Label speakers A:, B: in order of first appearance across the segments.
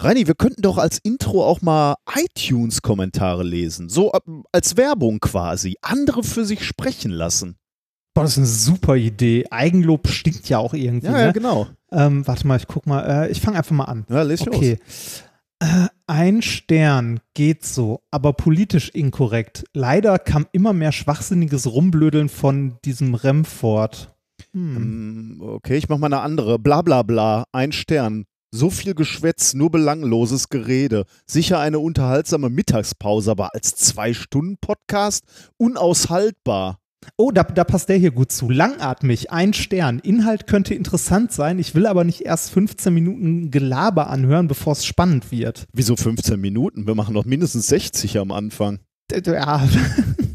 A: Reini, wir könnten doch als Intro auch mal iTunes-Kommentare lesen. So äh, als Werbung quasi. Andere für sich sprechen lassen.
B: Boah, das ist eine super Idee. Eigenlob stinkt ja auch irgendwie.
A: Ja,
B: ne?
A: ja, genau.
B: Ähm, warte mal, ich guck mal. Äh, ich fange einfach mal an.
A: Ja, leg
B: Okay. Äh, ein Stern geht so, aber politisch inkorrekt. Leider kam immer mehr schwachsinniges Rumblödeln von diesem Remford. Hm.
A: Ähm, Okay, ich mach mal eine andere. Bla bla bla, ein Stern. So viel Geschwätz, nur belangloses Gerede. Sicher eine unterhaltsame Mittagspause, aber als Zwei-Stunden-Podcast unaushaltbar.
B: Oh, da, da passt der hier gut zu. Langatmig, ein Stern. Inhalt könnte interessant sein. Ich will aber nicht erst 15 Minuten Gelaber anhören, bevor es spannend wird.
A: Wieso 15 Minuten? Wir machen noch mindestens 60 am Anfang.
B: Ja,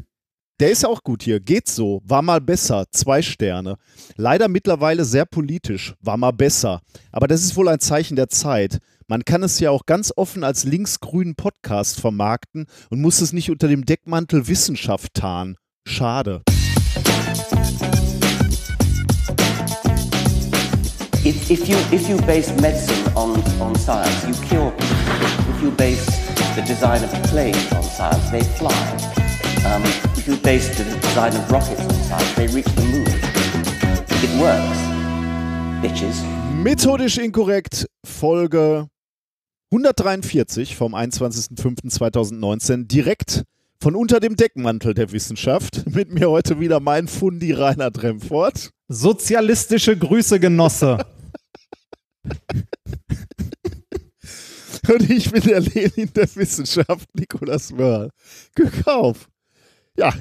A: Der ist auch gut hier. Geht so. War mal besser. Zwei Sterne. Leider mittlerweile sehr politisch. War mal besser. Aber das ist wohl ein Zeichen der Zeit. Man kann es ja auch ganz offen als linksgrünen Podcast vermarkten und muss es nicht unter dem Deckmantel Wissenschaft tarnen. Schade.
C: If, if you if you base medicine on, on science, you cure people. If you base the design of planes on science, they fly. Um, if you base the design of rockets on science, they reach the moon. It works, bitches.
A: Methodisch inkorrekt, Folge 143 vom 21.05.2019, direkt von unter dem Deckmantel der Wissenschaft. Mit mir heute wieder mein Fundi Rainer Dremfort.
B: sozialistische Grüße, Genosse.
A: Und ich bin der Lenin der Wissenschaft, Nikolaus Mörl. Glück auf. Ja.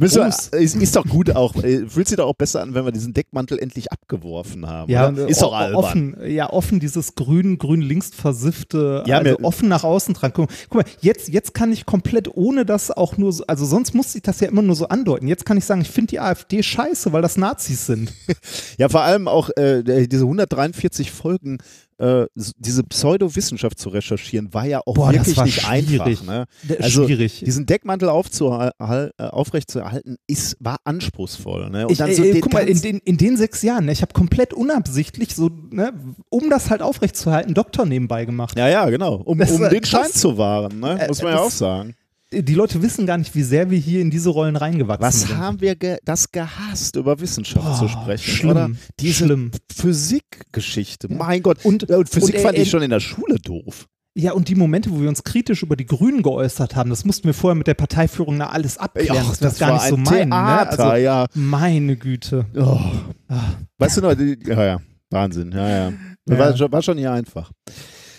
A: Müssen wir,
B: Ums-
A: ist, ist doch gut auch. äh, Fühlt sich doch auch besser an, wenn wir diesen Deckmantel endlich abgeworfen haben.
B: Ja,
A: oder? ist
B: äh,
A: doch albern.
B: Offen, ja, offen dieses grün, grün links versiffte,
A: Ja,
B: also offen nach außen dran. Guck, guck mal, jetzt, jetzt kann ich komplett ohne das auch nur, so, also sonst musste ich das ja immer nur so andeuten. Jetzt kann ich sagen, ich finde die AfD scheiße, weil das Nazis sind.
A: Ja, vor allem auch äh, diese 143 Folgen, äh, diese Pseudowissenschaft zu recherchieren, war ja auch
B: Boah,
A: wirklich nicht
B: schwierig.
A: einfach. Ne? Also
B: Schwierig.
A: diesen Deckmantel äh, aufrechtzuerhalten, ist, war anspruchsvoll. Ne? Und
B: Ich,
A: dann
B: äh,
A: so
B: äh,
A: den
B: guck mal, in den, in den sechs Jahren, ne, ich habe komplett unabsichtlich so, ne, um das halt aufrechtzuerhalten, Doktor nebenbei gemacht.
A: ja, ja, genau. Um, um den
B: krass.
A: Schein zu wahren, ne?
B: Äh,
A: muss man ja
B: das-
A: auch sagen.
B: Die Leute wissen gar nicht, wie sehr wir hier in diese Rollen reingewachsen
A: Was
B: sind.
A: haben wir ge das gehasst, über Wissenschaft
B: Boah,
A: zu sprechen?
B: schlimm,
A: oder? Diese
B: schlimm.
A: Physikgeschichte. Mein Gott.
B: Und-
A: und Physik
B: und, äh,
A: fand ich schon in der Schule doof.
B: Ja, und die Momente, wo wir uns kritisch über die Grünen geäußert haben, das mussten wir vorher mit der Parteiführung na alles abklären,
A: Ach,
B: dass wir das, gar
A: war
B: nicht so
A: ein
B: meinen.
A: Theater,
B: ne? also,
A: ja.
B: Meine Güte.
A: Oh.
B: Ah.
A: Weißt du noch, ja, ja, Wahnsinn, ja, ja.
B: Ja.
A: War, schon- war schon hier einfach.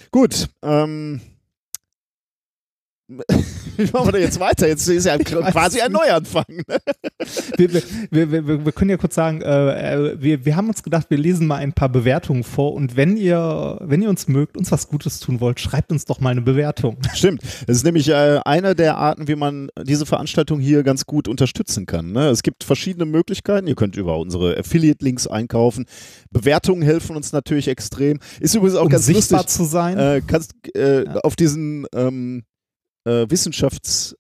A: Gut, ähm. Wie machen wir da jetzt weiter? Jetzt ist ja quasi ein. Neuanfang. Ne?
B: Wir, wir, wir, wir, wir können ja kurz sagen, äh, äh, wir, wir haben uns gedacht, wir lesen mal ein paar Bewertungen vor und wenn ihr, wenn ihr uns mögt, uns was Gutes tun wollt, schreibt uns doch mal eine Bewertung.
A: Stimmt. Das ist nämlich äh, eine der Arten, wie man diese Veranstaltung hier ganz gut unterstützen kann. Ne? Es gibt verschiedene Möglichkeiten. Ihr könnt über unsere Affiliate-Links einkaufen. Bewertungen helfen uns natürlich extrem. Ist übrigens auch
B: um
A: ganz
B: sichtbar
A: lustig.
B: zu sein.
A: Äh, kannst, äh,
B: Ja.
A: Auf diesen ähm, äh, Wissenschafts-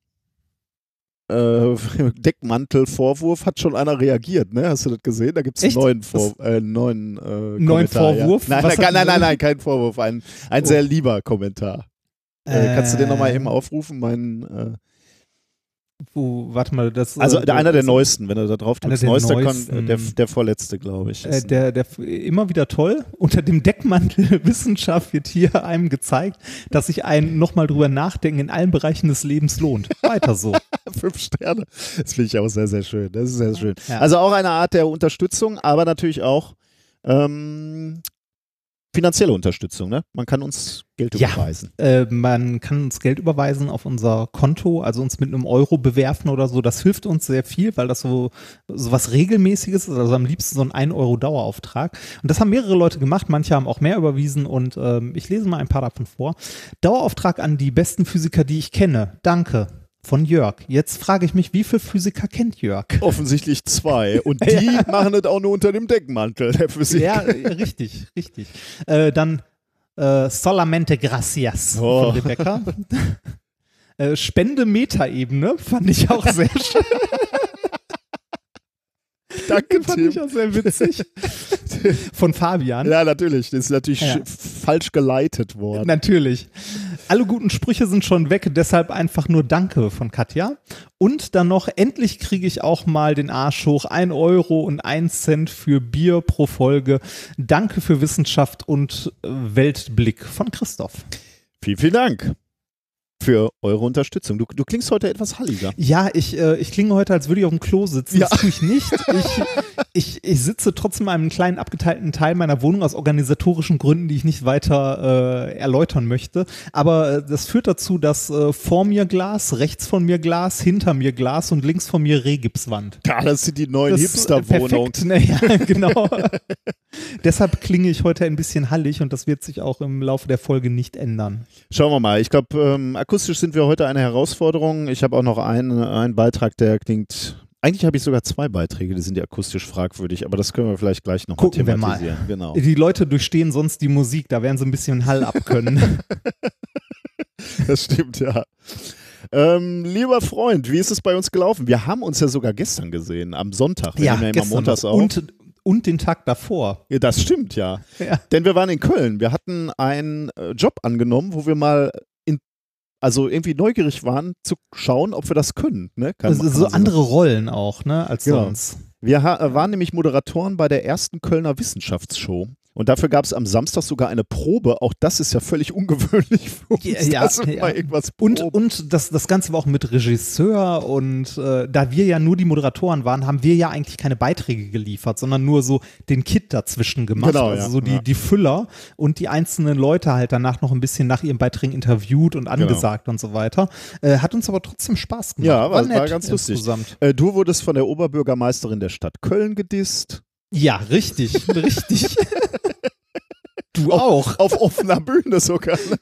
A: äh, Deckmantel-Vorwurf hat schon einer reagiert, ne? Hast du das gesehen? Da gibt es einen neuen, Vor äh, neuen, äh,
B: Neuen Vorwurf?
A: Ja. Nein, nein, nein, nein, nein, kein Vorwurf. Ein, ein
B: Oh.
A: sehr lieber Kommentar. Äh, kannst du den nochmal
B: Äh,
A: eben aufrufen? Mein, äh,
B: Wo, warte mal, das
A: also
B: äh,
A: der, einer der neuesten, wenn du da drauf drückst. Neuester
B: neuesten.
A: äh, der, der vorletzte, glaube ich.
B: Äh, der, der immer wieder toll. Unter dem Deckmantel Wissenschaft wird hier einem gezeigt, dass sich ein nochmal drüber nachdenken in allen Bereichen des Lebens lohnt. Weiter so.
A: Fünf Sterne. Das finde ich auch sehr, sehr schön. Das ist sehr schön.
B: Ja.
A: Also auch eine Art der Unterstützung, aber natürlich auch ähm, finanzielle Unterstützung. Ne? Man kann uns Geld
B: Ja.
A: überweisen.
B: Äh, man kann uns Geld überweisen auf unser Konto, also uns mit einem Euro bewerfen oder so. Das hilft uns sehr viel, weil das so, so was Regelmäßiges ist. Also am liebsten so ein 1 Euro Dauerauftrag. Und das haben mehrere Leute gemacht. Manche haben auch mehr überwiesen und ähm, ich lese mal ein paar davon vor. Dauerauftrag an die besten Physiker, die ich kenne. Danke. Von Jörg. Jetzt frage ich mich, wie viele Physiker kennt Jörg?
A: Offensichtlich zwei. Und die machen es auch nur unter dem Deckmantel der Physik.
B: Ja, richtig, richtig. Äh, dann äh, Solamente Gracias
A: Oh.
B: von Rebecca. äh, Spende Metaebene fand ich auch sehr schön.
A: Danke,
B: fand
A: Tim.
B: ich auch sehr witzig. von Fabian.
A: Ja, natürlich. Das ist natürlich
B: Ja.
A: sch- falsch geleitet worden.
B: Natürlich. Alle guten Sprüche sind schon weg, deshalb einfach nur Danke von Katja. Und dann noch, endlich kriege ich auch mal den Arsch hoch. Ein Euro und ein Cent für Bier pro Folge. Danke für Wissenschaft und äh, Weltblick von Christoph.
A: Vielen, vielen Dank für eure Unterstützung. Du, du klingst heute etwas halliger.
B: Ja, ich, äh, ich klinge heute, als würde ich auf dem Klo sitzen.
A: Ja.
B: Das tue ich nicht. Ich, ich, ich sitze trotzdem in einem kleinen abgeteilten Teil meiner Wohnung aus organisatorischen Gründen, die ich nicht weiter äh, erläutern möchte. Aber äh, das führt dazu, dass äh, vor mir Glas, rechts von mir Glas, hinter mir Glas und links von mir Rehgipswand.
A: Ja, das sind die neuen
B: äh,
A: Hipster-Wohnungen.
B: ne? Ja, genau. Deshalb klinge ich heute ein bisschen hallig und das wird sich auch im Laufe der Folge nicht ändern.
A: Schauen wir mal. Ich glaube, ähm, akustisch sind wir heute eine Herausforderung. Ich habe auch noch einen, einen Beitrag, der klingt. Eigentlich habe ich sogar zwei Beiträge, die sind ja akustisch fragwürdig, aber das können wir vielleicht gleich noch
B: Gucken wir
A: mal
B: mal.
A: thematisieren. Genau.
B: Die Leute durchstehen sonst die Musik, da werden sie ein bisschen Hall abkönnen.
A: Das stimmt, ja. Ähm, lieber Freund, wie ist es bei uns gelaufen? Wir haben uns ja sogar gestern gesehen, am Sonntag. Wir nehmen ja immer montags auf.
B: Und, und den Tag davor.
A: Ja, das stimmt, ja.
B: Ja.
A: Denn wir waren in Köln. Wir hatten einen äh, Job angenommen, wo wir mal also irgendwie neugierig waren zu schauen, ob wir das können. Ne?
B: Also so andere Rollen auch, ne, als
A: Genau.
B: sonst.
A: Wir äh, waren nämlich Moderatoren bei der ersten Kölner Wissenschaftsshow. Und dafür gab es am Samstag sogar eine Probe. Auch das ist ja völlig ungewöhnlich für uns,
B: Ja,
A: dass
B: ja.
A: mal irgendwas
B: Und, und das, das Ganze war auch mit Regisseur und äh, da wir ja nur die Moderatoren waren, haben wir ja eigentlich keine Beiträge geliefert, sondern nur so den Kit dazwischen gemacht.
A: Genau,
B: also
A: ja,
B: so die,
A: ja.
B: die Füller und die einzelnen Leute halt danach noch ein bisschen nach ihren Beiträgen interviewt und angesagt und so weiter. Äh, hat uns aber trotzdem Spaß gemacht.
A: Ja, war- war
B: nett
A: ganz lustig.
B: insgesamt.
A: Äh, du wurdest von der Oberbürgermeisterin der Stadt Köln gedisst.
B: Ja, richtig, richtig. Du auch.
A: Auf offener Bühne sogar. Ne?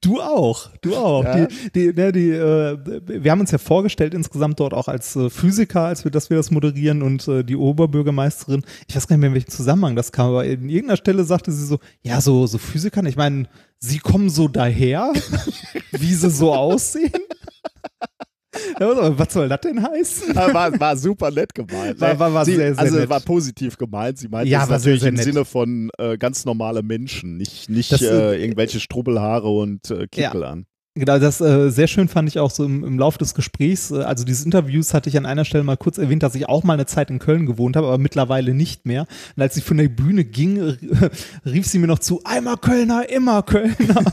B: Du auch, du auch.
A: Ja.
B: Die, die, ne, die, äh, wir haben uns ja vorgestellt insgesamt dort auch als äh, Physiker, als wir, dass wir das moderieren und äh, die Oberbürgermeisterin, ich weiß gar nicht mehr, in welchem Zusammenhang das kam, aber in irgendeiner Stelle sagte sie so, ja, so, so Physikern, ich meine, sie kommen so daher, wie sie so aussehen. Ja, Was soll das denn heißen?
A: war, war super nett gemeint.
B: War-
A: ne?
B: war- war
A: Sie,
B: sehr, sehr
A: also
B: nett.
A: war positiv gemeint. Sie meinte
B: Ja,
A: es
B: war sehr,
A: natürlich
B: sehr
A: im
B: nett.
A: Sinne von äh, ganz normale Menschen, nicht, nicht
B: Das,
A: äh, irgendwelche Strubbelhaare und äh, Kickel an.
B: Genau, das äh, sehr schön fand ich auch so im, im Laufe des Gesprächs. Äh, also dieses Interviews hatte ich an einer Stelle mal kurz erwähnt, dass ich auch mal eine Zeit in Köln gewohnt habe, aber mittlerweile nicht mehr. Und als sie von der Bühne ging, äh, rief sie mir noch zu, einmal Kölner, immer Kölner.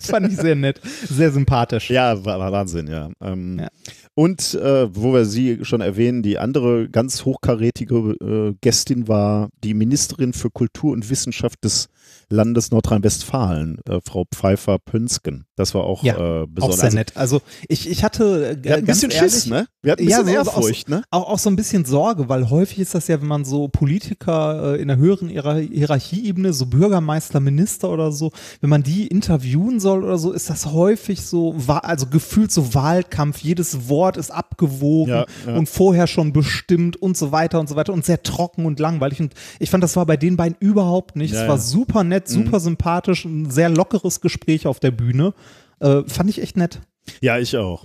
B: fand ich sehr nett, sehr sympathisch.
A: Ja, war, war Wahnsinn, ja. Ähm,
B: Ja.
A: Und äh, wo wir sie schon erwähnen, die andere ganz hochkarätige äh, Gästin war die Ministerin für Kultur und Wissenschaft des Landes Nordrhein-Westfalen, äh, Frau Pfeiffer-Pünsken. Das war auch
B: Ja,
A: äh,
B: Auch
A: besonders.
B: sehr nett. Also ich, ich hatte äh,
A: ein bisschen
B: ehrlich,
A: Schiss, ne? Wir hatten ein
B: Ja,
A: bisschen
B: so- so-
A: Ehrfurcht, ne?
B: auch, auch so ein bisschen Sorge, weil häufig ist das ja, wenn man so Politiker äh, in der höheren Hierar- Hierarchieebene, so Bürgermeister, Minister oder so, wenn man die interviewen soll oder so, ist das häufig so, also gefühlt so Wahlkampf, jedes Wort ist abgewogen
A: Ja, ja.
B: und vorher schon bestimmt und so weiter und so weiter und sehr trocken und langweilig und ich fand, das war bei den beiden überhaupt nicht.
A: Ja,
B: es war
A: ja.
B: super nett, super sympathisch, ein sehr lockeres Gespräch auf der Bühne. Äh, fand ich echt nett.
A: Ja, ich auch.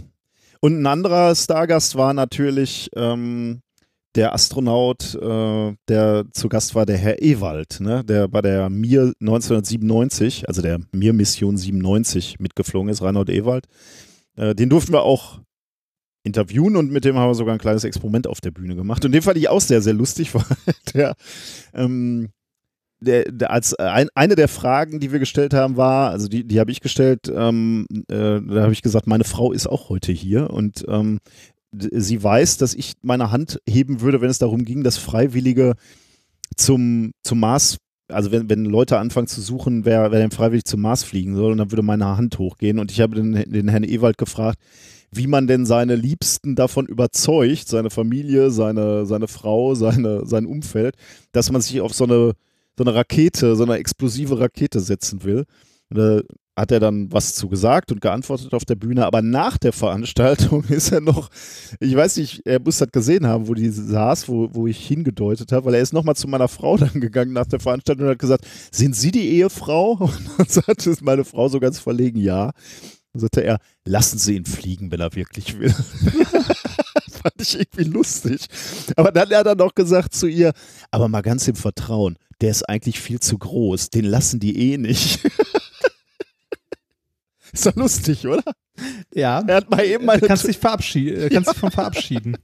A: Und ein anderer Stargast war natürlich ähm, der Astronaut, äh, der zu Gast war, der Herr Ewald, ne? der bei der Mir 1997, also der Mir-Mission 97 mitgeflogen ist, Reinhold Ewald. Äh, den durften wir auch interviewen und mit dem haben wir sogar ein kleines Experiment auf der Bühne gemacht. Und den fand ich auch sehr, sehr lustig, weil der, ähm, der, der als ein, eine der Fragen, die wir gestellt haben, war, also die, die habe ich gestellt, ähm, äh, da habe ich gesagt, meine Frau ist auch heute hier und ähm, sie weiß, dass ich meine Hand heben würde, wenn es darum ging, dass Freiwillige zum, zum Mars, also wenn, wenn Leute anfangen zu suchen, wer, wer denn freiwillig zum Mars fliegen soll, und dann würde meine Hand hochgehen. Und ich habe den, den Herrn Ewald gefragt, wie man denn seine Liebsten davon überzeugt, seine Familie, seine, seine Frau, seine, sein Umfeld, dass man sich auf so eine, so eine Rakete, so eine explosive Rakete setzen will. Und da hat er dann was zu gesagt und geantwortet auf der Bühne, aber nach der Veranstaltung ist er noch, ich weiß nicht, er muss das gesehen haben, wo die saß, wo, wo ich hingedeutet habe, weil er ist nochmal zu meiner Frau dann gegangen nach der Veranstaltung und hat gesagt, sind Sie die Ehefrau? Und dann sagte meine Frau so ganz verlegen, ja. Dann sagte er, lassen Sie ihn fliegen, wenn er wirklich will. Fand ich irgendwie lustig. Aber dann hat er dann noch gesagt zu ihr, aber mal ganz im Vertrauen, der ist eigentlich viel zu groß. Den lassen die eh nicht. ist doch lustig, oder?
B: Ja.
A: Er hat mal eben meine
B: Du kannst dich verabschieden, kannst dich von verabschieden.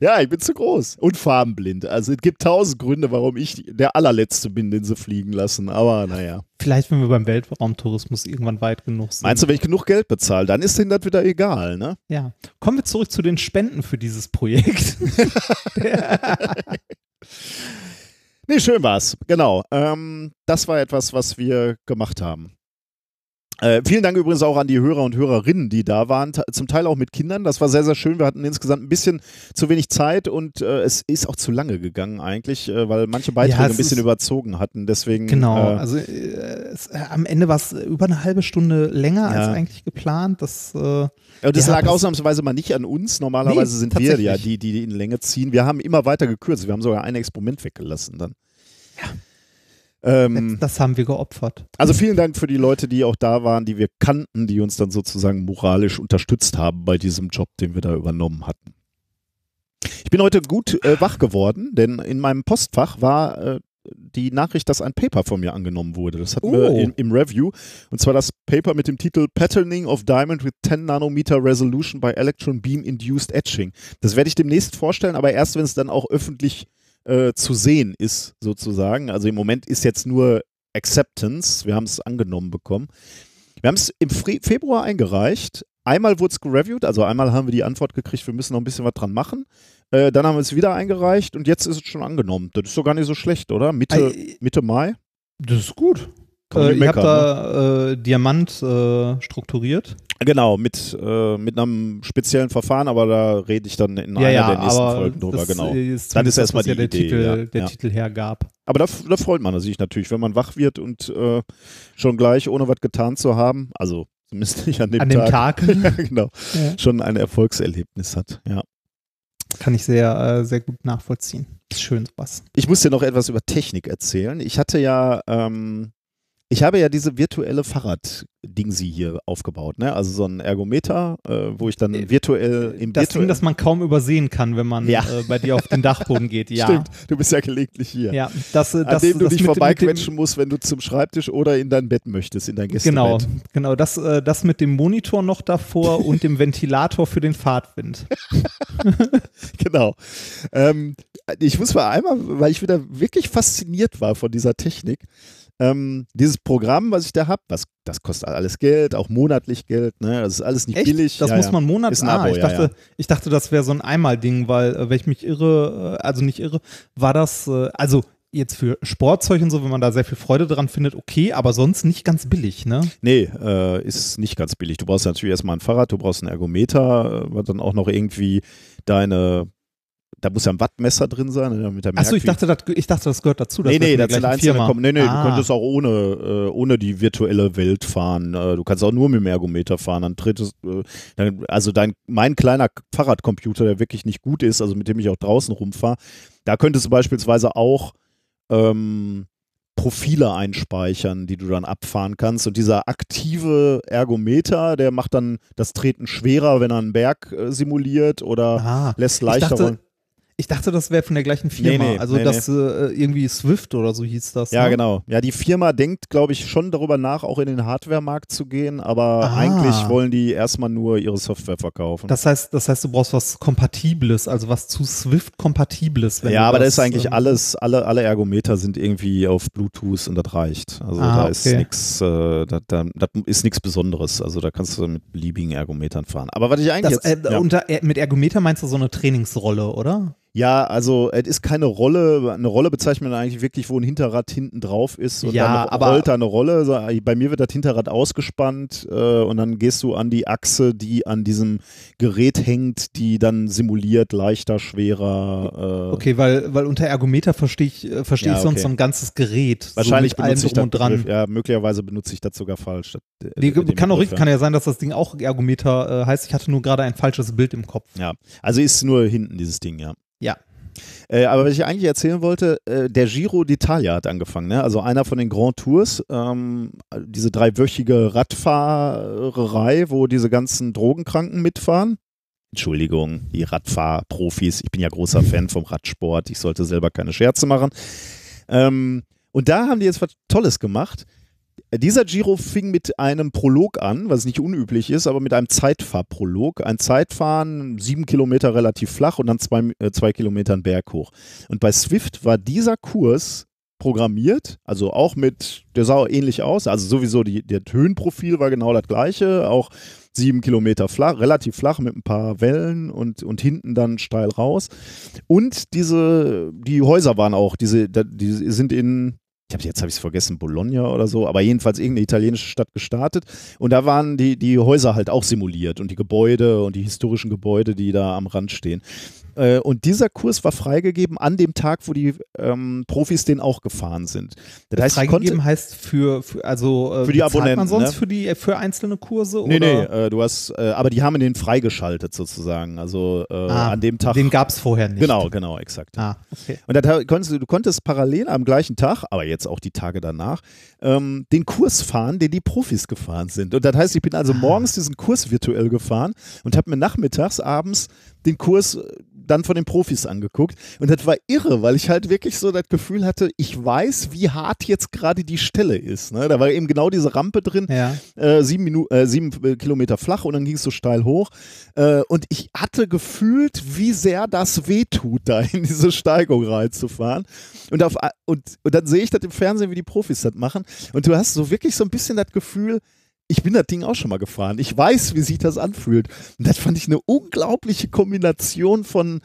A: Ja, ich bin zu groß und farbenblind. Also es gibt tausend Gründe, warum ich der allerletzte bin, den sie fliegen lassen. Aber naja.
B: Vielleicht, wenn wir beim Weltraumtourismus irgendwann weit genug sind.
A: Meinst du, wenn ich genug Geld bezahle, dann ist denen das wieder egal, ne?
B: Ja. Kommen wir zurück zu den Spenden für dieses Projekt.
A: Nee, schön war's. Genau. Ähm, das war etwas, was wir gemacht haben. Äh, vielen Dank übrigens auch an die Hörer und Hörerinnen, die da waren, zum Teil auch mit Kindern. Das war sehr, sehr schön. Wir hatten insgesamt ein bisschen zu wenig Zeit und äh, es ist auch zu lange gegangen eigentlich, äh, weil manche Beiträge
B: Ja,
A: ein bisschen überzogen hatten. Deswegen.
B: genau.
A: Äh,
B: Also äh, es, äh, am Ende war es über eine halbe Stunde länger
A: Ja.
B: als eigentlich geplant. Das,
A: und das
B: ja,
A: lag
B: das-
A: ausnahmsweise mal nicht an uns. Normalerweise
B: Nee,
A: sind wir ja die die in Länge ziehen. Wir haben immer weiter gekürzt. Wir haben sogar ein Experiment weggelassen dann. Ähm,
B: das haben wir geopfert.
A: Also vielen Dank für die Leute, die auch da waren, die wir kannten, die uns dann sozusagen moralisch unterstützt haben bei diesem Job, den wir da übernommen hatten. Ich bin heute gut äh, wach geworden, denn in meinem Postfach war äh, die Nachricht, dass ein Paper von mir angenommen wurde. Das hatten wir
B: Oh.
A: im, im Review. Und zwar das Paper mit dem Titel Patterning of Diamond with 10 Nanometer Resolution by Electron Beam Induced Etching. Das werde ich demnächst vorstellen, aber erst, wenn es dann auch öffentlich äh, zu sehen ist, sozusagen. Also im Moment ist jetzt nur Acceptance. Wir haben es angenommen bekommen. Wir haben es im Fre Februar eingereicht. Einmal wurde es gereviewt, also einmal haben wir die Antwort gekriegt, wir müssen noch ein bisschen was dran machen. Äh, dann haben wir es wieder eingereicht und jetzt ist es schon angenommen. Das ist doch gar nicht so schlecht, oder? Mitte, Mitte Mai?
B: Das ist gut.
A: Kann
B: Äh, ihr habt da äh, Diamant äh, strukturiert.
A: Genau, mit, äh, mit einem speziellen Verfahren, aber da rede ich dann in einer der nächsten Folgen drüber,
B: das
A: genau.
B: Ist
A: Dann ist erstmal
B: was ja
A: die
B: der
A: Idee,
B: Titel,
A: ja,
B: der
A: ja.
B: Titel hergab.
A: Aber da, da freut man sich natürlich, wenn man wach wird und äh, schon gleich, ohne was getan zu haben, also zumindest nicht an dem
B: An dem
A: Tag,
B: Tag
A: ja, genau,
B: Ja.
A: schon ein Erfolgserlebnis hat, ja.
B: kann ich sehr, äh, sehr gut nachvollziehen. Ist schön sowas.
A: Ich muss dir noch etwas über Technik erzählen. Ich hatte ja, ähm, ich habe ja diese virtuelle Fahrrad-Dingsi hier aufgebaut, ne? Also so ein Ergometer, äh, wo ich dann
B: Äh,
A: virtuell im
B: Das
A: virtuell
B: Ding, das man kaum übersehen kann, wenn man
A: Ja.
B: äh, bei dir auf den Dachboden geht. Ja.
A: Stimmt, du bist ja gelegentlich hier.
B: Ja, das, äh,
A: An
B: das,
A: dem du
B: das
A: dich
B: mit- mit
A: vorbeiquetschen musst, wenn du zum Schreibtisch oder in dein Bett möchtest, in dein Gästebett.
B: Genau, genau. Das, äh, das mit dem Monitor noch davor und dem Ventilator für den Fahrtwind.
A: genau. Ähm, ich muss mal einmal, weil ich wieder wirklich fasziniert war von dieser Technik. Ähm, dieses Programm, was ich da habe, was das kostet alles Geld, auch monatlich Geld, ne? Das ist alles nicht
B: Echt?
A: billig.
B: Das
A: ja,
B: muss
A: ja.
B: man monatlich.
A: Ein
B: Ah,
A: Abo,
B: ich
A: ja,
B: dachte, ich dachte, das wäre so ein Einmal-Ding, weil, äh, wenn ich mich irre, äh, also nicht irre, war das, äh, also jetzt für Sportzeug und so, wenn man da sehr viel Freude dran findet, okay, aber sonst nicht ganz billig, ne?
A: Nee, äh, ist nicht ganz billig. Du brauchst natürlich erstmal ein Fahrrad, du brauchst einen Ergometer, äh, was dann auch noch irgendwie deine, da muss ja ein Wattmesser drin sein, ne, damit
B: Achso, ich dachte, das, ich dachte, das gehört dazu.
A: Nee, nee, das
B: gleichen
A: einzelne
B: Firma.
A: Nee, nee,
B: ah,
A: du könntest auch ohne, äh, ohne die virtuelle Welt fahren. Äh, du kannst auch nur mit dem Ergometer fahren. Dann trittst, äh, also dein, mein kleiner Fahrradcomputer, der wirklich nicht gut ist, also mit dem ich auch draußen rumfahre, da könntest du beispielsweise auch ähm, Profile einspeichern, die du dann abfahren kannst. Und dieser aktive Ergometer, der macht dann das Treten schwerer, wenn er einen Berg äh, simuliert oder
B: ah.
A: lässt
B: Ich
A: leichter
B: dachte,
A: rollen.
B: Ich dachte, das wäre von der gleichen Firma.
A: Nee, nee,
B: also
A: nee,
B: das äh, irgendwie Swift oder so hieß das.
A: Ja,
B: ne?
A: genau. Ja, die Firma denkt, glaube ich, schon darüber nach, auch in den Hardware-Markt zu gehen, aber
B: Ah.
A: eigentlich wollen die erstmal nur ihre Software verkaufen.
B: Das heißt, das heißt, du brauchst was Kompatibles, also was zu Swift Kompatibles. wenn
A: ja, aber da
B: das,
A: ist eigentlich
B: ähm,
A: alles, alle, alle Ergometer sind irgendwie auf Bluetooth und das reicht. Also
B: Ah,
A: da ist
B: okay.
A: nichts, äh, da, da, das ist nichts Besonderes. Also da kannst du mit beliebigen Ergometern fahren. Aber was ich eigentlich
B: Das,
A: jetzt,
B: äh,
A: ja.
B: unter, äh, mit Ergometer meinst du so eine Trainingsrolle, oder?
A: Ja, also es ist keine Rolle. Eine Rolle bezeichnet man eigentlich wirklich, wo ein Hinterrad hinten drauf ist und
B: Ja,
A: dann
B: aber-
A: rollt da eine Rolle. Bei mir wird das Hinterrad ausgespannt äh, und dann gehst du an die Achse, die an diesem Gerät hängt, die dann simuliert leichter, schwerer. Äh,
B: Okay, weil, weil unter Ergometer verstehe ich, äh, verstehe
A: Ja,
B: ich sonst
A: okay.
B: so ein ganzes Gerät.
A: Wahrscheinlich
B: so
A: benutze ich das
B: dran.
A: Begriff, ja, möglicherweise benutze ich das sogar falsch. Das, äh,
B: Nee, kann auch richtig, kann ja sein, dass das Ding auch Ergometer äh, heißt. Ich hatte nur gerade ein falsches Bild im Kopf.
A: Ja, also ist nur hinten dieses Ding, ja.
B: Ja.
A: Äh, aber was ich eigentlich erzählen wollte, äh, der Giro d'Italia hat angefangen, ne? also einer von den Grand Tours, ähm, diese dreiwöchige Radfahrerei, wo diese ganzen Drogenkranken mitfahren. Entschuldigung, die Radfahrprofis, ich bin ja großer Fan vom Radsport, ich sollte selber keine Scherze machen. Ähm, und da haben die jetzt was Tolles gemacht. Dieser Giro fing mit einem Prolog an, was nicht unüblich ist, aber mit einem Zeitfahrprolog. Ein Zeitfahren, sieben Kilometer relativ flach und dann zwei, äh, zwei Kilometer einen Berg hoch. Und bei Swift war dieser Kurs programmiert, also auch mit, der sah ähnlich aus, also sowieso die, der Höhenprofil war genau das gleiche, auch sieben Kilometer flach, relativ flach mit ein paar Wellen und, und hinten dann steil raus. Und diese, die Häuser waren auch, diese, die sind in, ich habe jetzt habe ich es vergessen, Bologna oder so, aber jedenfalls irgendeine italienische Stadt gestartet und da waren die, die Häuser halt auch simuliert und die Gebäude und die historischen Gebäude, die da am Rand stehen. Äh, und dieser Kurs war freigegeben an dem Tag, wo die ähm, Profis den auch gefahren sind.
B: Das heißt, freigegeben konnte, heißt für, für also
A: äh, für die Abonnenten.
B: man sonst
A: ne?
B: für die für einzelne Kurse
A: nee,
B: oder?
A: Nee, äh, du hast, äh, aber die haben den freigeschaltet sozusagen. Also äh, ah, an dem Tag.
B: Den gab es vorher nicht.
A: Genau, genau, exakt.
B: Ah, okay.
A: Und da konntest du, du konntest parallel am gleichen Tag, aber jetzt auch die Tage danach, ähm, den Kurs fahren, den die Profis gefahren sind. Und das heißt, ich bin also ah. morgens diesen Kurs virtuell gefahren und habe mir nachmittags, abends den Kurs dann von den Profis angeguckt. Und das war irre, weil ich halt wirklich so das Gefühl hatte, ich weiß, wie hart jetzt gerade die Stelle ist. Ne? Da war eben genau diese Rampe drin,
B: ja.
A: äh, sieben, Minu äh, sieben Kilometer flach und dann ging es so steil hoch. Äh, und ich hatte gefühlt, wie sehr das wehtut, da in diese Steigung reinzufahren. Und, auf, und, und dann sehe ich das im Fernsehen, wie die Profis das machen. Und du hast so wirklich so ein bisschen das Gefühl, ich bin das Ding auch schon mal gefahren. Ich weiß, wie sich das anfühlt. Und das fand ich eine unglaubliche Kombination von,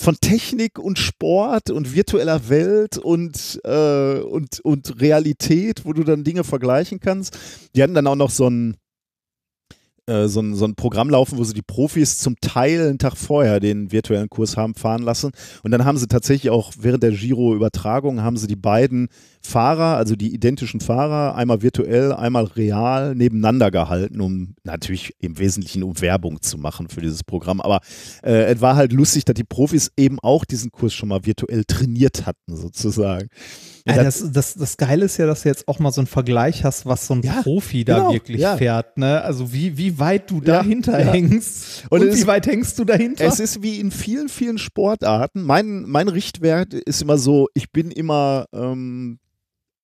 A: von Technik und Sport und virtueller Welt und, äh, und, und Realität, wo du dann Dinge vergleichen kannst. Die hatten dann auch noch so ein, äh, so, ein, so ein Programm laufen, wo sie die Profis zum Teil einen Tag vorher den virtuellen Kurs haben fahren lassen. Und dann haben sie tatsächlich auch während der Giro-Übertragung haben sie die beiden Fahrer, also die identischen Fahrer, einmal virtuell, einmal real nebeneinander gehalten, um natürlich im Wesentlichen um Werbung zu machen für dieses Programm. Aber äh, es war halt lustig, dass die Profis eben auch diesen Kurs schon mal virtuell trainiert hatten, sozusagen.
B: Ja, das, das, das Geile ist ja, dass du jetzt auch mal so einen Vergleich hast, was so ein ja, Profi da genau, wirklich ja. fährt. Ne? Also wie, wie weit du dahinter hängst und, und wie weit hängst du dahinter?
A: Es ist wie in vielen, vielen Sportarten. Mein, mein Richtwert ist immer so, ich bin immer ähm,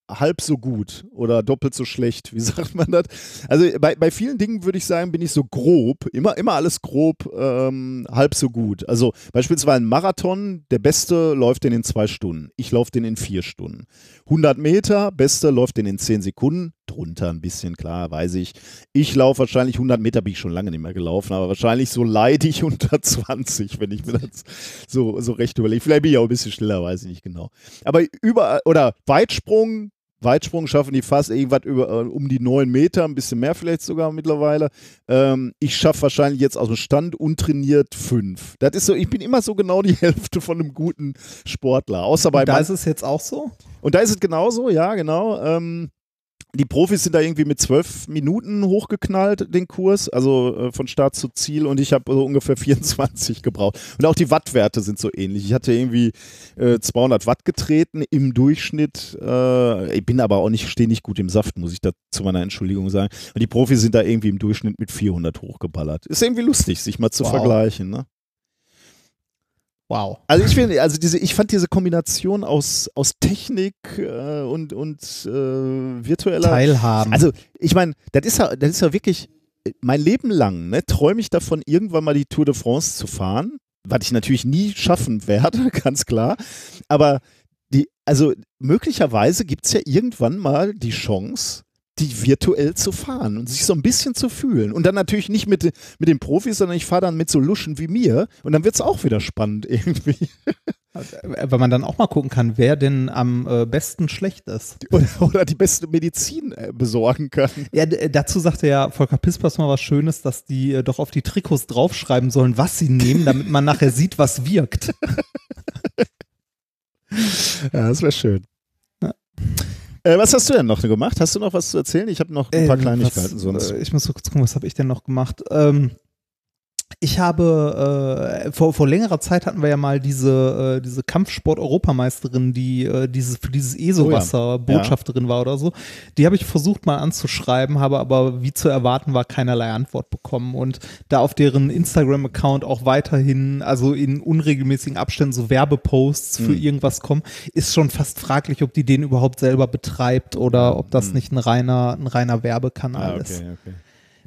A: halb so gut oder doppelt so schlecht. Wie sagt man das? Also bei, bei vielen Dingen würde ich sagen, bin ich so grob, immer, immer alles grob, ähm, halb so gut. Also beispielsweise ein Marathon, der Beste läuft den in zwei Stunden. Ich laufe den in vier Stunden. 100 Meter, Beste läuft den in zehn Sekunden. Drunter ein bisschen, klar, weiß ich. Ich laufe wahrscheinlich 100 Meter, bin ich schon lange nicht mehr gelaufen, aber wahrscheinlich so leide ich unter 20, wenn ich mir das so, so recht überlege. Vielleicht bin ich auch ein bisschen schneller, weiß ich nicht genau. Aber überall, oder Weitsprung, Weitsprung schaffen die fast irgendwas über, äh, um die neun Meter, ein bisschen mehr vielleicht sogar mittlerweile. Ähm, ich schaffe wahrscheinlich jetzt aus dem Stand untrainiert fünf. Das ist so, ich bin immer so genau die Hälfte von einem guten Sportler. Außer bei
B: Und da ist es jetzt auch so?
A: Und da ist es genauso, ja, genau. Ähm, die Profis sind da irgendwie mit zwölf Minuten hochgeknallt, den Kurs, also äh, von Start zu Ziel und ich habe so ungefähr 24 gebraucht. Und auch die Wattwerte sind so ähnlich. Ich hatte irgendwie äh, 200 Watt getreten im Durchschnitt. Äh, ich bin aber auch nicht, stehe nicht gut im Saft, muss ich da zu meiner Entschuldigung sagen. Und die Profis sind da irgendwie im Durchschnitt mit 400 hochgeballert. Ist irgendwie lustig, sich mal zu wow. vergleichen, ne?
B: Wow.
A: Also ich finde, also diese, ich fand diese Kombination aus, aus Technik äh, und, und äh, virtueller
B: Teilhaben.
A: Also ich meine, das ist ja, das ist ja wirklich mein Leben lang, ne, träume ich davon, irgendwann mal die Tour de France zu fahren, was ich natürlich nie schaffen werde, ganz klar. Aber die, also möglicherweise gibt es ja irgendwann mal die Chance, die virtuell zu fahren und sich so ein bisschen zu fühlen. Und dann natürlich nicht mit, mit den Profis, sondern ich fahre dann mit so Luschen wie mir und dann wird es auch wieder spannend irgendwie.
B: Weil man dann auch mal gucken kann, wer denn am äh, besten schlecht ist.
A: Oder, oder die beste Medizin äh, besorgen kann.
B: Ja, dazu sagte ja Volker Pispers mal was Schönes, dass die äh, doch auf die Trikots draufschreiben sollen, was sie nehmen, damit man nachher sieht, was wirkt.
A: ja, das wäre schön. Äh, was hast du denn noch gemacht? Hast du noch was zu erzählen? Ich habe noch ein paar äh, Kleinigkeiten
B: was,
A: sonst.
B: Äh, ich muss so kurz gucken, was habe ich denn noch gemacht? Ähm, Ich habe äh, vor, vor längerer Zeit hatten wir ja mal diese, äh, diese Kampfsport-Europameisterin, die äh, dieses, für dieses ESO-Wasser
A: Oh
B: Botschafterin war oder so. Die habe ich versucht mal anzuschreiben, habe aber wie zu erwarten war keinerlei Antwort bekommen. Und da auf deren Instagram-Account auch weiterhin, also in unregelmäßigen Abständen so Werbeposts für
A: Mhm.
B: irgendwas kommen, ist schon fast fraglich, ob die den überhaupt selber betreibt oder ob das
A: Mhm.
B: nicht ein reiner, ein reiner Werbekanal
A: Ah,
B: ist.
A: okay, okay.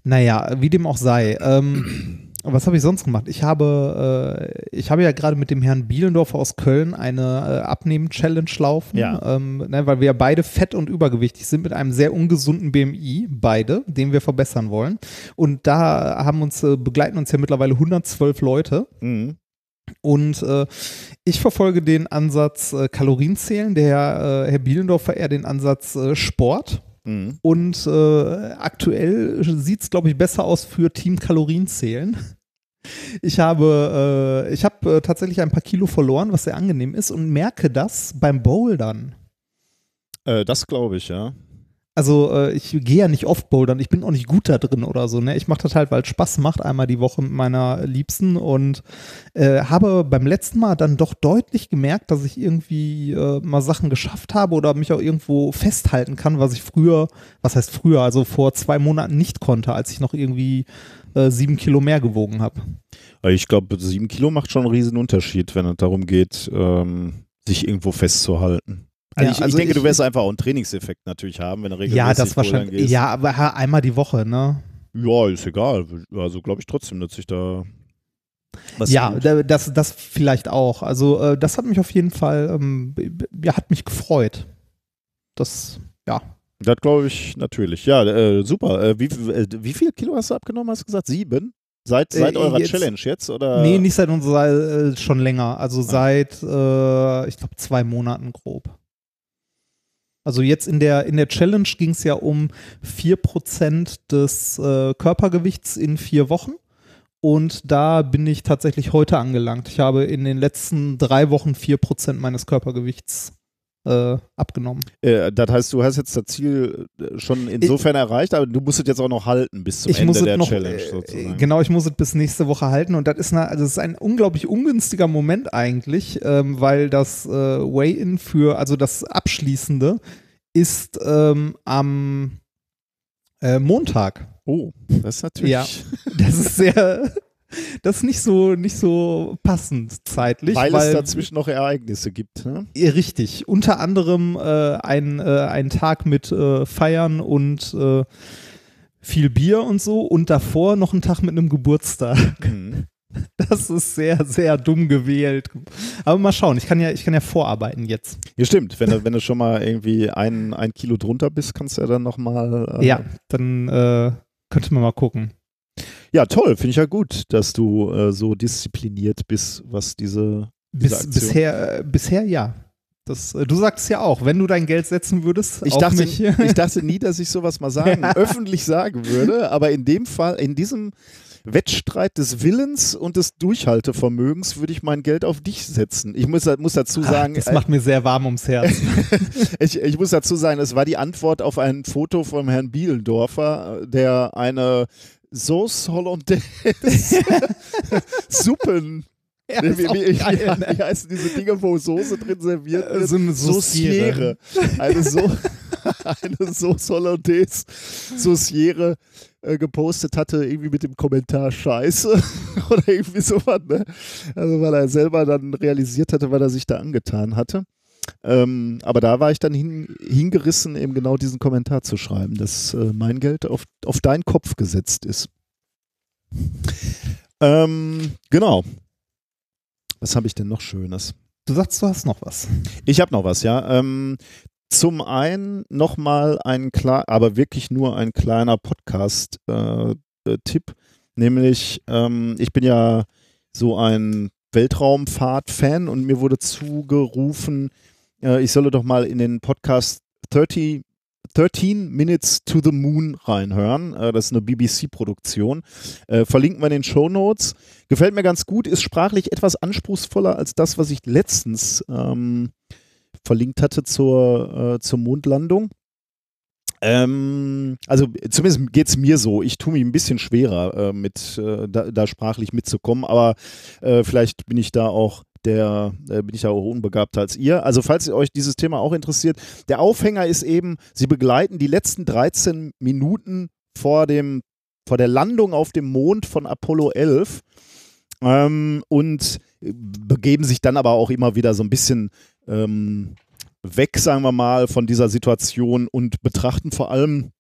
B: Naja, wie dem auch sei. Ähm, was habe ich sonst gemacht? Ich habe, äh, ich habe ja gerade mit dem Herrn Bielendorfer aus Köln eine äh, Abnehmen-Challenge laufen,
A: Ja.
B: ähm, ne, weil wir ja beide fett und übergewichtig sind mit einem sehr ungesunden BMI, beide, den wir verbessern wollen. Und da haben uns, äh, begleiten uns ja mittlerweile 112 Leute.
A: Mhm.
B: Und äh, ich verfolge den Ansatz äh, Kalorienzählen, der äh, Herr Bielendorfer eher den Ansatz äh, Sport.
A: Mhm.
B: Und äh, aktuell sieht es, glaube ich, besser aus für Team Kalorienzählen. Ich habe, äh, ich habe äh, tatsächlich ein paar Kilo verloren, was sehr angenehm ist und merke das beim Bouldern.
A: Äh, das glaube ich, ja.
B: Also äh, ich gehe ja nicht oft bouldern, ich bin auch nicht gut da drin oder so. Ne? Ich mache das halt, weil es Spaß macht, einmal die Woche mit meiner Liebsten und äh, habe beim letzten Mal dann doch deutlich gemerkt, dass ich irgendwie äh, mal Sachen geschafft habe oder mich auch irgendwo festhalten kann, was ich früher, was heißt früher, also vor zwei Monaten nicht konnte, als ich noch irgendwie äh, sieben Kilo mehr gewogen habe.
A: Ich glaube, sieben Kilo macht schon einen riesen Unterschied, wenn es darum geht, ähm, sich irgendwo festzuhalten. Also,
B: Ja,
A: ich,
B: also
A: ich denke,
B: ich-
A: du wirst einfach auch einen Trainingseffekt natürlich haben, wenn du regelmäßig
B: Ja, das wahrscheinlich.
A: gehst.
B: Ja, aber einmal die Woche, ne?
A: Ja, ist egal. Also glaube ich trotzdem, dass sich da was
B: ja,
A: tut.
B: da- das, das vielleicht auch. Also äh, das hat mich auf jeden Fall, ähm, ja, hat mich gefreut. Das, ja.
A: Das glaube ich natürlich. Ja, äh, super. Äh, wie, äh, wie viel Kilo hast du abgenommen, hast du gesagt? Sieben? Seit,
B: Äh,
A: seit eurer
B: jetzt-
A: Challenge jetzt? Oder?
B: nee, nicht seit unserer, äh, schon länger. Also seit, äh, ich glaube, zwei Monaten grob. Also jetzt in der, in der Challenge ging es ja um 4% des äh, Körpergewichts in vier Wochen. Und da bin ich tatsächlich heute angelangt. Ich habe in den letzten drei Wochen 4% meines Körpergewichts äh, abgenommen.
A: Äh, das heißt, du hast jetzt das Ziel äh, schon insofern erreicht, aber du musst es jetzt auch noch halten bis zum
B: ich
A: Ende der
B: noch,
A: Challenge
B: äh,
A: sozusagen.
B: Genau, ich muss es bis nächste Woche halten und das ist, eine, also das ist ein unglaublich ungünstiger Moment eigentlich, ähm, weil das äh, Weigh-in für, also das Abschließende ist ähm, am äh, Montag.
A: Oh, das ist natürlich.
B: Ja. Das ist sehr, das ist nicht so, nicht so passend zeitlich.
A: weil, es dazwischen noch Ereignisse gibt. Ne?
B: Richtig. Unter anderem äh, ein, äh, ein Tag mit äh, Feiern und äh, viel Bier und so und davor noch ein Tag mit einem Geburtstag.
A: Mhm.
B: Das ist sehr, sehr dumm gewählt. Aber mal schauen, ich kann ja, ich kann ja vorarbeiten jetzt.
A: Ja, stimmt. Wenn du, wenn du schon mal irgendwie ein, ein Kilo drunter bist, kannst du ja dann nochmal. Äh,
B: Ja, dann äh, könnte man mal gucken.
A: Ja, toll. Finde ich ja gut, dass du äh, so diszipliniert bist, was diese. Diese
B: Bis, bisher, äh, bisher ja. Das, äh, du sagst ja auch, wenn du dein Geld setzen würdest,
A: Ich dachte,
B: mich.
A: ich dachte nie, dass ich sowas mal sagen, öffentlich sagen würde, aber in dem Fall, in diesem Wettstreit des Willens und des Durchhaltevermögens würde ich mein Geld auf dich setzen. Ich muss, muss dazu sagen,
B: das macht mir sehr warm ums Herz.
A: ich, ich muss dazu sagen, es war die Antwort auf ein Foto vom Herrn Bielendorfer, der eine Sauce Hollandaise Suppen
B: Ja,
A: wie, wie, wie,
B: geil, ne?
A: wie heißen diese Dinge, wo Soße drin serviert wird?
B: So eine Sauciere.
A: Eine, so eine Sauce Hollandaise Sauciere äh, gepostet hatte, irgendwie mit dem Kommentar Scheiße oder irgendwie sowas. Ne? Also weil er selber dann realisiert hatte, was er sich da angetan hatte. Ähm, aber da war ich dann hin, hingerissen, eben genau diesen Kommentar zu schreiben, dass äh, mein Geld auf, auf deinen Kopf gesetzt ist. Ähm, genau. Was habe ich denn noch Schönes?
B: Du sagst, du hast noch was.
A: Ich habe noch was, ja. Ähm, zum einen nochmal ein klar, aber wirklich nur ein kleiner Podcast-Tipp, nämlich ähm, ich bin ja so ein Weltraumfahrt-Fan und mir wurde zugerufen, äh, ich solle doch mal in den Podcast 30 13 Minutes to the Moon reinhören. Äh, das ist eine BBC-Produktion. Äh, verlinken wir in den Show Notes. Gefällt mir ganz gut, ist sprachlich etwas anspruchsvoller als das, was ich letztens ähm, verlinkt hatte zur, äh, zur Mondlandung. Ähm, also zumindest geht es mir so. Ich tue mich ein bisschen schwerer, äh, mit äh, da, da, sprachlich mitzukommen, aber äh, vielleicht bin ich da auch der äh, bin ich ja auch unbegabter als ihr. Also falls euch dieses Thema auch interessiert, der Aufhänger ist eben, sie begleiten die letzten 13 Minuten vor dem vor der Landung auf dem Mond von Apollo 11 ähm, und begeben sich dann aber auch immer wieder so ein bisschen ähm, weg, sagen wir mal, von dieser Situation und betrachten vor allem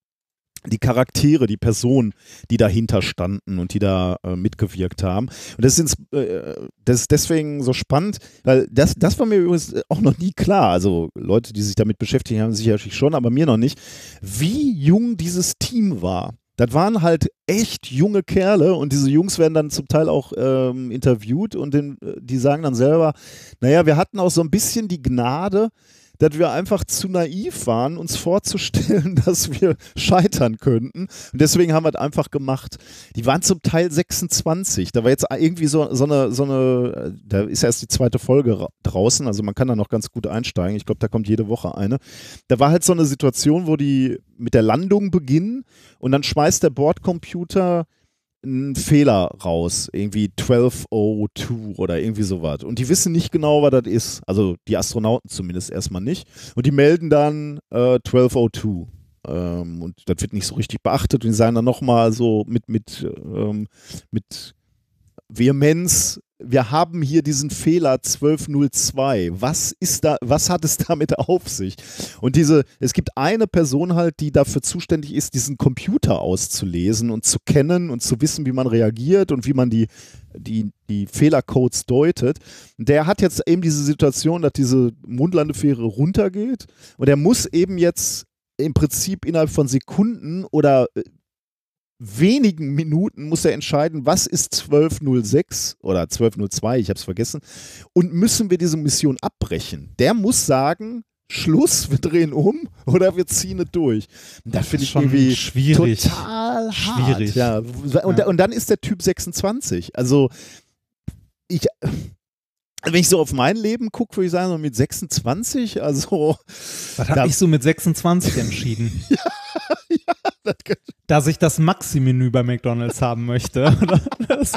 A: die Charaktere, die Personen, die dahinter standen und die da äh, mitgewirkt haben. Und das ist, äh, das ist deswegen so spannend, weil das, das war mir übrigens auch noch nie klar. Also Leute, die sich damit beschäftigen, haben sicherlich schon, aber mir noch nicht, wie jung dieses Team war. Das waren halt echt junge Kerle und diese Jungs werden dann zum Teil auch ähm, interviewt und den, äh, die sagen dann selber, naja, wir hatten auch so ein bisschen die Gnade, dass wir einfach zu naiv waren, uns vorzustellen, dass wir scheitern könnten. Und deswegen haben wir es einfach gemacht. Die waren zum Teil 26. Da war jetzt irgendwie so, so, eine, so eine, da ist erst die zweite Folge draußen, also man kann da noch ganz gut einsteigen. Ich glaube, da kommt jede Woche eine. Da war halt so eine Situation, wo die mit der Landung beginnen und dann schmeißt der Bordcomputer einen Fehler raus, irgendwie 1202 oder irgendwie sowas. Und die wissen nicht genau, was das ist. Also die Astronauten zumindest erstmal nicht. Und die melden dann äh, 1202. Ähm, und das wird nicht so richtig beachtet. Und die sagen dann nochmal so mit, mit, ähm, mit Vehemenz, wir haben hier diesen Fehler 1202. Was ist da, was hat es damit auf sich? Und diese, es gibt eine Person halt, die dafür zuständig ist, diesen Computer auszulesen und zu kennen und zu wissen, wie man reagiert und wie man die, die, die Fehlercodes deutet. Der hat jetzt eben diese Situation, dass diese Mondlandefähre runtergeht und er muss eben jetzt im Prinzip innerhalb von Sekunden oder äh, wenigen Minuten muss er entscheiden, was ist 1206 oder 1202, ich habe es vergessen, und müssen wir diese Mission abbrechen. Der muss sagen, Schluss, wir drehen um oder wir ziehen es durch. Da finde ich irgendwie
B: schwierig.
A: total schwierig. Hart, ja. Und, ja. und dann ist der Typ 26. Also ich, wenn ich so auf mein Leben gucke, würde ich sagen, so mit 26, also.
B: Was habe ich so mit 26 entschieden? ja, Dass ich das Maxi-Menü bei McDonalds haben möchte.
A: das,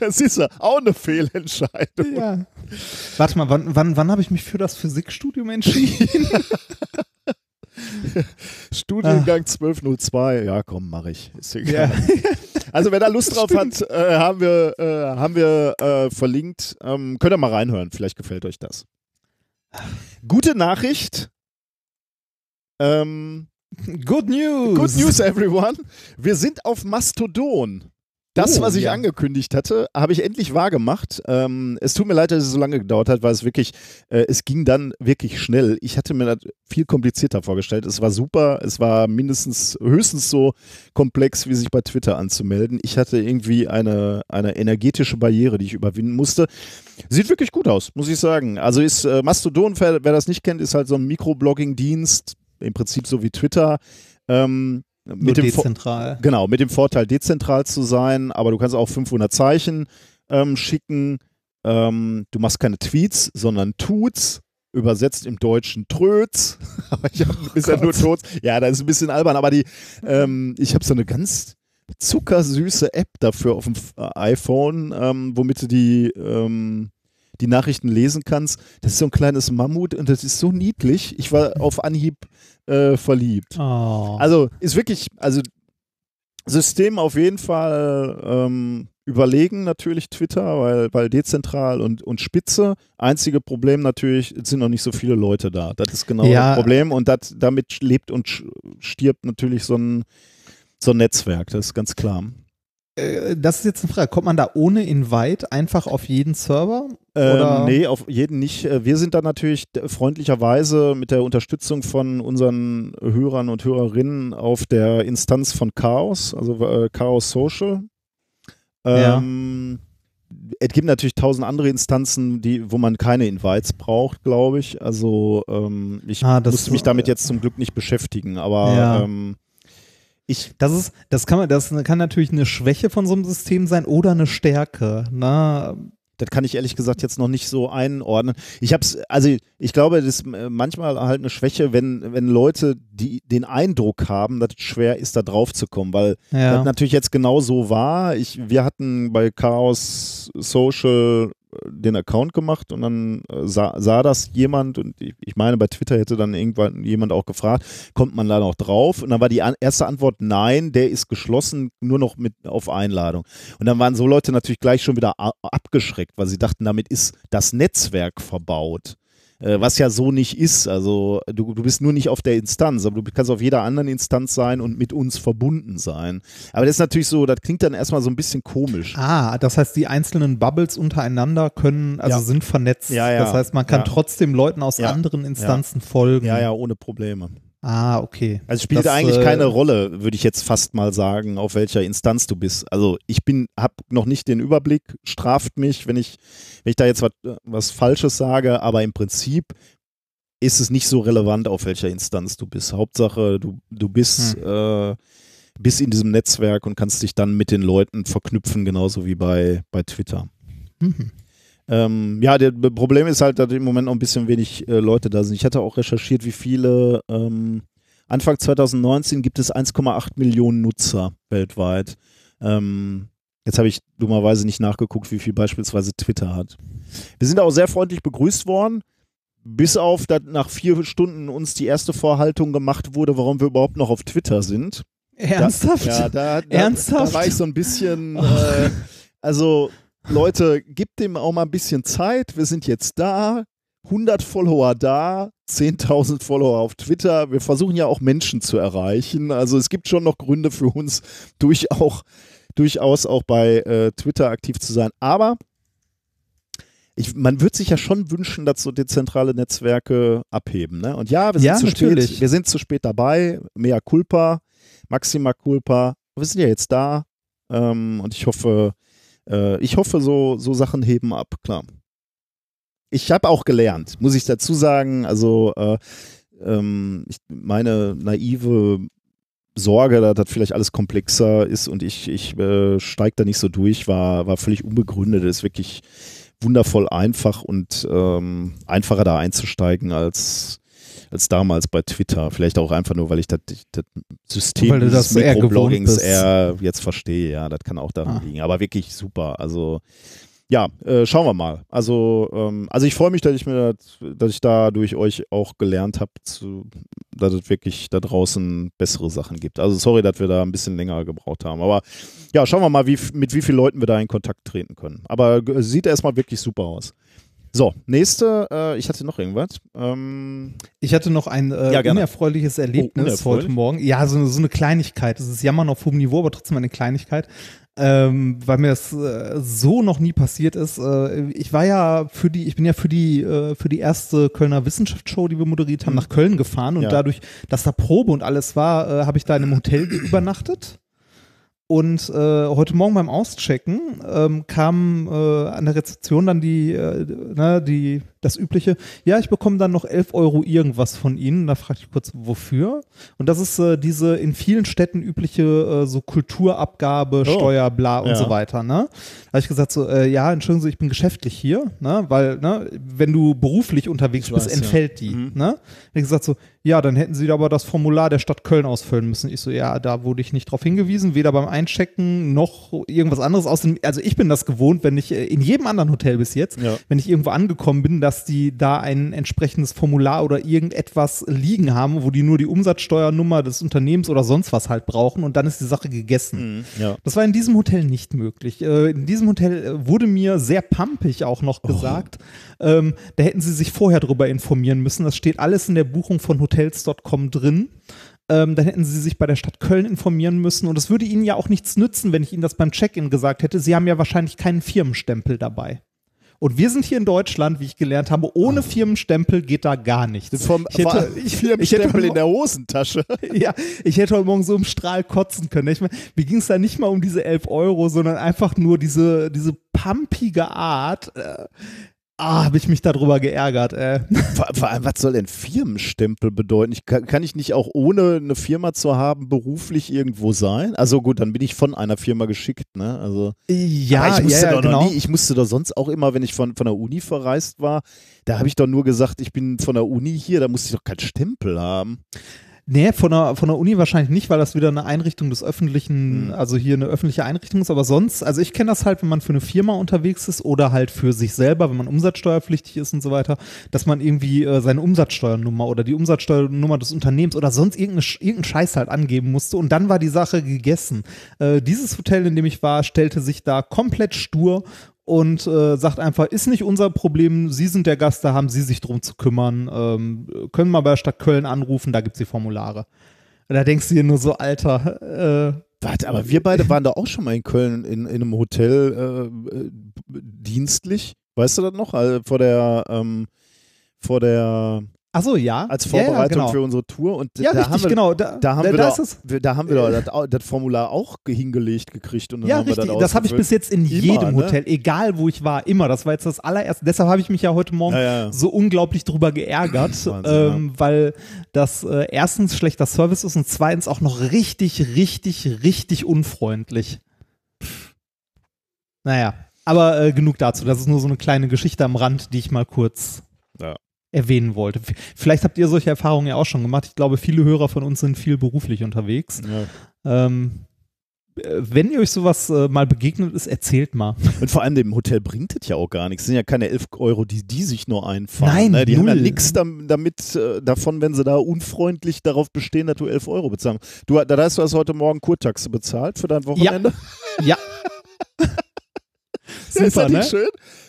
A: das ist ja auch eine Fehlentscheidung. Ja.
B: Warte mal, wann, wann, wann habe ich mich für das Physikstudium entschieden?
A: Studiengang ah. 1202, ja komm, mache ich. Ist egal. Ja. Also wer da Lust drauf hat, äh, haben wir, äh, haben wir äh, verlinkt. Ähm, könnt ihr mal reinhören, vielleicht gefällt euch das. Gute Nachricht.
B: Ähm, Good News.
A: Good News, everyone. Wir sind auf Mastodon. Das, oh, was ich ja. angekündigt hatte, habe ich endlich wahrgemacht. Ähm, es tut mir leid, dass es so lange gedauert hat, weil es wirklich, äh, es ging dann wirklich schnell. Ich hatte mir das viel komplizierter vorgestellt. Es war super, es war mindestens, höchstens so komplex, wie sich bei Twitter anzumelden. Ich hatte irgendwie eine, eine energetische Barriere, die ich überwinden musste. Sieht wirklich gut aus, muss ich sagen. Also ist äh, Mastodon, wer, wer das nicht kennt, ist halt so ein Mikroblogging-Dienst, im Prinzip so wie Twitter. Ähm,
B: mit dem dezentral.
A: genau, mit dem Vorteil, dezentral zu sein, aber du kannst auch 500 Zeichen ähm, schicken. Ähm, du machst keine Tweets, sondern Tuts, übersetzt im Deutschen Tröts. aber ich habe oh bisher nur Tots. Ja, das ist ein bisschen albern, aber die, ähm, ich habe so eine ganz zuckersüße App dafür auf dem äh, iPhone, ähm, womit du die ähm, die Nachrichten lesen kannst. Das ist so ein kleines Mammut und das ist so niedlich. Ich war auf Anhieb äh, verliebt. Oh. Also ist wirklich, also System auf jeden Fall ähm, überlegen natürlich Twitter, weil, weil dezentral und, und spitze. Einzige Problem natürlich, es sind noch nicht so viele Leute da. Das ist genau ja. das Problem und dat, damit lebt und stirbt natürlich so ein, so ein Netzwerk, das ist ganz klar.
B: Äh, das ist jetzt eine Frage. Kommt man da ohne Invite einfach auf jeden Server?
A: Ähm, nee, auf jeden nicht. Äh, wir sind da natürlich freundlicherweise mit der Unterstützung von unseren Hörern und Hörerinnen auf der Instanz von Chaos, also äh, Chaos Social. Ähm, ja. Es gibt natürlich tausend andere Instanzen, die, wo man keine Invites braucht, glaube ich. Also ähm, ich ah, musste mich damit jetzt zum Glück nicht beschäftigen, aber ja. ähm,
B: ich, das ist, das kann man, das kann natürlich eine Schwäche von so einem System sein oder eine Stärke. Na, ne?
A: das kann ich ehrlich gesagt jetzt noch nicht so einordnen. Ich habe es, also ich glaube, das ist manchmal halt eine Schwäche, wenn, wenn Leute die, den Eindruck haben, dass es schwer ist, da drauf zu kommen, weil
B: Ja.
A: das natürlich jetzt genau so war. Ich, wir hatten bei Chaos Social äh, den Account gemacht und dann äh, sah, sah das jemand und ich, ich meine, bei Twitter hätte dann irgendwann jemand auch gefragt, kommt man da noch drauf? Und dann war die an, erste Antwort nein, der ist geschlossen, nur noch mit auf Einladung. Und dann waren so Leute natürlich gleich schon wieder abgeschreckt, weil sie dachten, damit ist das Netzwerk verbaut. Äh, was ja so nicht ist. Also du, du bist nur nicht auf der Instanz, aber du kannst auf jeder anderen Instanz sein und mit uns verbunden sein. Aber das ist natürlich so, das klingt dann erstmal so ein bisschen komisch.
B: Ah, das heißt, die einzelnen Bubbles untereinander können, also
A: Ja.
B: sind vernetzt.
A: Ja, ja.
B: Das heißt, man kann trotzdem Leuten aus anderen Instanzen folgen.
A: Ja, ja, ohne Probleme.
B: Ah, okay.
A: Also es spielt
B: Das,
A: eigentlich
B: äh,
A: keine Rolle, würde ich jetzt fast mal sagen, auf welcher Instanz du bist. Also ich bin, habe noch nicht den Überblick, straft mich, wenn ich, wenn ich da jetzt was, was Falsches sage, aber im Prinzip ist es nicht so relevant, auf welcher Instanz du bist. Hauptsache, du, du bist, äh, bist in diesem Netzwerk und kannst dich dann mit den Leuten verknüpfen, genauso wie bei, bei Twitter.
B: Mhm.
A: Ähm, ja, das Problem ist halt, dass im Moment noch ein bisschen wenig äh, Leute da sind. Ich hatte auch recherchiert, wie viele. Ähm, Anfang 2019 gibt es 1,8 Millionen Nutzer weltweit. Ähm, jetzt habe ich dummerweise nicht nachgeguckt, wie viel beispielsweise Twitter hat. Wir sind auch sehr freundlich begrüßt worden. Bis auf, dass nach vier Stunden uns die erste Vorhaltung gemacht wurde, warum wir überhaupt noch auf Twitter sind.
B: Ernsthaft?
A: Ja, da, da,
B: Ernsthaft?
A: da war ich so ein bisschen, äh, also Leute, gebt dem auch mal ein bisschen Zeit. Wir sind jetzt da, 100 Follower da, 10.000 Follower auf Twitter. Wir versuchen ja auch Menschen zu erreichen. Also es gibt schon noch Gründe für uns, durch auch, durchaus auch bei äh, Twitter aktiv zu sein. Aber ich, man wird sich ja schon wünschen, dass so dezentrale Netzwerke abheben. Ne? Und ja, wir sind
B: Ja,
A: zu
B: natürlich.
A: spät. Wir sind zu spät dabei. Mea culpa, maxima culpa. Wir sind ja jetzt da. Ähm, und ich hoffe, äh, ich hoffe, so, so Sachen heben ab, klar. Ich habe auch gelernt, muss ich dazu sagen. Also äh, ähm, ich, meine naive Sorge, dass das vielleicht alles komplexer ist und ich, ich äh, steige da nicht so durch, war, war völlig unbegründet. Es ist wirklich wundervoll einfach und ähm, einfacher da einzusteigen als, als damals bei Twitter. Vielleicht auch einfach nur, weil ich das, das System
B: eher gewohnt
A: Mikrobloggings eher jetzt verstehe. Ja, das kann auch daran
B: Ah.
A: liegen. Aber wirklich super. Also ja, äh, schauen wir mal. Also, ähm, also ich freue mich, dass ich mir, das, dass ich da durch euch auch gelernt habe, dass es wirklich da draußen bessere Sachen gibt. Also sorry, dass wir da ein bisschen länger gebraucht haben. Aber ja, schauen wir mal, wie, mit wie vielen Leuten wir da in Kontakt treten können. Aber äh, sieht erstmal wirklich super aus. So, nächste, äh, ich hatte noch irgendwas. Ähm,
B: Ich hatte noch ein äh,
A: Ja,
B: unerfreuliches Erlebnis
A: unerfreulich?
B: heute Morgen. Ja, so, so eine Kleinigkeit. Das ist Jammern auf hohem Niveau, aber trotzdem eine Kleinigkeit. Ähm, weil mir das äh, so noch nie passiert ist. Äh, ich war ja für die, ich bin ja für die, äh, für die erste Kölner Wissenschaftsshow, die wir moderiert haben, nach Köln gefahren und
A: Mhm. Ja.
B: dadurch, dass da Probe und alles war, äh, habe ich da in einem Hotel übernachtet. Und äh, heute Morgen beim Auschecken ähm, kam äh, an der Rezeption dann die, äh, ne, die, das übliche, ja, ich bekomme dann noch 11 Euro irgendwas von Ihnen. Da fragte ich kurz, wofür? Und das ist äh, diese in vielen Städten übliche äh, so Kulturabgabe,
A: Oh.
B: Steuer, bla und
A: Ja.
B: so weiter. Ne? Da habe ich gesagt so, äh, ja, entschuldigen Sie, ich bin geschäftlich hier, ne? weil ne, wenn du beruflich unterwegs
A: Ich
B: bist,
A: weiß, ja.
B: entfällt die.
A: Mhm.
B: Ne? Da ich gesagt so, ja, dann hätten Sie aber das Formular der Stadt Köln ausfüllen müssen. Ich so, ja, da wurde ich nicht drauf hingewiesen, weder beim Einchecken noch irgendwas anderes. Außerdem, also ich bin das gewohnt, wenn ich äh, in jedem anderen Hotel bis jetzt,
A: Ja.
B: wenn ich irgendwo angekommen bin, dass die da ein entsprechendes Formular oder irgendetwas liegen haben, wo die nur die Umsatzsteuernummer des Unternehmens oder sonst was halt brauchen und dann ist die Sache gegessen.
A: ja.
B: Das war in diesem Hotel nicht möglich. Äh, in diesem Hotel äh, wurde mir sehr pampig auch noch gesagt, ähm, da hätten sie sich vorher drüber informieren müssen. Das steht alles in der Buchung von Hotels.com drin. Ähm, dann hätten sie sich bei der Stadt Köln informieren müssen. Und es würde ihnen ja auch nichts nützen, wenn ich ihnen das beim Check-in gesagt hätte. Sie haben ja wahrscheinlich keinen Firmenstempel dabei. Und wir sind hier in Deutschland, wie ich gelernt habe, ohne Firmenstempel geht da gar nichts.
A: Vom,
B: ich hätte, ich, ich hätte
A: Stempel in der Hosentasche.
B: ja, ich hätte heute Morgen so im Strahl kotzen können. Ich meine, mir ging es da nicht mal um diese 11 Euro, sondern einfach nur diese, diese pumpige Art. Äh, Ah, habe ich mich darüber geärgert, ey.
A: Vor, vor allem, was soll denn Firmenstempel bedeuten? Ich, kann, kann ich nicht auch ohne eine Firma zu haben beruflich irgendwo sein? Also gut, dann bin ich von einer Firma geschickt, ne? Also
B: Ja,
A: ich musste
B: ja, ja,
A: doch
B: genau.
A: nie, ich musste doch sonst auch immer, wenn ich von, von der Uni verreist war, da habe ich doch nur gesagt, ich bin von der Uni hier, da musste ich doch keinen Stempel haben.
B: Nee, von der, von der Uni wahrscheinlich nicht, weil das wieder eine Einrichtung des öffentlichen,
A: Mhm.
B: also hier eine öffentliche Einrichtung ist, aber sonst, also ich kenne das halt, wenn man für eine Firma unterwegs ist oder halt für sich selber, wenn man umsatzsteuerpflichtig ist und so weiter, dass man irgendwie äh, seine Umsatzsteuernummer oder die Umsatzsteuernummer des Unternehmens oder sonst irgendeinen Scheiß halt angeben musste und dann war die Sache gegessen. Äh, dieses Hotel, in dem ich war, stellte sich da komplett stur und äh, sagt einfach, ist nicht unser Problem, Sie sind der Gast, da haben Sie sich drum zu kümmern, ähm, können mal bei der Stadt Köln anrufen, da gibt's die Formulare. Und da denkst du dir nur so, Alter, äh,
A: Warte, aber wir beide waren da auch schon mal in Köln in, in einem Hotel äh, dienstlich. Weißt du das noch? Also vor der, ähm, vor der,
B: ach so, ja.
A: als
B: Ja, ja,
A: Vorbereitung
B: genau.
A: für unsere Tour. Und
B: Ja,
A: da
B: richtig,
A: haben wir,
B: genau. Da,
A: Da haben
B: da,
A: wir
B: da
A: wir- da haben wir doch das, das Formular auch hingelegt gekriegt und dann
B: Ja, richtig.
A: das
B: Das habe ich bis jetzt in
A: Immer,
B: jedem
A: ne?
B: Hotel, egal wo ich war, immer. Das war jetzt das allererste. Deshalb habe ich mich ja heute Morgen
A: Ja, ja.
B: so unglaublich drüber geärgert,
A: Wahnsinn,
B: ähm, weil das äh, erstens schlechter Service ist und zweitens auch noch richtig, richtig, richtig unfreundlich. Naja, aber äh, genug dazu. Das ist nur so eine kleine Geschichte am Rand, die ich mal kurz
A: Ja.
B: Erwähnen wollte. Vielleicht habt ihr solche Erfahrungen ja auch schon gemacht. Ich glaube, viele Hörer von uns sind viel beruflich unterwegs.
A: Ja.
B: Ähm, äh, wenn ihr euch sowas äh, mal begegnet ist, erzählt mal.
A: Und vor allem dem Hotel bringt es ja auch gar nichts. Es sind ja keine 11 Euro, die die sich nur einfahren.
B: Nein,
A: ne? Die haben ja
B: null.
A: nichts damit äh, davon, wenn sie da unfreundlich darauf bestehen, dass du 11 Euro bezahlen. Du, da hast du also heute Morgen Kurtaxe bezahlt für dein Wochenende.
B: Ja.
A: ist das
B: Super,
A: nicht
B: ne?
A: schön?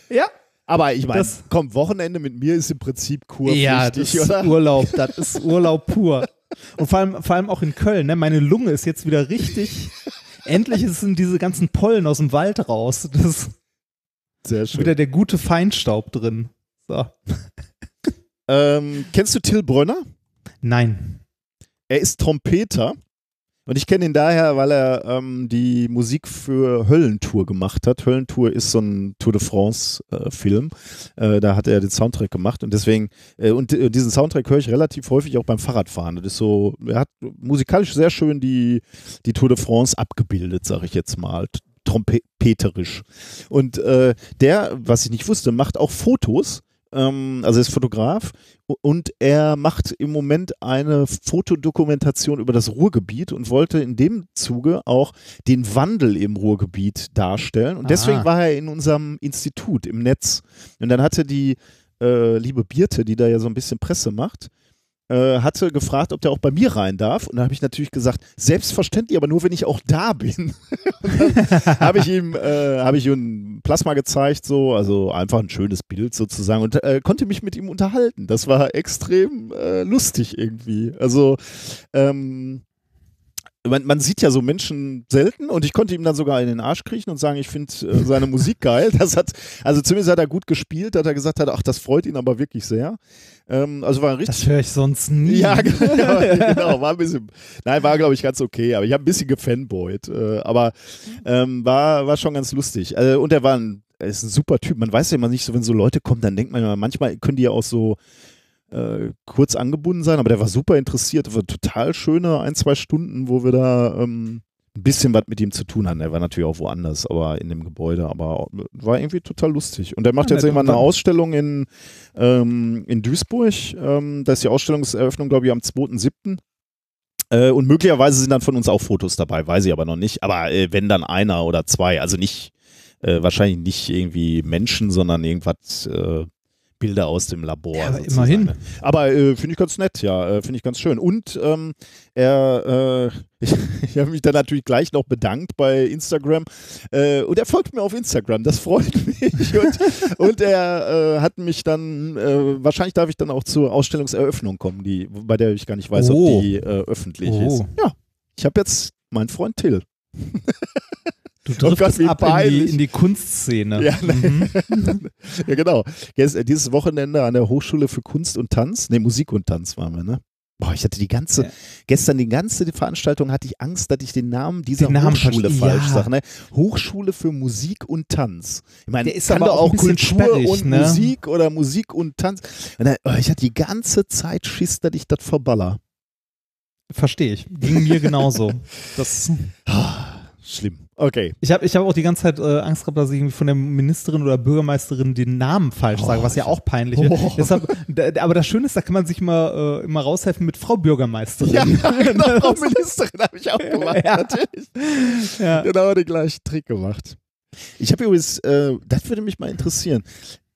B: Ja.
A: Aber ich meine,
B: Das-
A: komm, Wochenende mit mir ist im Prinzip kurpflichtig,
B: Ja, das ist
A: oder?
B: Urlaub. Das ist Urlaub pur. Und vor allem, vor allem auch in Köln. Ne? Meine Lunge ist jetzt wieder richtig. Endlich sind diese ganzen Pollen aus dem Wald raus. Das ist
A: Sehr schön.
B: wieder der gute Feinstaub drin. So.
A: Ähm, kennst du Till Brönner?
B: Nein.
A: Er ist Trompeter. Und ich kenne ihn daher, weil er ähm, die Musik für Höllentour gemacht hat. Höllentour ist so ein Tour de France-Film. Äh, da hat er den Soundtrack gemacht und deswegen, äh, und äh, diesen Soundtrack höre ich relativ häufig auch beim Fahrradfahren. Das ist so, er hat musikalisch sehr schön die, die Tour de France abgebildet, sage ich jetzt mal. Trompeterisch. Und äh, der, was ich nicht wusste, macht auch Fotos. Ähm, also er ist Fotograf und er macht im Moment eine Fotodokumentation über das Ruhrgebiet und wollte in dem Zuge auch den Wandel im Ruhrgebiet darstellen. Und deswegen
B: Ah.
A: war er in unserem Institut im Netz. Und dann hatte die äh, liebe Birte, die da ja so ein bisschen Presse macht, äh, hatte gefragt, ob der auch bei mir rein darf. Und da habe ich natürlich gesagt, selbstverständlich, aber nur wenn ich auch da bin. Habe ich ihm, äh, habe ich ihm ein Plasma gezeigt, so, also einfach ein schönes Bild sozusagen und äh, konnte mich mit ihm unterhalten. Das war extrem äh, lustig irgendwie. Also ähm, man, man sieht ja so Menschen selten und ich konnte ihm dann sogar in den Arsch kriechen und sagen, ich finde äh, seine Musik geil. Das hat, also zumindest hat er gut gespielt, hat er gesagt hat, ach, das freut ihn aber wirklich sehr. Ähm, also war ein richtig
B: Das höre ich sonst nie.
A: ja, genau, genau, war ein bisschen, nein, war glaube ich ganz okay, aber ich habe ein bisschen gefanboyt, äh, aber ähm, war, war schon ganz lustig. Äh, und er war ein, er ist ein super Typ. Man weiß ja immer nicht so, wenn so Leute kommen, dann denkt man ja, manchmal können die ja auch so äh, kurz angebunden sein, aber der war super interessiert, war total schöne ein, zwei Stunden, wo wir da ähm, ein bisschen was mit ihm zu tun hatten. Er war natürlich auch woanders, aber in dem Gebäude, aber war irgendwie total lustig. Und er macht
B: Ja,
A: jetzt irgendwann eine Ausstellung in, ähm, in Duisburg. Ähm, da ist die Ausstellungseröffnung, glaube ich, am 2.7. Äh, und möglicherweise sind dann von uns auch Fotos dabei, weiß ich aber noch nicht. Aber äh, wenn dann einer oder zwei, also nicht, äh, wahrscheinlich nicht irgendwie Menschen, sondern irgendwas, äh, Bilder aus dem Labor.
B: Ja, aber immerhin.
A: Aber äh, finde ich ganz nett, ja, äh, finde ich ganz schön. Und ähm, er, äh, ich, ich habe mich dann natürlich gleich noch bedankt bei Instagram. Äh, und er folgt mir auf Instagram, das freut mich. Und, und er äh, hat mich dann, äh, wahrscheinlich darf ich dann auch zur Ausstellungseröffnung kommen, die, bei der ich gar nicht weiß,
B: Oh.
A: ob die öffentlich
B: Oh.
A: ist. Ja, ich habe jetzt meinen Freund Till.
B: Du
A: Oh Gott,
B: driftest
A: wie
B: ab in die, in die Kunstszene.
A: Ja,
B: mhm.
A: Ja, genau. Jetzt, äh, dieses Wochenende an der Hochschule für Kunst und Tanz, ne, Musik und Tanz waren wir, ne? Boah, ich hatte die ganze,
B: Ja.
A: gestern die ganze Veranstaltung hatte ich Angst, dass ich den Namen dieser
B: Den Namen
A: Hochschule falsch
B: ja.
A: sage. Ne? Hochschule für Musik und Tanz. Ich meine,
B: Der ist
A: kann
B: aber
A: doch
B: auch
A: auch Kultur und
B: ne?
A: Musik oder Musik und Tanz. Und dann, oh, ich hatte die ganze Zeit Schiss, dass ich das verballer.
B: Verstehe ich. Ging mir genauso. Das,
A: Ah, Schlimm. Okay.
B: ich habe ich hab auch die ganze Zeit äh, Angst gehabt, dass ich irgendwie von der Ministerin oder Bürgermeisterin den Namen falsch sage, was ja auch peinlich ist.
A: Oh.
B: Deshalb, da, aber das Schöne ist, da kann man sich immer, äh, immer raushelfen mit Frau Bürgermeisterin.
A: Ja, genau, Frau Ministerin habe ich auch gemacht,
B: Ja.
A: natürlich.
B: Ja.
A: Genau den gleichen Trick gemacht. Ich habe übrigens, äh, das würde mich mal interessieren.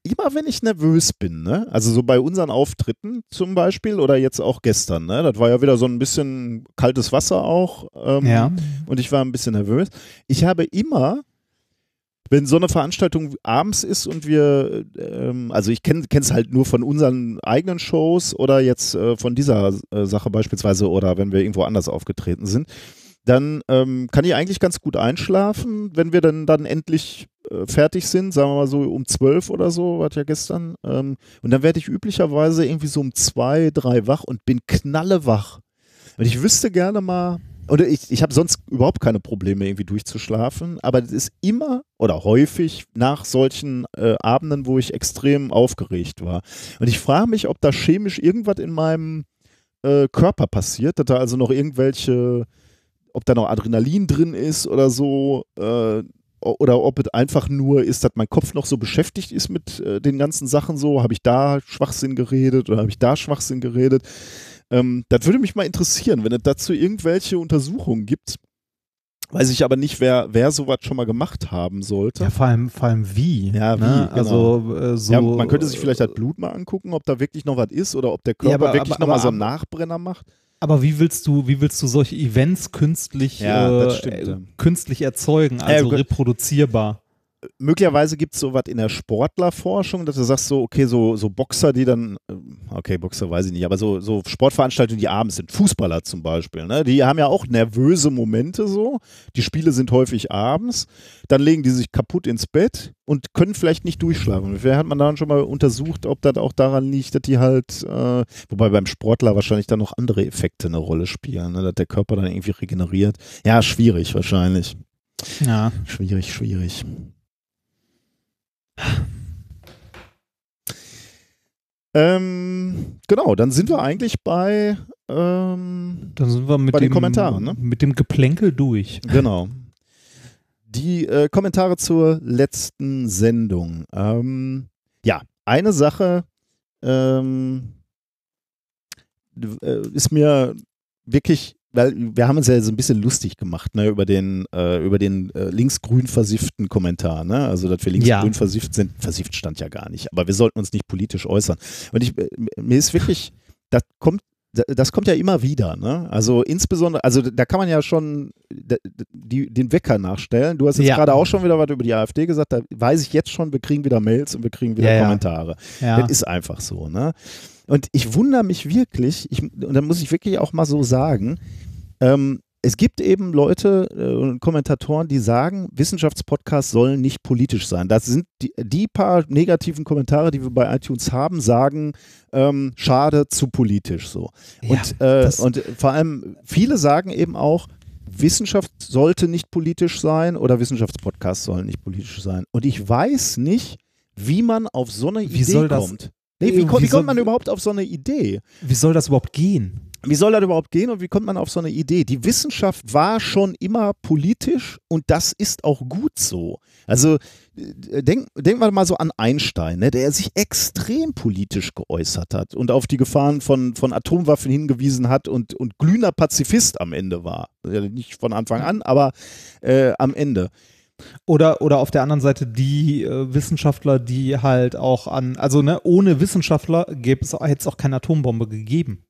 A: Immer wenn ich nervös bin, ne? also so bei unseren Auftritten zum Beispiel oder jetzt auch gestern, ne? das war ja wieder so ein bisschen kaltes Wasser auch ähm,
B: Ja.
A: und ich war ein bisschen nervös. Ich habe immer, wenn so eine Veranstaltung abends ist und wir, ähm, also ich kenne es halt nur von unseren eigenen Shows oder jetzt äh, von dieser äh, Sache beispielsweise oder wenn wir irgendwo anders aufgetreten sind, dann ähm, kann ich eigentlich ganz gut einschlafen, wenn wir dann, dann endlich fertig sind, sagen wir mal so um zwölf oder so, war ja gestern. Ähm, und dann werde ich üblicherweise irgendwie so um zwei, drei wach und bin knallewach. Und ich wüsste gerne mal, oder ich, ich habe sonst überhaupt keine Probleme, irgendwie durchzuschlafen, aber das ist immer oder häufig nach solchen äh, Abenden, wo ich extrem aufgeregt war. Und ich frage mich, ob da chemisch irgendwas in meinem äh, Körper passiert, dass da also noch irgendwelche, ob da noch Adrenalin drin ist oder so, äh, oder ob es einfach nur ist, dass mein Kopf noch so beschäftigt ist mit äh, den ganzen Sachen so, habe ich da Schwachsinn geredet oder habe ich da Schwachsinn geredet. Ähm, das würde mich mal interessieren, wenn es dazu irgendwelche Untersuchungen gibt. Weiß ich aber nicht, wer, wer sowas schon mal gemacht haben sollte.
B: Ja, vor allem, vor allem wie.
A: Ja, wie,
B: ne?
A: genau.
B: Also, äh, so.
A: ja, man könnte sich vielleicht das Blut mal angucken, ob da wirklich noch was ist oder ob der Körper
B: Ja, aber-
A: wirklich
B: aber-
A: noch mal
B: aber-
A: so einen Nachbrenner macht.
B: Aber wie willst du, wie willst du solche Events künstlich,
A: Ja,
B: äh, künstlich erzeugen, also reproduzierbar?
A: Möglicherweise gibt es sowas in der Sportlerforschung, dass du sagst so, okay, so, so Boxer, die dann, äh, okay, Boxer weiß ich nicht, aber so, so Sportveranstaltungen, die abends sind, Fußballer zum Beispiel, ne? die haben ja auch nervöse Momente so, die Spiele sind häufig abends, dann legen die sich kaputt ins Bett und können vielleicht nicht durchschlafen. Vielleicht hat man dann schon mal untersucht, ob das auch daran liegt, dass die halt, äh, wobei beim Sportler wahrscheinlich dann noch andere Effekte eine Rolle spielen, ne? dass der Körper dann irgendwie regeneriert. Ja, schwierig wahrscheinlich.
B: Ja.
A: Schwierig, schwierig. Ähm, genau, dann sind wir eigentlich bei, ähm,
B: Dann sind wir mit
A: Bei den
B: dem
A: Kommentaren, ne?
B: mit dem Geplänkel durch.
A: genau. Die äh, Kommentare zur letzten Sendung. Ähm, ja, eine Sache ähm, äh, ist mir wirklich, weil wir haben uns ja so ein bisschen lustig gemacht, ne, über den, äh, über den äh, linksgrün versifften Kommentar, ne? Also, dass wir linksgrün
B: Ja.
A: versifft sind, versifft stand ja gar nicht, aber wir sollten uns nicht politisch äußern. Und ich, äh, mir ist wirklich, das kommt, das kommt ja immer wieder, ne? Also insbesondere, also da kann man ja schon die, den Wecker nachstellen. Du hast jetzt
B: Ja.
A: gerade auch schon wieder was über die AfD gesagt, da weiß ich jetzt schon, wir kriegen wieder Mails und wir kriegen wieder
B: Ja.
A: Kommentare. Das ist einfach so, ne? Und ich wundere mich wirklich, ich, und da muss ich wirklich auch mal so sagen, ähm, es gibt eben Leute äh, und Kommentatoren, die sagen, Wissenschaftspodcasts sollen nicht politisch sein. Das sind die, die paar negativen Kommentare, die wir bei iTunes haben, sagen, ähm, schade, zu politisch so.
B: Ja,
A: und, äh, und vor allem, viele sagen eben auch, Wissenschaft sollte nicht politisch sein oder Wissenschaftspodcasts sollen nicht politisch sein. Und ich weiß nicht, wie man auf so eine
B: Wie
A: Idee
B: soll das-
A: kommt. Nee, wie, ko-
B: wie
A: wie kommt man überhaupt auf so eine Idee?
B: Wie soll das überhaupt gehen?
A: Wie soll das überhaupt gehen und wie kommt man auf so eine Idee? Die Wissenschaft war schon immer politisch und das ist auch gut so. Also äh, denk, denk mal mal so an Einstein, ne, der sich extrem politisch geäußert hat und auf die Gefahren von, von Atomwaffen hingewiesen hat und, und glühender Pazifist am Ende war. Nicht von Anfang an, aber äh, am Ende.
B: Oder, oder auf der anderen Seite die äh, Wissenschaftler, die halt auch an, also ne, ohne Wissenschaftler gäbe es, hätte es auch keine Atombombe gegeben.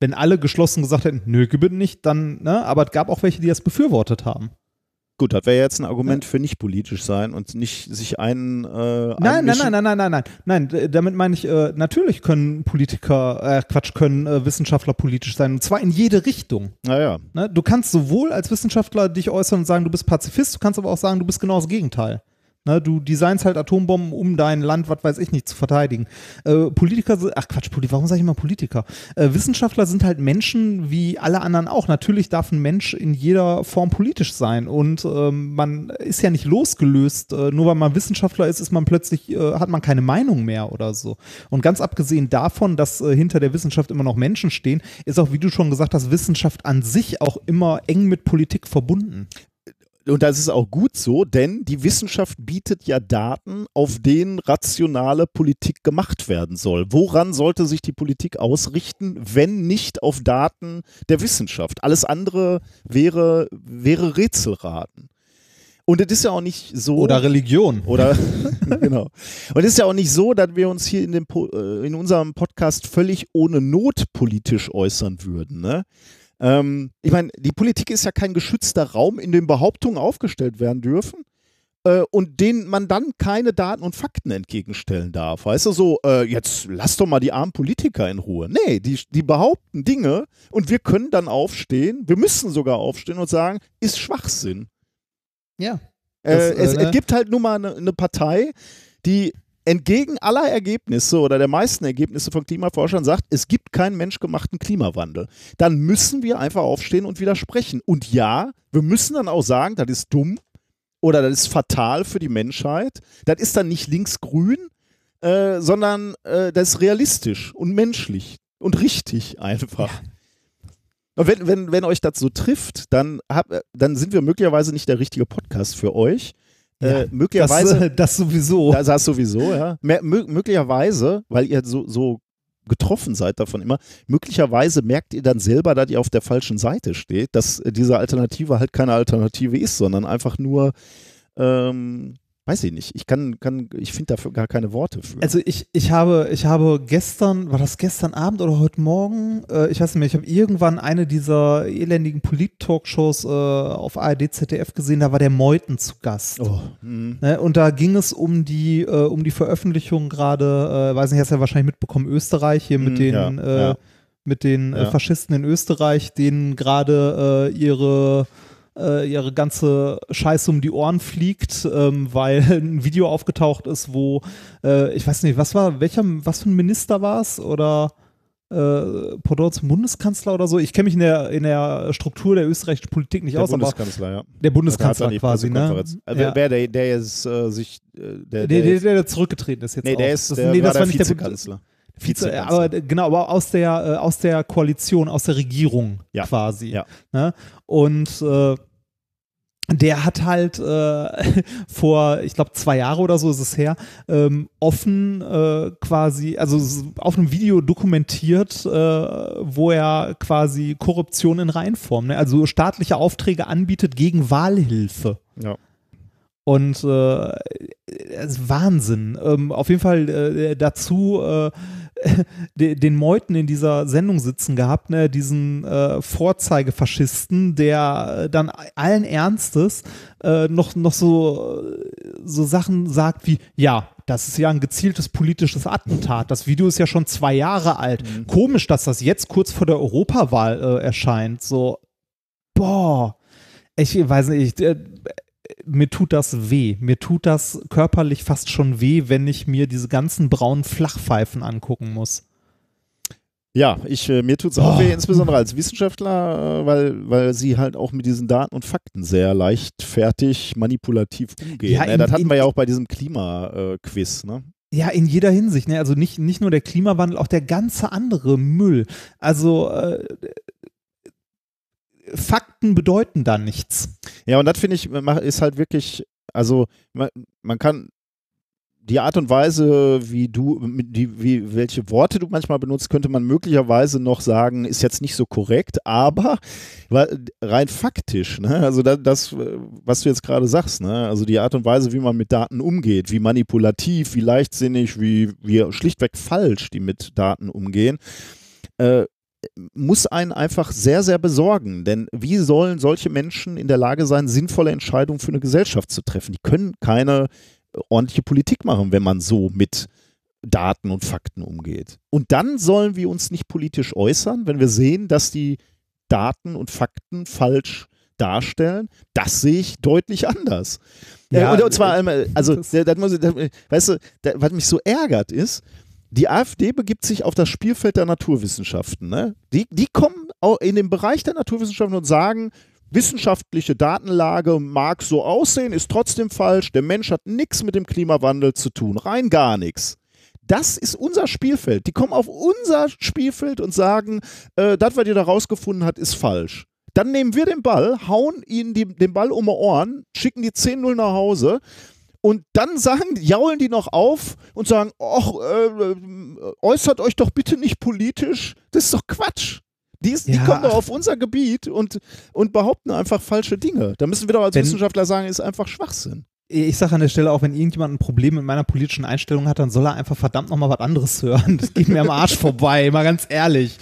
B: Wenn alle geschlossen gesagt hätten, nö, gibt es nicht, dann, ne, aber es gab auch welche, die das befürwortet haben.
A: Gut, das wäre jetzt ein Argument für nicht politisch sein und nicht sich einen. Äh,
B: Nein, nein, nein, nein, nein, nein, nein. Nein, damit meine ich, äh, natürlich können Politiker, äh, Quatsch, können äh, Wissenschaftler politisch sein. Und zwar in jede Richtung.
A: Naja,
B: Ne? Du kannst sowohl als Wissenschaftler dich äußern und sagen, du bist Pazifist, du kannst aber auch sagen, du bist genau das Gegenteil. Ne, du designst halt Atombomben, um dein Land, was weiß ich nicht, zu verteidigen. Äh, Politiker, ach Quatsch, warum sage ich immer Politiker? Äh, Wissenschaftler sind halt Menschen wie alle anderen auch. Natürlich darf ein Mensch in jeder Form politisch sein und ähm, man ist ja nicht losgelöst. Äh, nur weil man Wissenschaftler ist, ist man plötzlich, äh, hat man keine Meinung mehr oder so. Und ganz abgesehen davon, dass äh, hinter der Wissenschaft immer noch Menschen stehen, ist auch, wie du schon gesagt hast, Wissenschaft an sich auch immer eng mit Politik verbunden.
A: Und das ist auch gut so, denn die Wissenschaft bietet ja Daten, auf denen rationale Politik gemacht werden soll. Woran sollte sich die Politik ausrichten, wenn nicht auf Daten der Wissenschaft? Alles andere wäre, wäre Rätselraten. Und es ist ja auch nicht so.
B: Oder Religion.
A: Oder genau. Und es ist ja auch nicht so, dass wir uns hier in, dem, äh, in unserem Podcast völlig ohne Not politisch äußern würden. Ne? Ähm, ich meine, die Politik ist ja kein geschützter Raum, in dem Behauptungen aufgestellt werden dürfen äh, und denen man dann keine Daten und Fakten entgegenstellen darf. Weißt du, so, äh, jetzt lass doch mal die armen Politiker in Ruhe. Nee, die, die behaupten Dinge und wir können dann aufstehen, wir müssen sogar aufstehen und sagen, ist Schwachsinn.
B: Ja.
A: Äh,
B: Das,
A: es,
B: äh, ne?
A: es gibt halt nun mal eine, eine Partei, die entgegen aller Ergebnisse oder der meisten Ergebnisse von Klimaforschern sagt, es gibt keinen menschgemachten Klimawandel. Dann müssen wir einfach aufstehen und widersprechen. Und ja, wir müssen dann auch sagen, das ist dumm oder das ist fatal für die Menschheit. Das ist dann nicht linksgrün, äh, sondern äh, das ist realistisch und menschlich und richtig einfach. Und wenn, wenn, wenn euch das so trifft, dann, hab, dann sind wir möglicherweise nicht der richtige Podcast für euch.
B: Ja,
A: äh, möglicherweise,
B: Das, äh, das sowieso.
A: das, das sowieso, ja. Möglicherweise, weil ihr so, so getroffen seid davon immer, möglicherweise merkt ihr dann selber, dass ihr auf der falschen Seite steht, dass äh, diese Alternative halt keine Alternative ist, sondern einfach nur, ähm, weiß ich nicht, ich kann, kann ich finde dafür gar keine Worte für.
B: Also ich, ich habe, ich habe gestern, war das gestern Abend oder heute Morgen? Äh, ich weiß nicht mehr, ich habe irgendwann eine dieser elendigen Polit-Talkshows äh, auf ARD, ZDF gesehen, da war der Meuthen zu Gast.
A: oh, hm.
B: Ne, und da ging es um die, äh, um die Veröffentlichung gerade, äh, weiß nicht, hast du ja wahrscheinlich mitbekommen, Österreich hier mit
A: Mm,
B: den,
A: ja,
B: äh,
A: ja.
B: mit den äh. Faschisten in Österreich, denen gerade ihre äh, ihre ganze Scheiße um die Ohren fliegt, ähm, weil ein Video aufgetaucht ist, wo äh, ich weiß nicht, was war, welcher, was für ein Minister war es oder äh, Pendant zum Bundeskanzler oder so. Ich kenne mich in der, in der Struktur der österreichischen Politik nicht
A: der
B: aus, aber
A: Bundeskanzler, ja.
B: der Bundeskanzler
A: er
B: quasi, ne?
A: Äh,
B: Ja.
A: Wer, der, der jetzt äh, sich, äh, der,
B: Der, der,
A: der,
B: der, der zurückgetreten ist jetzt
A: nee, der
B: auch.
A: ist,
B: das,
A: der
B: nee, das
A: war der
B: der
A: Vizekanzler.
B: Vize,
A: Vizekanzler.
B: aber äh, genau, aber aus der äh, aus der Koalition, aus der Regierung
A: Ja.
B: quasi.
A: Ja.
B: Ne? Und äh, der hat halt äh, vor, ich glaube, zwei Jahre oder so ist es her, ähm, offen äh, quasi, also auf einem Video dokumentiert, äh, wo er quasi Korruption in Reinform, ne? also staatliche Aufträge anbietet gegen Wahlhilfe.
A: Ja.
B: Und äh, Wahnsinn. Ähm, auf jeden Fall äh, dazu äh, den Meuten in dieser Sendung sitzen gehabt, ne, diesen äh, Vorzeigefaschisten, der äh, dann allen Ernstes äh, noch, noch so, so Sachen sagt wie, ja, das ist ja ein gezieltes politisches Attentat. Das Video ist ja schon zwei Jahre alt. Komisch, dass das jetzt kurz vor der Europawahl äh, erscheint. So, boah, ich weiß nicht, ich, äh, mir tut das weh. Mir tut das körperlich fast schon weh, wenn ich mir diese ganzen braunen Flachpfeifen angucken muss.
A: Ja, ich, äh, mir tut es auch
B: Oh.
A: weh, insbesondere als Wissenschaftler, äh, weil, weil sie halt auch mit diesen Daten und Fakten sehr leichtfertig manipulativ umgehen.
B: Ja,
A: ne?
B: in-
A: das hatten
B: in-
A: wir ja auch bei diesem Klima-Quiz. Ne?
B: Ja, in jeder Hinsicht. Ne? Also nicht, nicht nur der Klimawandel, auch der ganze andere Müll. Also äh, Fakten bedeuten da nichts.
A: Ja, und das finde ich, ist halt wirklich, also man, man kann die Art und Weise, wie du, die, wie, welche Worte du manchmal benutzt, könnte man möglicherweise noch sagen, ist jetzt nicht so korrekt, aber rein faktisch, ne? also das, was du jetzt gerade sagst, ne? also die Art und Weise, wie man mit Daten umgeht, wie manipulativ, wie leichtsinnig, wie, wie schlichtweg falsch die mit Daten umgehen, äh, muss einen einfach sehr, sehr besorgen. Denn wie sollen solche Menschen in der Lage sein, sinnvolle Entscheidungen für eine Gesellschaft zu treffen? Die können keine äh, ordentliche Politik machen, wenn man so mit Daten und Fakten umgeht. Und dann sollen wir uns nicht politisch äußern, wenn wir sehen, dass die Daten und Fakten falsch darstellen, das sehe ich deutlich anders.
B: Ja,
A: Ja, und, und zwar, einmal, also,
B: das-
A: das, muss, ich- das, weißt du, was mich so ärgert ist, die AfD begibt sich auf das Spielfeld der Naturwissenschaften. Ne? Die, die kommen in den Bereich der Naturwissenschaften und sagen, wissenschaftliche Datenlage mag so aussehen, ist trotzdem falsch. Der Mensch hat nichts mit dem Klimawandel zu tun, rein gar nichts. Das ist unser Spielfeld. Die kommen auf unser Spielfeld und sagen, äh, das, was ihr da rausgefunden habt, ist falsch. Dann nehmen wir den Ball, hauen ihnen die, den Ball um die Ohren, schicken die 10-0 nach Hause und dann sagen, jaulen die noch auf und sagen, ach, äh, äußert euch doch bitte nicht politisch. Das ist doch Quatsch. Die, ist, die
B: Ja.
A: kommen doch auf unser Gebiet und, und behaupten einfach falsche Dinge. Da müssen wir doch als
B: Wenn-
A: Wissenschaftler sagen, ist einfach Schwachsinn.
B: Ich sage an der Stelle auch, wenn irgendjemand ein Problem mit meiner politischen Einstellung hat, dann soll er einfach verdammt nochmal was anderes hören. Das geht mir am Arsch vorbei, mal ganz ehrlich.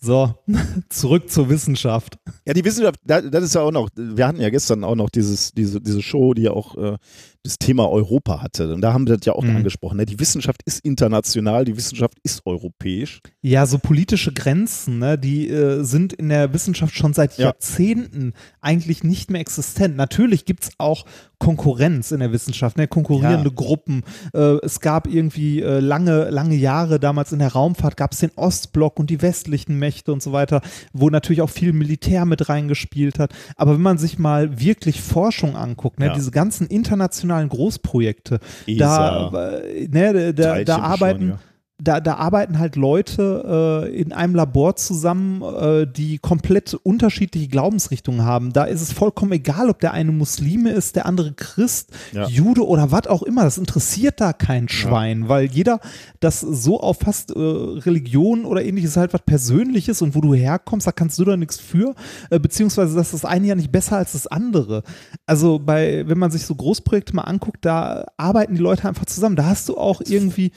B: So, zurück zur Wissenschaft.
A: Ja, die Wissenschaft, da- das ist ja auch noch, wir hatten ja gestern auch noch dieses, diese, diese Show, die ja auch äh, das Thema Europa hatte. Und da haben wir das ja auch
B: Mhm.
A: angesprochen. Ne? Die Wissenschaft ist international, die Wissenschaft ist europäisch.
B: Ja, so politische Grenzen, ne, die äh, sind in der Wissenschaft schon seit
A: Ja.
B: Jahrzehnten eigentlich nicht mehr existent. Natürlich gibt's auch Konkurrenz in der Wissenschaft, ne, konkurrierende
A: Ja.
B: Gruppen. Äh, es gab irgendwie äh, lange, lange Jahre damals in der Raumfahrt, gab's den Ostblock und die westlichen Mächte und so weiter, wo natürlich auch viel Militär mit reingespielt hat. Aber wenn man sich mal wirklich Forschung anguckt, ne,
A: Ja.
B: diese ganzen internationalen Großprojekte,
A: ESA,
B: da, äh, ne, da, da arbeiten
A: Teilchenbeschleuniger.
B: Da, da arbeiten halt Leute äh, in einem Labor zusammen, äh, die komplett unterschiedliche Glaubensrichtungen haben. Da ist es vollkommen egal, ob der eine Muslime ist, der andere Christ,
A: Ja.
B: Jude oder was auch immer. Das interessiert da kein Schwein, weil jeder das so auffasst, äh, Religion oder ähnliches ist halt was Persönliches und wo du herkommst, da kannst du da nichts für, äh, beziehungsweise das ist das eine ja nicht besser als das andere. Also bei, wenn man sich so Großprojekte mal anguckt, da arbeiten die Leute einfach zusammen. Da hast du auch irgendwie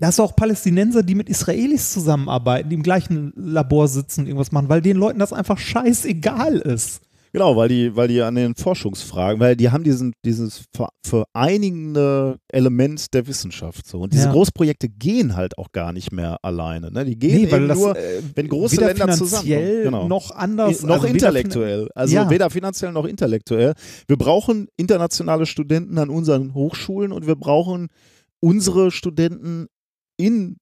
B: da hast du auch Palästinenser, die mit Israelis zusammenarbeiten, die im gleichen Labor sitzen und irgendwas machen, weil den Leuten das einfach scheißegal ist.
A: Genau, weil die, weil die an den Forschungsfragen, weil die haben diesen, dieses ver- vereinigende Element der Wissenschaft so. Und diese
B: Ja.
A: Großprojekte gehen halt auch gar nicht mehr alleine. Ne? Die gehen eben nur,
B: äh,
A: wenn große
B: weder
A: Länder
B: finanziell
A: zusammenkommen. Genau.
B: noch anders.
A: noch
B: also
A: intellektuell. Also
B: Ja.
A: weder finanziell noch intellektuell. Wir brauchen internationale Studenten an unseren Hochschulen und wir brauchen unsere Studenten in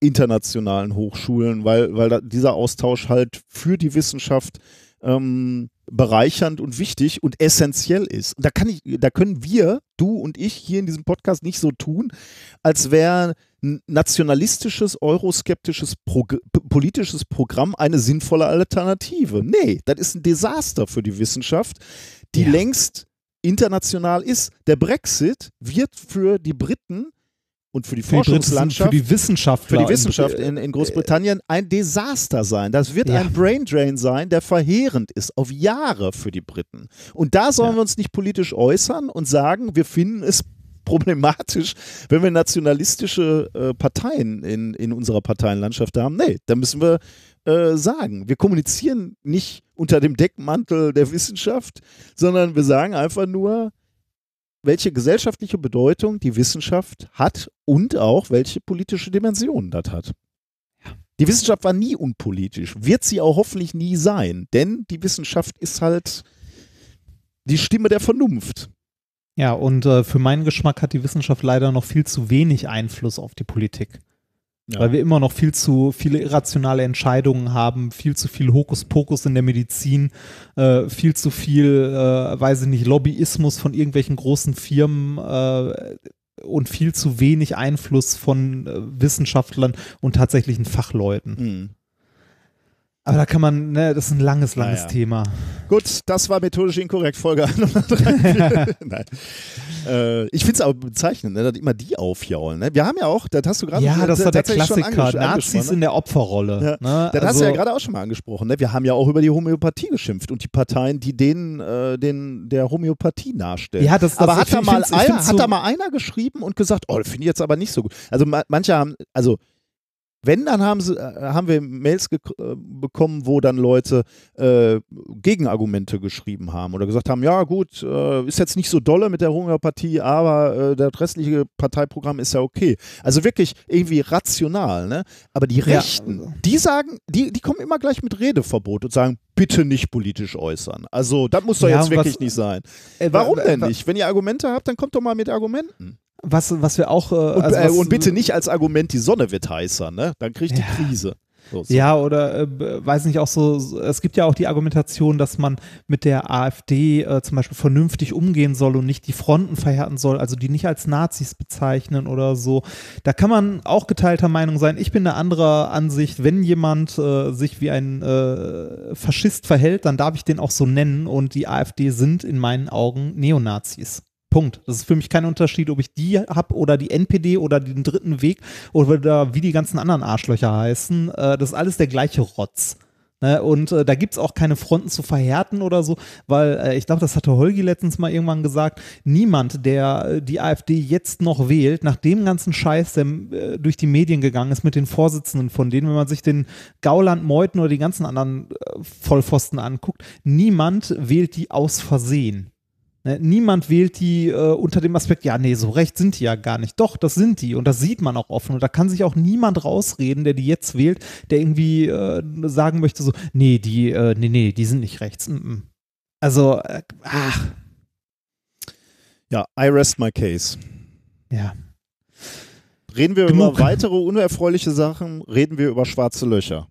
A: internationalen Hochschulen, weil, weil da, dieser Austausch halt für die Wissenschaft ähm, bereichernd und wichtig und essentiell ist. Und da kann ich, da können wir, du und ich hier in diesem Podcast nicht so tun, als wäre ein nationalistisches, euroskeptisches Prog politisches Programm eine sinnvolle Alternative. Nee, das ist ein Desaster für die Wissenschaft, die
B: Ja.
A: längst international ist. Der Brexit wird für die Briten und für die
B: Für die, Briten,
A: Forschungslandschaft
B: für die Wissenschaftler.
A: für die Wissenschaft
B: in,
A: in, in Großbritannien ein Desaster sein. Das wird
B: Ja.
A: ein Braindrain sein, der verheerend ist auf Jahre für die Briten. Und da sollen
B: Ja.
A: wir uns nicht politisch äußern und sagen, wir finden es problematisch, wenn wir nationalistische äh, Parteien in, in unserer Parteienlandschaft haben. Nee, da müssen wir äh, sagen, wir kommunizieren nicht unter dem Deckmantel der Wissenschaft, sondern wir sagen einfach nur, welche gesellschaftliche Bedeutung die Wissenschaft hat und auch welche politische Dimensionen das hat. Die Wissenschaft war nie unpolitisch, wird sie auch hoffentlich nie sein, denn die Wissenschaft ist halt die Stimme der Vernunft.
B: Ja, und äh, für meinen Geschmack hat die Wissenschaft leider noch viel zu wenig Einfluss auf die Politik.
A: Ja.
B: Weil wir immer noch viel zu viele irrationale Entscheidungen haben, viel zu viel Hokuspokus in der Medizin, äh, viel zu viel, äh, weiß ich nicht, Lobbyismus von irgendwelchen großen Firmen äh, und viel zu wenig Einfluss von äh, Wissenschaftlern und tatsächlichen Fachleuten.
A: Hm.
B: Aber da kann man, ne, das ist ein langes, langes
A: Naja.
B: Thema.
A: Gut, das war methodisch inkorrekt, Folge 103. Nein. Äh, ich finde es aber bezeichnend, ne, dass immer die aufjaulen. Ne? Wir haben ja auch, das hast du gerade
B: Ja, das war der Klassiker. Nazis
A: angesprochen,
B: in der Opferrolle.
A: Ja.
B: Ne?
A: Das hast
B: Also-
A: du ja gerade auch schon mal angesprochen. Ne? Wir haben ja auch über die Homöopathie geschimpft und die Parteien, die denen äh, den, der Homöopathie nahestellen.
B: Ja, das- das-
A: aber hat, da mal einer, hat
B: so-
A: da mal einer geschrieben und gesagt, oh, das finde ich jetzt aber nicht so gut. Also ma manche haben, also Wenn, dann haben, sie, äh, haben wir Mails äh, bekommen, wo dann Leute äh, Gegenargumente geschrieben haben oder gesagt haben, ja gut, äh, ist jetzt nicht so dolle mit der Homöopathie, aber äh, das restliche Parteiprogramm ist ja okay. Also wirklich irgendwie rational, ne? Aber die Rechten, ja. die sagen, die, die kommen immer gleich mit Redeverbot und sagen, bitte nicht politisch äußern. Also das muss doch ja, jetzt wirklich was, nicht sein. Äh, Warum denn nicht? Wenn ihr Argumente habt, dann kommt doch mal mit Argumenten.
B: Was, was wir auch. Äh,
A: und,
B: also
A: äh, und, bitte nicht als Argument, die Sonne wird heißer, ne? Dann kriegt ja. die Krise.
B: So, so. Ja, oder äh, weiß nicht, auch so, es gibt ja auch die Argumentation, dass man mit der AfD äh, zum Beispiel vernünftig umgehen soll und nicht die Fronten verhärten soll, also die nicht als Nazis bezeichnen oder so. Da kann man auch geteilter Meinung sein. Ich bin eine andere Ansicht, wenn jemand äh, sich wie ein äh, Faschist verhält, dann darf ich den auch so nennen und die AfD sind in meinen Augen Neonazis. Punkt. Das ist für mich kein Unterschied, ob ich die habe oder die NPD oder den dritten Weg oder wie die ganzen anderen Arschlöcher heißen. Äh, das ist alles der gleiche Rotz. Ne? Und äh, da gibt es auch keine Fronten zu verhärten oder so, weil äh, ich glaube, das hatte Holgi letztens mal irgendwann gesagt, niemand, der die AfD jetzt noch wählt, nach dem ganzen Scheiß, der durch die Medien gegangen ist mit den Vorsitzenden von denen, wenn man sich den Gauland, Meuthen oder die ganzen anderen Vollpfosten anguckt, niemand wählt die aus Versehen. Ne, niemand wählt die äh, unter dem Aspekt, ja, nee, so recht sind die ja gar nicht. Doch, das sind die und das sieht man auch offen und da kann sich auch niemand rausreden, der die jetzt wählt, der irgendwie äh, sagen möchte so, nee, die, äh, nee, nee, die sind nicht rechts. Mm -mm. Also, äh, ach.
A: Ja, I rest my case.
B: Ja.
A: Reden wir Genug. über weitere unerfreuliche Sachen, reden wir über schwarze Löcher.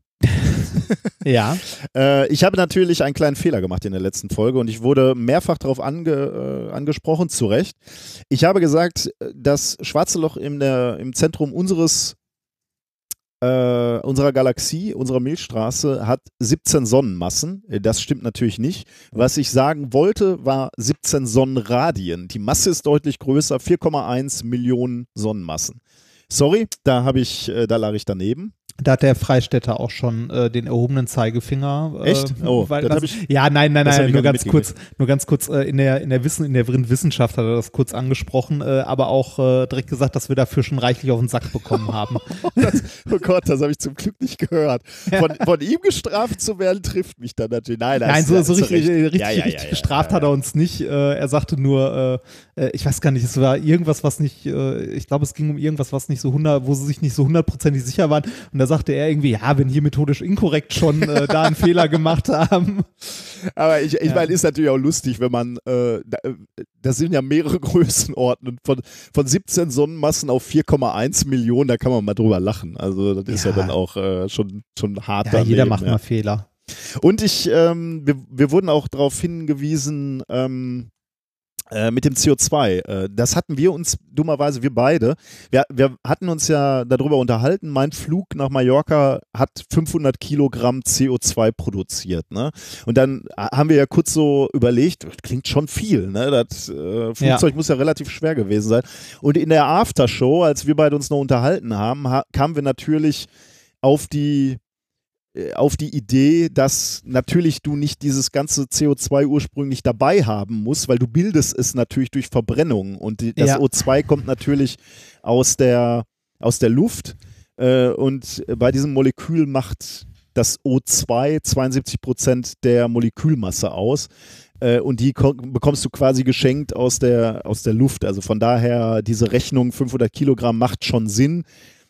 B: Ja.
A: Äh, ich habe natürlich einen kleinen Fehler gemacht in der letzten Folge und ich wurde mehrfach darauf ange, äh, angesprochen, zu Recht. Ich habe gesagt, das schwarze Loch der, im Zentrum unseres äh, unserer Galaxie, unserer Milchstraße, hat 17 Sonnenmassen. Das stimmt natürlich nicht. Was ich sagen wollte, war 17 Sonnenradien. Die Masse ist deutlich größer, 4,1 Millionen Sonnenmassen. Sorry, da habe ich, äh, da lag ich daneben.
B: Da hat der Freistädter auch schon äh, den erhobenen Zeigefinger.
A: Äh, Echt?
B: Oh, weil, das, ich, ja, nein, nein, nein, nur ganz kurz, nur ganz kurz äh, in der in der Wissen in der Wissenschaft hat er das kurz angesprochen, äh, aber auch äh, direkt gesagt, dass wir dafür schon reichlich auf den Sack bekommen haben.
A: das, oh Gott, das habe ich zum Glück nicht gehört. Von, von, ihm gestraft zu werden trifft mich dann natürlich. Nein,
B: nein, so, so richtig, richtig, ja, ja, richtig ja, gestraft hat er uns nicht. Äh, er sagte nur, äh, ich weiß gar nicht, es war irgendwas, was nicht, äh, ich glaube, es ging um irgendwas, was nicht so hundert, wo sie sich nicht so hundertprozentig sicher waren. Und da sagte er irgendwie, ja, wenn hier methodisch inkorrekt schon äh, da einen Fehler gemacht haben.
A: Aber ich, ich ja. meine, ist natürlich auch lustig, wenn man, äh, da, äh, das sind ja mehrere Größenordnungen, von, von 17 Sonnenmassen auf 4,1 Millionen, da kann man mal drüber lachen. Also das ist ja, ja dann auch äh, schon, schon hart.
B: Ja, daneben, jeder macht mal Fehler.
A: Und ich, ähm, wir, wir wurden auch darauf hingewiesen, ähm, äh, mit dem CO2. Äh, das hatten wir uns dummerweise, wir beide, wir, wir hatten uns ja darüber unterhalten, mein Flug nach Mallorca hat 500 Kilogramm CO2 produziert. Ne? Und dann haben wir ja kurz so überlegt, klingt schon viel, ne? das äh, Flugzeug ja. muss ja relativ schwer gewesen sein. Und in der Aftershow, als wir beide uns noch unterhalten haben, ha kamen wir natürlich auf die äh, auf die Idee, dass natürlich du nicht dieses ganze CO2 ursprünglich dabei haben musst, weil du bildest es natürlich durch Verbrennung und die, das ja. O2 kommt natürlich aus der, aus der Luft äh, und bei diesem Molekül macht das O2 72 Prozent der Molekülmasse aus äh, und die bekommst du quasi geschenkt aus der, aus der Luft. Also von daher, diese Rechnung 500 Kilogramm macht schon Sinn.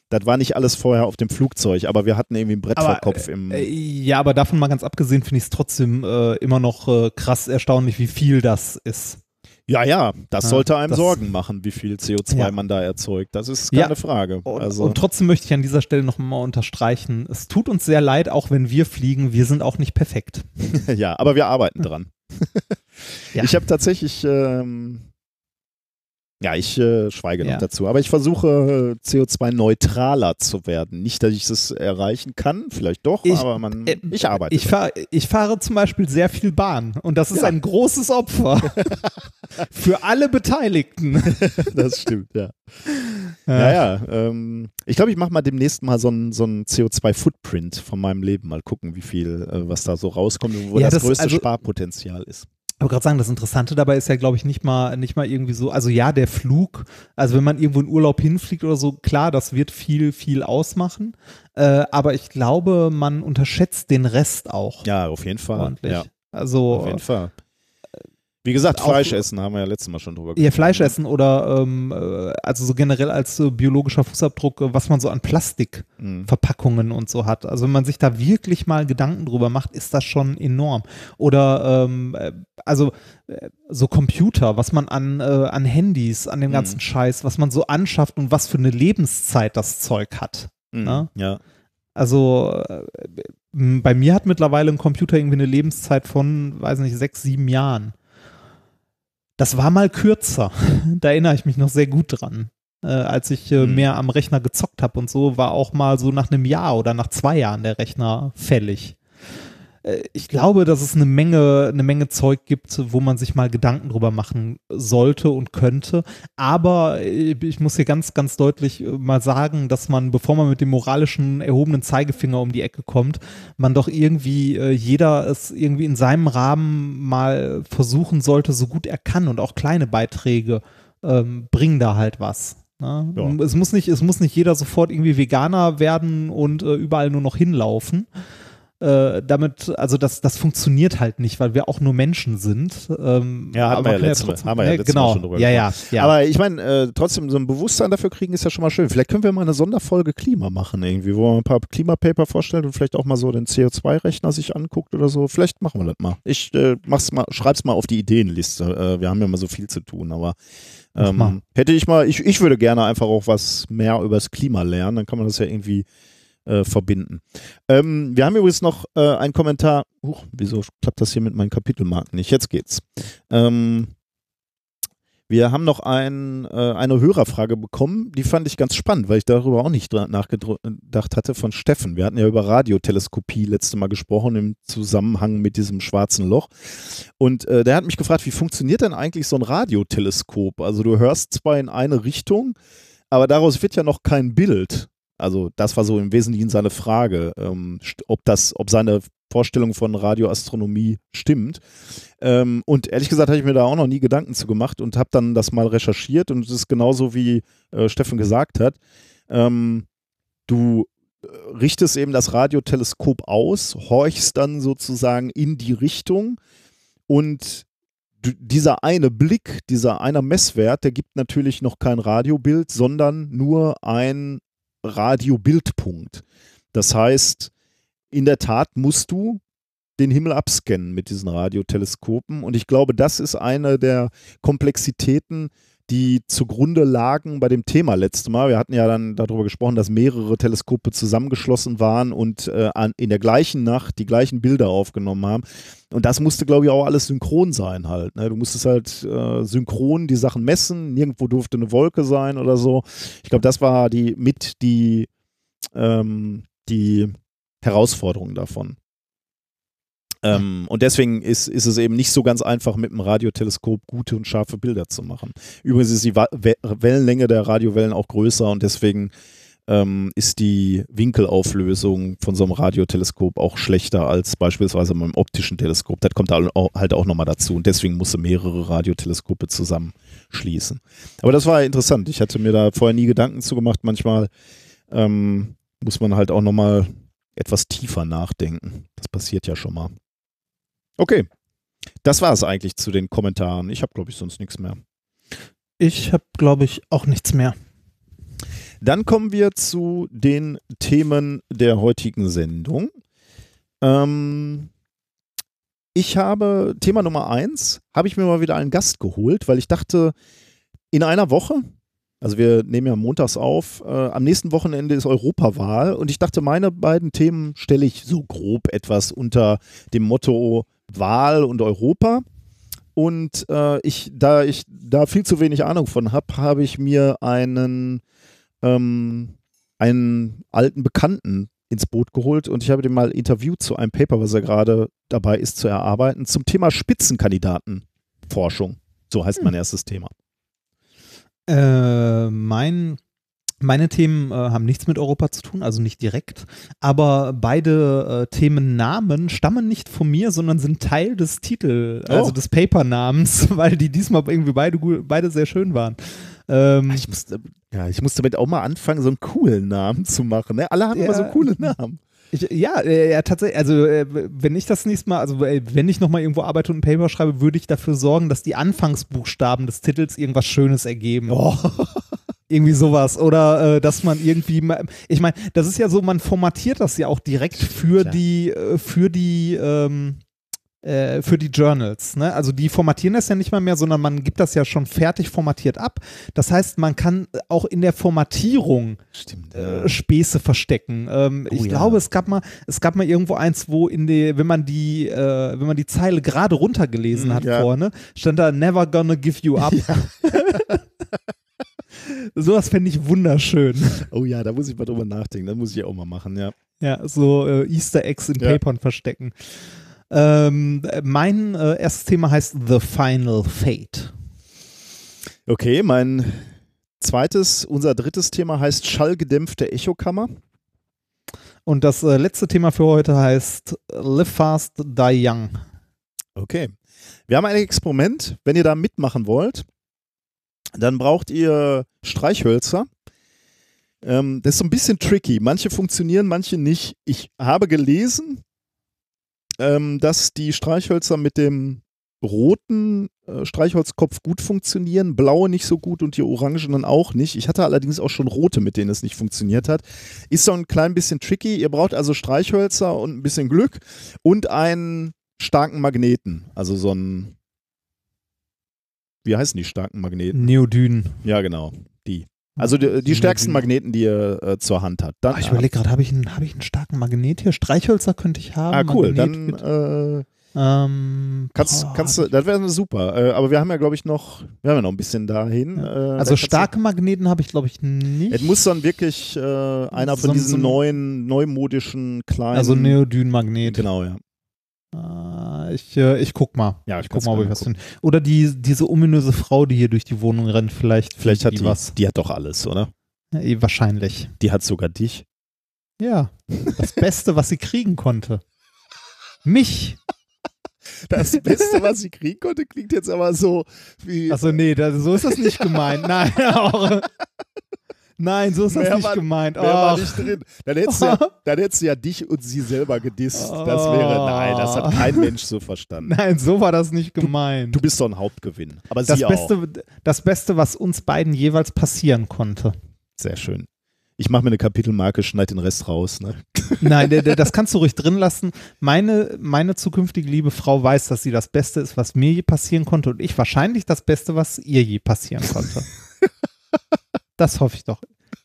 A: Das war nicht alles vorher auf dem Flugzeug, aber wir hatten irgendwie ein Brett aber, vor Kopf im.
B: Äh, ja, aber davon mal ganz abgesehen finde ich es trotzdem äh, immer noch äh, krass erstaunlich, wie viel das ist.
A: Ja, ja, das ja, sollte einem das, Sorgen machen, wie viel CO2 ja. man da erzeugt. Das ist keine ja, Frage.
B: Also. Und, und, trotzdem möchte ich an dieser Stelle noch mal unterstreichen, es tut uns sehr leid, auch wenn wir fliegen, wir sind auch nicht perfekt.
A: ja, aber wir arbeiten dran. ich habe tatsächlich ähm, ja, ich äh, schweige ja. noch dazu. Aber ich versuche äh, CO2-neutraler zu werden. Nicht, dass ich das erreichen kann, vielleicht doch, ich, aber man, äh, ich arbeite.
B: Ich, fahr, ich, fahre zum Beispiel sehr viel Bahn und das ist ja. ein großes Opfer für alle Beteiligten.
A: das stimmt, ja. Ja, ja. Ähm, ich glaube, ich mache mal demnächst mal so einen so CO2-Footprint von meinem Leben. Mal gucken, wie viel, äh, was da so rauskommt und wo ja, das, das, größte also, Sparpotenzial ist
B: aber gerade sagen, das Interessante dabei ist ja, glaube ich, nicht mal, nicht mal irgendwie so, also ja, der Flug, also wenn man irgendwo in Urlaub hinfliegt oder so, klar, das wird viel, viel ausmachen. Äh, aber ich glaube, man unterschätzt den Rest auch.
A: Ja, auf jeden Fall.
B: Ordentlich.
A: Ja,
B: Also
A: auf jeden Fall. Wie gesagt, Fleisch essen haben wir ja letztes Mal schon drüber
B: Ja, Fleisch
A: ne?
B: essen oder ähm, äh, also so generell als äh, biologischer Fußabdruck, äh, was man so an Plastikverpackungen
A: Mhm.
B: und so hat. Also wenn man sich da wirklich mal Gedanken drüber macht, ist das schon enorm. Oder ähm, äh, also äh, so Computer, was man an, äh, an Handys, an dem
A: Mhm.
B: ganzen Scheiß, was man so anschafft und was für eine Lebenszeit das Zeug hat.
A: Mhm.
B: ne?
A: Ja.
B: Also bei mir hat mittlerweile ein Computer irgendwie eine Lebenszeit von, weiß nicht, sechs, sieben Jahren. Das war mal kürzer. Da erinnere ich mich noch sehr gut dran. Äh, als ich äh,
A: Hm.
B: mehr am Rechner gezockt habe und so, war auch mal so nach einem Jahr oder nach zwei Jahren der Rechner fällig. Äh, ich glaube, dass es eine Menge, eine Menge Zeug gibt, wo man sich mal Gedanken drüber machen sollte und könnte. Aber äh, ich muss hier ganz, ganz deutlich äh, mal sagen, dass man, bevor man mit dem moralischen erhobenen Zeigefinger um die Ecke kommt, man doch irgendwie jeder es irgendwie in seinem Rahmen mal versuchen sollte, so gut er kann und auch kleine Beiträge ähm, bringen da halt was. Ne?
A: Ja.
B: Es, muss nicht, es muss nicht jeder sofort irgendwie Veganer werden und äh, überall nur noch hinlaufen. Äh, damit, also das, das funktioniert halt nicht, weil wir auch nur Menschen sind. Ähm,
A: Ja, hatten wir ja letztes Mal- haben wir ja
B: ne,
A: letztes Mal
B: genau.
A: schon drüber
B: ja, ja, ja.
A: Aber ich meine, äh, trotzdem so ein Bewusstsein dafür kriegen ist ja schon mal schön. Vielleicht können wir mal eine Sonderfolge Klima machen irgendwie, wo man ein paar Klimapaper vorstellt und vielleicht auch mal so den CO2-Rechner sich anguckt oder so. Vielleicht machen wir das mal. Ich äh, mach's mal, schreib's mal auf die Ideenliste. Äh, wir haben ja mal so viel zu tun, aber ähm,
B: mal.
A: hätte ich mal, ich, ich würde gerne einfach auch was mehr übers Klima lernen, dann kann man das ja irgendwie äh, verbinden. Ähm, wir haben übrigens noch äh, einen Kommentar. Huch, wieso klappt das hier mit meinen Kapitelmarken nicht? Jetzt geht's. Ähm, wir haben noch ein, äh, eine Hörerfrage bekommen, die fand ich ganz spannend, weil ich darüber auch nicht nachgedacht hatte von Steffen. Wir hatten ja über Radioteleskopie letzte Mal gesprochen im Zusammenhang mit diesem schwarzen Loch. Und äh, der hat mich gefragt, wie funktioniert denn eigentlich so ein Radioteleskop? Also du hörst zwar in eine Richtung, aber daraus wird ja noch kein Bild. Also das war so im Wesentlichen seine Frage, ähm, ob das, ob seine Vorstellung von Radioastronomie stimmt. Ähm, und ehrlich gesagt habe ich mir da auch noch nie Gedanken zu gemacht und habe dann das mal recherchiert und es ist genauso wie äh, Steffen gesagt hat. Ähm, du äh, richtest eben das Radioteleskop aus, horchst dann sozusagen in die Richtung und dieser eine Blick, dieser eine Messwert, der gibt natürlich noch kein Radiobild, sondern nur ein Radiobildpunkt. Das heißt, in der Tat musst du den Himmel abscannen mit diesen Radioteleskopen. Und ich glaube, das ist eine der Komplexitäten, die zugrunde lagen bei dem Thema letztes Mal. Wir hatten ja dann darüber gesprochen, dass mehrere Teleskope zusammengeschlossen waren und äh, an, in der gleichen Nacht die gleichen Bilder aufgenommen haben. Und das musste, glaube ich, auch alles synchron sein halt. Ne? Du musstest halt äh, synchron die Sachen messen. Nirgendwo durfte eine Wolke sein oder so. Ich glaube, das war die mit die, ähm, die Herausforderung davon. Ähm, und deswegen ist, ist es eben nicht so ganz einfach, mit dem Radioteleskop gute und scharfe Bilder zu machen. Übrigens ist die Wellenlänge der Radiowellen auch größer und deswegen ähm, ist die Winkelauflösung von so einem Radioteleskop auch schlechter als beispielsweise beim optischen Teleskop. Das kommt da halt auch nochmal dazu und deswegen musste mehrere Radioteleskope zusammenschließen. Aber das war interessant. Ich hatte mir da vorher nie Gedanken zu gemacht. Manchmal ähm, muss man halt auch nochmal etwas tiefer nachdenken. Das passiert ja schon mal. Okay. Das war es eigentlich zu den Kommentaren. Ich habe, glaube ich, sonst nichts mehr.
B: Ich habe, glaube ich, auch nichts mehr.
A: Dann kommen wir zu den Themen der heutigen Sendung. Ähm, ich habe Thema Nummer eins, habe ich mir mal wieder einen Gast geholt, weil ich dachte, in einer Woche, also wir nehmen ja montags auf, äh, am nächsten Wochenende ist Europawahl und ich dachte, meine beiden Themen stelle ich so grob etwas unter dem Motto Wahl und Europa. Und äh, ich, da ich da viel zu wenig Ahnung von habe, habe ich mir einen ähm, einen alten Bekannten ins Boot geholt und ich habe den mal interviewt zu einem Paper, was er gerade dabei ist zu erarbeiten, zum Thema Spitzenkandidatenforschung. So heißt mein erstes Thema.
B: Äh, mein Meine Themen äh, haben nichts mit Europa zu tun, also nicht direkt, aber beide äh, Themennamen stammen nicht von mir, sondern sind Teil des Titel, also
A: Oh.
B: des Papernamens, weil die diesmal irgendwie beide, beide sehr schön waren. Ähm,
A: Ich musste, ja, ich musste damit auch mal anfangen, so einen coolen Namen zu machen. Ne? Alle haben immer so
B: Ja.
A: coole Namen.
B: Ich, ja, äh, ja, tatsächlich. Also, äh, wenn ich das nächste Mal, also äh, wenn ich nochmal irgendwo arbeite und ein Paper schreibe, würde ich dafür sorgen, dass die Anfangsbuchstaben des Titels irgendwas Schönes ergeben.
A: Oh.
B: Irgendwie sowas. Oder äh, dass man irgendwie, ich meine, das ist ja so, man formatiert das ja auch direkt für
A: Klar.
B: die, äh, für die, ähm, äh, für die Journals. Ne? Also die formatieren das ja nicht mal mehr, sondern man gibt das ja schon fertig formatiert ab. Das heißt, man kann auch in der Formatierung
A: Stimmt.
B: äh, Späße verstecken. Ähm,
A: Oh
B: ich
A: ja.
B: glaube, es gab mal, es gab mal irgendwo eins, wo in die, wenn man die, äh, wenn man die Zeile gerade runtergelesen
A: Mm,
B: hat
A: ja.
B: vorne, stand da Never gonna give you up. Sowas fände ich wunderschön.
A: Oh ja, da muss ich mal drüber nachdenken. Das muss ich auch mal machen, ja.
B: Ja, so äh, Easter Eggs in
A: Ja.
B: Papern verstecken. Ähm, äh, mein äh, erstes Thema heißt The Final Fate.
A: Okay, mein zweites, unser drittes Thema heißt schallgedämpfte Echokammer.
B: Und das äh, letzte Thema für heute heißt Live Fast, Die Young.
A: Okay. Wir haben ein Experiment. Wenn ihr da mitmachen wollt, dann braucht ihr Streichhölzer. Ähm, das ist so ein bisschen tricky. Manche funktionieren, manche nicht. Ich habe gelesen, ähm, dass die Streichhölzer mit dem roten äh, Streichholzkopf gut funktionieren, blaue nicht so gut und die orangenen auch nicht. Ich hatte allerdings auch schon rote, mit denen es nicht funktioniert hat. Ist so ein klein bisschen tricky. Ihr braucht also Streichhölzer und ein bisschen Glück und einen starken Magneten. Also so ein. Wie heißen die starken Magneten?
B: Neodyn.
A: Ja, genau. Die. Also die, die stärksten Magneten, die ihr äh, zur Hand habt. Dann,
B: Ah, ich überlege gerade, habe ich, einen- hab ich einen starken Magnet hier? Streichhölzer könnte ich haben.
A: Ah, cool.
B: Magnet
A: Dann
B: mit,
A: äh,
B: ähm,
A: kannst,
B: boah,
A: kannst du, das wäre super. Äh, aber wir haben ja, glaube ich, noch, wir haben ja noch ein bisschen dahin.
B: Ja.
A: Äh,
B: Also starke Magneten habe ich, glaube ich, nicht.
A: Es muss dann wirklich äh, einer
B: So
A: von
B: ein-
A: diesen
B: so
A: neuen, neumodischen kleinen.
B: also Neodyn-Magnet.
A: Genau, ja.
B: Ah, ich, äh, ich guck mal.
A: Ja,
B: ich guck mal, ob ich was finde. Oder die, diese ominöse Frau, die hier durch die Wohnung rennt, vielleicht.
A: Vielleicht hat
B: findet
A: die
B: was.
A: Die hat doch alles, oder?
B: Ja, eh, wahrscheinlich.
A: Die hat sogar dich.
B: Ja. Das Beste, was sie kriegen konnte. Mich.
A: Das Beste, was sie kriegen konnte, klingt jetzt aber so wie.
B: Achso, nee, das, so ist das nicht gemeint. Nein, auch. Nein, so ist das
A: Mehr
B: nicht
A: war-
B: gemeint.
A: Mehr war
B: Ach.
A: nicht drin. Dann hättest, du ja, dann hättest du ja dich und sie selber gedisst. Das wäre, nein, das hat kein Mensch so verstanden.
B: Nein, so war das nicht gemeint.
A: Du bist doch ein Hauptgewinn. Aber
B: das,
A: sie auch.
B: Beste, das Beste, was uns beiden jeweils passieren konnte.
A: Sehr schön. Ich mache mir eine Kapitelmarke, schneid den Rest raus. Ne?
B: Nein, das kannst du ruhig drin lassen. Meine, meine zukünftige liebe Frau weiß, dass sie das Beste ist, was mir je passieren konnte und ich wahrscheinlich das Beste, was ihr je passieren konnte. das hoffe ich doch.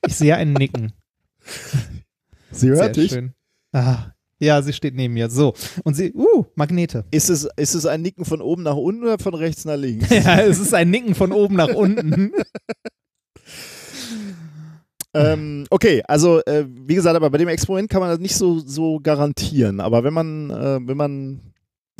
B: Ich sehe ein Nicken.
A: Sie
B: Sehr
A: hört dich.
B: schön. Ah, ja, sie steht neben mir. So. Und sie, uh, Magnete.
A: Ist es, ist es ein Nicken von oben nach unten oder von rechts nach links?
B: Ja, es ist ein Nicken von oben nach unten.
A: ähm, okay, also äh, wie gesagt, aber bei dem Experiment kann man das nicht so, so garantieren. Aber wenn man, äh, wenn man,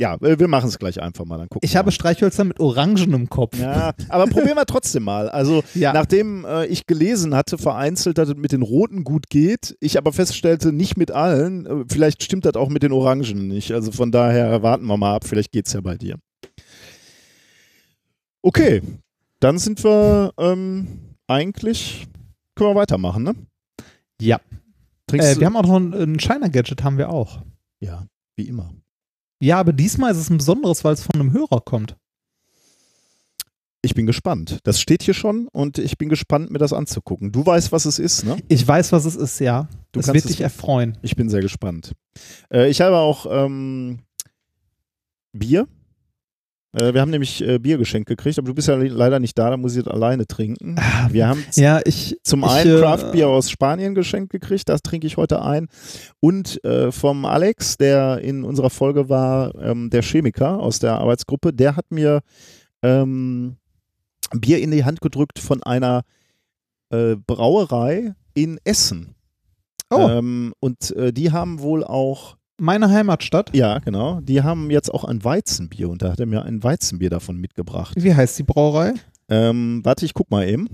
A: ja, äh, wir machen es gleich einfach mal. Dann gucken
B: Ich
A: wir
B: habe
A: mal.
B: Streichhölzer mit orangenem Kopf.
A: Ja, aber probieren wir trotzdem mal. Also,
B: Ja.
A: nachdem äh, ich gelesen hatte, vereinzelt, dass es mit den Roten gut geht, ich aber feststellte, nicht mit allen, äh, vielleicht stimmt das auch mit den Orangen nicht. Also von daher warten wir mal ab, vielleicht geht es ja bei dir. Okay, dann sind wir ähm, eigentlich, können wir weitermachen, ne?
B: Ja. Äh, wir haben auch noch ein, ein Shiner-Gadget, haben wir auch.
A: ja, wie immer.
B: Ja, aber diesmal ist es ein besonderes, weil es von einem Hörer kommt.
A: Ich bin gespannt. Das steht hier schon und ich bin gespannt, mir das anzugucken. Du weißt, was es ist, ne?
B: Ich weiß, was es ist, ja.
A: Du kannst
B: wird dich erfreuen.
A: Ich bin sehr gespannt. Äh, ich habe auch ähm, Bier. Äh, wir haben nämlich äh, Bier geschenkt gekriegt, aber du bist ja le- leider nicht da, da muss ich das alleine trinken. Wir haben
B: Ja, ich.
A: zum
B: ich,
A: einen
B: äh,
A: Craft Bier aus Spanien geschenkt gekriegt, das trinke ich heute ein. Und äh, vom Alex, der in unserer Folge war, ähm, der Chemiker aus der Arbeitsgruppe, der hat mir ähm, Bier in die Hand gedrückt von einer Brauerei in Essen.
B: Oh,
A: Ähm, und die haben wohl auch,
B: meine Heimatstadt.
A: ja, genau, die haben jetzt auch ein Weizenbier und da hat er mir ein Weizenbier davon mitgebracht.
B: Wie heißt die Brauerei?
A: Ähm, warte, ich guck mal eben.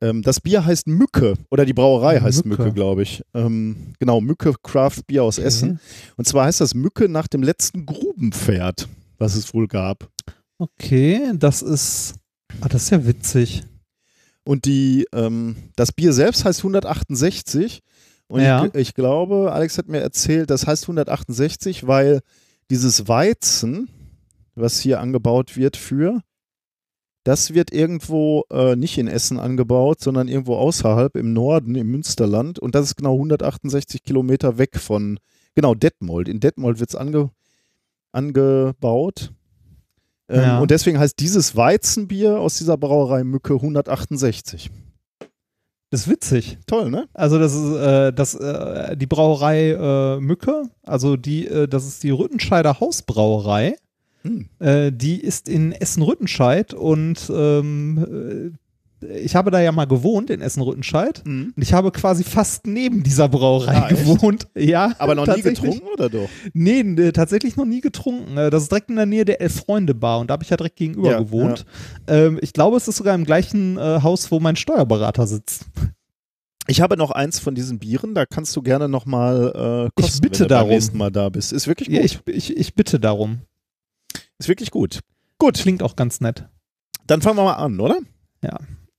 A: Ähm, das Bier heißt Mücke oder die Brauerei heißt
B: Mücke.
A: Mücke, glaube ich. Ähm, genau, Mücke Craft Bier aus. Essen. Und zwar heißt das Mücke nach dem letzten Grubenpferd, was es wohl gab.
B: Okay, das ist. Ah, das ist ja witzig.
A: Und die, ähm, das Bier selbst heißt 168. Und
B: Ja.
A: ich, ich glaube, Alex hat mir erzählt, das heißt 168, weil dieses Weizen, was hier angebaut wird für, das wird irgendwo äh, nicht in Essen angebaut, sondern irgendwo außerhalb im Norden, im Münsterland. Und das ist genau 168 Kilometer weg von, genau, Detmold. In Detmold wird es ange, angebaut. Ähm,
B: Ja.
A: Und deswegen heißt dieses Weizenbier aus dieser Brauerei Mücke 168.
B: Das ist witzig.
A: Toll, ne?
B: Also das ist äh, das, äh, die Brauerei äh, Mücke, also die, äh, das ist die Rüttenscheider Hausbrauerei.
A: Hm.
B: Äh, die ist in Essen-Rüttenscheid und ähm, äh, ich habe da ja mal gewohnt in Essen-Rüttenscheid und ich habe quasi fast neben dieser Brauerei
A: Ah, echt?
B: gewohnt. Ja,
A: Aber noch nie getrunken oder doch?
B: Nee, äh, tatsächlich noch nie getrunken. Äh, Das ist direkt in der Nähe der Elf-Freunde-Bar und da habe ich ja direkt gegenüber
A: Ja,
B: gewohnt. Ähm, ich glaube, es ist sogar im gleichen äh, Haus, wo mein Steuerberater sitzt.
A: Ich habe noch eins von diesen Bieren, da kannst du gerne nochmal äh,
B: Ich
A: kosten,
B: bitte
A: wenn du beim
B: darum.
A: nächsten Mal da bist. Ist wirklich gut.
B: Ja, ich, ich, ich bitte darum.
A: Ist wirklich gut. Gut,
B: Klingt auch ganz nett.
A: dann fangen wir mal an, oder?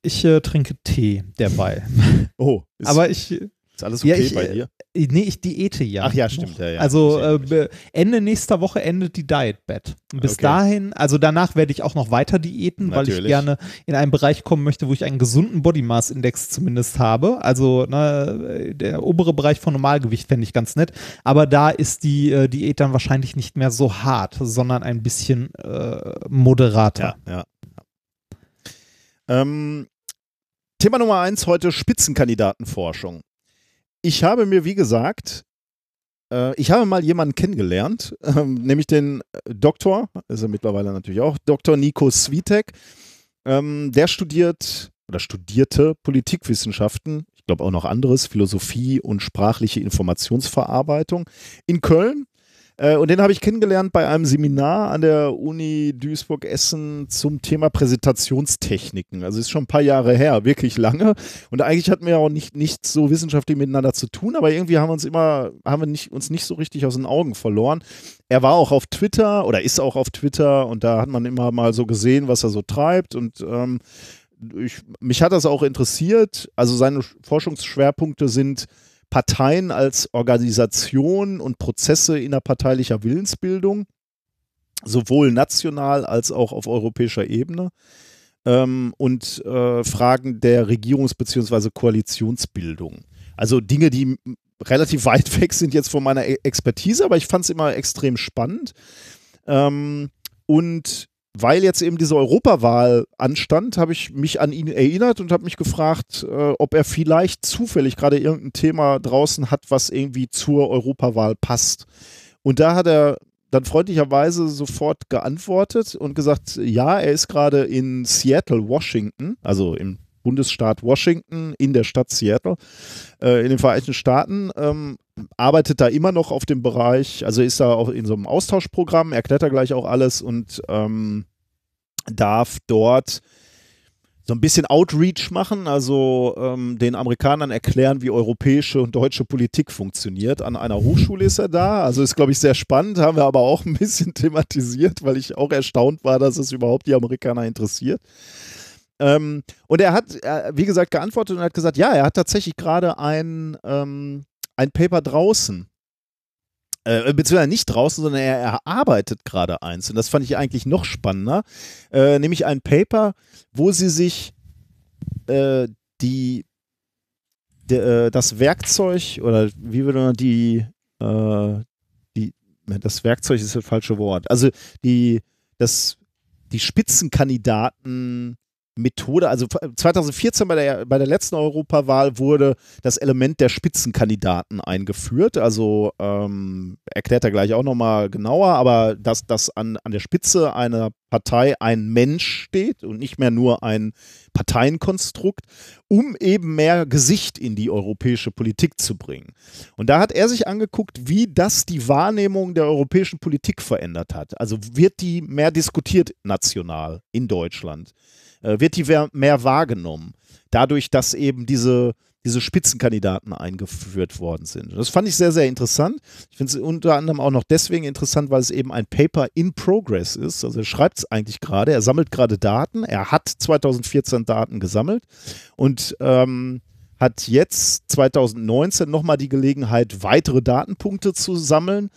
B: Ich äh, trinke Tee derweil.
A: Oh, ist,
B: Aber ich, äh,
A: ist alles
B: ja,
A: okay
B: ich,
A: bei
B: äh,
A: dir?
B: nee, ich diäte ja.
A: Ach ja, stimmt, ja, ja.
B: Also äh, Ende nächster Woche endet die Diet Bed. Bis
A: Okay.
B: dahin, also danach werde ich auch noch weiter diäten, weil ich
A: Natürlich.
B: gerne in einen Bereich kommen möchte, wo ich einen gesunden Body Mass Index zumindest habe. Also ne, der obere Bereich von Normalgewicht fände ich ganz nett. Aber da ist die äh, Diät dann wahrscheinlich nicht mehr so hart, sondern ein bisschen äh, moderater.
A: Ja, ja. Ähm, Thema Nummer eins heute: Spitzenkandidatenforschung. Ich habe mir, wie gesagt, äh, ich habe mal jemanden kennengelernt, ähm, nämlich den äh, Doktor, ist er mittlerweile natürlich auch, Dr. Nico Switek. Ähm, der studiert oder studierte Politikwissenschaften, ich glaube auch noch anderes, Philosophie und sprachliche Informationsverarbeitung in Köln. Äh, Und den habe ich kennengelernt bei einem Seminar an der Uni Duisburg-Essen zum Thema Präsentationstechniken. Also ist schon ein paar Jahre her, wirklich lange. Und eigentlich hatten wir auch nicht, nichts so wissenschaftlich miteinander zu tun, aber irgendwie haben wir uns immer, haben wir nicht, uns nicht so richtig aus den Augen verloren. Er war auch auf Twitter oder ist auch auf Twitter und da hat man immer mal so gesehen, was er so treibt und ähm, ich, mich hat das auch interessiert. Also seine Forschungsschwerpunkte sind Parteien als Organisation und Prozesse innerparteilicher Willensbildung, sowohl national als auch auf europäischer Ebene. Ähm, und äh, Fragen der Regierungs- bzw. Koalitionsbildung. Also Dinge, die relativ weit weg sind jetzt von meiner E- Expertise, aber ich fand es immer extrem spannend. Ähm, und weil jetzt eben diese Europawahl anstand, habe ich mich an ihn erinnert und habe mich gefragt, äh, ob er vielleicht zufällig gerade irgendein Thema draußen hat, was irgendwie zur Europawahl passt. Und da hat er dann freundlicherweise sofort geantwortet und gesagt, ja, er ist gerade in Seattle, Washington, also im Bundesstaat Washington, in der Stadt Seattle, äh, in den Vereinigten Staaten, ähm, arbeitet da immer noch auf dem Bereich, also ist da auch in so einem Austauschprogramm, erklärt er gleich auch alles und ähm, darf dort so ein bisschen Outreach machen, also ähm, den Amerikanern erklären, wie europäische und deutsche Politik funktioniert. An einer Hochschule ist er da, also ist, glaube ich, sehr spannend, haben wir aber auch ein bisschen thematisiert, weil ich auch erstaunt war, dass es überhaupt die Amerikaner interessiert. Ähm, und er hat, wie gesagt, geantwortet und hat gesagt, ja, er hat tatsächlich gerade ein, ähm, ein Paper draußen. Äh, beziehungsweise nicht draußen, sondern er erarbeitet gerade eins. Und das fand ich eigentlich noch spannender. Äh, nämlich ein Paper, wo sie sich äh, die, de, äh, das Werkzeug oder wie würde man die, äh, die, das Werkzeug ist das falsche Wort. Also die, das, die Spitzenkandidaten Methode, also 2014 bei der, bei der letzten Europawahl wurde das Element der Spitzenkandidaten eingeführt. Also ähm, erklärt er gleich auch nochmal genauer, aber dass, dass an, an der Spitze einer Partei ein Mensch steht und nicht mehr nur ein Parteienkonstrukt, um eben mehr Gesicht in die europäische Politik zu bringen. Und da hat er sich angeguckt, wie das die Wahrnehmung der europäischen Politik verändert hat. Also wird die mehr diskutiert national in Deutschland? Äh, wird die mehr wahrgenommen? Dadurch, dass eben diese diese Spitzenkandidaten eingeführt worden sind. Das fand ich sehr, sehr interessant. Ich finde es unter anderem auch noch deswegen interessant, weil es eben ein Paper in Progress ist. Also er schreibt es eigentlich gerade, er sammelt gerade Daten. Er hat 2014 Daten gesammelt und ähm, hat jetzt 2019 nochmal die Gelegenheit, weitere Datenpunkte zu sammeln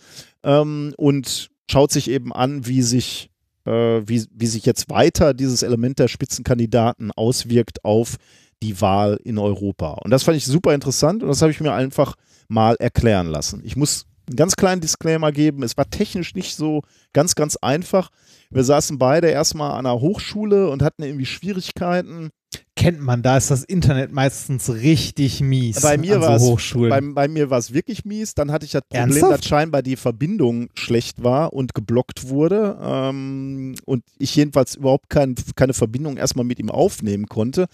A: ähm, und schaut sich eben an, wie sich, wie, wie sich jetzt weiter dieses Element der Spitzenkandidaten auswirkt auf die Wahl in Europa. Und das fand ich super interessant und das habe ich mir einfach mal erklären lassen. Ich muss einen ganz kleinen Disclaimer geben. Es war technisch nicht so ganz, ganz einfach. Wir saßen beide erstmal an einer Hochschule und hatten irgendwie Schwierigkeiten.
B: Kennt man, da ist das Internet meistens richtig mies.
A: Bei mir war so es bei, bei, mir war es wirklich mies. Dann hatte ich das Problem, Ernsthaft? dass scheinbar die Verbindung schlecht war und geblockt wurde. Ähm, und ich jedenfalls überhaupt kein, keine Verbindung erstmal mit ihm aufnehmen konnte.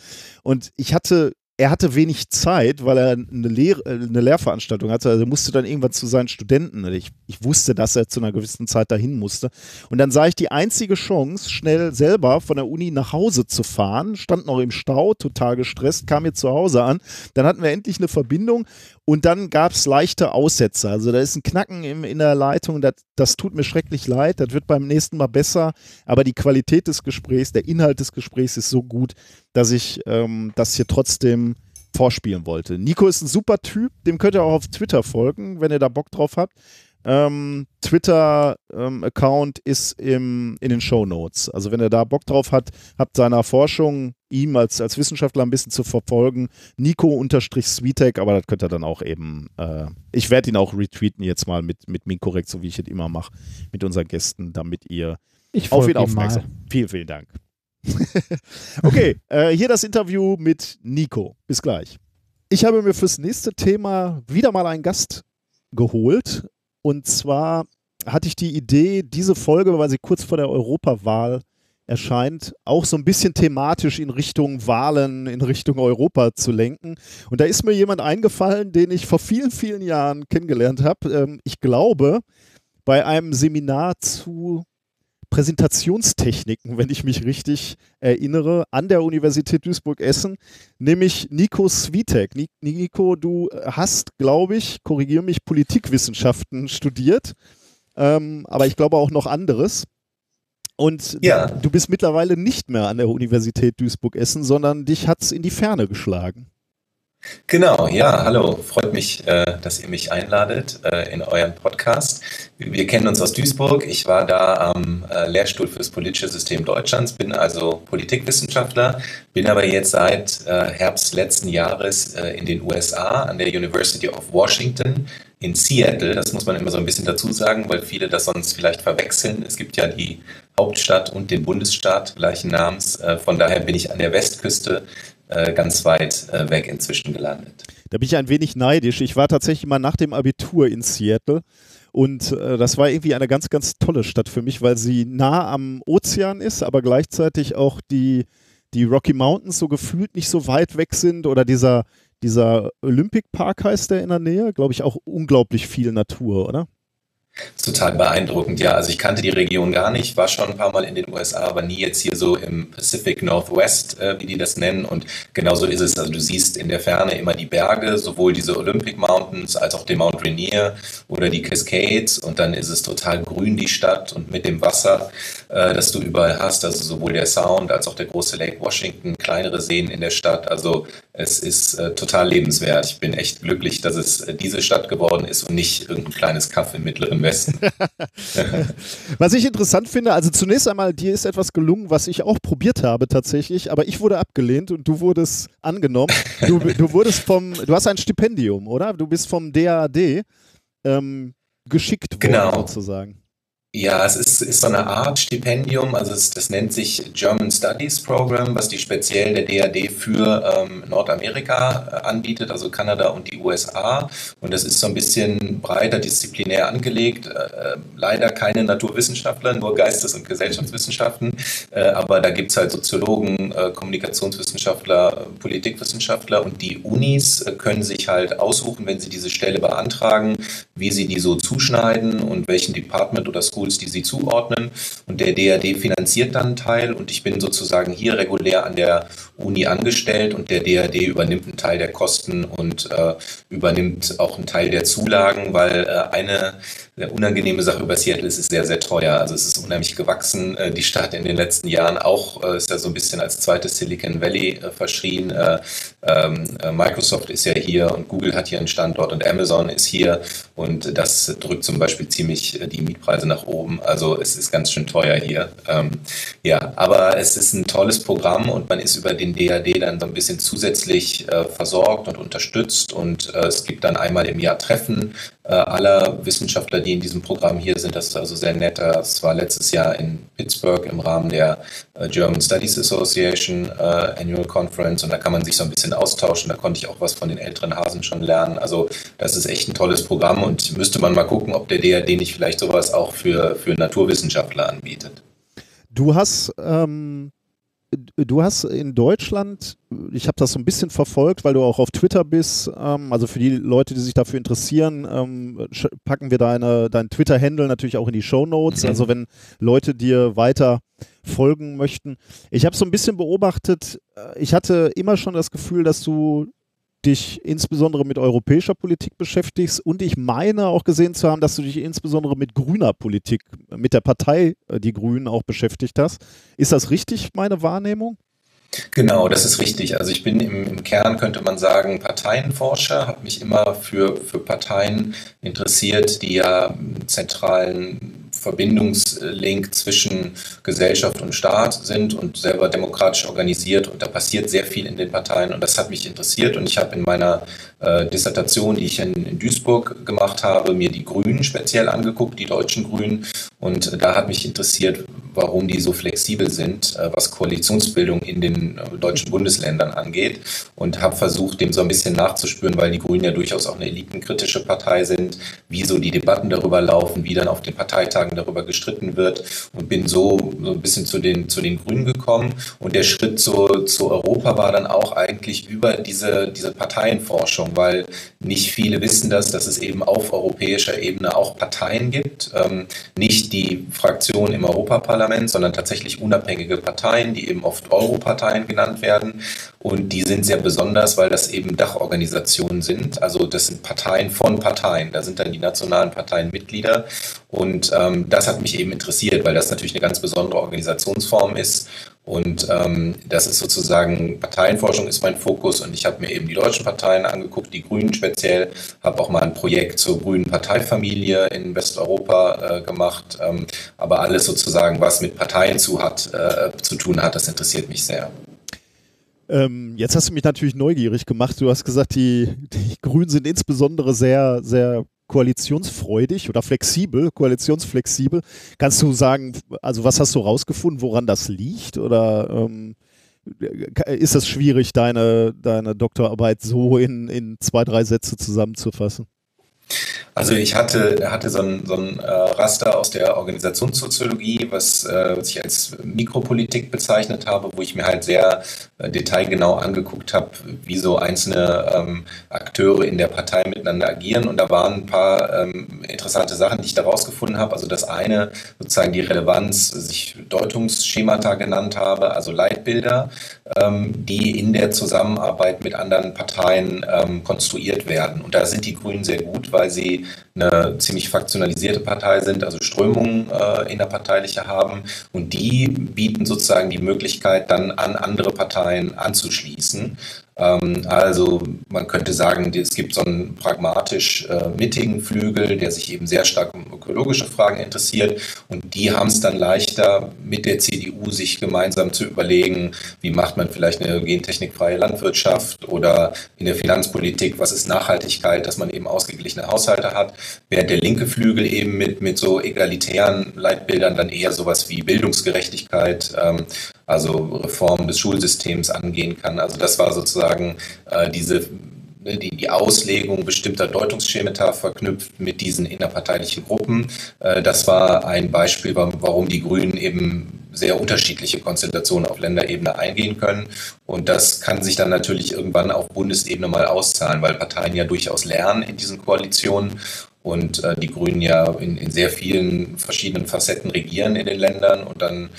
A: Und ich hatte er hatte wenig Zeit, weil er eine, Lehr äh, eine Lehrveranstaltung hatte. Also er musste dann irgendwann zu seinen Studenten. Ich, ich wusste, dass er zu einer gewissen Zeit dahin musste. Und dann sah ich die einzige Chance, schnell selber von der Uni nach Hause zu fahren. Stand noch im Stau, total gestresst, kam jetzt zu Hause an. Dann hatten wir endlich eine Verbindung und dann gab es leichte Aussätze. Also da ist ein Knacken im, in der Leitung. Das, das tut mir schrecklich leid. Das wird beim nächsten Mal besser. Aber die Qualität des Gesprächs, der Inhalt des Gesprächs ist so gut, dass ich ähm, das hier trotzdem vorspielen wollte. Nico ist ein super Typ. Dem könnt ihr auch auf Twitter folgen, wenn ihr da Bock drauf habt. Ähm, Twitter-Account ähm, ist im, in den Show Notes. Also wenn ihr da Bock drauf habt, habt seiner Forschung, ihm als, als Wissenschaftler ein bisschen zu verfolgen. Nico-Sweetek, aber das könnt ihr dann auch eben, äh, ich werde ihn auch retweeten jetzt mal mit, mit Minkorrekt, so wie ich es immer mache, mit unseren Gästen, damit ihr
B: ich auf ihn aufmerksam.
A: Vielen, vielen Dank. okay, äh, hier das Interview mit Nico. Bis gleich. Ich habe mir fürs nächste Thema wieder mal einen Gast geholt. Und zwar hatte ich die Idee, diese Folge, weil sie kurz vor der Europawahl erscheint, auch so ein bisschen thematisch in Richtung Wahlen, in Richtung Europa zu lenken. Und da ist mir jemand eingefallen, den ich vor vielen, vielen Jahren kennengelernt habe. Ähm, ich glaube, bei einem Seminar zu Präsentationstechniken, wenn ich mich richtig erinnere, an der Universität Duisburg-Essen, nämlich Nico Switek. Nico, du hast, glaube ich, korrigiere mich, Politikwissenschaften studiert, ähm, aber ich glaube auch noch anderes. Und ja. du bist mittlerweile nicht mehr an der Universität Duisburg-Essen, sondern dich hat es in die Ferne geschlagen.
D: Genau, ja, hallo. Freut mich, äh, dass ihr mich einladet äh, in euren Podcast. Wir kennen uns aus Duisburg. Ich war da am äh, Lehrstuhl fürs politische System Deutschlands, bin also Politikwissenschaftler, bin aber jetzt seit Herbst letzten Jahres in den USA an der University of Washington in Seattle. Das muss man immer so ein bisschen dazu sagen, weil viele das sonst vielleicht verwechseln. Es gibt ja die Hauptstadt und den Bundesstaat gleichen Namens. Von daher bin ich an der Westküste äh, ganz weit äh, weg inzwischen gelandet.
A: Da bin ich ein wenig neidisch. Ich war tatsächlich mal nach dem Abitur in Seattle. Und äh, das war irgendwie eine ganz, ganz tolle Stadt für mich, weil sie nah am Ozean ist, aber gleichzeitig auch die, die Rocky Mountains so gefühlt nicht so weit weg sind. Oder dieser, dieser Olympic Park heißt der in der Nähe. Glaube ich auch unglaublich viel Natur, oder?
D: Total beeindruckend, ja. Also ich kannte die Region gar nicht, war schon ein paar Mal in den USA, aber nie jetzt hier so im Pacific Northwest, äh, wie die das nennen. Und genauso ist es. Also du siehst in der Ferne immer die Berge, sowohl diese Olympic Mountains als auch den Mount Rainier oder die Cascades. Und dann ist es total grün, die Stadt und mit dem Wasser, äh, das du überall hast. Also sowohl der Sound als auch der große Lake Washington, kleinere Seen in der Stadt. Also es ist äh, total lebenswert. Ich bin echt glücklich, dass es äh, diese Stadt geworden ist und nicht irgendein kleines Kaff im Mittleren Westen.
A: was ich interessant finde, also zunächst einmal, dir ist etwas gelungen, was ich auch probiert habe tatsächlich, aber ich wurde abgelehnt und du wurdest angenommen. Du, du wurdest vom, du hast ein Stipendium, oder? Du bist vom DAAD ähm, geschickt worden
D: genau.
A: sozusagen.
D: Ja, es ist, ist so eine Art Stipendium, also es, das nennt sich German Studies Program, was die speziell der DAD für ähm, Nordamerika äh, anbietet, also Kanada und die USA. Und das ist so ein bisschen breiter disziplinär angelegt. Äh, leider keine Naturwissenschaftler, nur Geistes- und Gesellschaftswissenschaften. Äh, aber da gibt's halt Soziologen, äh, Kommunikationswissenschaftler, Politikwissenschaftler und die Unis äh, können sich halt aussuchen, wenn sie diese Stelle beantragen, wie sie die so zuschneiden und welchen Department oder School Schools, die sie zuordnen. Und der DRD finanziert dann einen Teil und ich bin sozusagen hier regulär an der Uni angestellt und der DRD übernimmt einen Teil der Kosten und äh, übernimmt auch einen Teil der Zulagen, weil äh, eine eine unangenehme Sache über Seattle ist, ist sehr, sehr teuer. Also es ist unheimlich gewachsen. Äh, die Stadt in den letzten Jahren auch äh, ist ja so ein bisschen als zweites Silicon Valley äh, verschrien. Ähm, Microsoft ist ja hier und Google hat hier einen Standort und Amazon ist hier und das drückt zum Beispiel ziemlich die Mietpreise nach oben. Also es ist ganz schön teuer hier. Ähm, ja, aber es ist ein tolles Programm und man ist über den DAD dann so ein bisschen zusätzlich versorgt und unterstützt und es gibt dann einmal im Jahr Treffen aller Wissenschaftler, die die in diesem Programm hier sind. Das ist also sehr nett. Das war letztes Jahr in Pittsburgh im Rahmen der äh, German Studies Association äh, Annual Conference und da kann man sich so ein bisschen austauschen. Da konnte ich auch was von den älteren Hasen schon lernen. Also das ist echt ein tolles Programm und müsste man mal gucken, ob der DRD nicht vielleicht sowas auch für, für Naturwissenschaftler anbietet.
A: Du hast ähm du hast in Deutschland, ich habe das so ein bisschen verfolgt, weil du auch auf Twitter bist, ähm, also für die Leute, die sich dafür interessieren, ähm, packen wir deine, deinen Twitter-Handle natürlich auch in die Show Notes. Also wenn Leute dir weiter folgen möchten. Ich habe so ein bisschen beobachtet, äh, ich hatte immer schon das Gefühl, dass du dich insbesondere mit europäischer Politik beschäftigst und ich meine auch gesehen zu haben, dass du dich insbesondere mit grüner Politik, mit der Partei äh, Die Grünen auch beschäftigt hast. Ist das richtig, meine Wahrnehmung?
D: Genau, das ist richtig. Also ich bin im, im Kern, könnte man sagen, Parteienforscher, habe mich immer für, für Parteien interessiert, die ja zentralen Verbindungslink zwischen Gesellschaft und Staat sind und selber demokratisch organisiert. Und da passiert sehr viel in den Parteien und das hat mich interessiert. Und ich habe in meiner äh, Dissertation, die ich in, in, Duisburg gemacht habe, mir die Grünen speziell angeguckt, die deutschen Grünen. Und äh, da hat mich interessiert, warum die so flexibel sind, äh, was Koalitionsbildung in den äh, deutschen Bundesländern angeht. Und habe versucht, dem so ein bisschen nachzuspüren, weil die Grünen ja durchaus auch eine elitenkritische Partei sind, wie so die Debatten darüber laufen, wie dann auf den Parteitagen darüber gestritten wird. Und bin so, so ein bisschen zu den, zu den Grünen gekommen. Und der Schritt zu, zu Europa war dann auch eigentlich über diese, diese Parteienforschung, weil nicht viele wissen das, dass es eben auf europäischer Ebene auch Parteien gibt. Ähm, nicht die Fraktion im Europaparlament, Parlament, sondern tatsächlich unabhängige Parteien, die eben oft Europarteien genannt werden. Und die sind sehr besonders, weil das eben Dachorganisationen sind. Also das sind Parteien von Parteien. Da sind dann die nationalen Parteien Mitglieder. Und ähm, das hat mich eben interessiert, weil das natürlich eine ganz besondere Organisationsform ist. Und ähm, das ist sozusagen, Parteienforschung ist mein Fokus und ich habe mir eben die deutschen Parteien angeguckt, die Grünen speziell, habe auch mal ein Projekt zur grünen Parteifamilie in Westeuropa äh, gemacht. Ähm, aber alles sozusagen, was mit Parteien zu, hat, äh, zu tun hat, das interessiert mich sehr.
A: Ähm, jetzt hast du mich natürlich neugierig gemacht. Du hast gesagt, die, die Grünen sind insbesondere sehr, sehr koalitionsfreudig oder flexibel, koalitionsflexibel. Kannst du sagen, also was hast du rausgefunden, woran das liegt? Oder ähm, ist es schwierig, deine, deine Doktorarbeit so in, in zwei, drei Sätze zusammenzufassen?
D: Also ich hatte, hatte so ein, so ein äh, Raster aus der Organisationssoziologie, was, äh, was ich als Mikropolitik bezeichnet habe, wo ich mir halt sehr äh, detailgenau angeguckt habe, wie so einzelne ähm, Akteure in der Partei miteinander agieren. Und da waren ein paar ähm, interessante Sachen, die ich da rausgefunden habe. Also das eine, sozusagen die Relevanz, sich Deutungsschemata genannt habe, also Leitbilder, ähm, die in der Zusammenarbeit mit anderen Parteien ähm, konstruiert werden. Und da sind die Grünen sehr gut, weil sie eine ziemlich faktionalisierte Partei sind, also Strömungen äh, innerparteiliche haben. Und die bieten sozusagen die Möglichkeit, dann an andere Parteien anzuschließen. Ähm, also man könnte sagen, es gibt so einen pragmatisch äh, mittigen Flügel, der sich eben sehr stark um ökologische Fragen interessiert. Und die haben es dann leichter, mit der CDU sich gemeinsam zu überlegen, wie macht man vielleicht eine gentechnikfreie Landwirtschaft oder in der Finanzpolitik, was ist Nachhaltigkeit, dass man eben ausgeglichene Haushalte hat, während der linke Flügel eben mit, mit so egalitären Leitbildern dann eher sowas wie Bildungsgerechtigkeit, ähm, also Reform des Schulsystems angehen kann. Also das war sozusagen äh, diese ne, die, die Auslegung bestimmter Deutungsschemata verknüpft mit diesen innerparteilichen Gruppen. Äh, das war ein Beispiel, warum die Grünen eben sehr unterschiedliche Konstellationen auf Länderebene eingehen können. Und das kann sich dann natürlich irgendwann auf Bundesebene mal auszahlen, weil Parteien ja durchaus lernen in diesen Koalitionen und äh, die Grünen ja in, in sehr vielen verschiedenen Facetten regieren in den Ländern und dann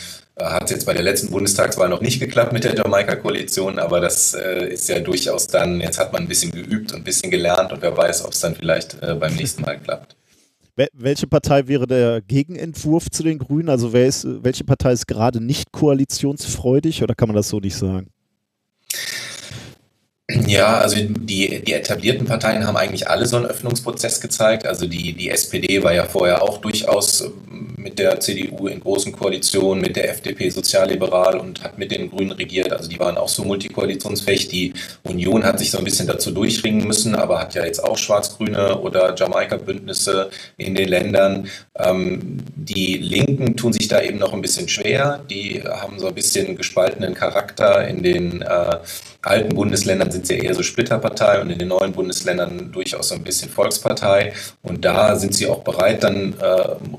D: hat es jetzt bei der letzten Bundestagswahl noch nicht geklappt mit der Jamaika-Koalition, aber das äh, ist ja durchaus dann, jetzt hat man ein bisschen geübt und ein bisschen gelernt und wer weiß, ob es dann vielleicht äh, beim nächsten Mal klappt.
A: Welche Partei wäre der Gegenentwurf zu den Grünen? Also ist, welche Partei ist gerade nicht koalitionsfreudig oder kann man das so nicht sagen?
D: Ja, also die, die etablierten Parteien haben eigentlich alle so einen Öffnungsprozess gezeigt. Also die, die SPD war ja vorher auch durchaus ähm, mit der CDU in großen Koalitionen, mit der FDP sozialliberal und hat mit den Grünen regiert. Also die waren auch so multikoalitionsfähig. Die Union hat sich so ein bisschen dazu durchringen müssen, aber hat ja jetzt auch schwarz-grüne oder Jamaika-Bündnisse in den Ländern. Ähm, die Linken tun sich da eben noch ein bisschen schwer. Die haben so ein bisschen gespaltenen Charakter in den äh, alten Bundesländern sind sie eher so Splitterpartei und in den neuen Bundesländern durchaus so ein bisschen Volkspartei. Und da sind sie auch bereit, dann äh,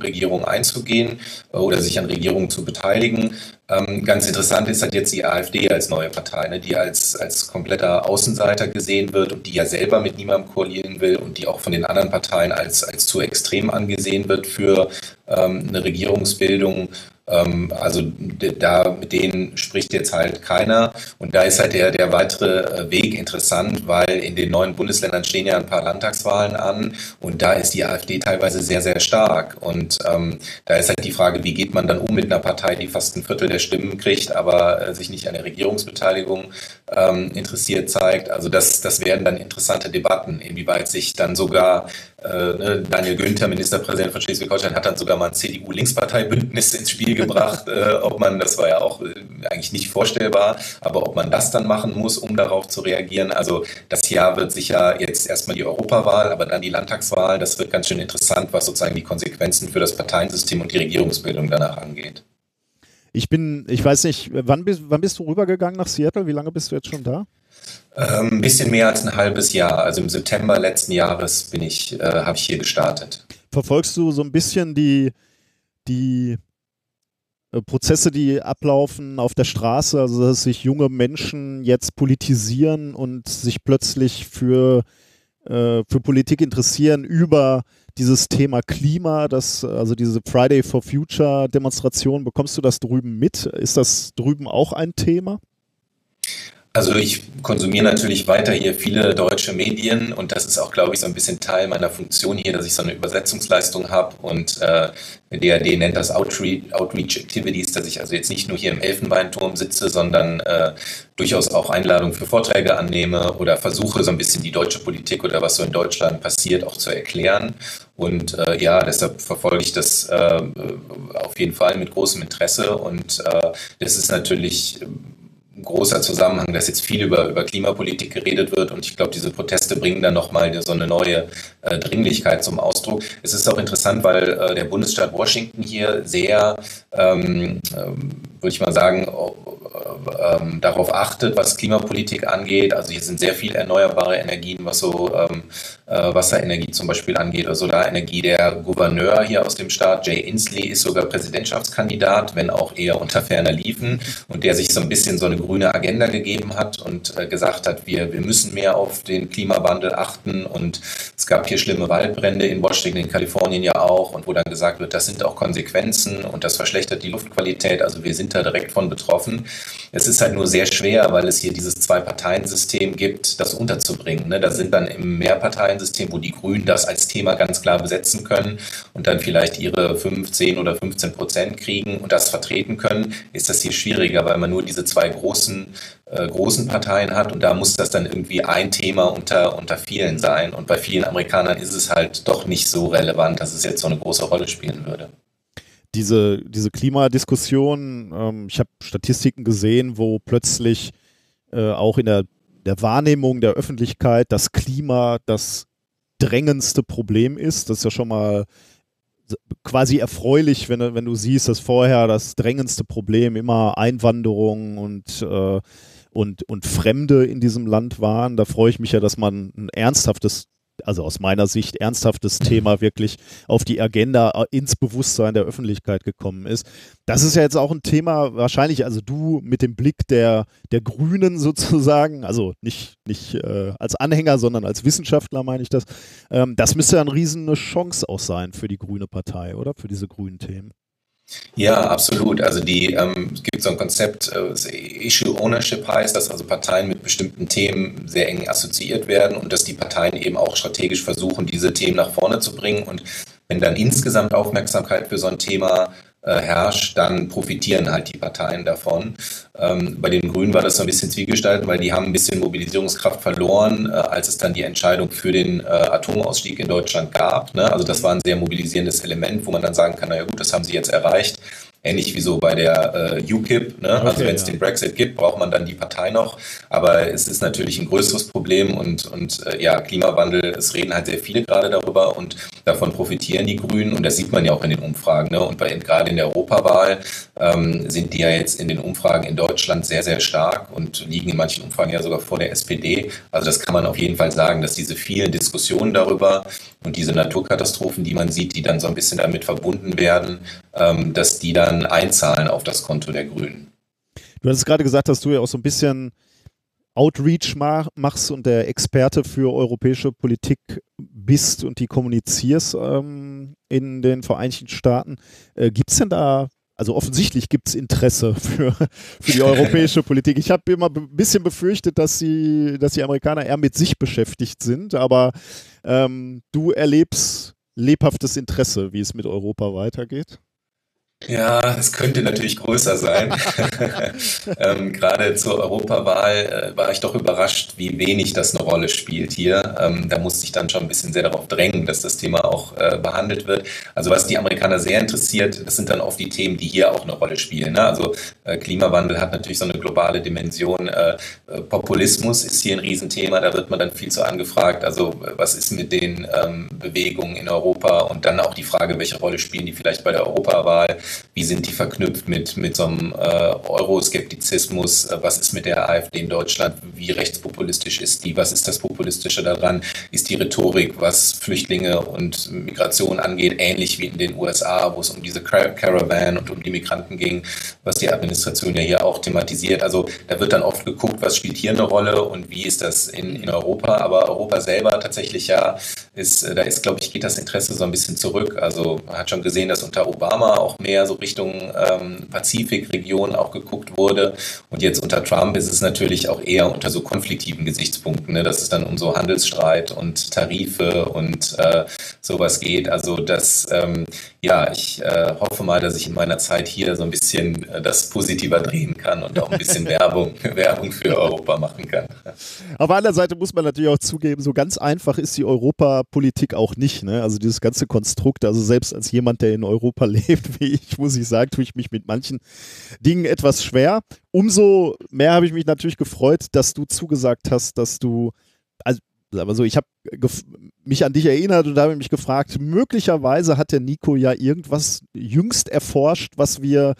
D: Regierungen einzugehen äh, oder sich an Regierungen zu beteiligen. Ähm, ganz interessant ist halt jetzt die AfD als neue Partei, ne, die als, als kompletter Außenseiter gesehen wird und die ja selber mit niemandem koalieren will und die auch von den anderen Parteien als, als zu extrem angesehen wird für ähm, eine Regierungsbildung. Ähm, also da mit denen spricht jetzt halt keiner. Und da ist halt der, der weitere äh, Weg interessant, weil in den neuen Bundesländern stehen ja ein paar Landtagswahlen an und da ist die AfD teilweise sehr, sehr stark. Und ähm, da ist halt die Frage, wie geht man dann um mit einer Partei, die fast ein Viertel der Stimmen kriegt, aber äh, sich nicht an der Regierungsbeteiligung ähm, interessiert zeigt. Also das, das werden dann interessante Debatten, inwieweit sich dann sogar Daniel Günther, Ministerpräsident von Schleswig-Holstein, hat dann sogar mal ein CDU-Linksparteibündnis ins Spiel gebracht. äh, ob man, das war ja auch äh, eigentlich nicht vorstellbar, aber ob man das dann machen muss, um darauf zu reagieren. Also das Jahr wird sicher jetzt erstmal die Europawahl, aber dann die Landtagswahl. Das wird ganz schön interessant, was sozusagen die Konsequenzen für das Parteiensystem und die Regierungsbildung danach angeht.
A: Ich bin, ich weiß nicht, wann bist, wann bist du rübergegangen nach Seattle? Wie lange bist du jetzt schon da?
D: Ähm, ein bisschen mehr als ein halbes Jahr. Also im September letzten Jahres bin ich, äh, habe ich hier gestartet.
A: Verfolgst du so ein bisschen die, die äh, Prozesse, die ablaufen auf der Straße, also dass sich junge Menschen jetzt politisieren und sich plötzlich für, äh, für Politik interessieren über dieses Thema Klima, das, also diese Friday for Future Demonstration, bekommst du das drüben mit? Ist das drüben auch ein Thema?
D: Also ich konsumiere natürlich weiter hier viele deutsche Medien und das ist auch, glaube ich, so ein bisschen Teil meiner Funktion hier, dass ich so eine Übersetzungsleistung habe und äh, DAD nennt das Outreach, Outreach Activities, dass ich also jetzt nicht nur hier im Elfenbeinturm sitze, sondern äh, durchaus auch Einladungen für Vorträge annehme oder versuche so ein bisschen die deutsche Politik oder was so in Deutschland passiert auch zu erklären. Und äh, ja, deshalb verfolge ich das äh, auf jeden Fall mit großem Interesse und äh, das ist natürlich großer Zusammenhang, dass jetzt viel über, über Klimapolitik geredet wird und ich glaube, diese Proteste bringen dann nochmal so eine neue äh, Dringlichkeit zum Ausdruck. Es ist auch interessant, weil äh, der Bundesstaat Washington hier sehr, ähm, ähm, würde ich mal sagen, ähm, darauf achtet, was Klimapolitik angeht. Also hier sind sehr viele erneuerbare Energien, was so ähm, äh, Wasserenergie zum Beispiel angeht oder Solarenergie. Der Gouverneur hier aus dem Staat, Jay Inslee, ist sogar Präsidentschaftskandidat, wenn auch eher unter ferner Liefen und der sich so ein bisschen so eine grüne Agenda gegeben hat und äh, gesagt hat, wir, wir müssen mehr auf den Klimawandel achten und es gab hier schlimme Waldbrände in Washington, in Kalifornien ja auch und wo dann gesagt wird, das sind auch Konsequenzen und das verschlechtert die Luftqualität. Also wir sind da direkt von betroffen. Es ist halt nur sehr schwer, weil es hier dieses Zwei-Parteien-System gibt, das unterzubringen. Ne? Da sind dann im Mehrparteien Parteiensystem, wo die Grünen das als Thema ganz klar besetzen können und dann vielleicht ihre 15 oder 15 Prozent kriegen und das vertreten können, ist das hier schwieriger, weil man nur diese zwei großen, äh, großen Parteien hat und da muss das dann irgendwie ein Thema unter, unter vielen sein. Und bei vielen Amerikanern ist es halt doch nicht so relevant, dass es jetzt so eine große Rolle spielen würde
A: diese, diese Klimadiskussion, ähm, ich habe Statistiken gesehen, wo plötzlich äh, auch in der, der Wahrnehmung der Öffentlichkeit das Klima das drängendste Problem ist. Das ist ja schon mal quasi erfreulich, wenn, wenn du siehst, dass vorher das drängendste Problem immer Einwanderung und, äh, und, und Fremde in diesem Land waren. Da freue ich mich ja, dass man ein ernsthaftes also aus meiner Sicht ernsthaftes Thema wirklich auf die Agenda äh, ins Bewusstsein der Öffentlichkeit gekommen ist. Das ist ja jetzt auch ein Thema, wahrscheinlich, also du mit dem Blick der, der Grünen sozusagen, also nicht, nicht äh, als Anhänger, sondern als Wissenschaftler meine ich das. Ähm, das müsste ja eine riesen Chance auch sein für die Grüne Partei, oder? Für diese grünen Themen.
D: Ja, absolut. Also die ähm, es gibt so ein Konzept, äh, Issue Ownership heißt, dass also Parteien mit bestimmten Themen sehr eng assoziiert werden und dass die Parteien eben auch strategisch versuchen, diese Themen nach vorne zu bringen. Und wenn dann insgesamt Aufmerksamkeit für so ein Thema herrscht, dann profitieren halt die Parteien davon. Ähm, bei den Grünen war das so ein bisschen zwiegestalten, weil die haben ein bisschen Mobilisierungskraft verloren, äh, als es dann die Entscheidung für den äh, Atomausstieg in Deutschland gab. Ne? Also das war ein sehr mobilisierendes Element, wo man dann sagen kann, naja gut, das haben sie jetzt erreicht. Ähnlich wie so bei der äh, UKIP. Ne? Also okay, also wenn es ja. den Brexit gibt, braucht man dann die Partei noch. Aber es ist natürlich ein größeres Problem und, und äh, ja, Klimawandel, es reden halt sehr viele gerade darüber und davon profitieren die Grünen und das sieht man ja auch in den Umfragen. Ne? Und bei, gerade in der Europawahl ähm, sind die ja jetzt in den Umfragen in Deutschland sehr, sehr stark und liegen in manchen Umfragen ja sogar vor der SPD. Also das kann man auf jeden Fall sagen, dass diese vielen Diskussionen darüber und diese Naturkatastrophen, die man sieht, die dann so ein bisschen damit verbunden werden, ähm, dass die dann einzahlen auf das Konto der Grünen.
A: Du hast gerade gesagt, dass du ja auch so ein bisschen Outreach machst und der Experte für europäische Politik bist und die kommunizierst ähm, in den Vereinigten Staaten. Äh, gibt es denn da, also offensichtlich gibt es Interesse für, für die europäische Politik. Ich habe immer ein bisschen befürchtet, dass, sie, dass die Amerikaner eher mit sich beschäftigt sind, aber ähm, du erlebst lebhaftes Interesse, wie es mit Europa weitergeht.
D: Ja, es könnte natürlich größer sein. ähm, Gerade zur Europawahl äh, war ich doch überrascht, wie wenig das eine Rolle spielt hier. Ähm, da musste ich dann schon ein bisschen sehr darauf drängen, dass das Thema auch äh, behandelt wird. Also was die Amerikaner sehr interessiert, das sind dann oft die Themen, die hier auch eine Rolle spielen. Ne? Also äh, Klimawandel hat natürlich so eine globale Dimension. Äh, äh, Populismus ist hier ein Riesenthema, da wird man dann viel zu angefragt. Also was ist mit den ähm, Bewegungen in Europa und dann auch die Frage, welche Rolle spielen die vielleicht bei der Europawahl? Wie sind die verknüpft mit, mit so einem äh, Euroskeptizismus, äh, was ist mit der AfD in Deutschland, wie rechtspopulistisch ist die, was ist das Populistische daran, ist die Rhetorik, was Flüchtlinge und Migration angeht, ähnlich wie in den USA, wo es um diese Caravan und um die Migranten ging, was die Administration ja hier auch thematisiert. Also da wird dann oft geguckt, was spielt hier eine Rolle und wie ist das in, in Europa, aber Europa selber tatsächlich ja ist, äh, da ist, glaube ich, geht das Interesse so ein bisschen zurück. Also man hat schon gesehen, dass unter Obama auch mehr so Richtung ähm, Pazifikregion auch geguckt wurde. Und jetzt unter Trump ist es natürlich auch eher unter so konfliktiven Gesichtspunkten, ne, dass es dann um so Handelsstreit und Tarife und äh, sowas geht. Also das, ähm, ja, ich äh, hoffe mal, dass ich in meiner Zeit hier so ein bisschen äh, das positiver drehen kann und auch ein bisschen Werbung, Werbung für Europa machen kann.
A: Auf der anderen Seite muss man natürlich auch zugeben, so ganz einfach ist die Europapolitik auch nicht. Ne? Also dieses ganze Konstrukt, also selbst als jemand, der in Europa lebt, wie ich, muss ich sagen, tue ich mich mit manchen Dingen etwas schwer. Umso mehr habe ich mich natürlich gefreut, dass du zugesagt hast, dass du, also aber so, ich habe mich an dich erinnert und habe mich gefragt, möglicherweise hat der Nico ja irgendwas jüngst erforscht, was wir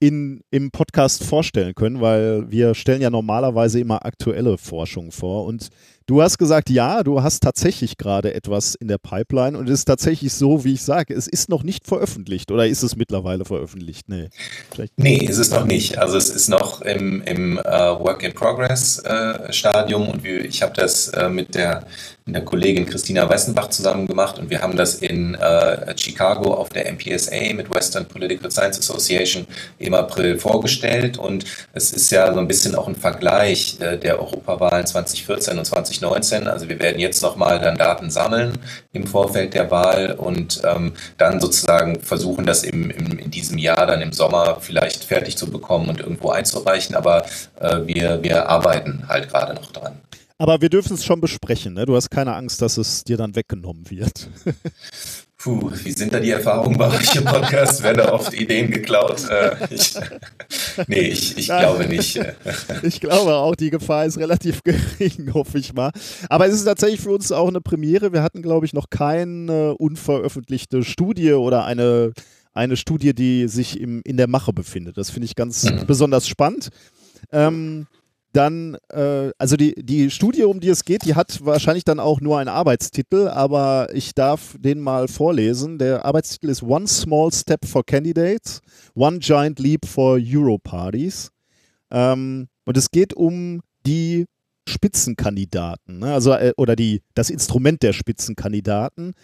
A: in, im Podcast vorstellen können, weil wir stellen ja normalerweise immer aktuelle Forschung vor. Und du hast gesagt, ja, du hast tatsächlich gerade etwas in der Pipeline und es ist tatsächlich so, wie ich sage, es ist noch nicht veröffentlicht oder ist es mittlerweile veröffentlicht?
D: Nee, Vielleicht. nee ist es noch nicht. Also es ist noch im, im uh, Work-in-Progress-Stadium uh, und wir, ich habe das uh, mit der mit der Kollegin Christina Weißenbach zusammen gemacht und wir haben das in äh, Chicago auf der MPSA mit Western Political Science Association im April vorgestellt und es ist ja so ein bisschen auch ein Vergleich äh, der Europawahlen 2014 und 2019 2019. Also wir werden jetzt nochmal dann Daten sammeln im Vorfeld der Wahl und ähm, dann sozusagen versuchen, das im, im, in diesem Jahr dann im Sommer vielleicht fertig zu bekommen und irgendwo einzureichen. Aber äh, wir, wir arbeiten halt gerade noch dran.
A: Aber wir dürfen es schon besprechen, ne? Du hast keine Angst, dass es dir dann weggenommen wird.
D: Puh, wie sind da die Erfahrungen bei euch im Podcast? Werden da oft Ideen geklaut? Äh, ich, nee, ich, ich glaube nicht.
A: Ich glaube auch, die Gefahr ist relativ gering, hoffe ich mal. Aber es ist tatsächlich für uns auch eine Premiere. Wir hatten, glaube ich, noch keine unveröffentlichte Studie oder eine, eine Studie, die sich im, in der Mache befindet. Das finde ich ganz mhm. besonders spannend. Ähm, dann, äh, also die, die Studie, um die es geht, die hat wahrscheinlich dann auch nur einen Arbeitstitel, aber ich darf den mal vorlesen. Der Arbeitstitel ist One Small Step for Candidates, One Giant Leap for Europarties. Ähm, und es geht um die Spitzenkandidaten, ne? also äh, oder die, das Instrument der Spitzenkandidaten,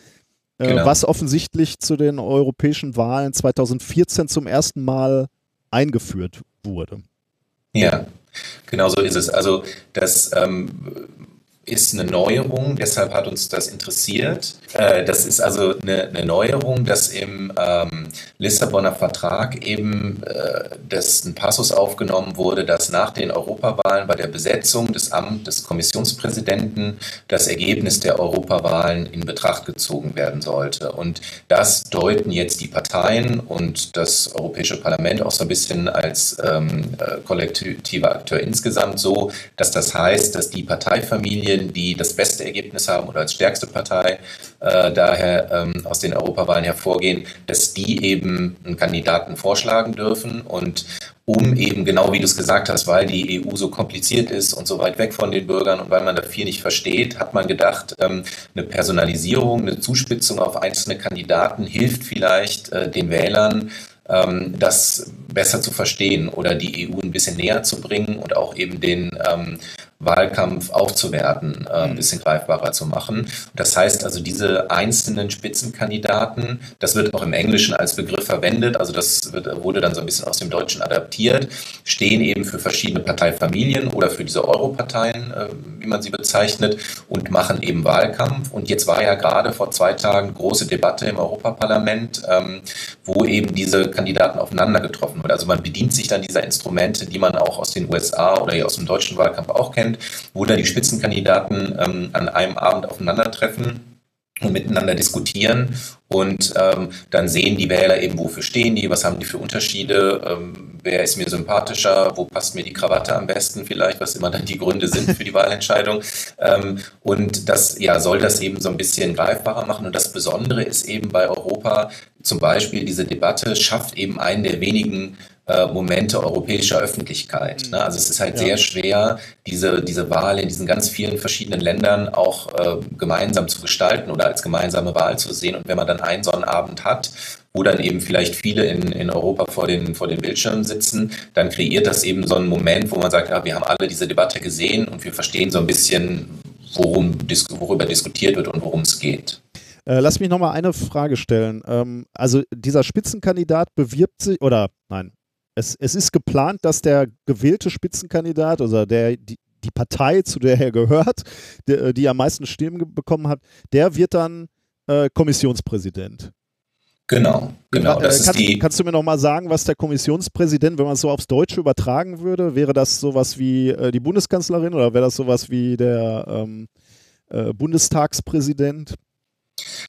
A: äh, genau. was offensichtlich zu den europäischen Wahlen 2014 zum ersten Mal eingeführt wurde.
D: Ja, Genau so ist es. Also das ähm, ist eine Neuerung, deshalb hat uns das interessiert. Äh, das ist also eine, Neuerung, dass im ähm, Lissabonner Vertrag eben äh, ein Passus aufgenommen wurde, dass nach den Europawahlen bei der Besetzung des Amts des Kommissionspräsidenten das Ergebnis der Europawahlen in Betracht gezogen werden sollte. Und das deuten jetzt die Parteien und das Europäische Parlament auch so ein bisschen als ähm, äh, kollektiver Akteur insgesamt so, dass das heißt, dass die Parteifamilie Parteien, die das beste Ergebnis haben oder als stärkste Partei äh, daher ähm, aus den Europawahlen hervorgehen, dass die eben einen Kandidaten vorschlagen dürfen und um eben genau wie du es gesagt hast, weil die EU so kompliziert ist und so weit weg von den Bürgern und weil man da viel nicht versteht, hat man gedacht, ähm, eine Personalisierung, eine Zuspitzung auf einzelne Kandidaten hilft vielleicht äh, den Wählern, ähm, das besser zu verstehen oder die EU ein bisschen näher zu bringen und auch eben den ähm, Wahlkampf aufzuwerten, äh, ein mhm. bisschen greifbarer zu machen. Das heißt also, diese einzelnen Spitzenkandidaten, das wird auch im Englischen als Begriff verwendet, also das wird, wurde dann so ein bisschen aus dem Deutschen adaptiert, stehen eben für verschiedene Parteifamilien oder für diese Europarteien, äh, wie man sie bezeichnet, und machen eben Wahlkampf. Und jetzt war ja gerade vor zwei Tagen große Debatte im Europaparlament, ähm, wo eben diese Kandidaten aufeinander getroffen wurden. Also man bedient sich dann dieser Instrumente, die man auch aus den USA oder aus dem deutschen Wahlkampf auch kennt wo da die Spitzenkandidaten ähm, an einem Abend aufeinandertreffen miteinander diskutieren und ähm, dann sehen die Wähler eben, wofür stehen die, was haben die für Unterschiede, ähm, wer ist mir sympathischer, wo passt mir die Krawatte am besten vielleicht, was immer dann die Gründe sind für die Wahlentscheidung. Ähm, und das ja, soll das eben so ein bisschen greifbarer machen. Und das Besondere ist eben bei Europa zum Beispiel, diese Debatte schafft eben einen der wenigen äh, Momente europäischer Öffentlichkeit. Ne? Also es ist halt ja. sehr schwer, diese, diese Wahl in diesen ganz vielen verschiedenen Ländern auch äh, gemeinsam zu gestalten oder als gemeinsame Wahl zu sehen. Und wenn man dann einen Sonnenabend hat, wo dann eben vielleicht viele in, in Europa vor den, vor den Bildschirmen sitzen, dann kreiert das eben so einen Moment, wo man sagt, ja, wir haben alle diese Debatte gesehen und wir verstehen so ein bisschen, worum, worüber diskutiert wird und worum es geht.
A: Äh, lass mich nochmal eine Frage stellen. Ähm, also dieser Spitzenkandidat bewirbt sich, oder nein, es, es ist geplant, dass der gewählte Spitzenkandidat, also der, die, die Partei, zu der er gehört, die, die am meisten Stimmen bekommen hat, der wird dann äh, Kommissionspräsident.
D: Genau, genau.
A: Äh, kannst, kannst du mir noch mal sagen, was der Kommissionspräsident, wenn man es so aufs Deutsche übertragen würde, wäre das sowas wie äh, die Bundeskanzlerin oder wäre das sowas wie der ähm, äh, Bundestagspräsident?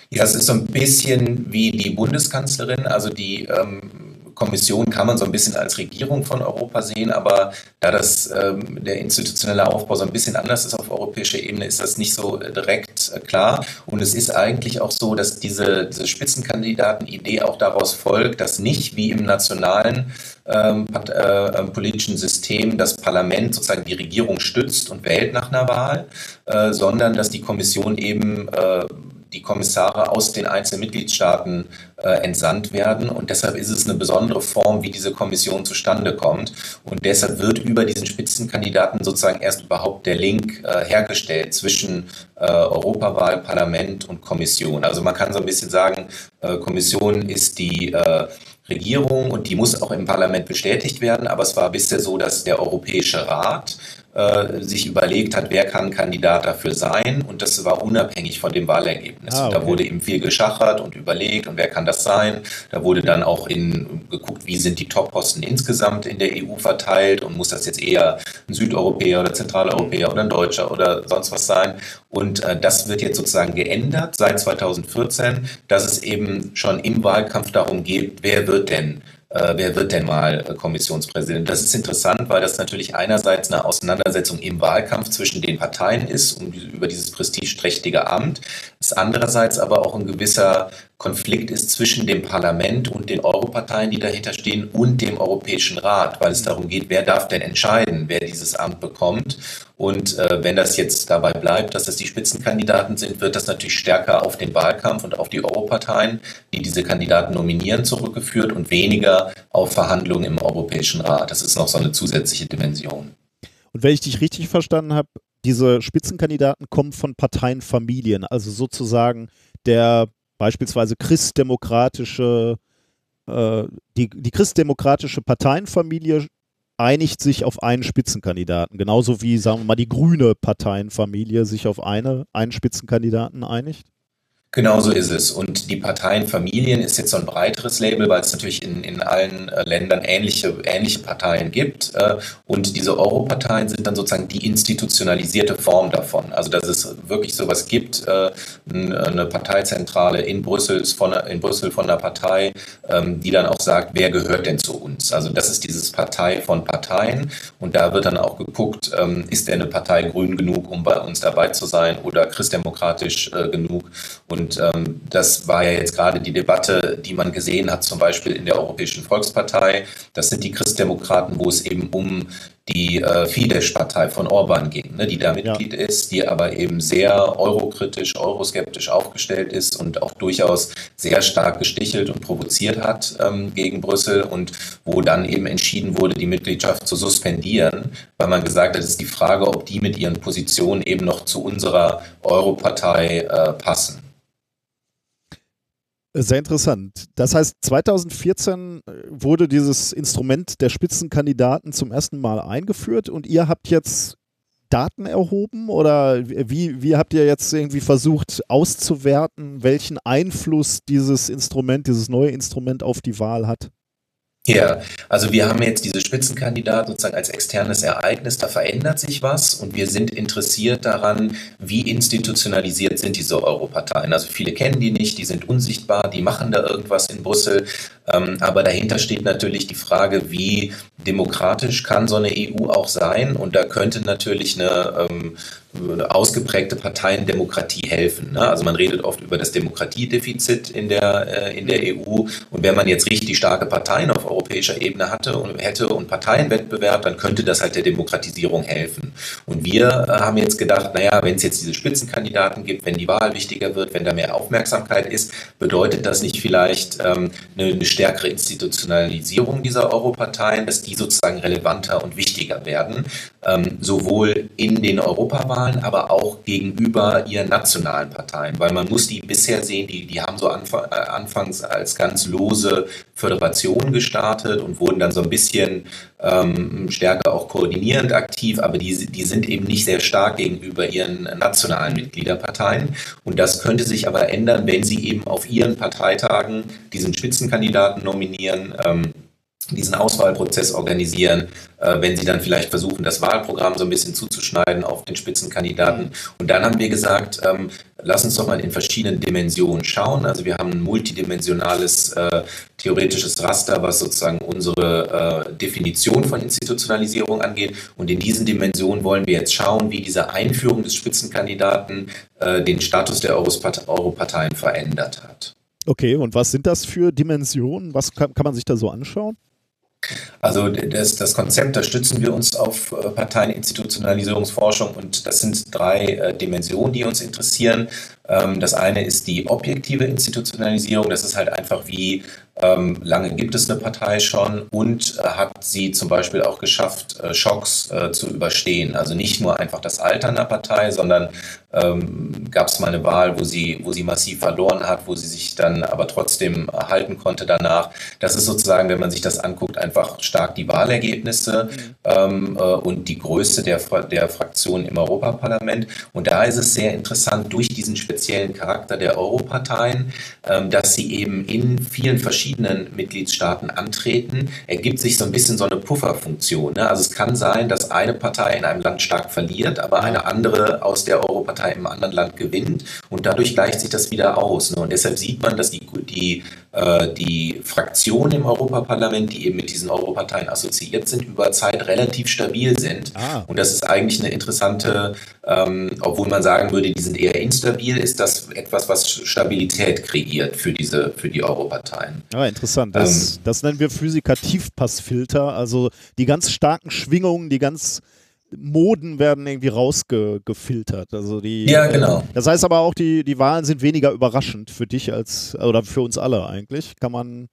D: Ja, es ist so ein bisschen wie die Bundeskanzlerin, also die ähm, Kommission kann man so ein bisschen als Regierung von Europa sehen, aber da das ähm, der institutionelle Aufbau so ein bisschen anders ist auf europäischer Ebene, ist das nicht so direkt äh, klar. Und es ist eigentlich auch so, dass diese, diese Spitzenkandidaten-Idee auch daraus folgt, dass nicht wie im nationalen ähm, äh, ähm, politischen System das Parlament sozusagen die Regierung stützt und wählt nach einer Wahl, äh, sondern dass die Kommission eben äh, die Kommissare aus den einzelnen Mitgliedstaaten äh, entsandt werden. Und deshalb ist es eine besondere Form, wie diese Kommission zustande kommt. Und deshalb wird über diesen Spitzenkandidaten sozusagen erst überhaupt der Link äh, hergestellt zwischen äh, Europawahl, Parlament und Kommission. Also man kann so ein bisschen sagen, äh, Kommission ist die äh, Regierung und die muss auch im Parlament bestätigt werden. Aber es war bisher so, dass der Europäische Rat äh, sich überlegt hat, wer kann Kandidat dafür sein und das war unabhängig von dem Wahlergebnis. Ah, okay. Da wurde eben viel geschachert und überlegt und wer kann das sein. Da wurde dann auch in, geguckt, wie sind die Top-Posten insgesamt in der EU verteilt und muss das jetzt eher ein Südeuropäer oder Zentraleuropäer oder ein Deutscher oder sonst was sein. Und äh, das wird jetzt sozusagen geändert seit 2014, dass es eben schon im Wahlkampf darum geht, wer wird denn wer wird denn mal äh, Kommissionspräsident? Das ist interessant, weil das natürlich einerseits eine Auseinandersetzung im Wahlkampf zwischen den Parteien ist, um, über dieses prestigeträchtige Amt, es andererseits aber auch ein gewisser Konflikt ist zwischen dem Parlament und den Europarteien, die dahinter stehen, und dem Europäischen Rat, weil es darum geht, wer darf denn entscheiden, wer dieses Amt bekommt. Und äh, wenn das jetzt dabei bleibt, dass das die Spitzenkandidaten sind, wird das natürlich stärker auf den Wahlkampf und auf die Europarteien, die diese Kandidaten nominieren, zurückgeführt und weniger auf Verhandlungen im Europäischen Rat. Das ist noch so eine zusätzliche Dimension.
A: Und wenn ich dich richtig verstanden habe, diese Spitzenkandidaten kommen von Parteienfamilien, also sozusagen der beispielsweise christdemokratische, äh, die, die christdemokratische Parteienfamilie einigt sich auf einen Spitzenkandidaten, genauso wie, sagen wir mal, die grüne Parteienfamilie sich auf eine, einen Spitzenkandidaten einigt?
D: Genau so ist es. Und die Parteienfamilien ist jetzt so ein breiteres Label, weil es natürlich in, in allen äh, Ländern ähnliche, ähnliche Parteien gibt. Äh, und diese Europarteien sind dann sozusagen die institutionalisierte Form davon. Also dass es wirklich sowas gibt, äh, eine Parteizentrale in Brüssel von, in Brüssel von der Partei, ähm, die dann auch sagt, wer gehört denn zu uns? Also das ist dieses Partei von Parteien. Und da wird dann auch geguckt, ähm, ist denn eine Partei grün genug, um bei uns dabei zu sein oder christdemokratisch genug? Und und ähm, das war ja jetzt gerade die Debatte, die man gesehen hat, zum Beispiel in der Europäischen Volkspartei. Das sind die Christdemokraten, wo es eben um die äh, Fidesz-Partei von Orban ging, ne, die da Mitglied ja. ist, die aber eben sehr eurokritisch, euroskeptisch aufgestellt ist und auch durchaus sehr stark gestichelt und provoziert hat ähm, gegen Brüssel und wo dann eben entschieden wurde, die Mitgliedschaft zu suspendieren, weil man gesagt hat, es ist die Frage, ob die mit ihren Positionen eben noch zu unserer Europartei äh, passen.
A: Sehr interessant. Das heißt, 2014 äh, wurde dieses Instrument der Spitzenkandidaten zum ersten Mal eingeführt und ihr habt jetzt Daten erhoben oder wie, wie habt ihr jetzt irgendwie versucht auszuwerten, welchen Einfluss dieses Instrument, dieses neue Instrument auf die Wahl hat?
D: Ja, also wir haben jetzt diese Spitzenkandidaten sozusagen als externes Ereignis, da verändert sich was und wir sind interessiert daran, wie institutionalisiert sind diese Europarteien. Also viele kennen die nicht, die sind unsichtbar, die machen da irgendwas in Brüssel, aber dahinter steht natürlich die Frage, wie demokratisch kann so eine EU auch sein und da könnte natürlich eine ähm, ausgeprägte Parteiendemokratie helfen. Ne? Also man redet oft über das Demokratiedefizit in der, äh, in der EU. Und wenn man jetzt richtig starke Parteien auf europäischer Ebene hatte und hätte und Parteienwettbewerb, dann könnte das halt der Demokratisierung helfen. Und wir äh, haben jetzt gedacht, naja, wenn es jetzt diese Spitzenkandidaten gibt, wenn die Wahl wichtiger wird, wenn da mehr Aufmerksamkeit ist, bedeutet das nicht vielleicht ähm, eine, eine stärkere Institutionalisierung dieser Europarteien, dass die sozusagen relevanter und wichtiger werden, ähm, sowohl in den Europawahlen, Wahlen, aber auch gegenüber ihren nationalen Parteien, weil man muss die bisher sehen, die, die haben so anfang, äh, anfangs als ganz lose Föderation gestartet und wurden dann so ein bisschen ähm, stärker auch koordinierend aktiv, aber die, die sind eben nicht sehr stark gegenüber ihren nationalen Mitgliederparteien. Und das könnte sich aber ändern, wenn sie eben auf ihren Parteitagen diesen Spitzenkandidaten nominieren. Ähm, diesen Auswahlprozess organisieren, äh, wenn sie dann vielleicht versuchen, das Wahlprogramm so ein bisschen zuzuschneiden auf den Spitzenkandidaten. Und dann haben wir gesagt, ähm, lass uns doch mal in verschiedenen Dimensionen schauen. Also wir haben ein multidimensionales äh, theoretisches Raster, was sozusagen unsere äh, Definition von Institutionalisierung angeht. Und in diesen Dimensionen wollen wir jetzt schauen, wie diese Einführung des Spitzenkandidaten äh, den Status der Europarteien verändert hat.
A: Okay, und was sind das für Dimensionen? Was kann, kann man sich da so anschauen?
D: Also das, das Konzept, da stützen wir uns auf äh, Parteieninstitutionalisierungsforschung und das sind drei äh, Dimensionen, die uns interessieren. Ähm, das eine ist die objektive Institutionalisierung, das ist halt einfach, wie Ähm, lange gibt es eine Partei schon und äh, hat sie zum Beispiel auch geschafft, äh, Schocks äh, zu überstehen. Also nicht nur einfach das Alter einer Partei, sondern ähm, gab es mal eine Wahl, wo sie, wo sie massiv verloren hat, wo sie sich dann aber trotzdem halten konnte danach. Das ist sozusagen, wenn man sich das anguckt, einfach stark die Wahlergebnisse mhm. ähm, äh, und die Größe der, der Fraktion im Europaparlament. Und da ist es sehr interessant, durch diesen speziellen Charakter der Europarteien, ähm, dass sie eben in vielen verschiedenen Mitgliedstaaten antreten, ergibt sich so ein bisschen so eine Pufferfunktion. Ne? Also es kann sein, dass eine Partei in einem Land stark verliert, aber eine andere aus der Europartei Partei im anderen Land gewinnt und dadurch gleicht sich das wieder aus. Ne? Und deshalb sieht man, dass die, die, die Fraktionen im Europaparlament, die eben mit diesen Europarteien assoziiert sind, über Zeit relativ stabil sind. Ah. Und das ist eigentlich eine interessante, ähm, obwohl man sagen würde, die sind eher instabil, ist das etwas, was Stabilität kreiert für diese, für die Europarteien.
A: Ja, ah, interessant. Das, ähm, das nennen wir Physiker-Tiefpassfilter, also die ganz starken Schwingungen, die ganz Moden werden irgendwie rausgefiltert. Also die,
D: ja, genau.
A: das heißt aber auch, die, die Wahlen sind weniger überraschend für dich als oder für uns alle eigentlich. Kann man.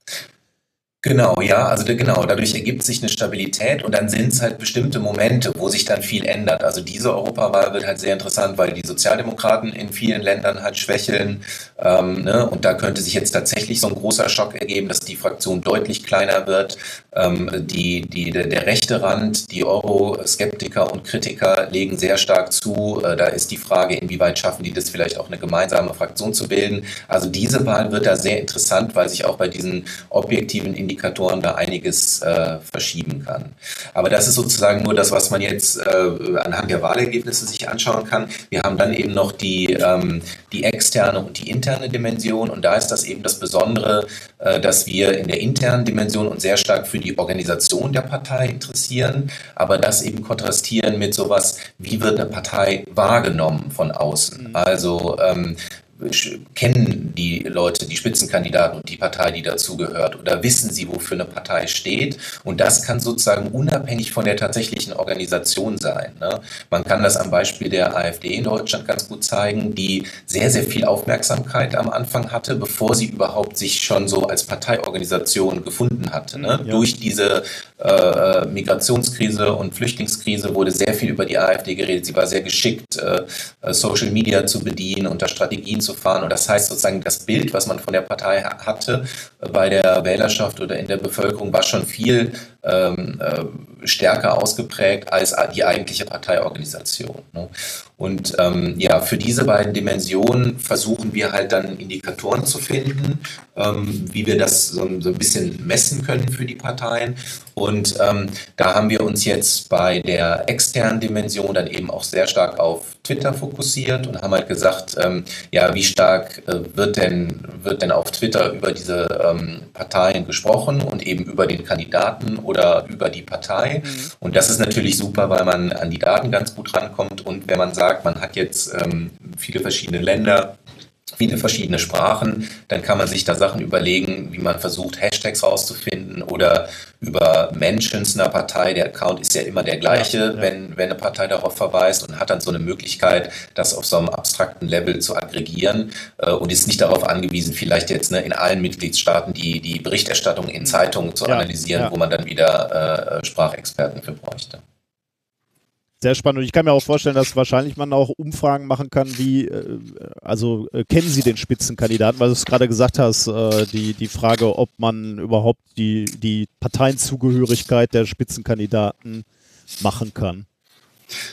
D: Genau, ja, also genau, dadurch ergibt sich eine Stabilität und dann sind es halt bestimmte Momente, wo sich dann viel ändert. Also diese Europawahl wird halt sehr interessant, weil die Sozialdemokraten in vielen Ländern halt schwächeln ähm, ne? und da könnte sich jetzt tatsächlich so ein großer Schock ergeben, dass die Fraktion deutlich kleiner wird. Ähm, die, die, der, der rechte Rand, die Euroskeptiker und Kritiker legen sehr stark zu. Äh, da ist die Frage, inwieweit schaffen die das vielleicht auch eine gemeinsame Fraktion zu bilden. Also diese Wahl wird da sehr interessant, weil sich auch bei diesen objektiven Indikatoren Indikatoren da einiges äh, verschieben kann. Aber das ist sozusagen nur das, was man jetzt äh, anhand der Wahlergebnisse sich anschauen kann. Wir haben dann eben noch die, ähm, die externe und die interne Dimension und da ist das eben das Besondere, äh, dass wir in der internen Dimension uns sehr stark für die Organisation der Partei interessieren, aber das eben kontrastieren mit sowas, wie wird eine Partei wahrgenommen von außen. Mhm. Also ähm, kennen die Leute die Spitzenkandidaten und die Partei, die dazugehört, oder wissen sie, wofür eine Partei steht? Und das kann sozusagen unabhängig von der tatsächlichen Organisation sein. Ne? Man kann das am Beispiel der AfD in Deutschland ganz gut zeigen, die sehr, sehr viel Aufmerksamkeit am Anfang hatte, bevor sie überhaupt sich schon so als Parteiorganisation gefunden hatte. Ne? Ja. Durch diese äh, Migrationskrise und Flüchtlingskrise wurde sehr viel über die AfD geredet. Sie war sehr geschickt, äh, Social Media zu bedienen und da Strategien zu fahren. Und das heißt sozusagen, das Bild, was man von der Partei hatte bei der Wählerschaft oder in der Bevölkerung, war schon viel ähm, äh, stärker ausgeprägt als die eigentliche Parteiorganisation. Ne? Und ähm, ja, für diese beiden Dimensionen versuchen wir halt dann Indikatoren zu finden, ähm, wie wir das so, so, ein bisschen messen können für die Parteien. Und ähm, da haben wir uns jetzt bei der externen Dimension dann eben auch sehr stark auf Twitter fokussiert und haben halt gesagt, ähm, ja, wie stark äh, wird denn wird denn auf Twitter über diese ähm, Parteien gesprochen und eben über den Kandidaten oder über die Partei. Mhm. Und das ist natürlich super, weil man an die Daten ganz gut rankommt. Und wenn man sagt, man hat jetzt ähm, viele verschiedene Länder, viele verschiedene Sprachen, dann kann man sich da Sachen überlegen, wie man versucht, Hashtags rauszufinden oder über Mentions einer Partei. Der Account ist ja immer der gleiche, ja, ja. Wenn, wenn eine Partei darauf verweist und hat dann so eine Möglichkeit, das auf so einem abstrakten Level zu aggregieren äh, und ist nicht darauf angewiesen, vielleicht jetzt ne, in allen Mitgliedstaaten die, die Berichterstattung in Zeitungen zu ja, analysieren, wo man dann wieder äh, Sprachexperten für bräuchte
A: sehr spannend. Und ich kann mir auch vorstellen, dass wahrscheinlich man auch Umfragen machen kann, wie, äh, also äh, kennen Sie den Spitzenkandidaten, weil du es gerade gesagt hast, äh, die, die Frage, ob man überhaupt die, die Parteienzugehörigkeit der Spitzenkandidaten machen kann.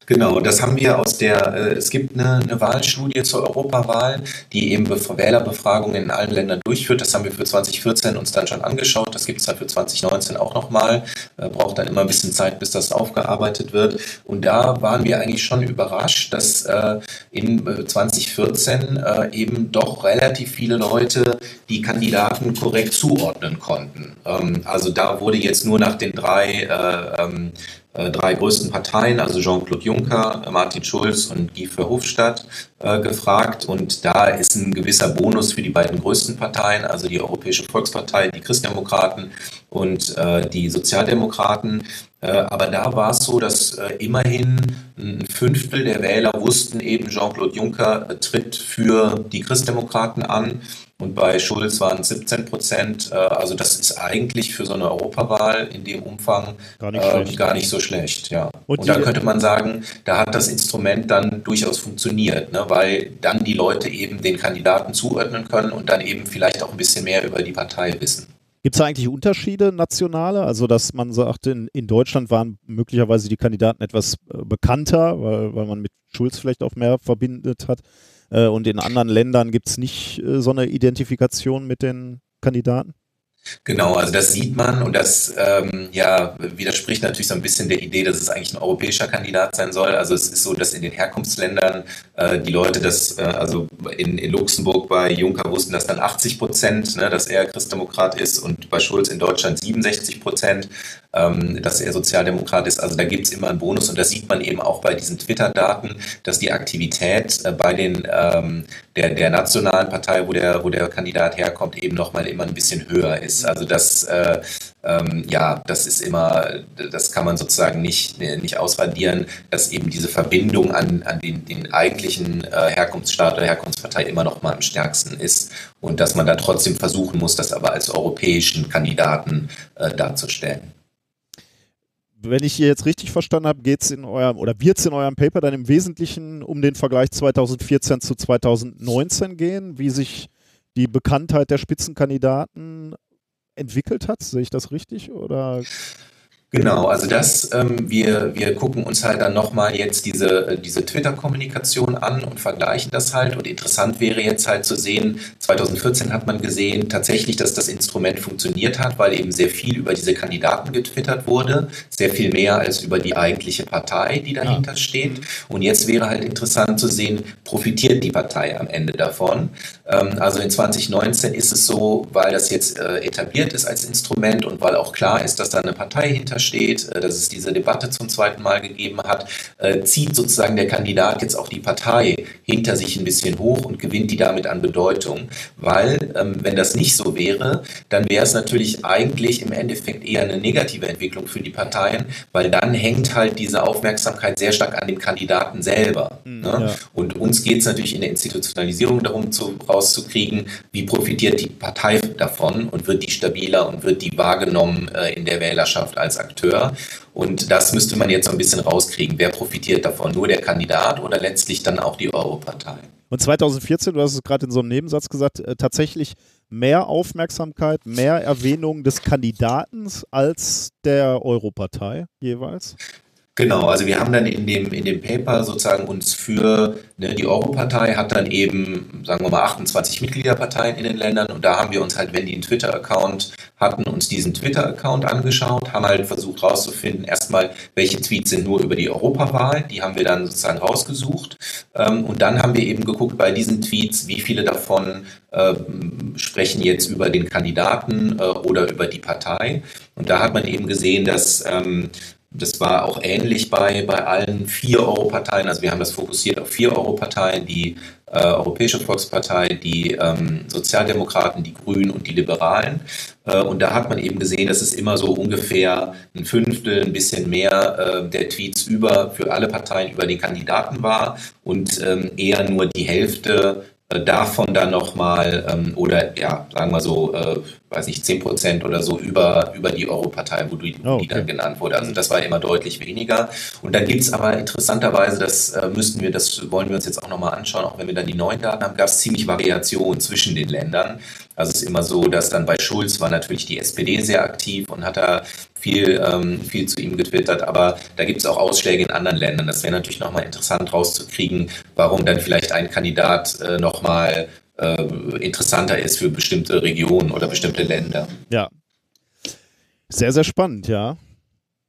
D: Genau, das haben wir aus der, äh, es gibt eine, eine Wahlstudie zur Europawahl, die eben Wählerbefragungen in allen Ländern durchführt. Das haben wir für 2014 uns dann schon angeschaut. Das gibt es dann für 2019 auch nochmal. Äh, braucht dann immer ein bisschen Zeit, bis das aufgearbeitet wird. Und da waren wir eigentlich schon überrascht, dass äh, in 2014 äh, äh, eben doch relativ viele Leute die Kandidaten korrekt zuordnen konnten. Ähm, also da wurde jetzt nur nach den drei äh, ähm, äh, drei größten Parteien, also Jean-Claude Juncker, Martin Schulz und Guy Verhofstadt, äh, gefragt. Und da ist ein gewisser Bonus für die beiden größten Parteien, also die Europäische Volkspartei, die Christdemokraten und äh, die Sozialdemokraten. Äh, aber da war es so, dass äh, immerhin ein Fünftel der Wähler wussten eben, Jean-Claude Juncker tritt für die Christdemokraten an. Und bei Schulz waren es 17 Prozent. Äh, also das ist eigentlich für so eine Europawahl in dem Umfang gar nicht, äh, gar nicht so schlecht. Ja. Und, Und da könnte man sagen, da hat das Instrument dann durchaus funktioniert, ne? weil dann die Leute eben den Kandidaten zuordnen können und dann eben vielleicht auch ein bisschen mehr über die Partei wissen.
A: Gibt es eigentlich Unterschiede nationale? Also, dass man sagt, in, in Deutschland waren möglicherweise die Kandidaten etwas äh, bekannter, weil, weil man mit Schulz vielleicht auch mehr verbindet hat. Äh, und in anderen Ländern gibt es nicht äh, so eine Identifikation mit den Kandidaten?
D: Genau, also das sieht man und das ähm, ja, widerspricht natürlich so ein bisschen der Idee, dass es eigentlich ein europäischer Kandidat sein soll. Also es ist so, dass in den Herkunftsländern äh, die Leute das, äh, also in, in, Luxemburg bei Juncker wussten das dann 80 Prozent, ne, dass er Christdemokrat ist und bei Schulz in Deutschland 67 Prozent ähm, dass er Sozialdemokrat ist. Also da gibt es immer einen Bonus und das sieht man eben auch bei diesen Twitter-Daten, dass die Aktivität äh, bei den ähm, der, der nationalen Partei, wo der, wo der Kandidat herkommt, eben nochmal immer ein bisschen höher ist. Also das äh, ähm, ja, das ist immer, das kann man sozusagen nicht, nicht ausradieren, dass eben diese Verbindung an, an den, den eigentlichen äh, Herkunftsstaat oder Herkunftspartei immer noch mal am stärksten ist und dass man dann trotzdem versuchen muss, das aber als europäischen Kandidaten äh, darzustellen
A: wenn ich hier jetzt richtig verstanden habe, geht es in eurem oder wird es in eurem Paper dann im Wesentlichen um den Vergleich 2014 zu 2019 gehen, wie sich die Bekanntheit der Spitzenkandidaten entwickelt hat. Sehe ich das richtig oder?
D: Genau, also das, ähm, wir, wir gucken uns halt dann nochmal jetzt diese, äh, diese Twitter-Kommunikation an und vergleichen das halt. Und interessant wäre jetzt halt zu sehen, 2014 hat man gesehen tatsächlich, dass das Instrument funktioniert hat, weil eben sehr viel über diese Kandidaten getwittert wurde, sehr viel mehr als über die eigentliche Partei, die dahinter ja. steht. Und jetzt wäre halt interessant zu sehen, profitiert die Partei am Ende davon. Ähm, also in 2019 ist es so, weil das jetzt äh, etabliert ist als Instrument und weil auch klar ist, dass da eine Partei hinter steht, äh, dass es diese Debatte zum zweiten Mal gegeben hat, äh, zieht sozusagen der Kandidat jetzt auch die Partei hinter sich ein bisschen hoch und gewinnt die damit an Bedeutung. Weil, ähm, wenn das nicht so wäre, dann wäre es natürlich eigentlich im Endeffekt eher eine negative Entwicklung für die Parteien, weil dann hängt halt diese Aufmerksamkeit sehr stark an dem Kandidaten selber. Mhm, ne? ja. Und uns geht es natürlich in der Institutionalisierung darum, zu, rauszukriegen, wie profitiert die Partei davon und wird die stabiler und wird die wahrgenommen äh, in der Wählerschaft als Akteur. Und das müsste man jetzt so ein bisschen rauskriegen. Wer profitiert davon? Nur der Kandidat oder letztlich dann auch die Europartei?
A: Und 2014, du hast es gerade in so einem Nebensatz gesagt, äh, tatsächlich mehr Aufmerksamkeit, mehr Erwähnung des Kandidaten als der Europartei jeweils?
D: Genau, also wir haben dann in dem, in dem Paper sozusagen uns für ne, die Europartei hat dann eben, sagen wir mal, 28 Mitgliederparteien in den Ländern. Und da haben wir uns halt, wenn die einen Twitter-Account hatten, uns diesen Twitter-Account angeschaut, haben halt versucht rauszufinden, erstmal, welche Tweets sind nur über die Europawahl, die haben wir dann sozusagen rausgesucht. Ähm, und dann haben wir eben geguckt bei diesen Tweets, wie viele davon äh, sprechen jetzt über den Kandidaten äh, oder über die Partei. Und da hat man eben gesehen, dass ähm, das war auch ähnlich bei, bei allen vier Europarteien. Also wir haben das fokussiert auf vier Europarteien, die äh, Europäische Volkspartei, die ähm, Sozialdemokraten, die Grünen und die Liberalen. Äh, und da hat man eben gesehen, dass es immer so ungefähr ein Fünftel, ein bisschen mehr äh, der Tweets über für alle Parteien über den Kandidaten war und ähm, eher nur die Hälfte davon dann nochmal ähm, oder ja, sagen wir so, äh, weiß nicht, 10 Prozent oder so über, über die Europartei, wo die, oh, okay. die dann genannt wurde. Also das war immer deutlich weniger. Und dann gibt es aber interessanterweise, das äh, müssten wir, das wollen wir uns jetzt auch nochmal anschauen, auch wenn wir dann die neuen Daten haben, gab es ziemlich Variationen zwischen den Ländern. Also es ist immer so, dass dann bei Schulz war natürlich die SPD sehr aktiv und hat da viel, ähm, viel zu ihm getwittert, aber da gibt es auch Ausschläge in anderen Ländern. Das wäre natürlich nochmal interessant rauszukriegen, warum dann vielleicht ein Kandidat äh, nochmal äh, interessanter ist für bestimmte Regionen oder bestimmte Länder.
A: Ja. Sehr, sehr spannend, ja.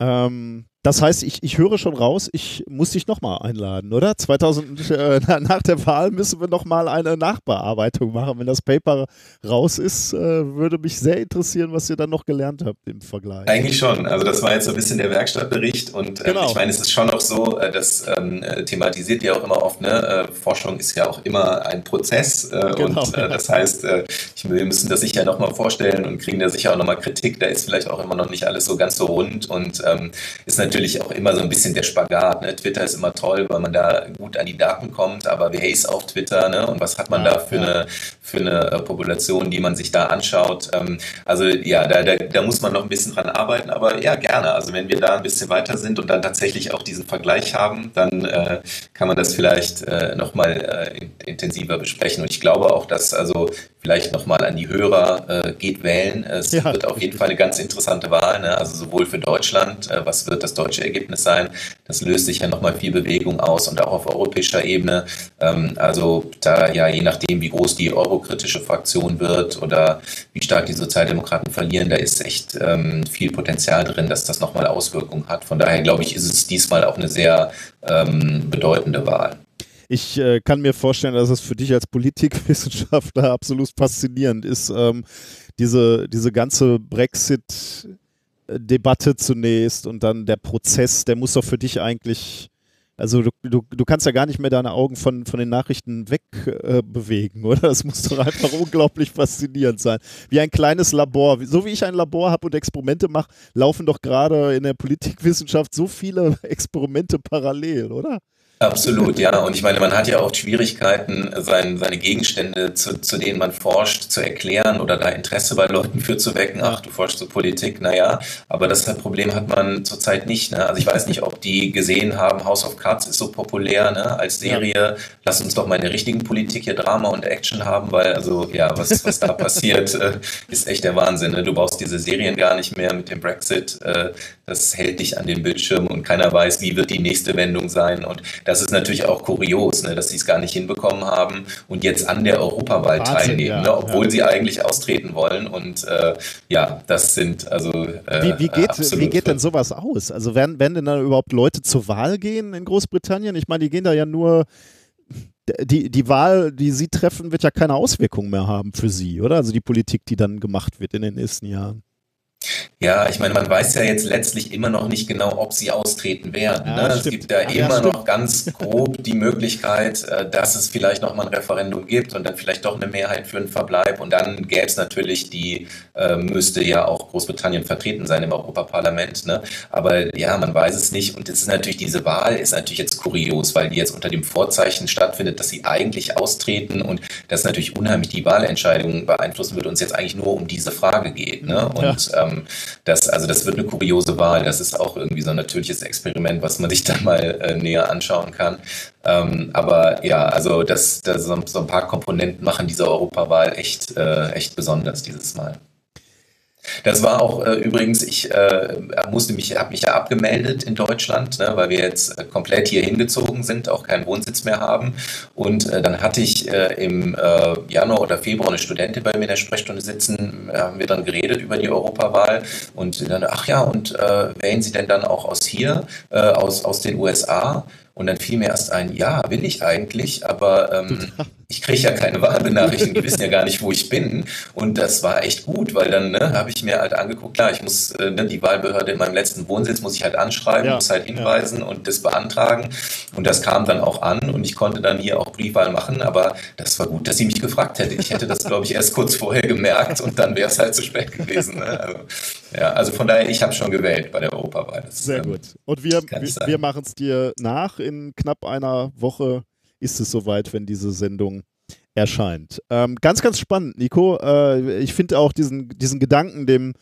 A: Ähm, Das heißt, ich, ich höre schon raus, ich muss dich nochmal einladen, oder? 2000, äh, nach der Wahl müssen wir nochmal eine Nachbearbeitung machen. Wenn das Paper raus ist, äh, würde mich sehr interessieren, was ihr dann noch gelernt habt im Vergleich.
D: Eigentlich schon. Also das war jetzt so ein bisschen der Werkstattbericht und äh, genau. ich meine, es ist schon noch so, äh, das ähm, äh, thematisiert ihr auch immer oft, ne? Äh, Forschung ist ja auch immer ein Prozess genau. und das heißt, ich, wir müssen das sicher nochmal vorstellen und kriegen da sicher auch nochmal Kritik. Da ist vielleicht auch immer noch nicht alles so ganz so rund und ähm, ist natürlich natürlich auch immer so ein bisschen der Spagat. Ne? Twitter ist immer toll, weil man da gut an die Daten kommt, aber wer ist auf Twitter ne? und was hat man ja, da für, ja. eine, für eine äh, Population, die man sich da anschaut? Ähm, also ja, da, da, da, muss man noch ein bisschen dran arbeiten, aber ja, gerne. Also wenn wir da ein bisschen weiter sind und dann tatsächlich auch diesen Vergleich haben, dann äh, kann man das vielleicht äh, nochmal äh, intensiver besprechen. Und ich glaube auch, dass also vielleicht nochmal an die Hörer, äh, geht wählen. Es ja. wird auf jeden Fall eine ganz interessante Wahl, ne? also sowohl für Deutschland, äh, was wird das deutsche Ergebnis sein, das löst sich ja nochmal viel Bewegung aus und auch auf europäischer Ebene. Ähm, also da ja, je nachdem, wie groß die eurokritische Fraktion wird oder wie stark die Sozialdemokraten verlieren, da ist echt ähm, viel Potenzial drin, dass das nochmal Auswirkungen hat. Von daher glaube ich, ist es diesmal auch eine sehr ähm, bedeutende Wahl.
A: Ich äh, kann mir vorstellen, dass es für dich als Politikwissenschaftler absolut faszinierend ist, ähm, diese, diese ganze Brexit-Debatte zunächst und dann der Prozess, der muss doch für dich eigentlich, also du, du, du kannst ja gar nicht mehr deine Augen von, von den Nachrichten wegbewegen, äh, oder? Das muss doch einfach unglaublich faszinierend sein. Wie ein kleines Labor. So wie ich ein Labor habe und Experimente mache, laufen doch gerade in der Politikwissenschaft so viele Experimente parallel, oder?
D: Absolut, ja. Und ich meine, man hat ja auch Schwierigkeiten, sein, seine Gegenstände, zu, zu denen man forscht, zu erklären oder da Interesse bei Leuten für zu wecken. Ach, du forschst zur Politik, naja. Aber das Problem hat man zurzeit nicht. Ne? Also ich weiß nicht, ob die gesehen haben, House of Cards ist so populär ne? als Serie. Ja. Lass uns doch mal in der richtigen Politik hier Drama und Action haben, weil also ja, was, was da passiert, äh, ist echt der Wahnsinn. Ne? Du brauchst diese Serien gar nicht mehr mit dem Brexit. Äh, das hält dich an den Bildschirm und keiner weiß, wie wird die nächste Wendung sein. Und das ist natürlich auch kurios, ne, dass sie es gar nicht hinbekommen haben und jetzt an der Europawahl Wahnsinn, teilnehmen, ja, ne, obwohl ja. sie eigentlich austreten wollen. Und äh, ja, das sind also.
A: Äh, wie, wie, geht, wie geht denn sowas aus? Also werden, werden denn da überhaupt Leute zur Wahl gehen in Großbritannien? Ich meine, die gehen da ja nur die, die Wahl, die Sie treffen, wird ja keine Auswirkungen mehr haben für Sie, oder? Also die Politik, die dann gemacht wird in den nächsten Jahren.
D: Ja, ich meine, man weiß ja jetzt letztlich immer noch nicht genau, ob sie austreten werden. Ja, ne? Es gibt da ja, immer noch ganz grob die Möglichkeit, äh, dass es vielleicht noch mal ein Referendum gibt und dann vielleicht doch eine Mehrheit für einen Verbleib. Und dann gäbe es natürlich die, äh, müsste ja auch Großbritannien vertreten sein im Europaparlament. Ne? Aber ja, man weiß es nicht. Und es ist natürlich, diese Wahl ist natürlich jetzt kurios, weil die jetzt unter dem Vorzeichen stattfindet, dass sie eigentlich austreten und das natürlich unheimlich die Wahlentscheidung beeinflussen würde, uns jetzt eigentlich nur um diese Frage geht. Ne? Und ja. ähm, das, also das wird eine kuriose Wahl. Das ist auch irgendwie so ein natürliches Experiment, was man sich dann mal äh, näher anschauen kann. Ähm, aber ja, also das, das so, ein paar Komponenten machen diese Europawahl echt, äh, echt besonders dieses Mal. Das war auch äh, übrigens, ich äh, musste mich, habe mich ja abgemeldet in Deutschland, ne, weil wir jetzt äh, komplett hier hingezogen sind, auch keinen Wohnsitz mehr haben. Und äh, dann hatte ich äh, im Januar oder Februar eine Studentin bei mir in der Sprechstunde sitzen, haben wir dann geredet über die Europawahl und dann, ach ja, und wählen Sie denn dann auch aus hier, aus, aus den USA? Und dann fiel mir erst ein, ja, will ich eigentlich, aber ähm, ich kriege ja keine Wahlbenachrichtigung, die wissen ja gar nicht, wo ich bin. Und das war echt gut, weil dann ne, habe ich mir halt angeguckt, klar, ich muss äh, ne, die Wahlbehörde in meinem letzten Wohnsitz muss ich halt anschreiben, ja. muss halt hinweisen ja. und das beantragen. Und das kam dann auch an und ich konnte dann hier auch Briefwahl machen, aber das war gut, dass sie mich gefragt hätte. Ich hätte das, glaube ich, erst kurz vorher gemerkt und dann wäre es halt zu spät gewesen. Ne? Also, ja, also von daher, ich habe schon gewählt bei der Europawahl.
A: Das, Sehr ähm, gut. Und wir, wir, wir machen es dir nach. In knapp einer Woche ist es soweit, wenn diese Sendung erscheint. Ähm, ganz, ganz spannend, Nico. Äh, ich finde auch diesen, diesen Gedanken, dem,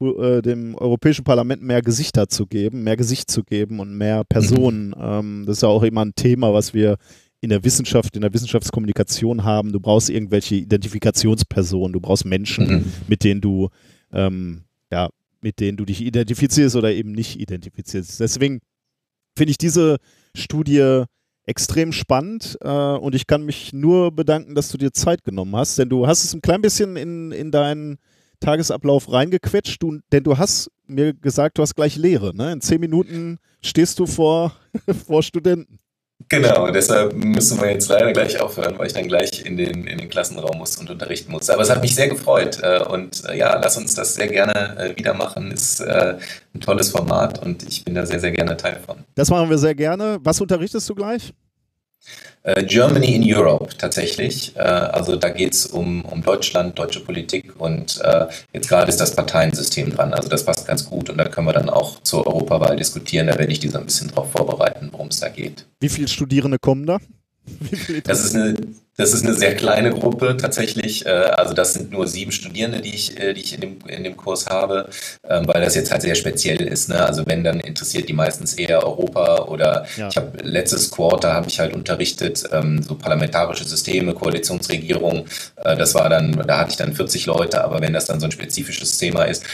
A: äh, dem Europäischen Parlament mehr Gesichter zu geben, mehr Gesicht zu geben und mehr Personen. Ähm, das ist ja auch immer ein Thema, was wir in der Wissenschaft, in der Wissenschaftskommunikation haben. Du brauchst irgendwelche Identifikationspersonen, du brauchst Menschen, mhm. mit denen du ähm, ja, mit denen du dich identifizierst oder eben nicht identifizierst. Deswegen finde ich diese Studie extrem spannend äh, und ich kann mich nur bedanken, dass du dir Zeit genommen hast, denn du hast es ein klein bisschen in, in deinen Tagesablauf reingequetscht, du, denn du hast mir gesagt, du hast gleich Lehre. Ne? In zehn Minuten stehst du vor, vor Studenten.
D: Genau, deshalb müssen wir jetzt leider gleich aufhören, weil ich dann gleich in den, in den Klassenraum muss und unterrichten muss. Aber es hat mich sehr gefreut äh, und äh, ja, lass uns das sehr gerne äh, wieder machen. Ist ein tolles Format und ich bin da sehr, sehr gerne Teil von.
A: Das machen wir sehr gerne. Was unterrichtest du gleich?
D: Äh, Germany in Europe tatsächlich. Äh, also da geht es um, um Deutschland, deutsche Politik und äh, jetzt gerade ist das Parteiensystem dran. Also das passt ganz gut und da können wir dann auch zur Europawahl diskutieren. Da werde ich die so ein bisschen drauf vorbereiten, worum es da geht.
A: Wie viele Studierende kommen da?
D: Das ist eine das ist eine sehr kleine Gruppe tatsächlich. Äh, also das sind nur sieben Studierende, die ich, äh, die ich in, dem, in dem Kurs habe, ähm, weil das jetzt halt sehr speziell ist. Ne? Also wenn, dann interessiert die meistens eher Europa oder ja. ich habe letztes Quarter habe ich halt unterrichtet, ähm, so parlamentarische Systeme, Koalitionsregierung. Äh, das war dann, da hatte ich dann 40 Leute, aber wenn das dann so ein spezifisches Thema ist,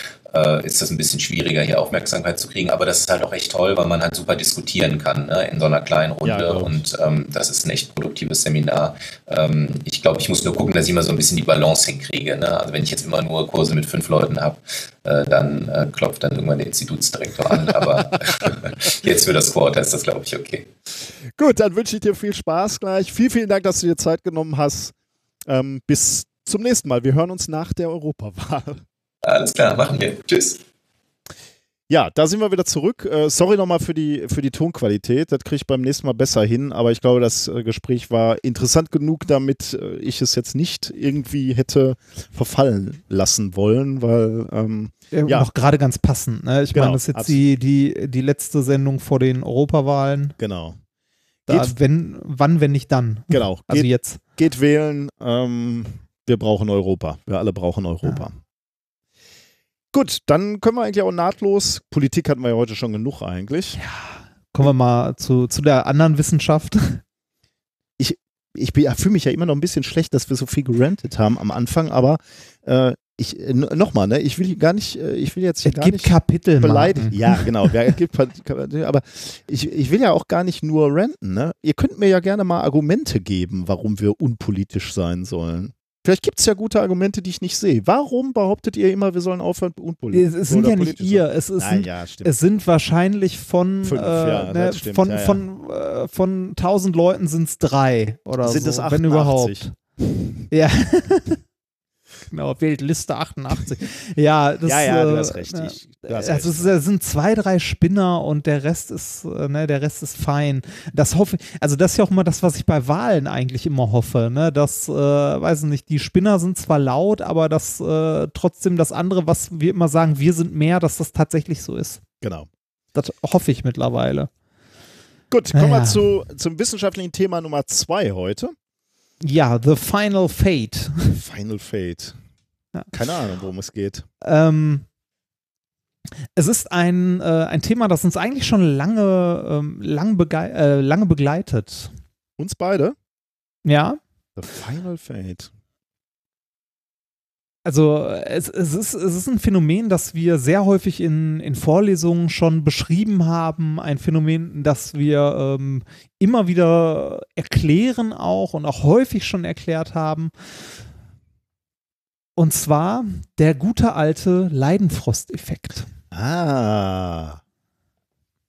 D: ist das ein bisschen schwieriger, hier Aufmerksamkeit zu kriegen. Aber das ist halt auch echt toll, weil man halt super diskutieren kann ne? in so einer kleinen Runde. Ja, und ähm, das ist ein echt produktives Seminar. Ähm, ich glaube, ich muss nur gucken, dass ich immer so ein bisschen die Balance hinkriege. Ne? Also wenn ich jetzt immer nur Kurse mit fünf Leuten habe, äh, dann äh, klopft dann irgendwann der Institutsdirektor an. Aber jetzt für das Quarter ist das, glaube ich, okay.
A: Gut, dann wünsche ich dir viel Spaß gleich. Vielen, vielen Dank, dass du dir Zeit genommen hast. Ähm, bis zum nächsten Mal. Wir hören uns nach der Europawahl.
D: Alles klar, machen wir. Tschüss.
A: Ja, da sind wir wieder zurück. Äh, sorry nochmal für die, für die Tonqualität. Das kriege ich beim nächsten Mal besser hin. Aber ich glaube, das äh, Gespräch war interessant genug, damit äh, ich es jetzt nicht irgendwie hätte verfallen lassen wollen, weil. Ähm,
B: ja. Noch gerade ganz passend. Ne? Ich genau, meine, das ist jetzt die, die, die letzte Sendung vor den Europawahlen.
A: Genau.
B: Da, wenn, wann, wenn nicht dann?
A: Genau.
B: Also geht, jetzt.
A: Geht wählen. Ähm, wir brauchen Europa. Wir alle brauchen Europa. Ja. Gut, dann können wir eigentlich auch nahtlos. Politik hatten wir ja heute schon genug eigentlich.
B: Ja. Kommen wir mal zu, zu der anderen Wissenschaft.
A: Ich, ich fühle mich ja immer noch ein bisschen schlecht, dass wir so viel gerantet haben am Anfang, aber äh, ich äh, nochmal, ne, ich will gar nicht, äh, ich will jetzt
B: es
A: gar
B: gibt
A: nicht
B: Kapitel
A: beleidigen. Ja, genau. Ja, es gibt, aber ich, ich will ja auch gar nicht nur ranten, ne? Ihr könnt mir ja gerne mal Argumente geben, warum wir unpolitisch sein sollen. Vielleicht gibt es ja gute Argumente, die ich nicht sehe. Warum behauptet ihr immer, wir sollen aufhören, unpolitisch
B: Es, es sind ja nicht ihr, es, es, Nein, sind, ja, es sind wahrscheinlich von, Fünf, äh, ja, ne, von, ja, von, äh, von 1000 Leuten sind es drei oder
A: sind
B: so,
A: es 88?
B: wenn überhaupt. Ja. Genau, wählt Liste 88. Ja, das,
A: ja, ja, du hast recht. Ich,
B: du hast also recht. Es sind zwei, drei Spinner und der Rest ist, äh, ne, der Rest ist fein. Das hoffe also das ist ja auch immer das, was ich bei Wahlen eigentlich immer hoffe, ne, dass, äh, weiß nicht, die Spinner sind zwar laut, aber dass äh, trotzdem das andere, was wir immer sagen, wir sind mehr, dass das tatsächlich so ist.
A: Genau.
B: Das hoffe ich mittlerweile.
A: Gut, kommen naja. wir zu, zum wissenschaftlichen Thema Nummer zwei heute.
B: Ja, The Final Fate.
A: Final Fate. Ja. Keine Ahnung, worum es geht.
B: Ähm, es ist ein, äh, ein Thema, das uns eigentlich schon lange, ähm, lang äh, lange begleitet.
A: Uns beide?
B: Ja.
A: The Final Fate.
B: Also es, es, ist, es ist ein Phänomen, das wir sehr häufig in, in Vorlesungen schon beschrieben haben, ein Phänomen, das wir ähm, immer wieder erklären auch und auch häufig schon erklärt haben. Und zwar der gute alte Leidenfrost-Effekt.
A: Ah.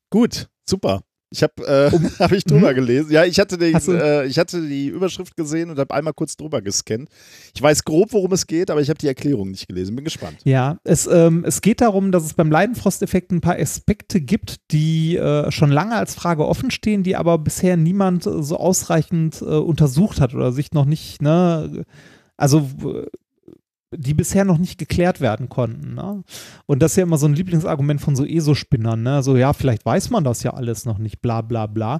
A: Gut, super. Ich habe äh, um, hab ich drüber hm? gelesen. Ja, ich hatte, den, äh, ich hatte die Überschrift gesehen und habe einmal kurz drüber gescannt. Ich weiß grob, worum es geht, aber ich habe die Erklärung nicht gelesen. Bin gespannt.
B: Ja, es, ähm, es geht darum, dass es beim Leidenfrost-Effekt ein paar Aspekte gibt, die äh, schon lange als Frage offen stehen, die aber bisher niemand so ausreichend äh, untersucht hat oder sich noch nicht, ne, also die bisher noch nicht geklärt werden konnten. Ne? Und das ist ja immer so ein Lieblingsargument von so ESO-Spinnern. Ne? So, ja, vielleicht weiß man das ja alles noch nicht, bla bla bla.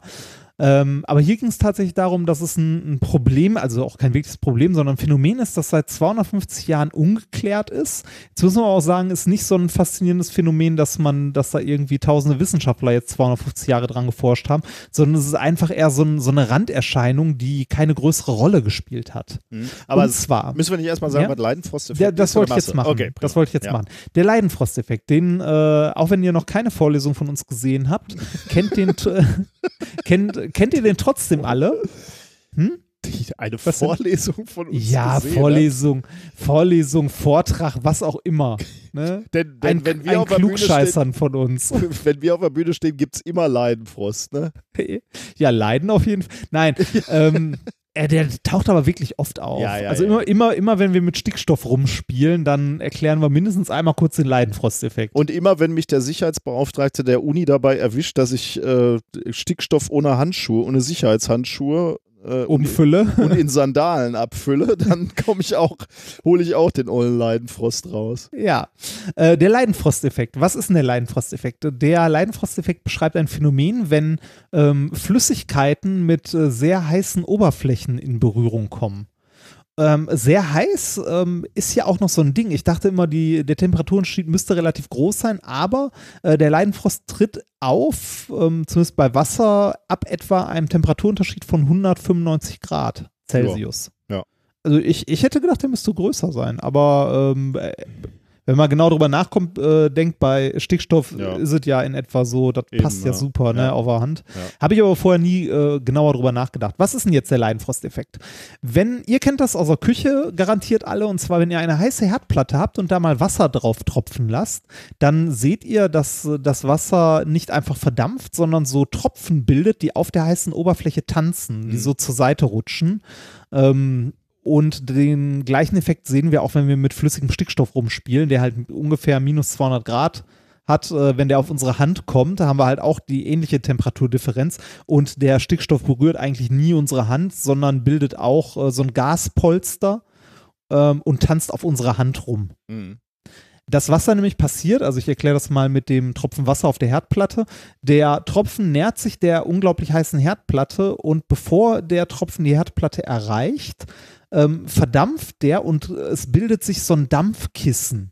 B: Ähm, aber hier ging es tatsächlich darum, dass es ein, ein, Problem, also auch kein wirkliches Problem, sondern ein Phänomen ist, das seit 250 Jahren ungeklärt ist. Jetzt muss man auch sagen, ist nicht so ein faszinierendes Phänomen, dass man, dass da irgendwie tausende Wissenschaftler jetzt 250 Jahre dran geforscht haben, sondern es ist einfach eher so, ein, so eine Randerscheinung, die keine größere Rolle gespielt hat.
A: Mhm. Aber Und zwar müssen wir nicht erstmal sagen, ja? was Leidenfrosteffekt
B: ja, das wollte ich jetzt machen. Okay, das wollte ich jetzt ja. machen. Der Leidenfrosteffekt, den, äh, auch wenn ihr noch keine Vorlesung von uns gesehen habt, kennt den, kennt, kennt ihr den trotzdem alle?
A: Hm? Eine
B: Was denn?
A: Vorlesung von uns
B: Ja,
A: gesehen, ne?
B: Vorlesung, Vorlesung, Vortrag, was auch immer. Ne?
A: Denn, denn
B: Ein,
A: wenn, wir
B: ein
A: auf der Bühne stehen,
B: Klugscheißern von uns.
A: wenn wir auf der Bühne stehen, gibt es immer Leidenfrost, ne?
B: Ja, Leiden auf jeden Fall. Nein, ähm, äh, der taucht aber wirklich oft auf.
A: Ja, ja,
B: also
A: ja.
B: immer, immer, immer, wenn wir mit Stickstoff rumspielen, dann erklären wir mindestens einmal kurz den Leidenfrosteffekt.
A: Und immer, wenn mich der Sicherheitsbeauftragte der Uni dabei erwischt, dass ich äh, Stickstoff ohne Handschuhe, ohne Sicherheitshandschuhe äh,
B: Umfülle.
A: und in Sandalen abfülle, dann komme ich auch, hole ich auch den ollen Leidenfrost raus.
B: Ja, äh, der Leidenfrosteffekt. Was ist denn der Leidenfrosteffekt? Der Leidenfrosteffekt beschreibt ein Phänomen, wenn ähm, Flüssigkeiten mit äh, sehr heißen Oberflächen in Berührung kommen. Ähm, sehr heiß ähm, ist ja auch noch so ein Ding. Ich dachte immer, die, der Temperaturenunterschied müsste relativ groß sein, aber äh, der Leidenfrost tritt auf, ähm, zumindest bei Wasser, ab etwa einem Temperaturunterschied von 195 Grad Celsius.
A: Ja.
B: Also ich, ich hätte gedacht, der müsste größer sein, aber ähm, äh, wenn man genau drüber nachkommt, äh, denkt, bei Stickstoff
A: Ja.
B: ist es ja in etwa so, das
A: Eben,
B: passt ja
A: ja.
B: super ne,
A: Ja.
B: auf der Hand. Habe ich aber vorher nie äh, genauer drüber nachgedacht. Was ist denn jetzt der Leidenfrosteffekt? Wenn, ihr kennt das aus der Küche garantiert alle, und zwar, wenn ihr eine heiße Herdplatte habt und da mal Wasser drauf tropfen lasst, dann seht ihr, dass äh, das Wasser nicht einfach verdampft, sondern so Tropfen bildet, die auf der heißen Oberfläche tanzen, die
A: Mhm.
B: so zur Seite rutschen. Ähm, und den gleichen Effekt sehen wir auch, wenn wir mit flüssigem Stickstoff rumspielen, der halt ungefähr minus 200 Grad hat, äh, wenn der auf unsere Hand kommt, da haben wir halt auch die ähnliche Temperaturdifferenz und der Stickstoff berührt eigentlich nie unsere Hand, sondern bildet auch äh, so ein Gaspolster ähm, und tanzt auf unserer Hand rum.
A: Mhm.
B: Das Wasser nämlich passiert, also ich erkläre das mal mit dem Tropfen Wasser auf der Herdplatte. Der Tropfen nähert sich der unglaublich heißen Herdplatte und bevor der Tropfen die Herdplatte erreicht, ähm, verdampft der und es bildet sich so ein Dampfkissen,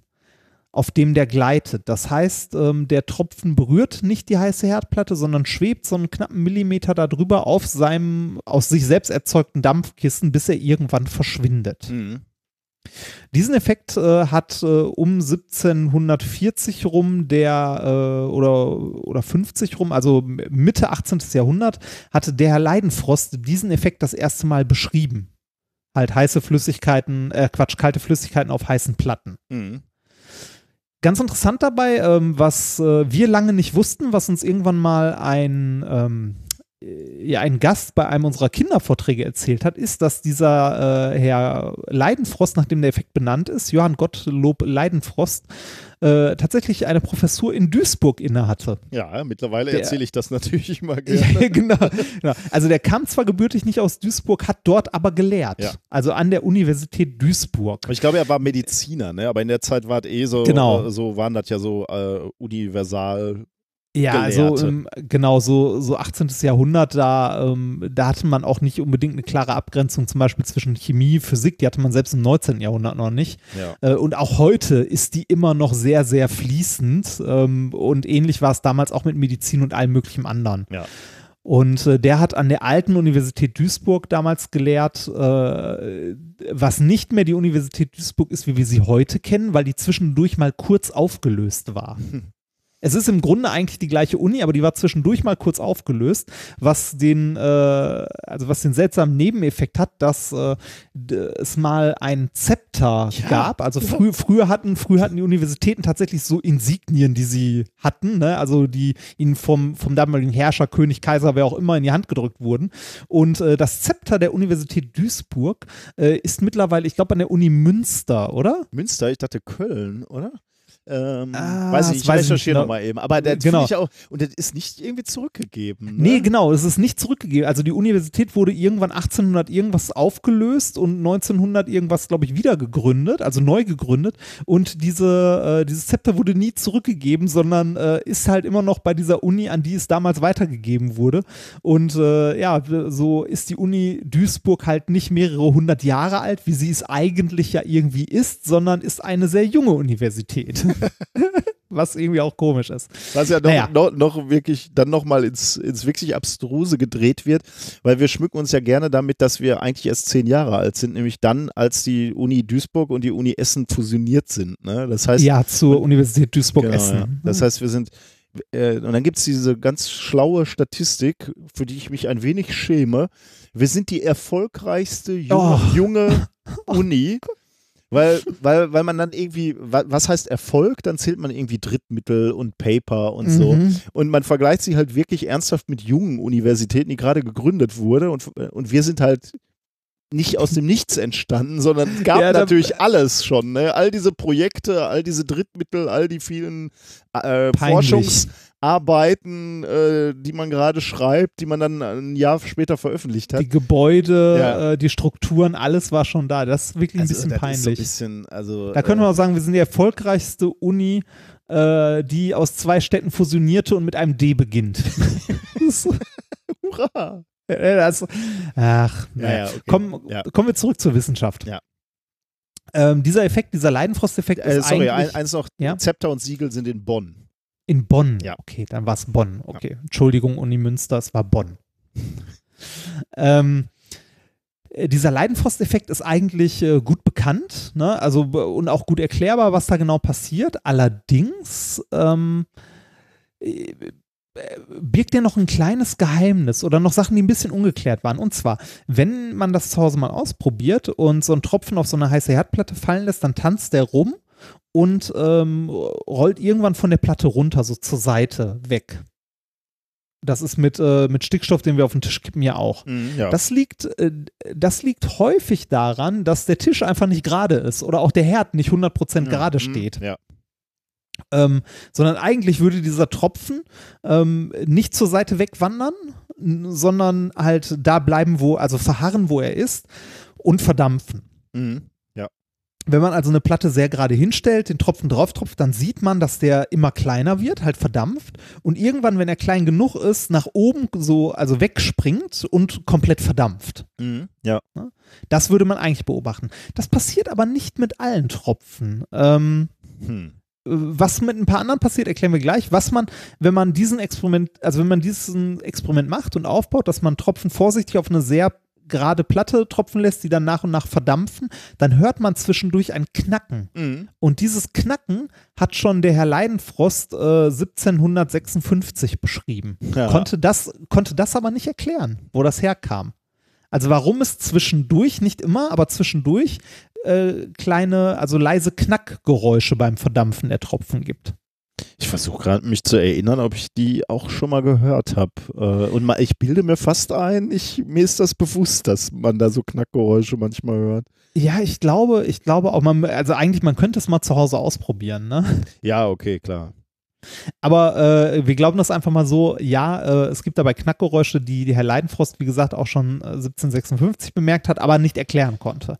B: auf dem der gleitet. Das heißt, ähm, der Tropfen berührt nicht die heiße Herdplatte, sondern schwebt so einen knappen Millimeter darüber auf seinem aus sich selbst erzeugten Dampfkissen, bis er irgendwann verschwindet.
A: Mhm.
B: Diesen Effekt äh, hat äh, um 1740 rum der äh, oder, oder 50 rum, also Mitte 18. Jahrhundert, hatte der Herr Leidenfrost diesen Effekt das erste Mal beschrieben. Halt heiße Flüssigkeiten, äh, Quatsch, kalte Flüssigkeiten auf heißen Platten.
A: Mhm.
B: Ganz interessant dabei, ähm, was äh, wir lange nicht wussten, was uns irgendwann mal ein, ähm, äh, ja, ein Gast bei einem unserer Kindervorträge erzählt hat, ist, dass dieser äh, Herr Leidenfrost, nachdem der Effekt benannt ist, Johann Gottlob Leidenfrost, äh, tatsächlich eine Professur in Duisburg innehatte.
A: Ja, mittlerweile erzähle ich das natürlich immer
B: Ja,
A: gerne.
B: genau, genau. Also der kam zwar gebürtig nicht aus Duisburg, hat dort aber gelehrt.
A: Ja.
B: Also an der Universität Duisburg.
A: Ich glaube, er war Mediziner, ne? aber in der Zeit war es eh so,
B: Genau.
A: äh, so waren das ja so äh, universal.
B: Ja, also
A: Gelehrte.
B: ähm, genau, so, so 18. Jahrhundert, da, ähm, da hatte man auch nicht unbedingt eine klare Abgrenzung, zum Beispiel zwischen Chemie, Physik, die hatte man selbst im 19. Jahrhundert noch nicht.
A: Ja.
B: Äh, und auch heute ist die immer noch sehr, sehr fließend. Ähm, und ähnlich war es damals auch mit Medizin und allem möglichen anderen.
A: Ja.
B: Und äh, der hat an der alten Universität Duisburg damals gelehrt, äh, was nicht mehr die Universität Duisburg ist, wie wir sie heute kennen, weil die zwischendurch mal kurz aufgelöst war. Es ist im Grunde eigentlich die gleiche Uni, aber die war zwischendurch mal kurz aufgelöst, was den, äh, also was den seltsamen Nebeneffekt hat, dass äh, es mal ein Zepter
A: Ja.
B: gab. Also frü früher hatten, früher hatten die Universitäten tatsächlich so Insignien, die sie hatten, ne? also die ihnen vom, vom damaligen Herrscher, König, Kaiser, wer auch immer in die Hand gedrückt wurden. Und äh, das Zepter der Universität Duisburg äh, ist mittlerweile, ich glaube, an der Uni Münster, oder?
A: Münster, ich dachte Köln, oder? Ähm,
B: Ah,
A: weiß ich,
B: das
A: ich recherchiere
B: nicht
A: nochmal eben. Aber das
B: Genau.
A: ich auch, und das ist nicht irgendwie zurückgegeben. Ne?
B: Nee, genau, es ist nicht zurückgegeben. Also die Universität wurde irgendwann 1800 irgendwas aufgelöst und 1900 irgendwas, glaube ich, wieder gegründet, also neu gegründet. Und diese, äh, dieses Zepter wurde nie zurückgegeben, sondern äh, ist halt immer noch bei dieser Uni, an die es damals weitergegeben wurde. Und äh, ja, so ist die Uni Duisburg halt nicht mehrere hundert Jahre alt, wie sie es eigentlich ja irgendwie ist, sondern ist eine sehr junge Universität. Was irgendwie auch komisch ist.
A: Was ja noch,
B: Naja.
A: noch, noch wirklich, dann nochmal ins, ins wirklich Abstruse gedreht wird, weil wir schmücken uns ja gerne damit, dass wir eigentlich erst zehn Jahre alt sind, nämlich dann, als die Uni Duisburg und die Uni Essen fusioniert sind. Ne? Das heißt,
B: Ja, zur Universität
A: genau, ja.
B: Duisburg-Essen.
A: das heißt, wir sind äh, und dann gibt es diese ganz schlaue Statistik, für die ich mich ein wenig schäme. Wir sind die erfolgreichste junge,
B: Oh.
A: junge Uni. Weil, weil, weil man dann irgendwie, wa- was heißt Erfolg? Dann zählt man irgendwie Drittmittel und Paper und so.
B: Mhm.
A: Und man vergleicht sich halt wirklich ernsthaft mit jungen Universitäten, die gerade gegründet wurde. Und, und wir sind halt nicht aus dem Nichts entstanden, sondern es gab
B: Ja,
A: natürlich alles schon. Ne? All diese Projekte, all diese Drittmittel, all die vielen äh,
B: Peinlich.
A: Forschungsarbeiten, äh, die man gerade schreibt, die man dann ein Jahr später veröffentlicht hat.
B: Die Gebäude,
A: Ja.
B: äh, die Strukturen, alles war schon da. Das ist wirklich ein
A: Also,
B: bisschen
A: das ist
B: peinlich.
A: So ein bisschen, also,
B: Da können wir auch sagen, wir sind die erfolgreichste Uni, äh, die aus zwei Städten fusionierte und mit einem D beginnt.
A: Äh, hurra!
B: äh, das, ach,
A: Ja,
B: naja.
A: ja, okay.
B: Komm,
A: Ja.
B: kommen wir zurück zur Wissenschaft.
A: Ja.
B: Ähm, dieser Effekt, dieser Leidenfrost-Effekt
A: Äh,
B: ist
A: sorry, ein, eins noch,
B: Ja?
A: Zepter und Siegel sind in Bonn.
B: In Bonn.
A: Ja.
B: Okay, dann war es Bonn. Okay, Entschuldigung, Uni Münster, es war Bonn. ähm, äh, dieser Leidenfrost-Effekt ist eigentlich äh, gut bekannt, ne? Also und auch gut erklärbar, was da genau passiert. Allerdings ähm, äh, birgt er noch ein kleines Geheimnis oder noch Sachen, die ein bisschen ungeklärt waren. Und zwar, wenn man das zu Hause mal ausprobiert und so einen Tropfen auf so eine heiße Herdplatte fallen lässt, dann tanzt der rum und ähm, rollt irgendwann von der Platte runter, so zur Seite weg. Das ist mit, äh, mit Stickstoff, den wir auf den Tisch kippen, ja auch.
A: Ja.
B: Das liegt, äh, das liegt häufig daran, dass der Tisch einfach nicht gerade ist oder auch der Herd nicht 100% gerade
A: Mhm.
B: steht.
A: Ja.
B: Ähm, sondern eigentlich würde dieser Tropfen ähm, nicht zur Seite wegwandern, sondern halt da bleiben, wo, also verharren, wo er ist und verdampfen.
A: Mhm.
B: Wenn man also eine Platte sehr gerade hinstellt, den Tropfen drauf tropft, dann sieht man, dass der immer kleiner wird, halt verdampft und irgendwann, wenn er klein genug ist, nach oben so, also wegspringt und komplett verdampft.
A: Mhm. Ja.
B: Das würde man eigentlich beobachten. Das passiert aber nicht mit allen Tropfen. Ähm,
A: Hm.
B: was mit ein paar anderen passiert, erklären wir gleich. Was man, wenn man diesen Experiment, also wenn man diesen Experiment macht und aufbaut, dass man Tropfen vorsichtig auf eine sehr gerade Platte tropfen lässt, die dann nach und nach verdampfen, dann hört man zwischendurch ein Knacken.
A: Mhm.
B: Und dieses Knacken hat schon der Herr Leidenfrost äh, 1756 beschrieben.
A: Ja.
B: Konnte, das, konnte das aber nicht erklären, wo das herkam. Also warum es zwischendurch, nicht immer, aber zwischendurch äh, kleine, also leise Knackgeräusche beim Verdampfen der Tropfen gibt.
A: Ich versuche gerade mich zu erinnern, ob ich die auch schon mal gehört habe. Äh, und mal, ich bilde mir fast ein, ich, mir ist das bewusst, dass man da so Knackgeräusche manchmal hört.
B: Ja, ich glaube, ich glaube auch, man, also eigentlich, man könnte es mal zu Hause ausprobieren, ne?
A: Ja, okay, klar.
B: Aber äh, wir glauben das einfach mal so, ja, äh, es gibt dabei Knackgeräusche, die, die Herr Leidenfrost, wie gesagt, auch schon äh, 1756 bemerkt hat, aber nicht erklären konnte.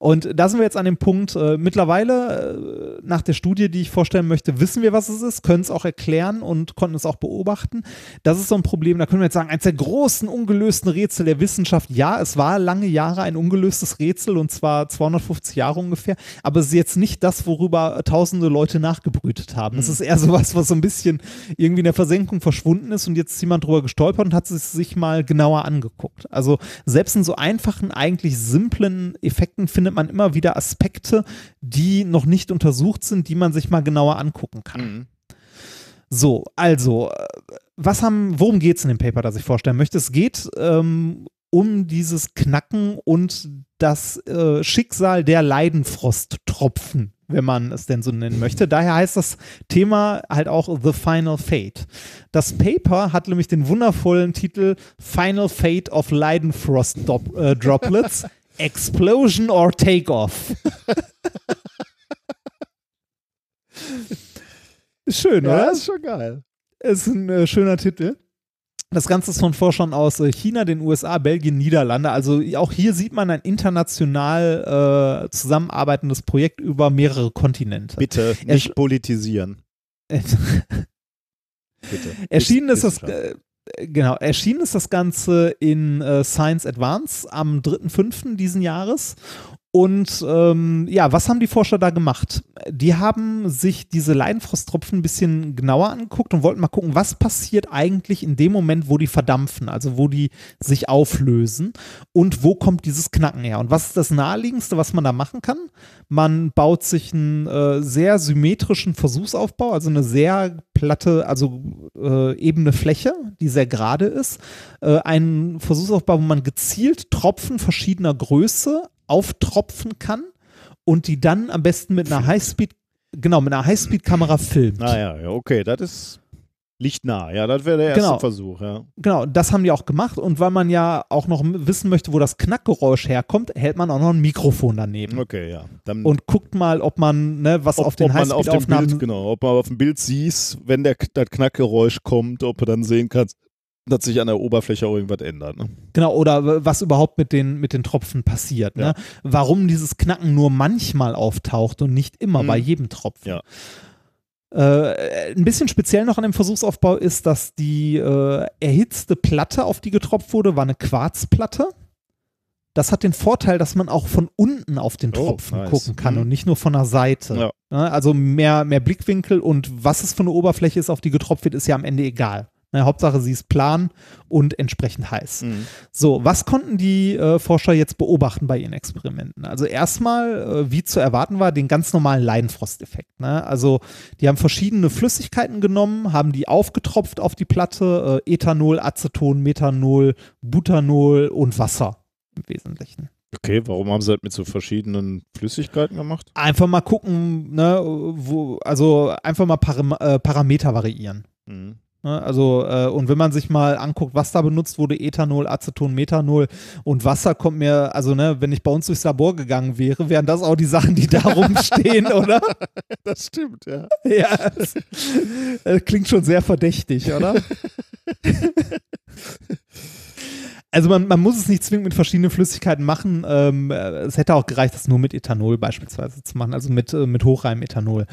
B: Und da sind wir jetzt an dem Punkt, äh, mittlerweile, äh, nach der Studie, die ich vorstellen möchte, wissen wir, was es ist, können es auch erklären und konnten es auch beobachten. Das ist so ein Problem, da können wir jetzt sagen, eins der großen ungelösten Rätsel der Wissenschaft, ja, es war lange Jahre ein ungelöstes Rätsel und zwar 250 Jahre ungefähr, aber es ist jetzt nicht das, worüber tausende Leute nachgebrütet haben. Es ist eher sowas, was so ein bisschen irgendwie in der Versenkung verschwunden ist und jetzt ist jemand drüber gestolpert und hat es sich mal genauer angeguckt. Also selbst in so einfachen, eigentlich simplen Effekten findet man immer wieder Aspekte, die noch nicht untersucht sind, die man sich mal genauer angucken kann.
A: Mhm.
B: So, also, äh, was haben, worum geht es in dem Paper, das ich vorstellen möchte? Es geht ähm, um dieses Knacken und das äh, Schicksal der Leidenfrosttropfen, wenn man es denn so nennen möchte. Daher heißt das Thema halt auch The Final Fate. Das Paper hat nämlich den wundervollen Titel Final Fate of Leidenfrost äh, Droplets. Explosion or Takeoff. Schön,
A: Ja,
B: oder?
A: ist schon geil.
B: ist ein äh, schöner Titel. Das Ganze ist von Forschern aus äh, China, den USA, Belgien, Niederlande. Also auch hier sieht man ein international äh, zusammenarbeitendes Projekt über mehrere Kontinente.
A: Bitte nicht
B: sch-
A: politisieren. Bitte.
B: Erschienen ist das, äh, genau, erschienen ist das Ganze in äh, Science Advance am 3.5. diesen Jahres Und ähm, ja, was haben die Forscher da gemacht? Die haben sich diese Leidenfrosttropfen ein bisschen genauer angeguckt und wollten mal gucken, was passiert eigentlich in dem Moment, wo die verdampfen, also wo die sich auflösen und wo kommt dieses Knacken her. Und was ist das naheliegendste, was man da machen kann? Man baut sich einen äh, sehr symmetrischen Versuchsaufbau, also eine sehr platte, also äh, ebene Fläche, die sehr gerade ist. Äh, einen Versuchsaufbau, wo man gezielt Tropfen verschiedener Größe auftropfen kann und die dann am besten mit einer Highspeed, genau, mit einer Highspeed-Kamera filmt.
A: Naja, ja, okay, das ist liegt nah. Ja, das wäre der erste
B: Genau.
A: Versuch, ja.
B: Genau, das haben die auch gemacht und weil man ja auch noch wissen möchte, wo das Knackgeräusch herkommt, hält man auch noch ein Mikrofon daneben.
A: Okay, ja. Dann
B: Und guckt mal, ob man, ne, was
A: ob,
B: auf den Highspeed-Aufnahmen
A: genau, ob man auf dem Bild siehst, wenn der, das Knackgeräusch kommt, ob du dann sehen kannst, dass sich an der Oberfläche auch irgendwas ändert. Ne?
B: Genau, oder was überhaupt mit den, mit den Tropfen passiert. Ne?
A: Ja.
B: Warum dieses Knacken nur manchmal auftaucht und nicht immer
A: Mhm.
B: bei jedem Tropfen.
A: Ja.
B: Äh, ein bisschen speziell noch an dem Versuchsaufbau ist, dass die äh, erhitzte Platte, auf die getropft wurde, war eine Quarzplatte. Das hat den Vorteil, dass man auch von unten auf den
A: Oh,
B: Tropfen
A: nice.
B: gucken kann
A: Mhm.
B: und nicht nur von der Seite.
A: Ja.
B: Ne? Also mehr, mehr Blickwinkel und was es für eine Oberfläche ist, auf die getropft wird, ist ja am Ende egal. Ne? Hauptsache, sie ist plan und entsprechend heiß.
A: Mhm.
B: So, was konnten die äh, Forscher jetzt beobachten bei ihren Experimenten? Also erstmal, äh, wie zu erwarten war, den ganz normalen Leidenfrosteffekt. Ne? Also die haben verschiedene Flüssigkeiten genommen, haben die aufgetropft auf die Platte, äh, Ethanol, Aceton, Methanol, Butanol und Wasser im Wesentlichen.
A: Okay, warum haben sie das mit so verschiedenen Flüssigkeiten gemacht?
B: Einfach mal gucken, ne, wo, also einfach mal Param äh, Parameter variieren.
A: Mhm.
B: Ne, Also, äh, und wenn man sich mal anguckt, was da benutzt wurde, Ethanol, Aceton, Methanol und Wasser kommt mir, also ne, wenn ich bei uns durchs Labor gegangen wäre, wären das auch die Sachen, die da rumstehen, oder?
A: Das stimmt, ja.
B: Ja, das, äh, klingt schon sehr verdächtig, oder? Also man, man muss es nicht zwingend mit verschiedenen Flüssigkeiten machen. Ähm, äh, es hätte auch gereicht, das nur mit Ethanol beispielsweise zu machen, also mit, äh, mit hochreinem Ethanol.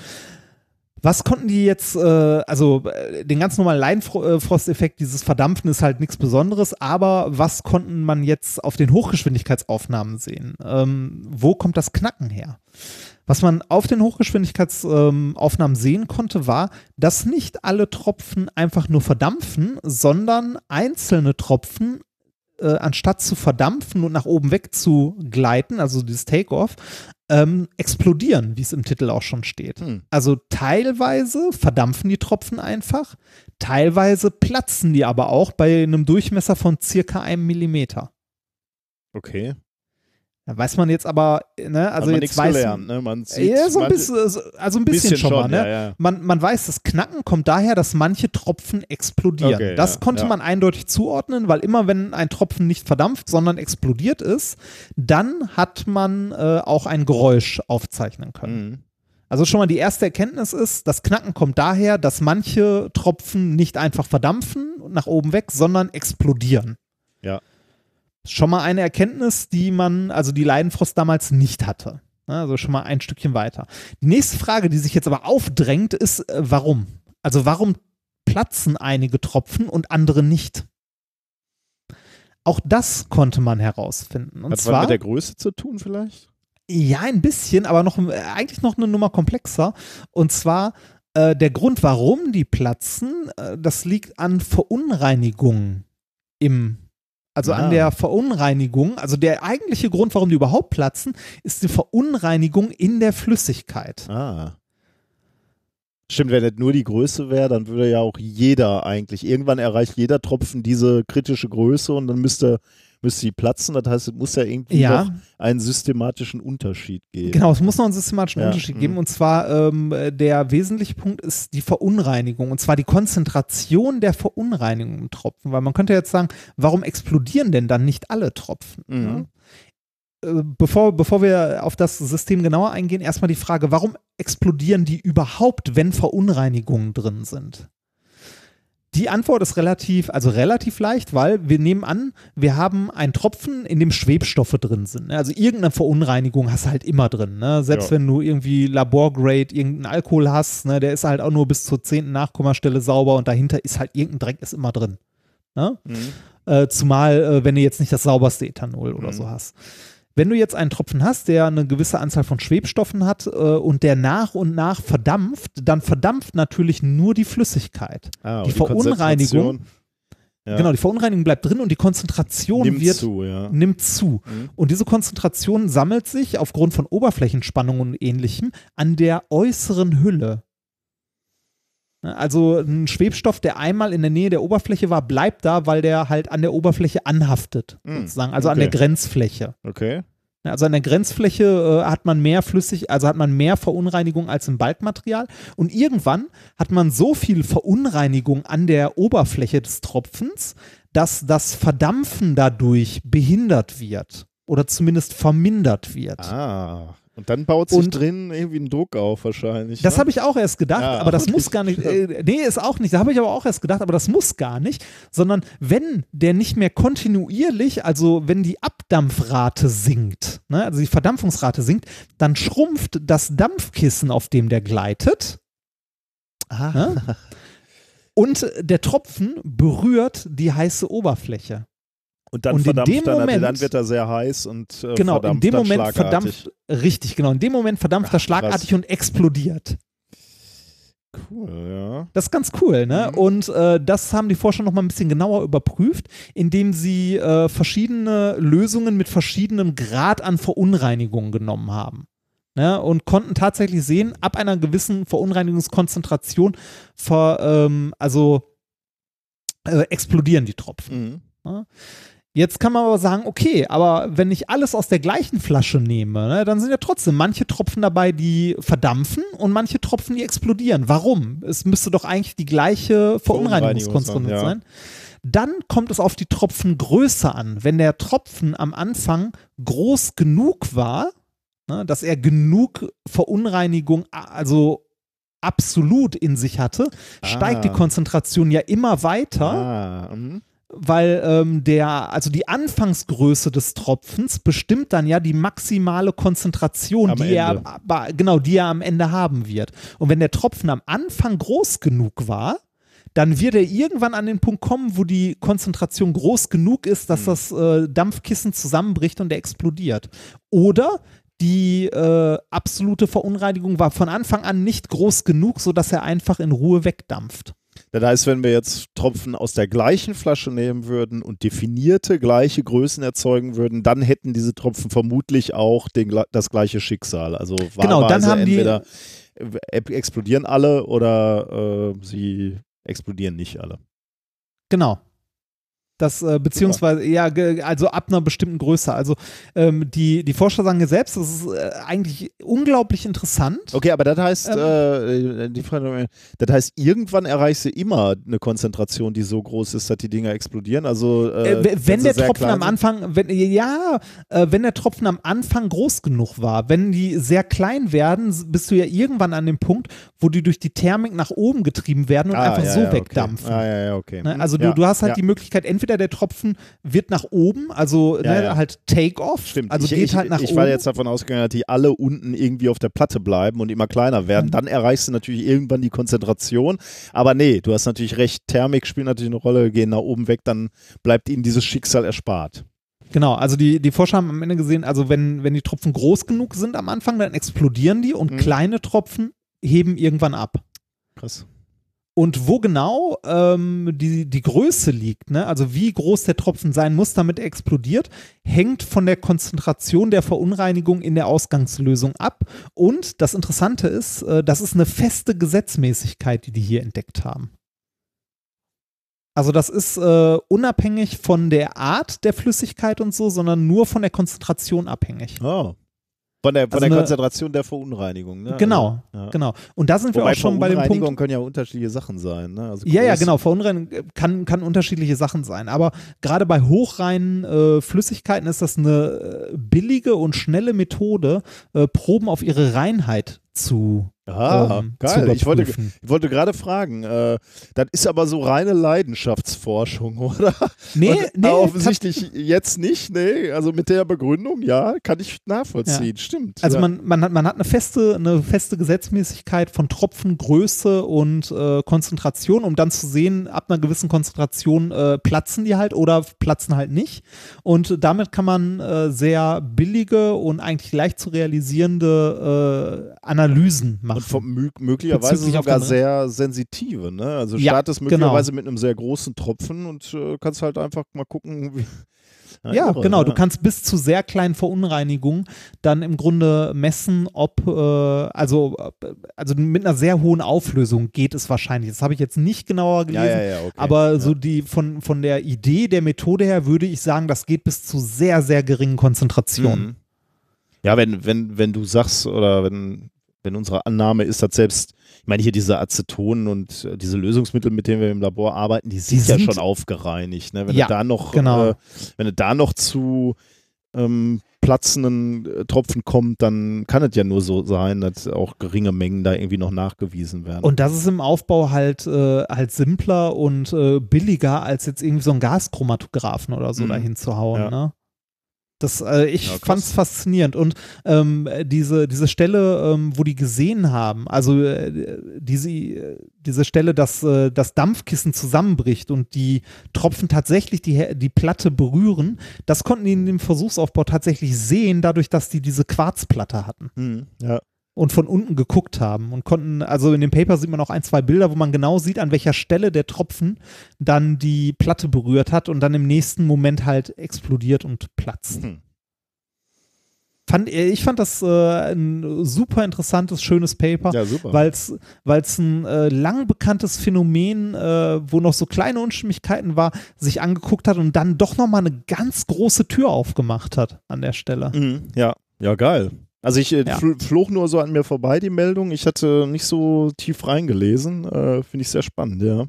B: Was konnten die jetzt, äh, also äh, den ganz normalen Leidenfrosteffekt, dieses Verdampfen ist halt nichts Besonderes, aber was konnten man jetzt auf den Hochgeschwindigkeitsaufnahmen sehen? Ähm, wo kommt das Knacken her? Was man auf den Hochgeschwindigkeitsaufnahmen ähm, sehen konnte, war, dass nicht alle Tropfen einfach nur verdampfen, sondern einzelne Tropfen, äh, anstatt zu verdampfen und nach oben weg zu gleiten, also dieses Take-off, ähm, explodieren, wie es im Titel auch schon steht.
A: Hm.
B: Also teilweise verdampfen die Tropfen einfach, teilweise platzen die aber auch bei einem Durchmesser von circa einem Millimeter.
A: Okay.
B: Da weiß man jetzt aber, ne, also
A: man
B: jetzt weiß
A: gelernt, ne? Man sieht
B: ja, so ein bisschen, also ein bisschen, schon, mal, ne?
A: ja, ja.
B: Man, man weiß, das Knacken kommt daher, dass manche Tropfen explodieren.
A: Okay,
B: das
A: ja,
B: konnte man eindeutig zuordnen, weil immer wenn ein Tropfen nicht verdampft, sondern explodiert ist, dann hat man äh, auch ein Geräusch aufzeichnen können.
A: Mhm.
B: Also schon mal die erste Erkenntnis ist, das Knacken kommt daher, dass manche Tropfen nicht einfach verdampfen und nach oben weg, sondern explodieren.
A: Ja.
B: Schon mal eine Erkenntnis, die man, also die Leidenfrost damals nicht hatte. Ne, Also schon mal ein Stückchen weiter. Die nächste Frage, die sich jetzt aber aufdrängt, ist, äh, warum? Also warum platzen einige Tropfen und andere nicht? Auch das konnte man herausfinden. Und
A: Hat was
B: zwar
A: mit der Größe zu tun vielleicht?
B: ja, ein bisschen, aber noch äh, eigentlich noch eine Nummer komplexer. Und zwar äh, der Grund, warum die platzen, äh, das liegt an Verunreinigungen im also
A: Ah.
B: an der Verunreinigung, also der eigentliche Grund, warum die überhaupt platzen, ist die Verunreinigung in der Flüssigkeit.
A: Ah. Stimmt, wenn das nur die Größe wäre, dann würde ja auch jeder eigentlich, irgendwann erreicht jeder Tropfen diese kritische Größe und dann müsste, müsste die platzen. Das heißt, es muss ja irgendwie
B: Ja.
A: noch einen systematischen Unterschied geben.
B: Genau, es muss noch einen systematischen
A: Ja,
B: Unterschied
A: mhm.
B: geben. Und zwar ähm, der wesentliche Punkt ist die Verunreinigung. Und zwar die Konzentration der Verunreinigung im Tropfen. Weil man könnte jetzt sagen, warum explodieren denn dann nicht alle Tropfen?
A: Mhm.
B: Äh, Bevor, bevor wir auf das System genauer eingehen, erstmal die Frage, warum explodieren die überhaupt, wenn Verunreinigungen drin sind? Die Antwort ist relativ, also relativ leicht, weil wir nehmen an, wir haben einen Tropfen, in dem Schwebstoffe drin sind. ne? Also irgendeine Verunreinigung hast du halt immer drin. Ne? Selbst
A: Ja.
B: wenn du irgendwie Laborgrade irgendeinen Alkohol hast, ne? der ist halt auch nur bis zur zehnten Nachkommastelle sauber und dahinter ist halt irgendein Dreck ist immer drin. Ne?
A: Mhm.
B: Äh, zumal, äh, wenn du jetzt nicht das sauberste Ethanol oder
A: Mhm.
B: so hast. Wenn du jetzt einen Tropfen hast, der eine gewisse Anzahl von Schwebstoffen hat äh, und der nach und nach verdampft, dann verdampft natürlich nur die Flüssigkeit.
A: Ah,
B: die
A: und
B: Verunreinigung,
A: ja,
B: genau, die Verunreinigung bleibt drin und die Konzentration
A: nimmt
B: wird
A: zu, ja.
B: nimmt zu.
A: Mhm.
B: Und diese Konzentration sammelt sich aufgrund von Oberflächenspannungen und ähnlichem an der äußeren Hülle. Ne, Also ein Schwebstoff, der einmal in der Nähe der Oberfläche war, bleibt da, weil der halt an der Oberfläche anhaftet,
A: Mhm,
B: sozusagen, also an
A: okay.
B: der Grenzfläche.
A: Okay.
B: Ne, Also an der Grenzfläche äh, hat man mehr flüssig, also hat man mehr Verunreinigung als im Balkmaterial. Und irgendwann hat man so viel Verunreinigung an der Oberfläche des Tropfens, dass das Verdampfen dadurch behindert wird oder zumindest vermindert wird.
A: Ah. Und dann baut sich
B: Und-
A: drin irgendwie ein Druck auf wahrscheinlich.
B: Das
A: ne?
B: habe ich auch erst gedacht,
A: Ja,
B: aber das muss gar nicht. Äh, nee, ist auch nicht. Da habe ich aber auch erst gedacht, aber das muss gar nicht, sondern wenn der nicht mehr kontinuierlich, also wenn die Abdampfrate sinkt, ne, also die Verdampfungsrate sinkt, dann schrumpft das Dampfkissen, auf dem der gleitet.
A: Ah.
B: Ne? Und der Tropfen berührt die heiße Oberfläche.
A: Und dann
B: Und in
A: verdampft
B: dem
A: dann,
B: Moment-
A: dann wird er sehr heiß und äh,
B: Genau, in dem Moment verdampft, richtig, genau, in dem Moment verdampft er
A: Ach, krass.
B: schlagartig und explodiert.
A: Cool, ja.
B: Das ist ganz cool, ne?
A: Mhm.
B: Und äh, das haben die Forscher noch mal ein bisschen genauer überprüft, indem sie äh, verschiedene Lösungen mit verschiedenem Grad an Verunreinigung genommen haben. Ne? Und konnten tatsächlich sehen, ab einer gewissen Verunreinigungskonzentration ver, ähm, also äh, explodieren die Tropfen.
A: Mhm.
B: Jetzt kann man aber sagen, okay, aber wenn ich alles aus der gleichen Flasche nehme, ne, dann sind ja trotzdem manche Tropfen dabei, die verdampfen und manche Tropfen, die explodieren. Warum? Es müsste doch eigentlich die gleiche Verunreinigungskonstante
A: Verunreinigung
B: sein. Dann kommt es auf die Tropfengröße an. Wenn der Tropfen am Anfang groß genug war, ne, dass er genug Verunreinigung, also absolut in sich hatte, steigt die
A: Ah.
B: Konzentration ja immer weiter
A: Ah, mhm.
B: Weil ähm, der, also die Anfangsgröße des Tropfens bestimmt dann ja die maximale Konzentration,
A: Am
B: die er,
A: Ende.
B: aber, genau, die er am Ende haben wird. Und wenn der Tropfen am Anfang groß genug war, dann wird er irgendwann an den Punkt kommen, wo die Konzentration groß genug ist, dass
A: Hm.
B: das äh, Dampfkissen zusammenbricht und er explodiert. Oder die äh, absolute Verunreinigung war von Anfang an nicht groß genug, sodass er einfach in Ruhe wegdampft.
A: Das heißt, wenn wir jetzt Tropfen aus der gleichen Flasche nehmen würden und definierte gleiche Größen erzeugen würden, dann hätten diese Tropfen vermutlich auch den, das gleiche Schicksal. Also
B: Genau, dann haben die-
A: entweder äh, explodieren alle oder äh, sie explodieren nicht alle.
B: Genau. Das, äh, beziehungsweise, ja, also ab einer bestimmten Größe. Also ähm, die, die Forscher sagen ja selbst, das ist äh, eigentlich unglaublich interessant.
A: Okay, aber das heißt,
B: Ähm.
A: äh, die Frage, das heißt, irgendwann erreichst du immer eine Konzentration, die so groß ist, dass die Dinger explodieren. Also äh,
B: Äh, wenn
A: sie
B: der Tropfen am. Anfang, wenn, ja, äh, wenn der Tropfen am Anfang groß genug war, wenn die sehr klein werden, bist du ja irgendwann an dem Punkt, wo die durch die Thermik nach oben getrieben werden und
A: Ah,
B: einfach
A: ja,
B: so
A: ja, okay.
B: wegdampfen.
A: Ah, ja, ja, okay.
B: Ne? Also du,
A: ja,
B: du hast halt die Möglichkeit, entweder der Tropfen wird nach oben, also
A: Ja,
B: ne,
A: ja.
B: halt Take-off,
A: Stimmt.
B: also
A: ich,
B: geht
A: ich,
B: halt nach
A: ich
B: oben.
A: war jetzt davon ausgegangen, dass die alle unten irgendwie auf der Platte bleiben und immer kleiner werden.
B: Mhm.
A: Dann erreichst du natürlich irgendwann die Konzentration. Aber nee, du hast natürlich recht. Thermik spielt natürlich eine Rolle, gehen nach oben weg, dann bleibt ihnen dieses Schicksal erspart.
B: Genau, also die, die Forscher haben am Ende gesehen, also wenn, wenn die Tropfen groß genug sind am Anfang, dann explodieren die und
A: Mhm.
B: kleine Tropfen heben irgendwann ab.
A: Krass.
B: Und wo genau ähm, die, die Größe liegt, ne? also wie groß der Tropfen sein muss, damit er explodiert, hängt von der Konzentration der Verunreinigung in der Ausgangslösung ab. Und das Interessante ist, äh, das ist eine feste Gesetzmäßigkeit, die die hier entdeckt haben. Also das ist äh, unabhängig von der Art der Flüssigkeit und so, sondern nur von der Konzentration abhängig.
A: Oh. Von der, von
B: Also
A: der
B: eine-
A: Konzentration der Verunreinigung. Ne?
B: Genau,
A: Also, ja.
B: genau. Und da sind wir
A: Wobei
B: auch schon bei dem Punkt.
A: Verunreinigungen können ja unterschiedliche Sachen sein. Ne? Also
B: Ja, ja, genau. Verunreinigung äh, kann, kann unterschiedliche Sachen sein. Aber gerade bei hochreinen äh, Flüssigkeiten ist das eine äh, billige und schnelle Methode, äh, Proben auf ihre Reinheit zu
A: Ah,
B: ähm,
A: geil. Ich wollte, ich wollte gerade fragen, äh, das ist aber so reine Leidenschaftsforschung, oder?
B: Nee,
A: Und,
B: nee,
A: äh, offensichtlich jetzt nicht, nee. Also mit der Begründung, ja, kann ich nachvollziehen. Stimmt.
B: Also
A: ja.
B: man, man, hat, man hat eine feste, eine feste Gesetzmäßigkeit von Tropfengröße und äh, Konzentration, um dann zu sehen, ab einer gewissen Konzentration äh, platzen die halt oder platzen halt nicht. Und damit kann man äh, sehr billige und eigentlich leicht zu realisierende äh, Analysen machen.
A: Und vom, mö- möglicherweise sogar sehr sensitive, ne? Also
B: Ja,
A: startest
B: genau.
A: möglicherweise mit einem sehr großen Tropfen und äh, kannst halt einfach mal gucken, wie.
B: Ja,
A: irre,
B: genau.
A: ja.
B: Du kannst bis zu sehr kleinen Verunreinigungen dann im Grunde messen, ob, äh, also, also mit einer sehr hohen Auflösung geht es wahrscheinlich. Das habe ich jetzt nicht genauer
A: Ja,
B: gelesen.
A: ja, ja, okay.
B: Aber
A: ja.
B: so die von, von der Idee der Methode her würde ich sagen, das geht bis zu sehr, sehr geringen Konzentrationen.
A: Mhm. Ja, wenn, wenn, wenn du sagst oder wenn, wenn unsere Annahme ist, dass selbst, ich meine hier diese Acetonen und äh, diese Lösungsmittel, mit denen wir im Labor arbeiten, die sind, ja
B: sind-
A: schon aufgereinigt. Ne? Wenn
B: Ja,
A: du da noch,
B: genau.
A: äh, wenn du da noch zu ähm, platzenden äh, Tropfen kommt, dann kann es ja nur so sein, dass auch geringe Mengen da irgendwie noch nachgewiesen werden.
B: Und das ist im Aufbau halt, äh, halt simpler und äh, billiger, als jetzt irgendwie so einen Gaschromatographen oder so
A: Mhm.
B: dahin zu hauen.
A: Ja.
B: Ne? Das, äh, ich
A: Ja,
B: es faszinierend. Und ähm, diese, diese Stelle, ähm, wo die gesehen haben, also äh, diese, äh, diese Stelle, dass äh, das Dampfkissen zusammenbricht und die Tropfen tatsächlich die, die Platte berühren, das konnten die in dem Versuchsaufbau tatsächlich sehen, dadurch, dass die diese Quarzplatte hatten
A: Mhm. ja.
B: Und von unten geguckt haben und konnten, also in dem Paper sieht man auch ein, zwei Bilder, wo man genau sieht, an welcher Stelle der Tropfen dann die Platte berührt hat und dann im nächsten Moment halt explodiert und platzt.
A: Hm.
B: Fand, ich fand das äh, ein super interessantes, schönes Paper.
A: ja, super.
B: Weil es ein äh, lang bekanntes Phänomen, äh, wo noch so kleine Unstimmigkeiten war, sich angeguckt hat und dann doch nochmal eine ganz große Tür aufgemacht hat an der Stelle.
A: Mhm. Ja, ja, geil. Also ich äh,
B: Ja.
A: fl flog nur so an mir vorbei, die Meldung. Ich hatte nicht so tief reingelesen. Äh, Finde ich sehr spannend, ja.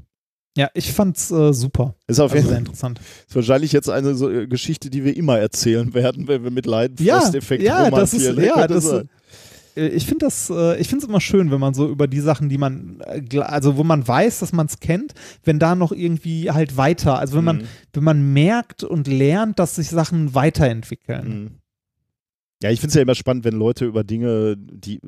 B: Ja, ich fand's äh, super.
A: Ist auf
B: Also
A: jeden
B: sehr
A: Fall
B: interessant.
A: ist wahrscheinlich jetzt eine so, äh, Geschichte, die wir immer erzählen werden, wenn wir mit
B: Ja,
A: Leidenfrosteffekt
B: ja, das ist,
A: romantieren. ne?
B: ja,
A: Könnte
B: das,
A: sein.
B: äh, ich finde das, ich finde es immer schön, wenn man so über die Sachen, die man, also wo man weiß, dass man es kennt, wenn da noch irgendwie halt weiter, also wenn man,
A: Mhm.
B: wenn man merkt und lernt, dass sich Sachen weiterentwickeln.
A: Mhm. Ja, ich finde es ja immer spannend, wenn Leute über Dinge, die.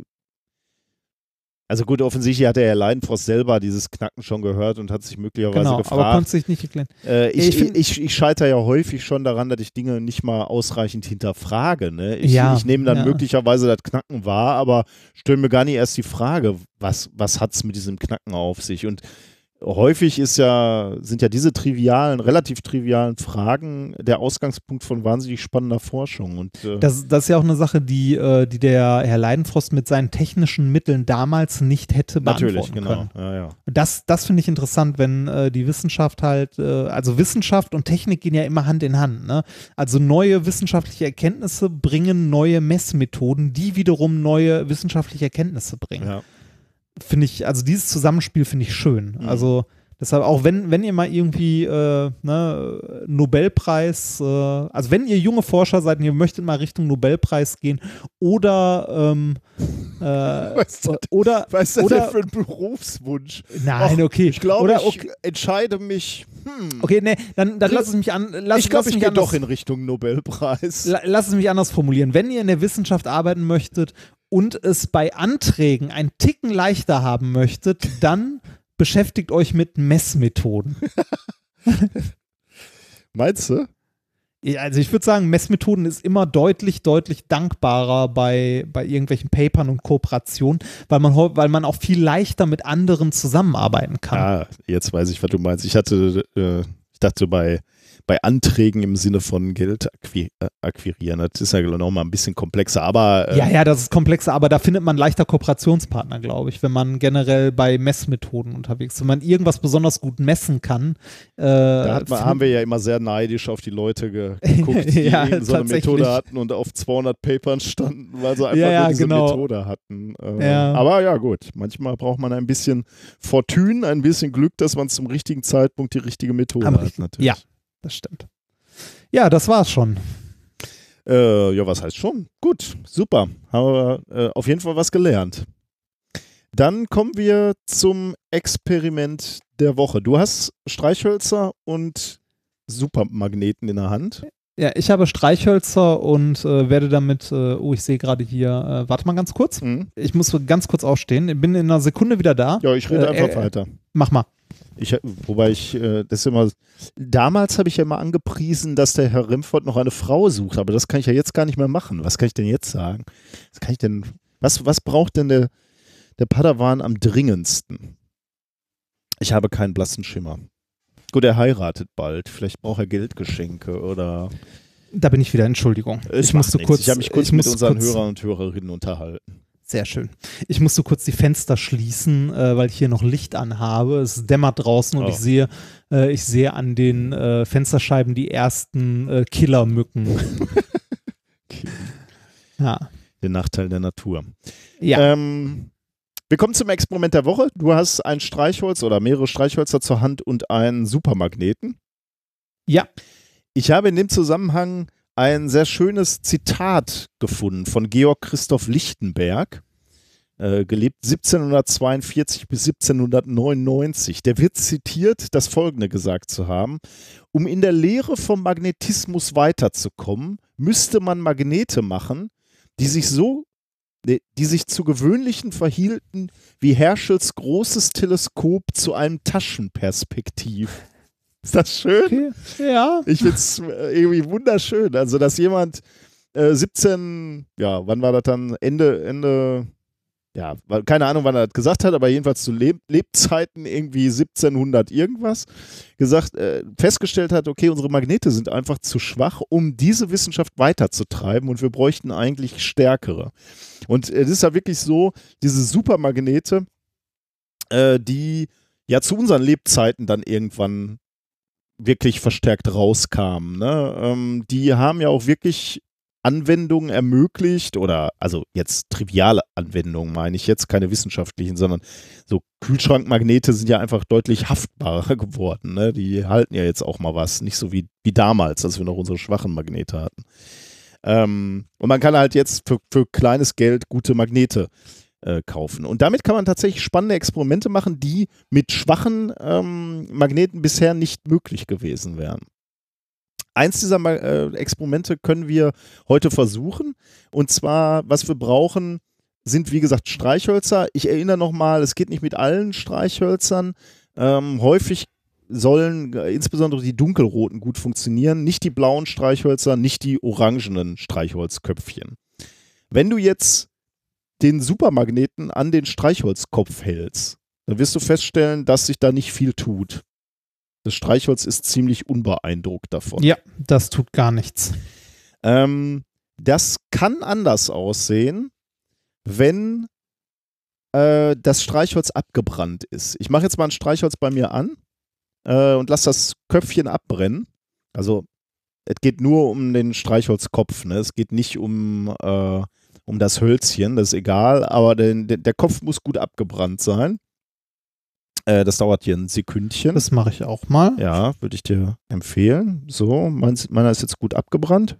A: Also gut, offensichtlich hat der Herr Leidenfrost selber dieses Knacken schon gehört und hat sich möglicherweise
B: Genau, aber
A: gefragt.
B: konnte sich nicht erklären.
A: Äh, ich,
B: Ich find-
A: ich, ich scheitere ja häufig schon daran, dass ich Dinge nicht mal ausreichend hinterfrage. Ne? Ich,
B: Ja,
A: ich nehme dann
B: ja.
A: möglicherweise das Knacken wahr, aber stelle mir gar nicht erst die Frage, was, was hat es mit diesem Knacken auf sich? Und häufig ist ja, sind ja diese trivialen, relativ trivialen Fragen der Ausgangspunkt von wahnsinnig spannender Forschung. Und, äh,
B: Das, das ist ja auch eine Sache, die, äh, die der Herr Leidenfrost mit seinen technischen Mitteln damals nicht hätte beantworten
A: natürlich, genau.
B: können.
A: Ja, ja.
B: Das, das finde ich interessant, wenn äh, die Wissenschaft halt, äh, also Wissenschaft und Technik gehen ja immer Hand in Hand. Ne? Also neue wissenschaftliche Erkenntnisse bringen neue Messmethoden, die wiederum neue wissenschaftliche Erkenntnisse bringen.
A: ja.
B: Finde ich, also dieses Zusammenspiel finde ich schön.
A: Mhm.
B: Also deshalb auch wenn, wenn ihr mal irgendwie äh, ne, Nobelpreis, äh, also wenn ihr junge Forscher seid und ihr möchtet mal Richtung Nobelpreis gehen oder ähm, äh,
A: Was ist
B: oder
A: Was ist
B: oder
A: für ein Berufswunsch?
B: Nein,
A: Ach,
B: okay.
A: Ich glaube, ich
B: okay.
A: entscheide mich. Hm.
B: Okay, nee, dann, dann lass es mich an. Lass,
A: ich glaube, ich
B: mich
A: gehe
B: anders,
A: doch in Richtung Nobelpreis.
B: la- Lass es mich anders formulieren. Wenn ihr in der Wissenschaft arbeiten möchtet und es bei Anträgen einen Ticken leichter haben möchtet, dann beschäftigt euch mit Messmethoden.
A: Meinst du?
B: Ja, Also ich würde sagen, Messmethoden ist immer deutlich, deutlich dankbarer bei, bei irgendwelchen Papern und Kooperationen, weil man, weil man auch viel leichter mit anderen zusammenarbeiten kann.
A: Ah, jetzt weiß ich, was du meinst. Ich hatte, äh, ich dachte bei, bei Anträgen im Sinne von Geld äh, akquirieren, das ist ja noch mal ein bisschen komplexer, aber äh,
B: Ja, ja, das ist komplexer, aber da findet man leichter Kooperationspartner, glaube ich, wenn man generell bei Messmethoden unterwegs ist. Wenn man irgendwas besonders gut messen kann. Äh,
A: da man, haben wir ja immer sehr neidisch auf die Leute ge geguckt, die
B: Ja,
A: so eine. Methode hatten und auf 200 Papern standen, weil sie einfach
B: Ja, ja,
A: nur diese
B: genau.
A: Methode hatten. Äh,
B: Ja.
A: Aber ja, gut, manchmal braucht man ein bisschen Fortune, ein bisschen Glück, dass man zum richtigen Zeitpunkt die richtige Methode
B: Am
A: hat, natürlich.
B: ja. Das stimmt. Ja, das war's schon.
A: Äh, ja, was heißt schon? Gut, super. Haben wir äh, auf jeden Fall was gelernt. Dann kommen wir zum Experiment der Woche. Du hast Streichhölzer und Supermagneten in der Hand.
B: Ja, ich habe Streichhölzer und äh, werde damit, äh, oh, ich sehe gerade hier, äh, warte mal ganz kurz.
A: Mhm.
B: Ich muss ganz kurz aufstehen. Ich bin in einer Sekunde wieder da.
A: Ja, ich rede
B: Äh,
A: einfach weiter.
B: Mach mal.
A: Ich, wobei ich, äh, das immer, damals habe ich ja immer angepriesen, dass der Herr Remford noch eine Frau sucht, aber das kann ich ja jetzt gar nicht mehr machen. Was kann ich denn jetzt sagen? Was kann ich denn, was, was braucht denn der, der Padawan am dringendsten? Ich habe keinen blassen Schimmer. Gut, er heiratet bald. Vielleicht braucht er Geldgeschenke oder.
B: Da bin ich wieder, Entschuldigung.
A: Es
B: ich musste
A: nichts.
B: kurz.
A: Ich habe mich kurz mit unseren
B: kurz-
A: Hörern und Hörerinnen unterhalten.
B: Sehr schön. Ich musste kurz die Fenster schließen, äh, weil ich hier noch Licht anhabe. Es dämmert draußen und
A: Oh.
B: ich sehe, äh, ich sehe an den äh, Fensterscheiben die ersten äh, Killermücken. ja.
A: Der Nachteil der Natur.
B: Ja.
A: Ähm, wir kommen zum Experiment der Woche. Du hast ein Streichholz oder mehrere Streichhölzer zur Hand und einen Supermagneten.
B: ja.
A: Ich habe in dem Zusammenhang ein sehr schönes Zitat gefunden von Georg Christoph Lichtenberg, äh, gelebt 1742 bis 1799. Der wird zitiert, das Folgende gesagt zu haben. Um in der Lehre vom Magnetismus weiterzukommen, müsste man Magnete machen, die sich so die die sich zu gewöhnlichen verhielten wie Herschels großes Teleskop zu einem Taschenperspektiv. Ist das schön?
B: Okay. Ja.
A: Ich finde es irgendwie wunderschön. Also, dass jemand äh, 17, ja, wann war das dann? Ende, Ende, ja, keine Ahnung, wann er das gesagt hat, aber jedenfalls zu Leb Lebzeiten irgendwie 1700 irgendwas, gesagt, äh, festgestellt hat, okay, unsere Magnete sind einfach zu schwach, um diese Wissenschaft weiterzutreiben und wir bräuchten eigentlich stärkere. Und es ist ja wirklich so, diese Supermagnete, äh, die ja zu unseren Lebzeiten dann irgendwann wirklich verstärkt rauskamen. Ne? Ähm, die haben ja auch wirklich Anwendungen ermöglicht oder also jetzt triviale Anwendungen meine ich jetzt, keine wissenschaftlichen, sondern so Kühlschrankmagnete sind ja einfach deutlich haftbarer geworden. Ne? Die halten ja jetzt auch mal was, nicht so wie, wie damals, als wir noch unsere schwachen Magnete hatten. Ähm, und man kann halt jetzt für, für kleines Geld gute Magnete äh, kaufen. Und damit kann man tatsächlich spannende Experimente machen, die mit schwachen ähm, Magneten bisher nicht möglich gewesen wären. Eins dieser äh, Experimente können wir heute versuchen. Und zwar, was wir brauchen, sind wie gesagt Streichhölzer. Ich erinnere nochmal, es geht nicht mit allen Streichhölzern. Ähm, häufig sollen äh, insbesondere die dunkelroten gut funktionieren, nicht die blauen Streichhölzer, nicht die orangenen Streichholzköpfchen. Wenn du jetzt den Supermagneten an den Streichholzkopf hältst, dann wirst du feststellen, dass sich da nicht viel tut. Das Streichholz ist ziemlich unbeeindruckt davon.
B: Ja, das tut gar nichts.
A: Ähm, das kann anders aussehen, wenn äh, das Streichholz abgebrannt ist. Ich mache jetzt mal ein Streichholz bei mir an äh, und lasse das Köpfchen abbrennen. Also es geht nur um den Streichholzkopf. Ne? Es geht nicht um, äh, um das Hölzchen, das ist egal, aber den, der, der Kopf muss gut abgebrannt sein. Äh, das dauert hier ein Sekündchen.
B: Das mache ich auch mal.
A: Ja, würde ich dir empfehlen. So, meins, meiner ist jetzt gut abgebrannt.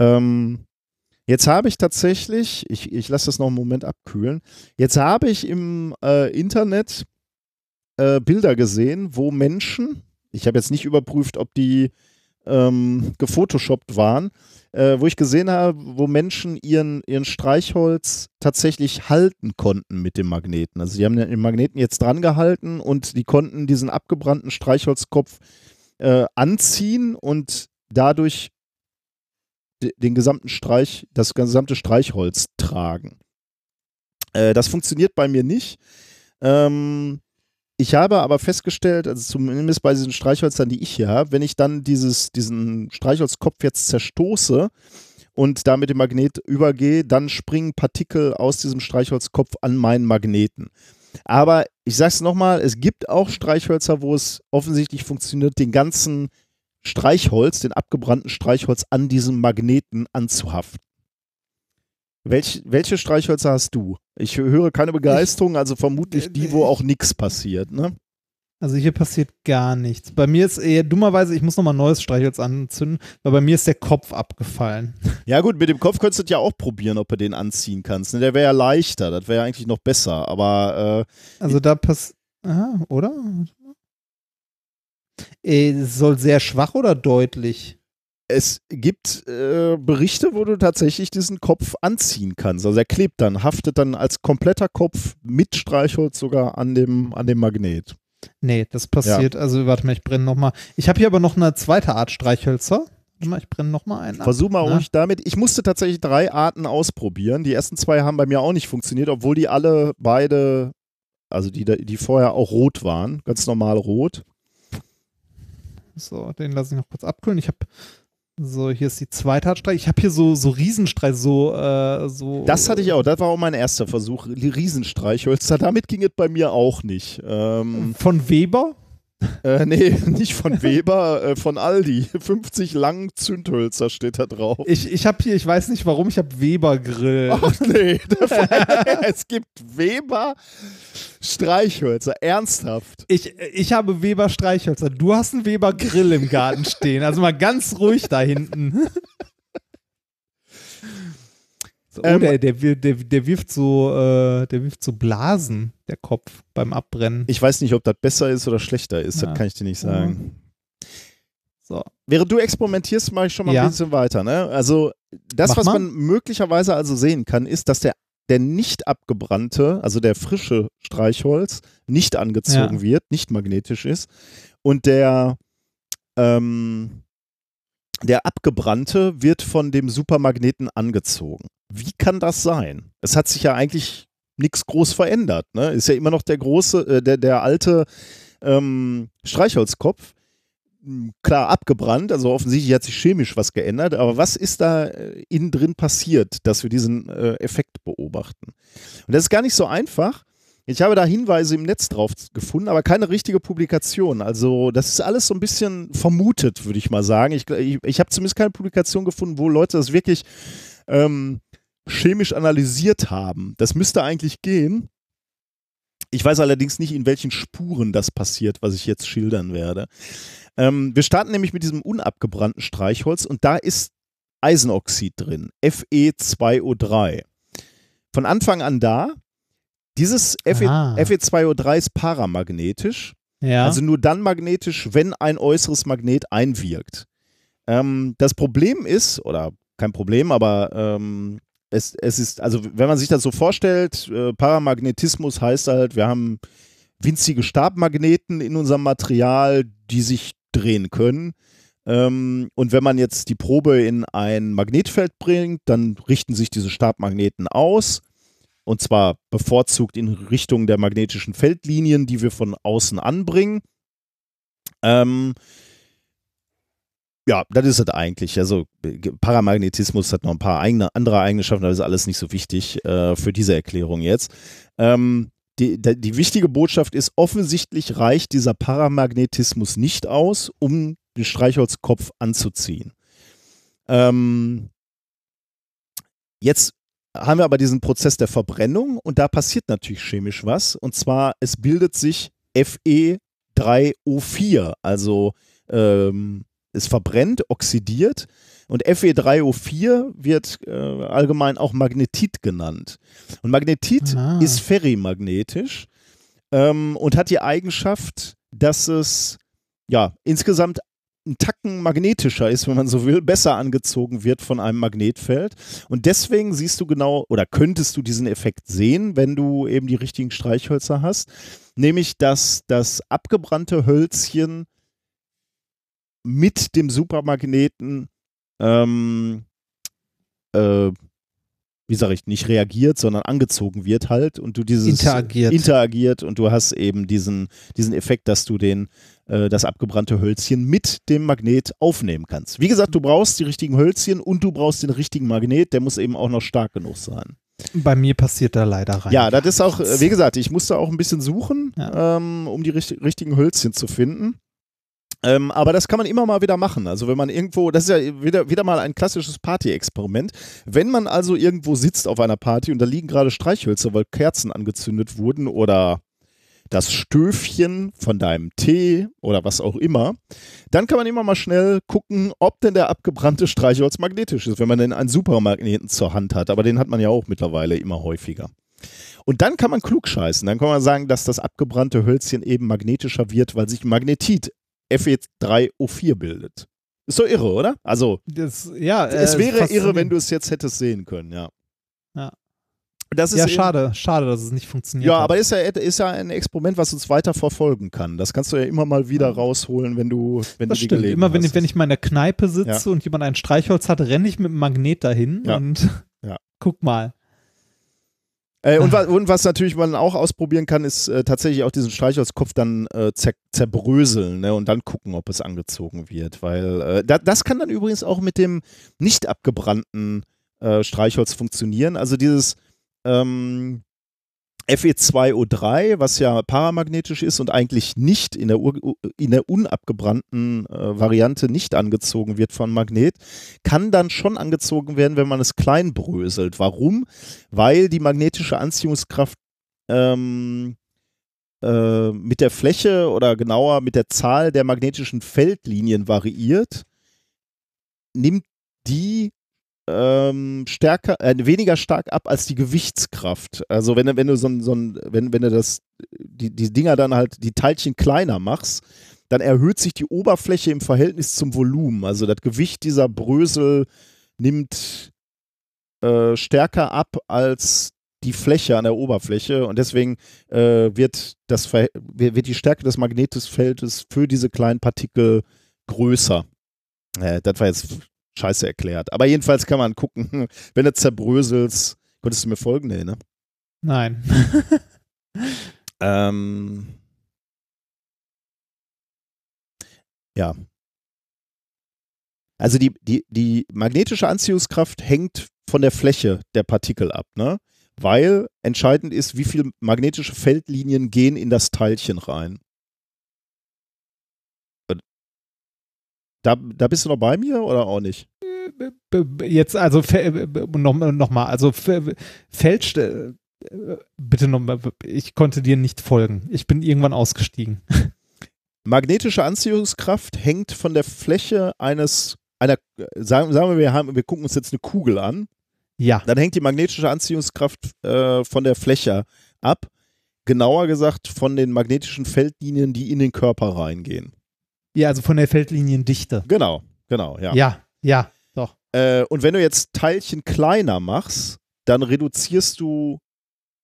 A: Ähm, jetzt habe ich tatsächlich, ich, ich lasse das noch einen Moment abkühlen, jetzt habe ich im äh, Internet äh, Bilder gesehen, wo Menschen, ich habe jetzt nicht überprüft, ob die ähm, gefotoshoppt waren, äh, wo ich gesehen habe, wo Menschen ihren, ihren Streichholz tatsächlich halten konnten mit dem Magneten. Also die haben den Magneten jetzt dran gehalten und die konnten diesen abgebrannten Streichholzkopf äh, anziehen und dadurch de- den gesamten Streich, das gesamte Streichholz tragen. Äh, das funktioniert bei mir nicht. Ähm, ich habe aber festgestellt, also zumindest bei diesen Streichhölzern, die ich hier habe, wenn ich dann dieses, diesen Streichholzkopf jetzt zerstoße und da mit dem Magnet übergehe, dann springen Partikel aus diesem Streichholzkopf an meinen Magneten. Aber ich sage es nochmal, es gibt auch Streichhölzer, wo es offensichtlich funktioniert, den ganzen Streichholz, den abgebrannten Streichholz an diesem Magneten anzuhaften. Welch, welche Streichhölzer hast du? Ich höre keine Begeisterung, also vermutlich die, wo auch nichts passiert, ne?
B: Also hier passiert gar nichts. Bei mir ist eher dummerweise, ich muss nochmal ein neues Streichholz anzünden, weil bei mir ist der Kopf abgefallen.
A: Ja gut, mit dem Kopf könntest du ja auch probieren, ob du den anziehen kannst. Ne? Der wäre ja leichter, das wäre ja eigentlich noch besser. Aber äh,
B: Also da passt, oder? Äh, soll sehr schwach oder deutlich?
A: Es gibt äh, Berichte, wo du tatsächlich diesen Kopf anziehen kannst. Also er klebt dann, haftet dann als kompletter Kopf mit Streichholz sogar an dem, an dem Magnet.
B: Nee, das passiert. Also warte mal, ich brenne nochmal. Ich habe hier aber noch eine zweite Art Streichhölzer. Warte mal, ich brenne nochmal einen. ab.
A: Versuch mal
B: Na?
A: ruhig damit. Ich musste tatsächlich drei Arten ausprobieren. Die ersten zwei haben bei mir auch nicht funktioniert, obwohl die alle beide, also die, die vorher auch rot waren, ganz normal rot.
B: So, den lasse ich noch kurz abkühlen. Ich habe so, hier ist die zweite Art Streich. Ich habe hier so, so Riesenstreich, so, äh, so.
A: Das hatte ich auch, das war auch mein erster Versuch. Riesenstreichhölzer, damit ging es bei mir auch nicht. Ähm,
B: Von Weber?
A: Äh, nee, nicht von Weber, äh, von Aldi. 50 lang Zündhölzer steht da drauf.
B: Ich, ich habe hier, ich weiß nicht warum, ich habe Weber Grill.
A: Ach nee, es gibt Weber Streichhölzer, ernsthaft.
B: Ich, ich habe Weber Streichhölzer. Du hast einen Weber Grill im Garten stehen. Also mal ganz ruhig da hinten. Oh,
A: Ähm,
B: der, der, der, der wirft so, äh, der wirft so Blasen, der Kopf beim Abbrennen.
A: Ich weiß nicht, ob das besser ist oder schlechter ist,
B: Ja.
A: das kann ich dir nicht sagen.
B: So.
A: Während du experimentierst, mache ich schon mal
B: Ja.
A: ein bisschen weiter. Ne? Also das,
B: Mach
A: was
B: mal.
A: man möglicherweise also sehen kann, ist, dass der, der nicht abgebrannte, also der frische Streichholz, nicht angezogen
B: Ja.
A: wird, nicht magnetisch ist. Und der, ähm, der abgebrannte wird von dem Supermagneten angezogen. Wie kann das sein? Es hat sich ja eigentlich nichts groß verändert. Ne? Ist ja immer noch der große, äh, der, der alte ähm, Streichholzkopf. Hm, Klar abgebrannt, also offensichtlich hat sich chemisch was geändert, aber was ist da äh, innen drin passiert, dass wir diesen äh, Effekt beobachten? Und das ist gar nicht so einfach. Ich habe da Hinweise im Netz drauf gefunden, aber keine richtige Publikation. Also das ist alles so ein bisschen vermutet, würde ich mal sagen. Ich, ich, ich habe zumindest keine Publikation gefunden, wo Leute das wirklich ähm, chemisch analysiert haben. Das müsste eigentlich gehen. Ich weiß allerdings nicht, in welchen Spuren das passiert, was ich jetzt schildern werde. Ähm, wir starten nämlich mit diesem unabgebrannten Streichholz und da ist Eisenoxid drin, Fe2O3. Von Anfang an da. Dieses Fe,
B: Ah.
A: Fe2O3 ist paramagnetisch.
B: Ja.
A: Also nur dann magnetisch, wenn ein äußeres Magnet einwirkt. Ähm, das Problem ist, oder kein Problem, aber ähm, es, es ist, also wenn man sich das so vorstellt, äh, Paramagnetismus heißt halt, wir haben winzige Stabmagneten in unserem Material, die sich drehen können. Ähm, und wenn man jetzt die Probe in ein Magnetfeld bringt, dann richten sich diese Stabmagneten aus. Und zwar bevorzugt in Richtung der magnetischen Feldlinien, die wir von außen anbringen. Ähm, ja, das ist es eigentlich. Also äh, Paramagnetismus hat noch ein paar eigene, andere Eigenschaften, das ist alles nicht so wichtig äh, für diese Erklärung jetzt. Ähm, die, die, die wichtige Botschaft ist, offensichtlich reicht dieser Paramagnetismus nicht aus, um den Streichholzkopf anzuziehen. Ähm, jetzt haben wir aber diesen Prozess der Verbrennung und da passiert natürlich chemisch was. Und zwar, es bildet sich Fe3O4, also ähm, es verbrennt, oxidiert und Fe3O4 wird äh, allgemein auch Magnetit genannt. Und Magnetit
B: Ah.
A: ist ferrimagnetisch ähm, und hat die Eigenschaft, dass es ja insgesamt ein Tacken magnetischer ist, wenn man so will, besser angezogen wird von einem Magnetfeld. Und deswegen siehst du genau oder könntest du diesen Effekt sehen, wenn du eben die richtigen Streichhölzer hast. Nämlich, dass das abgebrannte Hölzchen mit dem Supermagneten ähm, äh, wie sage ich, nicht reagiert, sondern angezogen wird halt und du dieses
B: Interagiert.
A: interagiert und du hast eben diesen, diesen Effekt, dass du den, äh, das abgebrannte Hölzchen mit dem Magnet aufnehmen kannst. Wie gesagt, du brauchst die richtigen Hölzchen und du brauchst den richtigen Magnet, der muss eben auch noch stark genug sein.
B: Bei mir passiert da leider rein.
A: Ja, das ist auch, wie gesagt, ich musste auch ein bisschen suchen,
B: Ja.
A: ähm, um die richt richtigen Hölzchen zu finden. Ähm, aber das kann man immer mal wieder machen. Also wenn man irgendwo, das ist ja wieder, wieder mal ein klassisches Party-Experiment. Wenn man also irgendwo sitzt auf einer Party und da liegen gerade Streichhölzer, weil Kerzen angezündet wurden oder das Stöfchen von deinem Tee oder was auch immer, dann kann man immer mal schnell gucken, ob denn der abgebrannte Streichholz magnetisch ist, wenn man denn einen Supermagneten zur Hand hat. Aber den hat man ja auch mittlerweile immer häufiger. Und dann kann man klug scheißen. Dann kann man sagen, dass das abgebrannte Hölzchen eben magnetischer wird, weil sich Magnetit Fe3O4 bildet. Ist doch irre, oder? Also,
B: Das, ja,
A: es
B: äh,
A: wäre irre, wenn du es jetzt hättest sehen können, ja.
B: Ja.
A: Das ist
B: Ja, schade, schade, dass es nicht funktioniert.
A: Ja,
B: hat.
A: aber ist ja, ist ja ein Experiment, was uns weiter verfolgen kann. Das kannst du ja immer mal wieder rausholen, wenn du, wenn
B: das
A: du die
B: stimmt. Immer wenn ich, wenn ich mal in der Kneipe sitze und jemand ein Streichholz hat, renne ich mit dem Magnet dahin
A: Ja.
B: und
A: Ja.
B: guck mal.
A: Äh, und, wa und was natürlich man auch ausprobieren kann, ist äh, tatsächlich auch diesen Streichholzkopf dann äh, zer zerbröseln ne, und dann gucken, ob es angezogen wird. Weil äh, da, das kann dann übrigens auch mit dem nicht abgebrannten äh, Streichholz funktionieren. Also dieses ähm, Fe2O3, was ja paramagnetisch ist und eigentlich nicht in der, in der unabgebrannten äh, Variante nicht angezogen wird von Magnet, kann dann schon angezogen werden, wenn man es klein bröselt. Warum? Weil die magnetische Anziehungskraft ähm, äh, mit der Fläche oder genauer mit der Zahl der magnetischen Feldlinien variiert, nimmt die ähm, stärker, äh, weniger stark ab als die Gewichtskraft. Also wenn, du- wenn du so ein, so ein wenn, wenn du das, die, die Dinger dann halt, die Teilchen kleiner machst, dann erhöht sich die Oberfläche im Verhältnis zum Volumen. Also das Gewicht dieser Brösel nimmt äh, stärker ab als die Fläche an der Oberfläche und deswegen äh, wird, das, wird die Stärke des Magnetfeldes für diese kleinen Partikel größer. Äh, das war jetzt scheiße erklärt. Aber jedenfalls kann man gucken, wenn du zerbröselst, konntest du mir folgen? Nee, ne?
B: Nein.
A: Ähm, ja. Also die, die, die magnetische Anziehungskraft hängt von der Fläche der Partikel ab, ne? Weil entscheidend ist, wie viele magnetische Feldlinien gehen in das Teilchen rein. Da, da bist du noch bei mir oder auch nicht?
B: Jetzt, also noch, noch mal, also fälscht, bitte nochmal, ich konnte dir nicht folgen. Ich bin irgendwann ausgestiegen.
A: Magnetische Anziehungskraft hängt von der Fläche eines, einer, sagen, sagen wir, wir, haben, wir gucken uns jetzt eine Kugel an.
B: Ja,
A: Dann hängt die magnetische Anziehungskraft äh, von der Fläche ab. Genauer gesagt von den magnetischen Feldlinien, die in den Körper reingehen.
B: Ja, also von der Feldliniendichte.
A: Genau, genau, ja.
B: Ja, ja, doch.
A: Äh, und wenn du jetzt Teilchen kleiner machst, dann reduzierst du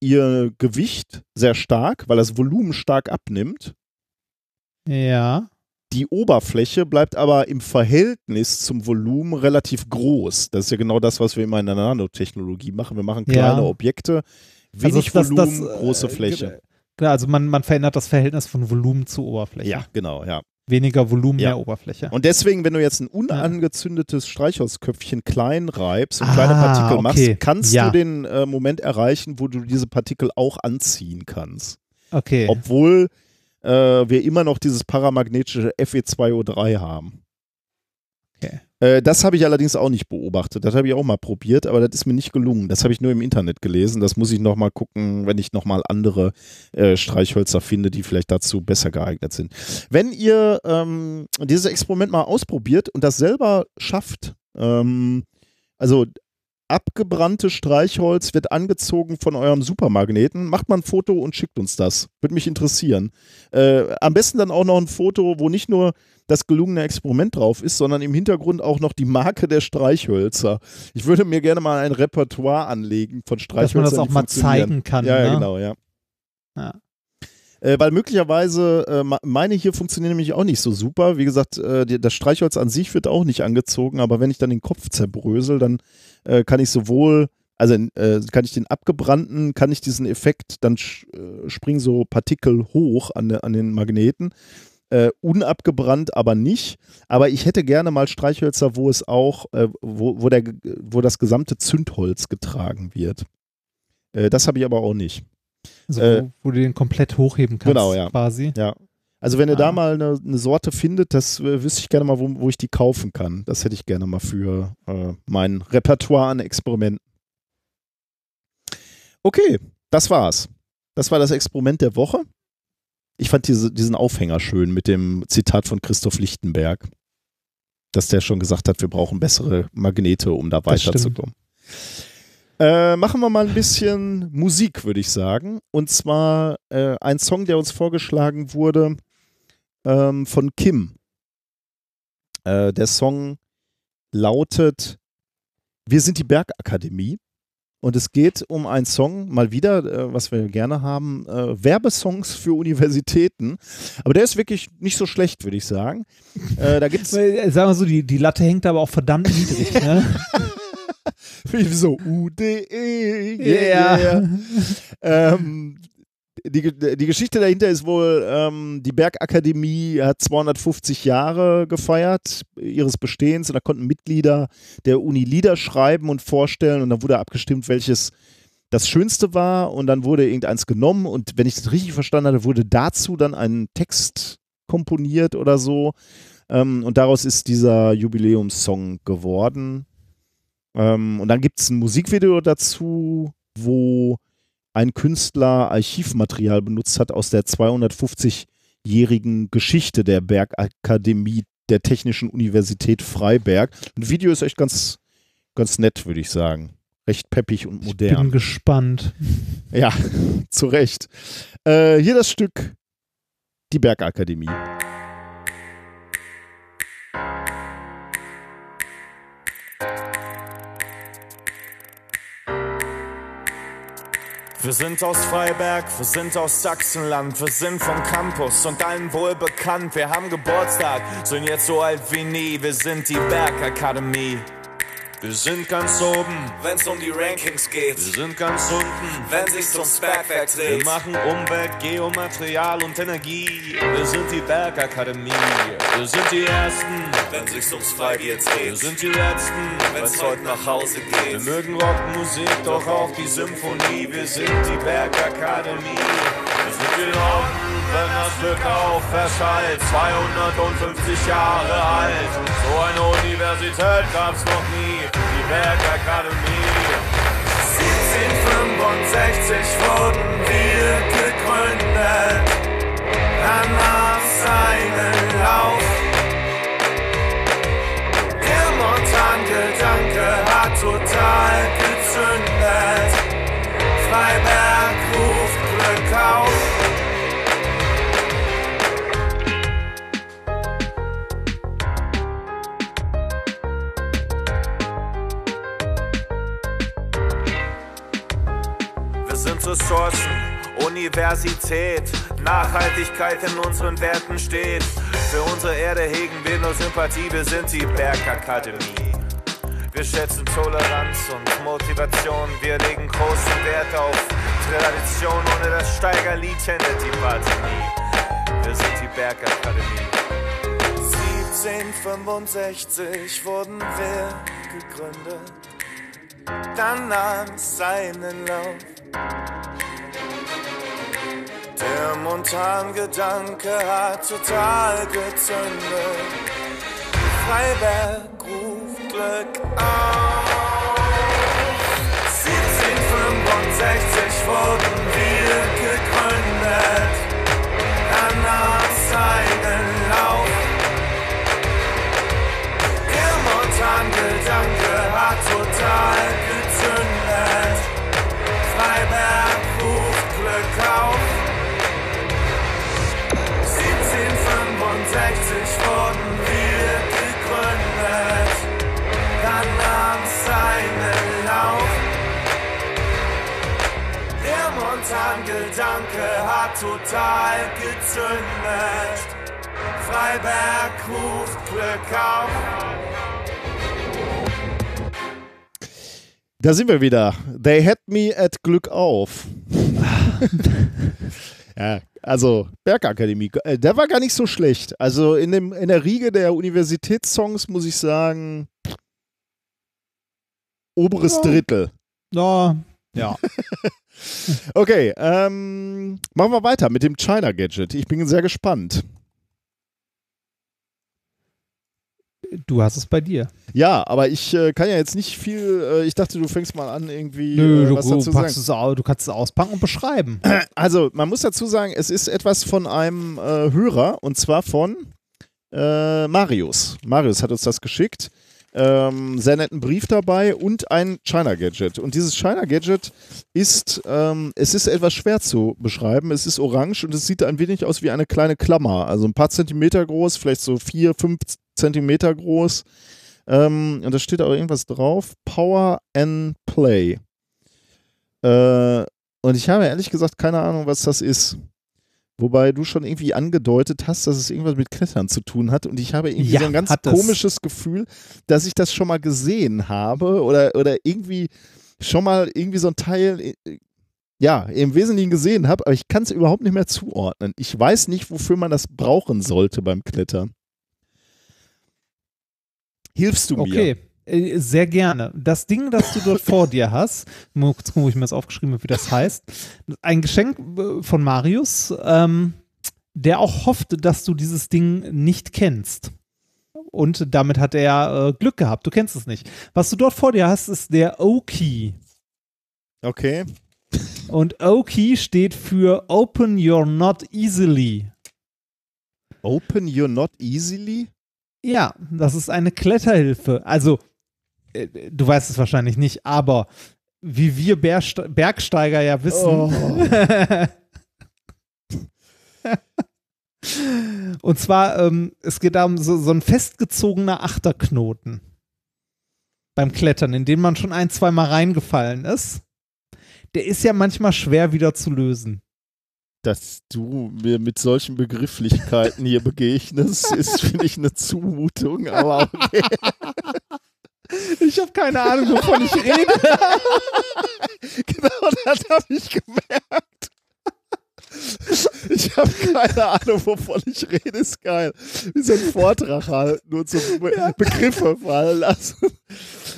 A: ihr Gewicht sehr stark, weil das Volumen stark abnimmt.
B: Ja,
A: Die Oberfläche bleibt aber im Verhältnis zum Volumen relativ groß. Das ist ja genau das, was wir immer in der Nanotechnologie machen. Wir machen kleine
B: Ja.
A: Objekte, wenig
B: Also das-
A: Volumen,
B: das, äh,
A: große Fläche.
B: Genau, also man, man verändert das Verhältnis von Volumen zu Oberfläche.
A: Ja, genau, ja.
B: Weniger Volumen,
A: Ja.
B: mehr Oberfläche.
A: Und deswegen, wenn du jetzt ein unangezündetes Streichholzköpfchen klein reibst und
B: Ah,
A: kleine Partikel
B: okay.
A: machst, kannst
B: Ja.
A: du den äh, Moment erreichen, wo du diese Partikel auch anziehen kannst.
B: okay.
A: Obwohl äh, wir immer noch dieses paramagnetische Fe2O3 haben. Äh, das habe ich allerdings auch nicht beobachtet. Das habe ich auch mal probiert, aber das ist mir nicht gelungen. Das habe ich nur im Internet gelesen. Das muss ich noch mal gucken, wenn ich noch mal andere äh, Streichhölzer finde, die vielleicht dazu besser geeignet sind. Wenn ihr ähm, dieses Experiment mal ausprobiert und das selber schafft, ähm, also abgebrannte Streichholz wird angezogen von eurem Supermagneten. Macht mal ein Foto und schickt uns das. Würde mich interessieren. Äh, am besten dann auch noch ein Foto, wo nicht nur das gelungene Experiment drauf ist, sondern im Hintergrund auch noch die Marke der Streichhölzer. Ich würde mir gerne mal ein Repertoire anlegen von
B: Dass
A: Streichhölzern.
B: man das auch mal zeigen kann.
A: Ja,
B: ne?
A: genau, ja.
B: Ja.
A: Äh, weil möglicherweise, äh, meine hier funktionieren nämlich auch nicht so super. Wie gesagt, äh, die, das Streichholz an sich wird auch nicht angezogen, aber wenn ich dann den Kopf zerbrösel, dann äh, kann ich sowohl, also äh, kann ich den abgebrannten, kann ich diesen Effekt, dann äh, springen so Partikel hoch an, an den Magneten. Äh, unabgebrannt aber nicht. Aber ich hätte gerne mal Streichhölzer, wo es auch, äh, wo, wo, der, wo das gesamte Zündholz getragen wird. Äh, das habe ich aber auch nicht.
B: Also,
A: Äh,
B: wo, wo du den komplett hochheben kannst,
A: genau, ja.
B: quasi.
A: Ja. Also wenn ihr da
B: Ah.
A: mal eine, eine Sorte findet, das äh, wüsste ich gerne mal, wo, wo ich die kaufen kann. Das hätte ich gerne mal für äh, mein Repertoire an Experimenten. Okay, das war's. Das war das Experiment der Woche. Ich fand diese, diesen Aufhänger schön mit dem Zitat von Christoph Lichtenberg, dass der schon gesagt hat, wir brauchen bessere Magnete, um da weiterzukommen. Äh, machen wir mal ein bisschen Musik, würde ich sagen. Und zwar äh, ein Song, der uns vorgeschlagen wurde ähm, von Kim. Äh, der Song lautet Wir sind die Bergakademie. Und es geht um einen Song, mal wieder, äh, was wir gerne haben, äh, Werbesongs für Universitäten. Aber der ist wirklich nicht so schlecht, würde ich sagen. Äh, da gibt es
B: Weil, äh, Sagen wir so, die, die Latte hängt aber auch verdammt niedrig. Ne?
A: so UDE.
B: Ja.
A: Yeah. ähm, die, die Geschichte dahinter ist wohl, ähm, die Bergakademie hat 250 Jahre gefeiert ihres Bestehens und da konnten Mitglieder der Uni Lieder schreiben und vorstellen und dann wurde abgestimmt, welches das Schönste war und dann wurde irgendeins genommen und wenn ich das richtig verstanden hatte, wurde dazu dann ein Text komponiert oder so ähm, und daraus ist dieser Jubiläumssong geworden. Ähm, und dann gibt es ein Musikvideo dazu, wo ein Künstler Archivmaterial benutzt hat aus der 250-jährigen Geschichte der Bergakademie der Technischen Universität Freiberg. Ein Video ist echt ganz, ganz nett, würde ich sagen. Recht peppig und
B: Bin
A: modern.
B: gespannt.
A: Ja, zu Recht. Äh, hier das Stück Die Bergakademie.
E: Wir sind aus Freiberg, wir sind aus Sachsenland, wir sind vom Campus und allen wohl bekannt. Wir haben Geburtstag, sind jetzt so alt wie nie, wir sind die Bergakademie. Wir sind ganz oben, wenn's um die Rankings geht. Wir sind ganz unten, wenn sich's ums Bergwerk dreht. Wir machen Umwelt, Geomaterial und Energie. Wir sind die Bergakademie. Wir sind die Ersten, wenn sich's ums Freibier dreht. Wir sind die Letzten, wenn's heute nach Hause geht. Wir mögen Rockmusik, doch auch die Symphonie. Wir sind die Bergakademie. Wir sind die Norden, wenn das Glück auf verschallt. 250 Jahre alt. So eine Universität gab's noch nie. Bergakademie. 1765 wurden wir gegründet. Dann nahm seinen Lauf. Der Montan-Gedanke hat total gezündet. Freiberg ruft Glück auf. Sind Ressourcen, Universität, Nachhaltigkeit in unseren Werten steht. Für unsere Erde hegen wir nur Sympathie, wir sind die Bergakademie. Wir schätzen Toleranz und Motivation, wir legen großen Wert auf Tradition, ohne das Steigerliedchen hätte die Party nie. Wir sind die Bergakademie. 1765 wurden wir gegründet, dann nahm seinen Lauf. Der Montan-Gedanke hat total gezündet. Freiberg ruft Glück auf. 1765 wurden wir gegründet. Dann nahm seinen Lauf. Der Montan-Gedanke hat total gezündet. Freiberg ruft Glück auf. 1765 wurden wir gegründet. Dann nahm seinen Lauf. Der Montan-Gedanke hat total gezündet. Freiberg ruft Glück auf.
A: Da sind wir wieder. They had me at Glück auf. ja, also Bergakademie. äh, Der war gar nicht so schlecht. Also in, dem, in der Riege der Universitätssongs muss ich sagen, oberes
B: Ja.
A: Drittel.
B: Ja, ja.
A: Okay, ähm, machen wir weiter mit dem China Gadget. Ich bin sehr gespannt.
B: Du hast es bei dir.
A: Ja, aber ich äh, kann ja jetzt nicht viel. Äh, ich dachte, du fängst mal an, irgendwie
B: Nö,
A: äh,
B: du,
A: was
B: du,
A: dazu
B: packst
A: sagen.
B: es du kannst es auspacken und beschreiben.
A: Also, man muss dazu sagen, es ist etwas von einem äh, Hörer und zwar von äh, Marius. Marius hat uns das geschickt. Ähm, sehr netten Brief dabei und ein China Gadget. Und dieses China Gadget ist, ähm, es ist etwas schwer zu beschreiben. Es ist orange und es sieht ein wenig aus wie eine kleine Klammer. Also ein paar Zentimeter groß, vielleicht so vier, fünf Zentimeter groß. Ähm, und da steht auch irgendwas drauf. Power and Play. Äh, und ich habe ehrlich gesagt keine Ahnung, was das ist. Wobei du schon irgendwie angedeutet hast, dass es irgendwas mit Klettern zu tun hat. Und ich habe irgendwie
B: Ja,
A: so ein ganz komisches Gefühl, dass ich das schon mal gesehen habe oder, oder irgendwie schon mal irgendwie so ein Teil, äh, ja, im Wesentlichen gesehen habe, aber ich kann es überhaupt nicht mehr zuordnen. Ich weiß nicht, wofür man das brauchen sollte beim Klettern. Hilfst du mir?
B: Okay, äh, sehr gerne. Das Ding, das du dort vor dir hast, mal kurz gucken, wo ich mir das aufgeschrieben habe, wie das heißt. Ein Geschenk äh, von Marius, ähm, der auch hoffte, dass du dieses Ding nicht kennst. Und damit hat er äh, Glück gehabt. Du kennst es nicht. Was du dort vor dir hast, ist der O-Key.
A: Okay.
B: Und O-Key steht für Open Your Not Easily.
A: Open you're not easily?
B: Ja, das ist eine Kletterhilfe. Also, äh, du weißt es wahrscheinlich nicht, aber wie wir Bergste Bergsteiger ja wissen.
A: Oh.
B: Und zwar, ähm, es geht um so, so ein festgezogener Achterknoten beim Klettern, in den man schon ein, zweimal reingefallen ist. Der ist ja manchmal schwer wieder zu lösen.
A: Dass du mir mit solchen Begrifflichkeiten hier begegnest, ist, finde ich, eine Zumutung, aber okay.
B: Ich habe keine Ahnung, wovon ich rede.
A: genau das habe ich gemerkt. Ich habe keine Ahnung, wovon ich rede, ist geil. Wie so ein Vortrag halten und so Be Begriffe fallen lassen.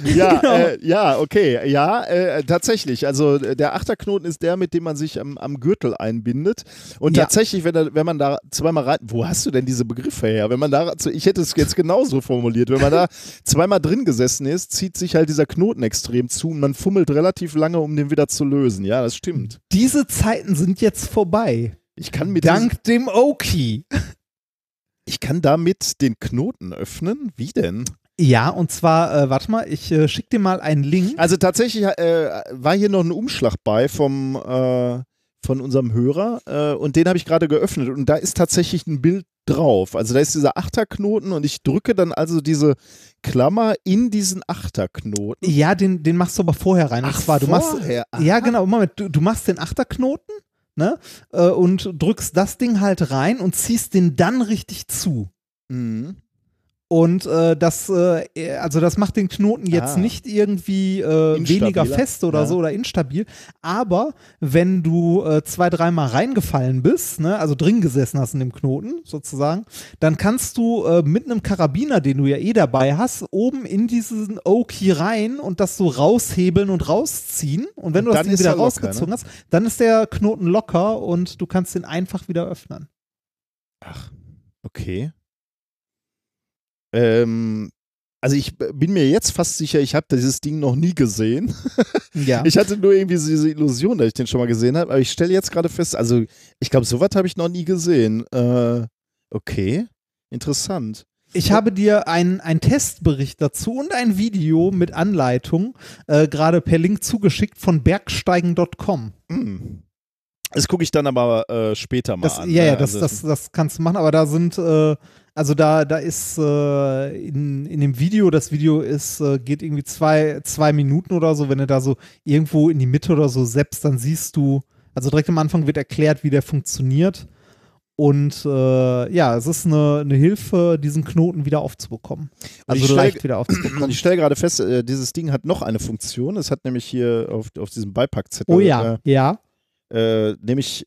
A: Ja,
B: Genau.
A: äh, ja, okay. Ja, äh, tatsächlich. Also äh, der Achterknoten ist der, mit dem man sich am, am Gürtel einbindet. Und
B: Ja.
A: tatsächlich, wenn, da, wenn man da zweimal rein. Wo hast du denn diese Begriffe her? Wenn man da. Ich hätte es jetzt genauso formuliert. Wenn man da zweimal drin gesessen ist, zieht sich halt dieser Knoten extrem zu und man fummelt relativ lange, um den wieder zu lösen. Ja, das stimmt.
B: Diese Zeiten sind jetzt vorbei.
A: Ich kann mit
B: Dank dem O-Key.
A: ich kann damit den Knoten öffnen. Wie denn?
B: Ja, und zwar, äh, warte mal, ich äh, schick dir mal einen Link.
A: Also tatsächlich äh, war hier noch ein Umschlag bei vom äh, von unserem Hörer äh, und den habe ich gerade geöffnet und da ist tatsächlich ein Bild drauf. Also da ist dieser Achterknoten und ich drücke dann also diese Klammer in diesen Achterknoten.
B: Ja, den, den machst du aber vorher rein. und zwar, du machst,
A: vorher.
B: ja,
A: Aha.
B: genau, Moment, du, du machst den Achterknoten, ne, äh, und drückst das Ding halt rein und ziehst den dann richtig zu.
A: Mhm.
B: Und äh, das, äh, also das macht den Knoten jetzt
A: Ah.
B: nicht irgendwie äh, weniger fest oder
A: Ja.
B: so oder instabil. Aber wenn du äh, zwei, dreimal reingefallen bist, ne, also drin gesessen hast in dem Knoten sozusagen, dann kannst du äh, mit einem Karabiner, den du ja eh dabei hast, oben in diesen O-Key rein und das so raushebeln und rausziehen. Und wenn
A: Und
B: du das Ding wieder
A: er locker,
B: rausgezogen
A: ne?
B: hast, dann ist der Knoten locker und du kannst den einfach wieder öffnen.
A: Okay. Ähm, also ich bin mir jetzt fast sicher, ich habe dieses Ding noch nie gesehen.
B: Ja.
A: Ich hatte nur irgendwie diese Illusion, dass ich den schon mal gesehen habe, aber ich stelle jetzt gerade fest, also ich glaube, sowas habe ich noch nie gesehen. Äh, okay, interessant.
B: Ich habe dir einen Testbericht dazu und ein Video mit Anleitung äh, gerade per Link zugeschickt von bergsteigen.com.
A: Hm. Das gucke ich dann aber äh, später mal
B: Das,
A: an.
B: ja, ja,
A: ne?
B: das,
A: Also
B: das, das kannst du machen, aber da sind, äh, also da, da ist äh, in, in dem Video, das Video ist, äh, geht irgendwie zwei, zwei Minuten oder so, wenn du da so irgendwo in die Mitte oder so selbst, dann siehst du, also direkt am Anfang wird erklärt, wie der funktioniert. Und äh, ja, es ist eine, eine Hilfe, diesen Knoten wieder aufzubekommen.
A: Und
B: Also
A: stell-
B: leicht wieder
A: Und
B: aufzubekommen.
A: ich stelle gerade fest, äh, dieses Ding hat noch eine Funktion. Es hat nämlich hier auf, auf diesem Beipackzettel,
B: Oh ja, ja.
A: äh, äh, nämlich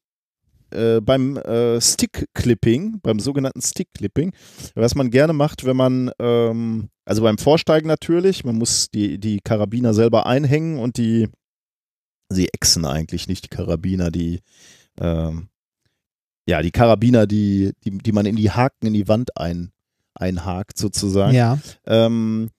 A: äh, beim äh, Stick-Clipping, beim sogenannten Stick-Clipping, was man gerne macht, wenn man, ähm, also beim Vorsteigen natürlich, man muss die, die Karabiner selber einhängen und die, sie ächzen eigentlich nicht, die Karabiner, die, ähm, ja, die Karabiner, die, die, die man in die Haken in die Wand ein, einhakt sozusagen.
B: Ja.
A: Ähm,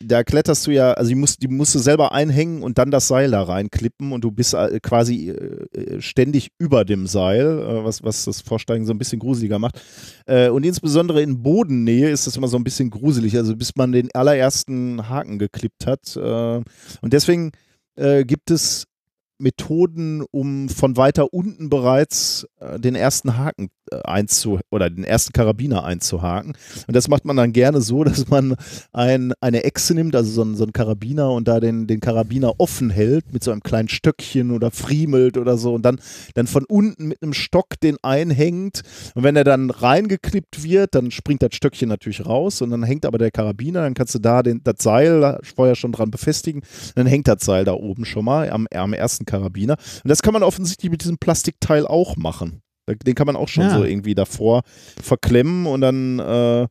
A: da kletterst du ja, also die musst, die musst du selber einhängen und dann das Seil da reinklippen und du bist äh, quasi äh, ständig über dem Seil, äh, was, was das Vorsteigen so ein bisschen gruseliger macht. Äh, und insbesondere in Bodennähe ist das immer so ein bisschen gruselig, also bis man den allerersten Haken geklippt hat. Äh, und deswegen äh, gibt es Methoden, um von weiter unten bereits äh, den ersten Haken äh, einzu oder den ersten Karabiner einzuhaken. Und das macht man dann gerne so, dass man ein, eine Echse nimmt, also so ein, so ein Karabiner und da den, den Karabiner offen hält mit so einem kleinen Stöckchen oder friemelt oder so und dann, dann von unten mit einem Stock den einhängt. Und wenn er dann reingeklippt wird, dann springt das Stöckchen natürlich raus und dann hängt aber der Karabiner, dann kannst du da den, das Seil vorher schon dran befestigen, dann hängt das Seil da oben schon mal am, am ersten Karabiner. Und das kann man offensichtlich mit diesem Plastikteil auch machen. Den kann man auch schon
B: Ja.
A: so irgendwie davor verklemmen und dann äh,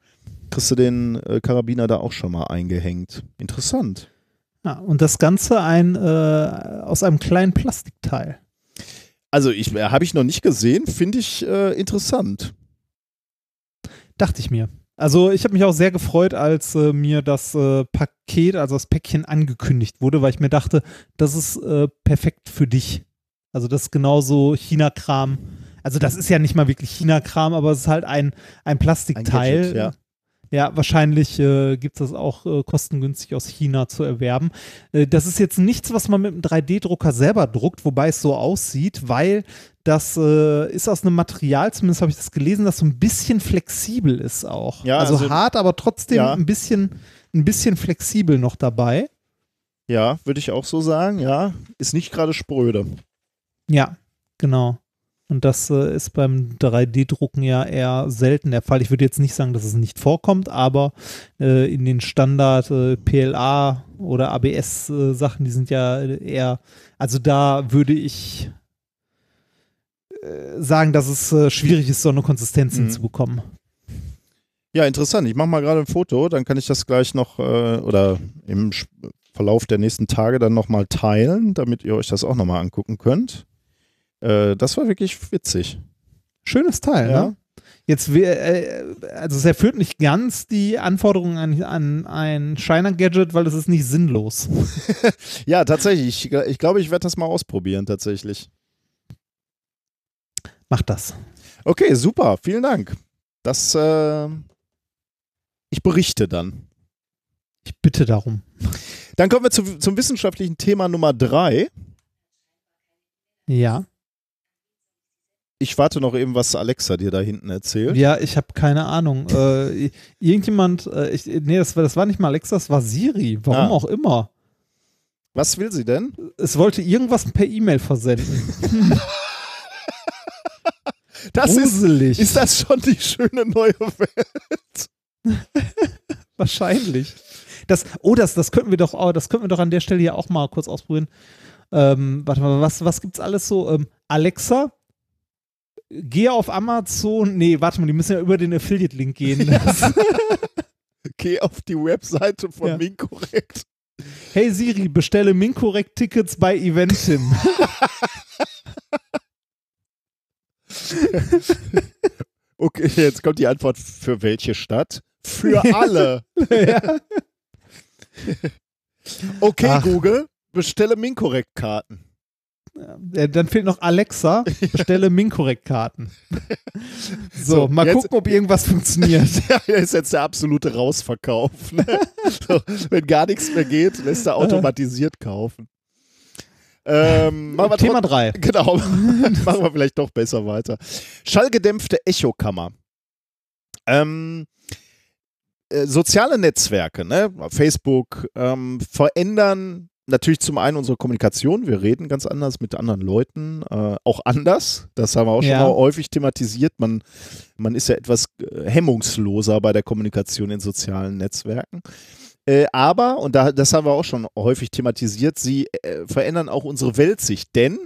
A: kriegst du den äh, Karabiner da auch schon mal eingehängt. Interessant.
B: ja. Und das Ganze ein, äh, aus einem kleinen Plastikteil.
A: Also ich äh, habe ich noch nicht gesehen, finde ich äh, interessant.
B: Dachte ich mir. Also ich habe mich auch sehr gefreut, als äh, mir das äh, Paket, also das Päckchen angekündigt wurde, weil ich mir dachte, das ist äh, perfekt für dich. Also das ist genauso China-Kram. Also das ist ja nicht mal wirklich China-Kram, aber es ist halt ein, ein Plastikteil.
A: Gadget, ja.
B: Ja, wahrscheinlich äh, gibt es das auch äh, kostengünstig aus China zu erwerben. Äh, das ist jetzt nichts, was man mit einem 3D-Drucker selber druckt, wobei es so aussieht, weil das äh, ist aus einem Material, zumindest habe ich das gelesen, das so ein bisschen flexibel ist auch.
A: Ja,
B: also,
A: also-
B: hart, aber trotzdem
A: Ja.
B: ein bisschen, ein bisschen flexibel noch dabei.
A: Ja, würde ich auch so sagen, ja. Ist nicht gerade spröde.
B: Ja, genau. Und das äh, ist beim 3D-Drucken ja eher selten der Fall. Ich würde jetzt nicht sagen, dass es nicht vorkommt, aber äh, in den Standard äh, PLA oder ABS-Sachen, die sind ja eher, also da würde ich äh, sagen, dass es äh, schwierig ist, so eine Konsistenz
A: Mhm.
B: hinzubekommen.
A: Ja, interessant. Ich mache mal gerade ein Foto, dann kann ich das gleich noch äh, oder im Verlauf der nächsten Tage dann nochmal teilen, damit ihr euch das auch nochmal angucken könnt. Äh, das war wirklich witzig.
B: Schönes Teil,
A: Ja.
B: ne? Jetzt, wär, äh, also es erfüllt nicht ganz die Anforderungen an, an ein Shiner-Gadget, weil es ist nicht sinnlos.
A: Ja, tatsächlich. Ich, ich glaube, ich werde das mal ausprobieren, tatsächlich.
B: Macht das.
A: Okay, super. Vielen Dank. Das, äh, ich berichte dann.
B: Ich bitte darum.
A: Dann kommen wir zu, zum wissenschaftlichen Thema Nummer drei.
B: Ja.
A: Ich warte noch eben, was Alexa dir da hinten erzählt.
B: Ja, ich habe keine Ahnung. Äh, irgendjemand, äh, ich, nee, das war, das war nicht mal Alexa, das war Siri. Warum
A: Ah.
B: auch immer.
A: Was will sie denn?
B: Es wollte irgendwas per E-Mail versenden.
A: Das ist,
B: Gruselig.
A: ist das schon die schöne neue Welt?
B: Wahrscheinlich. Das, oh, das, das könnten wir doch, oh, das könnten wir doch an der Stelle ja auch mal kurz ausprobieren. Ähm, warte mal, was, was gibt's alles so? Ähm, Alexa, gehe auf Amazon. Nee, warte mal, die müssen ja über den Affiliate-Link gehen.
A: Geh auf die Webseite von
B: Ja.
A: Minkorrekt.
B: hey Siri, bestelle Minkorrekt-Tickets bei Eventim.
A: Okay, jetzt kommt die Antwort für welche Stadt? Für alle.
B: ja.
A: Okay,
B: Ach.
A: Google, bestelle Minkorrekt-Karten.
B: Ja, dann fehlt noch Alexa, bestelle Minkorrekt-Karten. So,
A: So,
B: mal
A: jetzt-
B: gucken, ob irgendwas funktioniert.
A: Ja, ist jetzt der absolute Rausverkauf. Ne? So, wenn gar nichts mehr geht, lässt er automatisiert kaufen. Ähm,
B: Thema
A: trot-
B: 3.
A: Genau, machen wir vielleicht doch besser weiter. Schallgedämpfte Echokammer. Ähm, äh, soziale Netzwerke, ne? Facebook, ähm, verändern natürlich zum einen unsere Kommunikation. Wir reden ganz anders mit anderen Leuten, äh, auch anders. Das haben wir auch schon
B: Ja.
A: mal häufig thematisiert. Man, man ist ja etwas äh, hemmungsloser bei der Kommunikation in sozialen Netzwerken. Äh, aber, und da, das haben wir auch schon häufig thematisiert, sie äh, verändern auch unsere Weltsicht. Denn,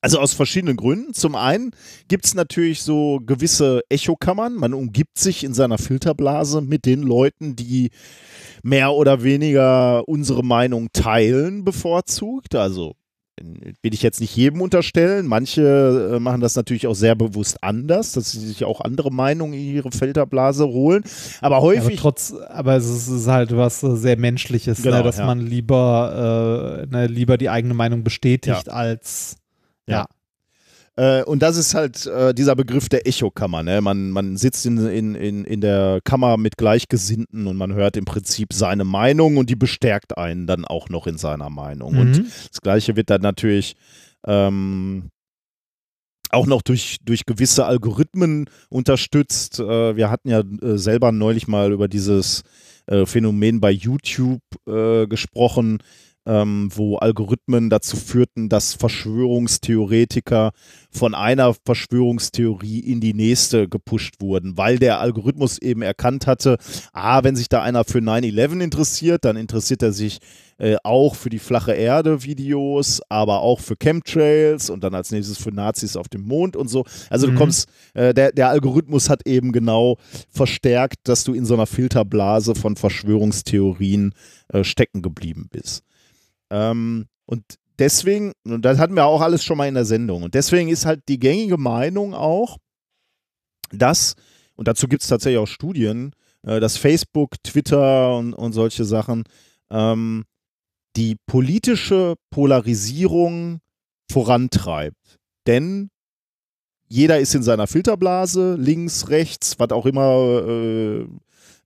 A: also aus verschiedenen Gründen. Zum einen gibt es natürlich so gewisse Echokammern. Man umgibt sich in seiner Filterblase mit den Leuten, die mehr oder weniger unsere Meinung teilen, bevorzugt. Also will ich jetzt nicht jedem unterstellen. Manche äh, machen das natürlich auch sehr bewusst anders, dass sie sich auch andere Meinungen in ihre Filterblase holen. Aber häufig.
B: aber, trotz, aber es ist halt was sehr Menschliches,
A: Genau,
B: ne, dass
A: ja.
B: man lieber, äh, ne, lieber die eigene Meinung bestätigt,
A: Ja.
B: als
A: Ja. Äh, und das ist halt äh, dieser Begriff der Echokammer. Ne? Man, man sitzt in, in, in, in der Kammer mit Gleichgesinnten und man hört im Prinzip seine Meinung und die bestärkt einen dann auch noch in seiner Meinung. Und
B: Mhm.
A: das Gleiche wird dann natürlich ähm, auch noch durch, durch gewisse Algorithmen unterstützt. Äh, wir hatten ja äh, selber neulich mal über dieses äh, Phänomen bei YouTube gesprochen, ähm, wo Algorithmen dazu führten, dass Verschwörungstheoretiker von einer Verschwörungstheorie in die nächste gepusht wurden, weil der Algorithmus eben erkannt hatte, ah, wenn sich da einer für 9-11 interessiert, dann interessiert er sich äh, auch für die flache Erde Videos, aber auch für Chemtrails und dann als nächstes für Nazis auf dem Mond und so. Also du
B: Mhm.
A: kommst, äh, der, der Algorithmus hat eben genau verstärkt, dass du in so einer Filterblase von Verschwörungstheorien äh, stecken geblieben bist. Ähm, und deswegen, und das hatten wir auch alles schon mal in der Sendung, und deswegen ist halt die gängige Meinung auch, dass, und dazu gibt es tatsächlich auch Studien, äh, dass Facebook, Twitter und, und solche Sachen ähm, die politische Polarisierung vorantreibt. Denn jeder ist in seiner Filterblase, links, rechts, was auch immer, äh,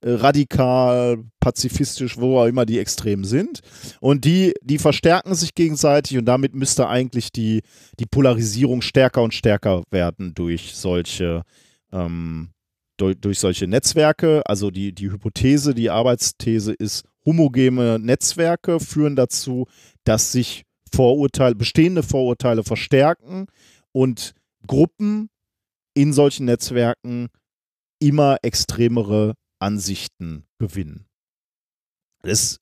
A: radikal, pazifistisch, wo auch immer die Extremen sind. Und die, die verstärken sich gegenseitig und damit müsste eigentlich die, die Polarisierung stärker und stärker werden durch solche, ähm, durch, durch solche Netzwerke. Also die, die Hypothese, die Arbeitsthese ist, homogene Netzwerke führen dazu, dass sich Vorurteile, bestehende Vorurteile verstärken und Gruppen in solchen Netzwerken immer extremere Ansichten gewinnen. Das ist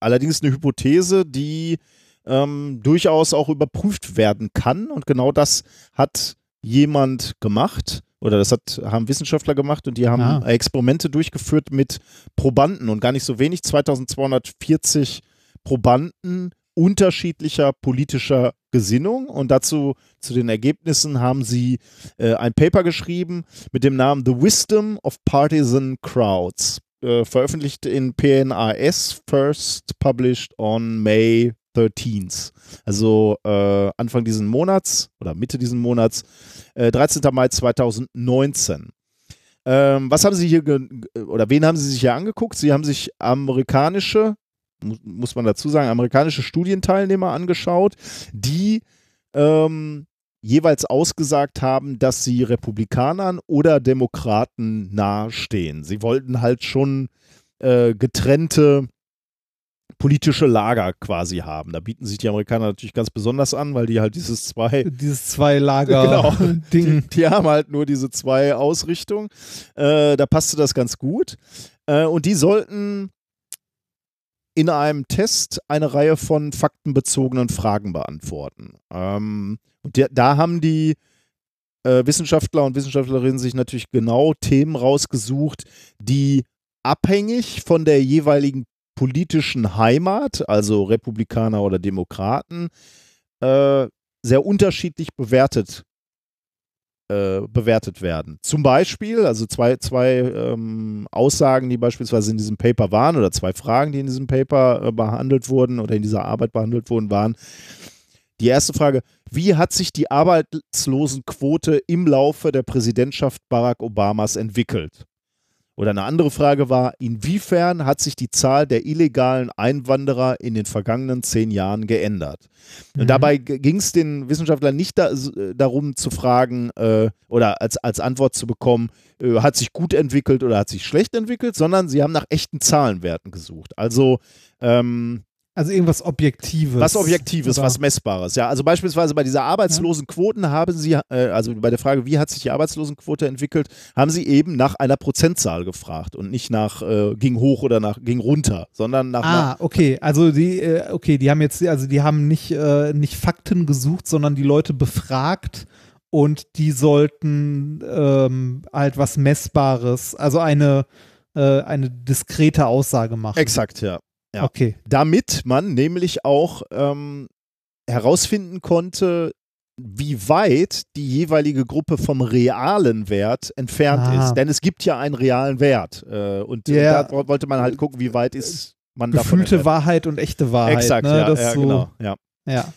A: allerdings eine Hypothese, die ähm, durchaus auch überprüft werden kann. Und genau das hat jemand gemacht oder das hat, haben Wissenschaftler gemacht und die haben
B: Ah.
A: Experimente durchgeführt mit Probanden und gar nicht so wenig, 2240 Probanden unterschiedlicher politischer Gesinnung und dazu zu den Ergebnissen haben sie äh, ein Paper geschrieben mit dem Namen The Wisdom of Partisan Crowds, äh, veröffentlicht in PNAS, first published on May 13th. Also äh, Anfang diesen Monats oder Mitte diesen Monats, äh, 13. Mai 2019. Ähm, was haben Sie hier oder wen haben Sie sich hier angeguckt? Sie haben sich amerikanische, muss man dazu sagen, amerikanische Studienteilnehmer angeschaut, die ähm, jeweils ausgesagt haben, dass sie Republikanern oder Demokraten nahestehen. Sie wollten halt schon äh, getrennte politische Lager quasi haben. Da bieten sich die Amerikaner natürlich ganz besonders an, weil die halt dieses zwei
B: Dieses Zwei-Lager-Ding.
A: die, die haben halt nur diese zwei Ausrichtungen. Äh, da passte das ganz gut. Äh, und die sollten in einem Test eine Reihe von faktenbezogenen Fragen beantworten. Ähm, und der, da haben die äh, Wissenschaftler und Wissenschaftlerinnen sich natürlich genau Themen rausgesucht, die abhängig von der jeweiligen politischen Heimat, also Republikaner oder Demokraten, äh, sehr unterschiedlich bewertet äh, bewertet werden. Zum Beispiel, also zwei, zwei ähm, Aussagen, die beispielsweise in diesem Paper waren, oder zwei Fragen, die in diesem Paper äh, behandelt wurden oder in dieser Arbeit behandelt wurden, waren. Die erste Frage, wie hat sich die Arbeitslosenquote im Laufe der Präsidentschaft Barack Obamas entwickelt? Oder eine andere Frage war, inwiefern hat sich die Zahl der illegalen Einwanderer in den vergangenen zehn Jahren geändert? Und
B: Mhm.
A: dabei ging es den Wissenschaftlern nicht da, äh, darum zu fragen äh, oder als, als Antwort zu bekommen, äh, hat sich gut entwickelt oder hat sich schlecht entwickelt, sondern sie haben nach echten Zahlenwerten gesucht. Also ähm,
B: Also irgendwas Objektives.
A: was Objektives,
B: Oder-
A: was Messbares. Ja, also beispielsweise bei dieser Arbeitslosenquoten haben sie, äh, also bei der Frage, wie hat sich die Arbeitslosenquote entwickelt, haben sie eben nach einer Prozentzahl gefragt und nicht nach äh, ging hoch oder nach ging runter, sondern nach
B: Ah, okay. Also die, äh, okay, die haben jetzt, also die haben nicht, äh, nicht Fakten gesucht, sondern die Leute befragt und die sollten ähm, halt was Messbares, also eine, äh, eine diskrete Aussage machen.
A: exakt, ja. Ja.
B: Okay.
A: Damit man nämlich auch ähm, herausfinden konnte, wie weit die jeweilige Gruppe vom realen Wert entfernt
B: Ah.
A: ist. Denn es gibt ja einen realen Wert. Äh, und
B: Ja.
A: da wo- wollte man halt gucken, wie weit ist man davon
B: Gefühlte
A: entfernt.
B: Wahrheit und echte Wahrheit.
A: Exakt,
B: ne?
A: ja,
B: das
A: ja
B: so,
A: genau. Ja.
B: Ja.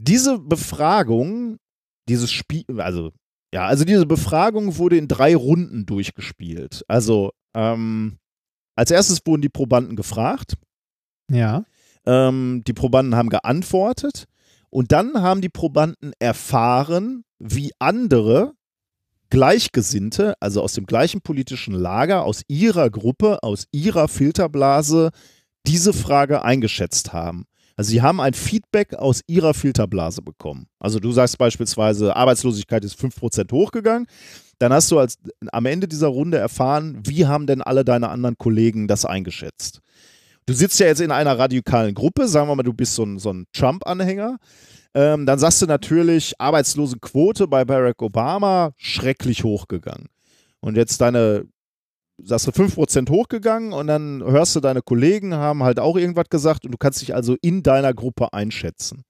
A: Diese Befragung, dieses Spiel, also ja, also diese Befragung wurde in drei Runden durchgespielt. Also ähm, als erstes wurden die Probanden gefragt.
B: Ja.
A: Ähm, die Probanden haben geantwortet und dann haben die Probanden erfahren, wie andere Gleichgesinnte, also aus dem gleichen politischen Lager, aus ihrer Gruppe, aus ihrer Filterblase, diese Frage eingeschätzt haben. Also sie haben ein Feedback aus ihrer Filterblase bekommen. Also du sagst beispielsweise, Arbeitslosigkeit ist 5% hochgegangen. Dann hast du als, am Ende dieser Runde erfahren, wie haben denn alle deine anderen Kollegen das eingeschätzt. Du sitzt ja jetzt in einer radikalen Gruppe, sagen wir mal, du bist so ein, so ein Trump-Anhänger. Ähm, dann sagst du natürlich, Arbeitslosenquote bei Barack Obama schrecklich hochgegangen. Und jetzt deine, sagst du 5% hochgegangen und dann hörst du, deine Kollegen haben halt auch irgendwas gesagt und du kannst dich also in deiner Gruppe einschätzen.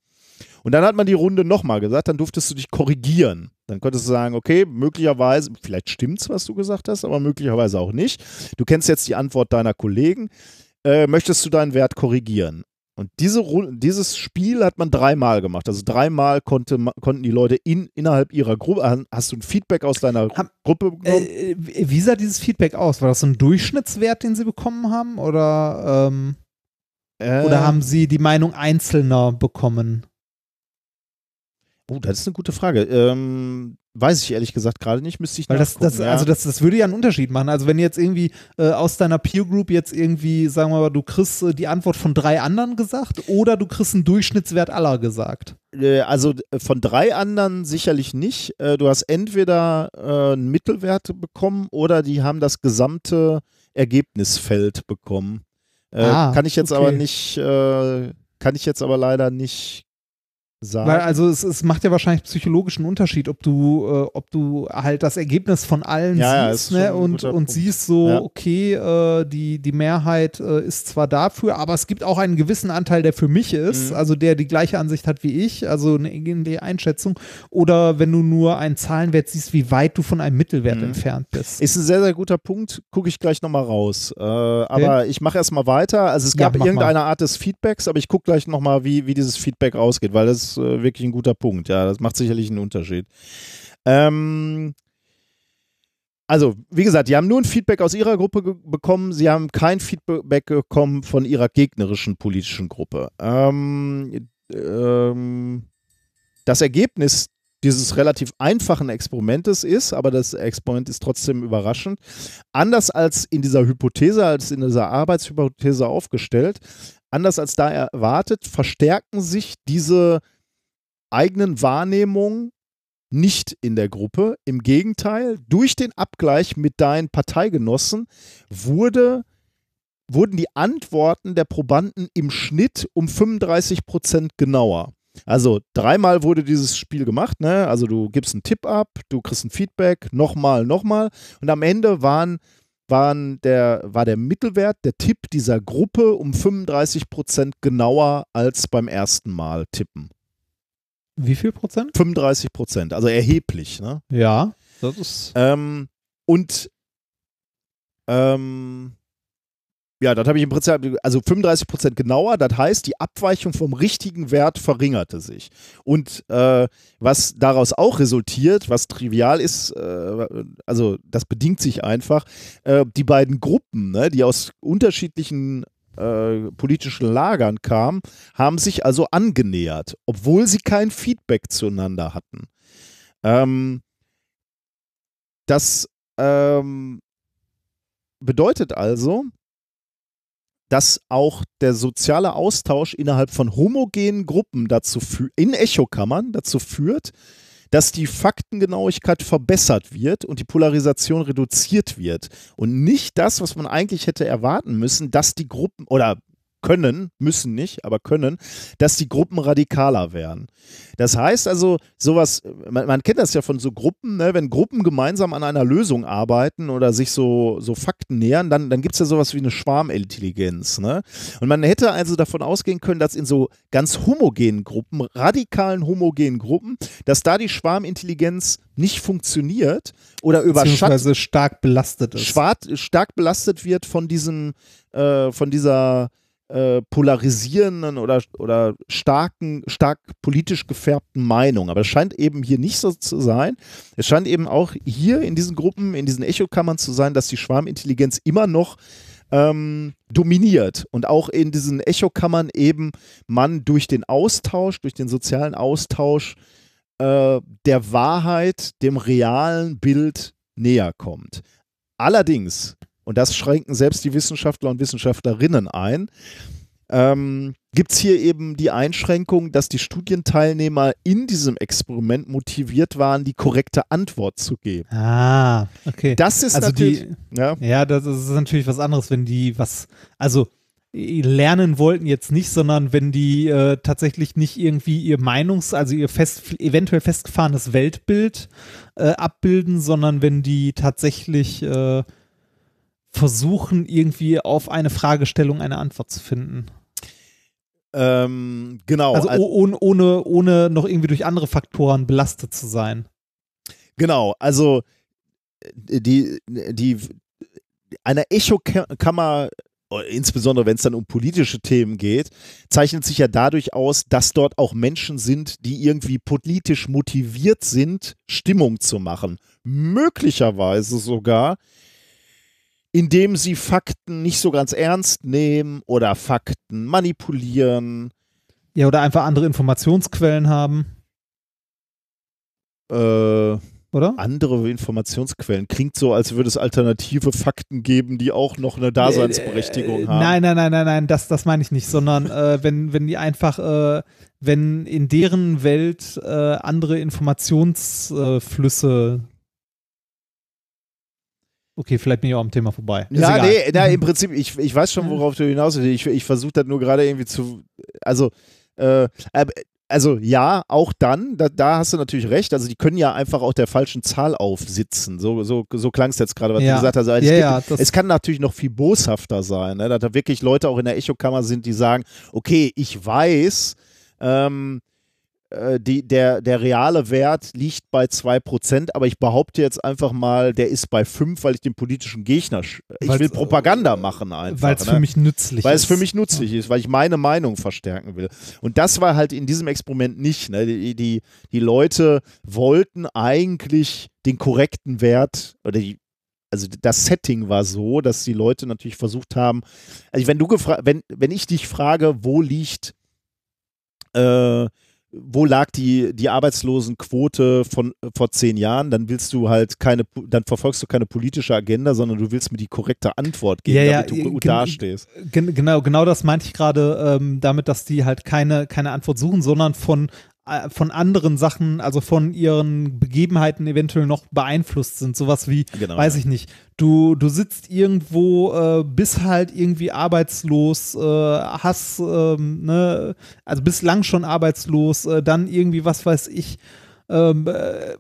A: Und dann hat man die Runde nochmal gesagt, dann durftest du dich korrigieren. Dann könntest du sagen, okay, möglicherweise, vielleicht stimmt's, was du gesagt hast, aber möglicherweise auch nicht. Du kennst jetzt die Antwort deiner Kollegen. Äh, möchtest du deinen Wert korrigieren? Und diese, dieses Spiel hat man dreimal gemacht. Also dreimal konnte, konnten die Leute in, innerhalb ihrer Gruppe, hast du ein Feedback aus deiner
B: Hab-
A: Gruppe bekommen?
B: Äh, wie wie sah dieses Feedback aus? War das so ein Durchschnittswert, den Sie bekommen haben? Oder, ähm,
A: Äh,
B: oder haben Sie die Meinung Einzelner bekommen?
A: Oh, das ist eine gute Frage. Ähm, weiß ich ehrlich gesagt gerade nicht, müsste ich
B: Weil das, das,
A: ja.
B: also das, das würde ja einen Unterschied machen. Also wenn jetzt irgendwie äh, aus deiner Peer Group jetzt irgendwie, sagen wir mal, du kriegst äh, die Antwort von drei anderen gesagt oder du kriegst einen Durchschnittswert aller gesagt.
A: Äh, Also äh, von drei anderen sicherlich nicht. Äh, Du hast entweder einen Mittelwert bekommen oder die haben das gesamte Ergebnisfeld bekommen.
B: Ah,
A: kann ich jetzt
B: okay.
A: aber nicht, äh, kann ich jetzt aber leider nicht sagen.
B: Weil also es, es macht ja wahrscheinlich psychologischen Unterschied, ob du, äh, ob du halt das Ergebnis von allen
A: Ja, ja,
B: siehst
A: schon
B: ne? und, und siehst so,
A: Ja.
B: okay, äh, die, die Mehrheit äh, ist zwar dafür, aber es gibt auch einen gewissen Anteil, der für mich ist,
A: Mhm.
B: also der die gleiche Ansicht hat wie ich, also eine ähnliche Einschätzung. Oder wenn du nur einen Zahlenwert siehst, wie weit du von einem Mittelwert
A: Mhm.
B: entfernt bist.
A: Ist ein sehr, sehr guter Punkt. Gucke ich gleich nochmal raus. Äh, Aber ich mache erstmal weiter. Also es
B: Ja,
A: gab irgendeine Art des Feedbacks, aber ich gucke gleich nochmal, wie, wie dieses Feedback ausgeht, weil das ist äh, wirklich ein guter Punkt. Ja, das macht sicherlich einen Unterschied. Ähm, also, wie gesagt, die haben nur ein Feedback aus ihrer Gruppe bekommen. Sie haben kein Feedback bekommen von ihrer gegnerischen politischen Gruppe. Ähm, ähm, das Ergebnis dieses relativ einfachen Experimentes ist, aber das Experiment ist trotzdem überraschend, anders als in dieser Hypothese, als in dieser Arbeitshypothese aufgestellt, anders als da erwartet, verstärken sich diese eigenen Wahrnehmungen nicht in der Gruppe. Im Gegenteil, durch den Abgleich mit deinen Parteigenossen wurde, wurden die Antworten der Probanden im Schnitt um 35 Prozent genauer. Also dreimal wurde dieses Spiel gemacht, ne? Also du gibst einen Tipp ab, du kriegst ein Feedback, nochmal, nochmal. Und am Ende waren, waren der, war der Mittelwert, der Tipp dieser Gruppe um 35 Prozent genauer als beim ersten Mal tippen.
B: Wie viel Prozent?
A: 35 Prozent, also erheblich, ne?
B: Ja, das ist.
A: Ähm, und ähm, ja, das habe ich im Prinzip, also 35 Prozent genauer, das heißt, die Abweichung vom richtigen Wert verringerte sich. Und äh, was daraus auch resultiert, was trivial ist, äh, also das bedingt sich einfach, äh, die beiden Gruppen, ne, die aus unterschiedlichen äh, politischen Lagern kamen, haben sich also angenähert, obwohl sie kein Feedback zueinander hatten. Ähm, das ähm, bedeutet also, dass auch der soziale Austausch innerhalb von homogenen Gruppen dazu in Echokammern dazu führt, dass die Faktengenauigkeit verbessert wird und die Polarisation reduziert wird. Und nicht das, was man eigentlich hätte erwarten müssen, dass die Gruppen oder können, müssen nicht, aber können, dass die Gruppen radikaler werden. Das heißt also, sowas, man, man kennt das ja von so Gruppen, ne? wenn Gruppen gemeinsam an einer Lösung arbeiten oder sich so, so Fakten nähern, dann, dann gibt es ja sowas wie eine Schwarmintelligenz. Ne? Und man hätte also davon ausgehen können, dass in so ganz homogenen Gruppen, radikalen homogenen Gruppen, dass da die Schwarmintelligenz nicht funktioniert oder überschattet.
B: stark belastet ist.
A: stark belastet wird von diesem, äh, von dieser äh, polarisierenden oder, oder starken, stark politisch gefärbten Meinung. Aber es scheint eben hier nicht so zu sein. Es scheint eben auch hier in diesen Gruppen, in diesen Echokammern zu sein, dass die Schwarmintelligenz immer noch ähm, dominiert und auch in diesen Echokammern eben man durch den Austausch, durch den sozialen Austausch äh, der Wahrheit, dem realen Bild näher kommt. Allerdings und das schränken selbst die Wissenschaftler und Wissenschaftlerinnen ein, ähm, gibt es hier eben die Einschränkung, dass die Studienteilnehmer in diesem Experiment motiviert waren, die korrekte Antwort zu geben.
B: Ah, okay.
A: Das ist
B: also
A: natürlich.
B: Die, ja. ja, das ist natürlich was anderes, wenn die was, also lernen wollten jetzt nicht, sondern wenn die äh, tatsächlich nicht irgendwie ihr Meinungs-, also ihr fest, eventuell festgefahrenes Weltbild äh, abbilden, sondern wenn die tatsächlich äh, versuchen, irgendwie auf eine Fragestellung eine Antwort zu finden.
A: Ähm, genau.
B: Also ohne, ohne, ohne noch irgendwie durch andere Faktoren belastet zu sein.
A: Genau, also äh, die, die eine Echokammer, insbesondere wenn es dann um politische Themen geht, zeichnet sich ja dadurch aus, dass dort auch Menschen sind, die irgendwie politisch motiviert sind, Stimmung zu machen. Möglicherweise sogar indem sie Fakten nicht so ganz ernst nehmen oder Fakten manipulieren.
B: Ja, oder einfach andere Informationsquellen haben.
A: Äh, oder? Andere Informationsquellen. Klingt so, als würde es alternative Fakten geben, die auch noch eine Daseinsberechtigung äh, haben.
B: Nein, nein, nein, nein, nein, das, das meine ich nicht, sondern äh, wenn, wenn die einfach, äh, wenn in deren Welt äh, andere Informationsflüsse Okay, vielleicht bin ich auch am Thema vorbei.
A: Ist ja, egal. nee, na, im Prinzip, ich, ich weiß schon, worauf du hinaus willst. Ich, ich versuche das nur gerade irgendwie zu. Also, äh, also ja, auch dann, da, da, hast du natürlich recht. Also die können ja einfach auch der falschen Zahl aufsitzen. So, so, so klang es jetzt gerade, was ja. du gesagt hast. Also ja, es, gibt, ja, es, kann natürlich noch viel boshafter sein, ne? dass da wirklich Leute auch in der Echokammer sind, die sagen, okay, ich weiß, ähm, äh, die, der, der reale Wert liegt bei 2%, aber ich behaupte jetzt einfach mal, der ist bei 5, weil ich den politischen Gegner, ich weil's, will Propaganda machen einfach.
B: Weil es ne? für mich nützlich
A: weil ist. Weil es für mich nützlich ja. ist, weil ich meine Meinung verstärken will. Und das war halt in diesem Experiment nicht. Ne? Die, die, die Leute wollten eigentlich den korrekten Wert oder die, also das Setting war so, dass die Leute natürlich versucht haben, also wenn du gefragt, wenn, wenn ich dich frage, wo liegt äh, wo lag die, die Arbeitslosenquote von vor zehn Jahren, dann willst du halt keine, dann verfolgst du keine politische Agenda, sondern du willst mir die korrekte Antwort geben, ja, damit ja, du gut dastehst.
B: Genau, genau das meinte ich gerade ähm, damit, dass die halt keine, keine Antwort suchen, sondern von äh, von anderen Sachen, also von ihren Begebenheiten eventuell noch beeinflusst sind. Sowas wie, genau, weiß ja. ich nicht, du, du sitzt irgendwo, äh, bist halt irgendwie arbeitslos, äh, hast, ähm, ne, also bislang schon arbeitslos, äh, dann irgendwie, was weiß ich, ähm, äh,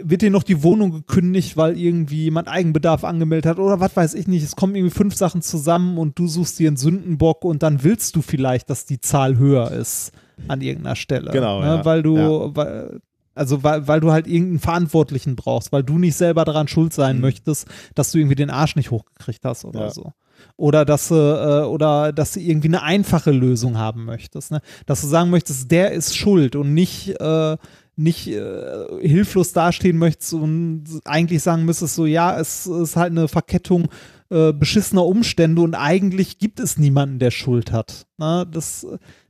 B: wird dir noch die Wohnung gekündigt, weil irgendwie jemand Eigenbedarf angemeldet hat oder was weiß ich nicht. Es kommen irgendwie fünf Sachen zusammen und du suchst dir einen Sündenbock und dann willst du vielleicht, dass die Zahl höher ist an irgendeiner Stelle.
A: Genau.
B: Ne?
A: Ja.
B: Weil du,
A: ja.
B: weil, also weil, weil du halt irgendeinen Verantwortlichen brauchst, weil du nicht selber daran schuld sein mhm. möchtest, dass du irgendwie den Arsch nicht hochgekriegt hast oder ja. so. Oder dass, äh, oder dass du irgendwie eine einfache Lösung haben möchtest. Ne? Dass du sagen möchtest, der ist schuld und nicht, äh, nicht äh, hilflos dastehen möchtest und eigentlich sagen müsstest, so ja, es ist halt eine Verkettung äh, beschissener Umstände und eigentlich gibt es niemanden, der Schuld hat. Ne? das,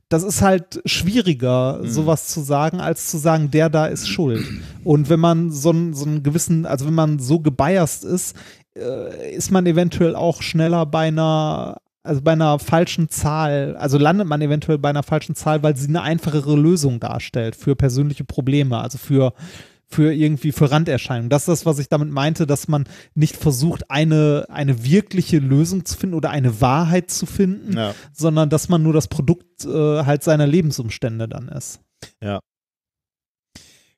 B: das ist halt schwieriger, mhm. sowas zu sagen, als zu sagen, der da ist schuld. Und wenn man so, einen, so einen gewissen, also wenn man so gebiased ist, äh, ist man eventuell auch schneller bei einer, also bei einer falschen Zahl, also landet man eventuell bei einer falschen Zahl, weil sie eine einfachere Lösung darstellt für persönliche Probleme, also für für irgendwie für Randerscheinungen. Das ist das, was ich damit meinte, dass man nicht versucht, eine, eine wirkliche Lösung zu finden oder eine Wahrheit zu finden,
A: Ja.
B: sondern dass man nur das Produkt äh, halt seiner Lebensumstände dann ist.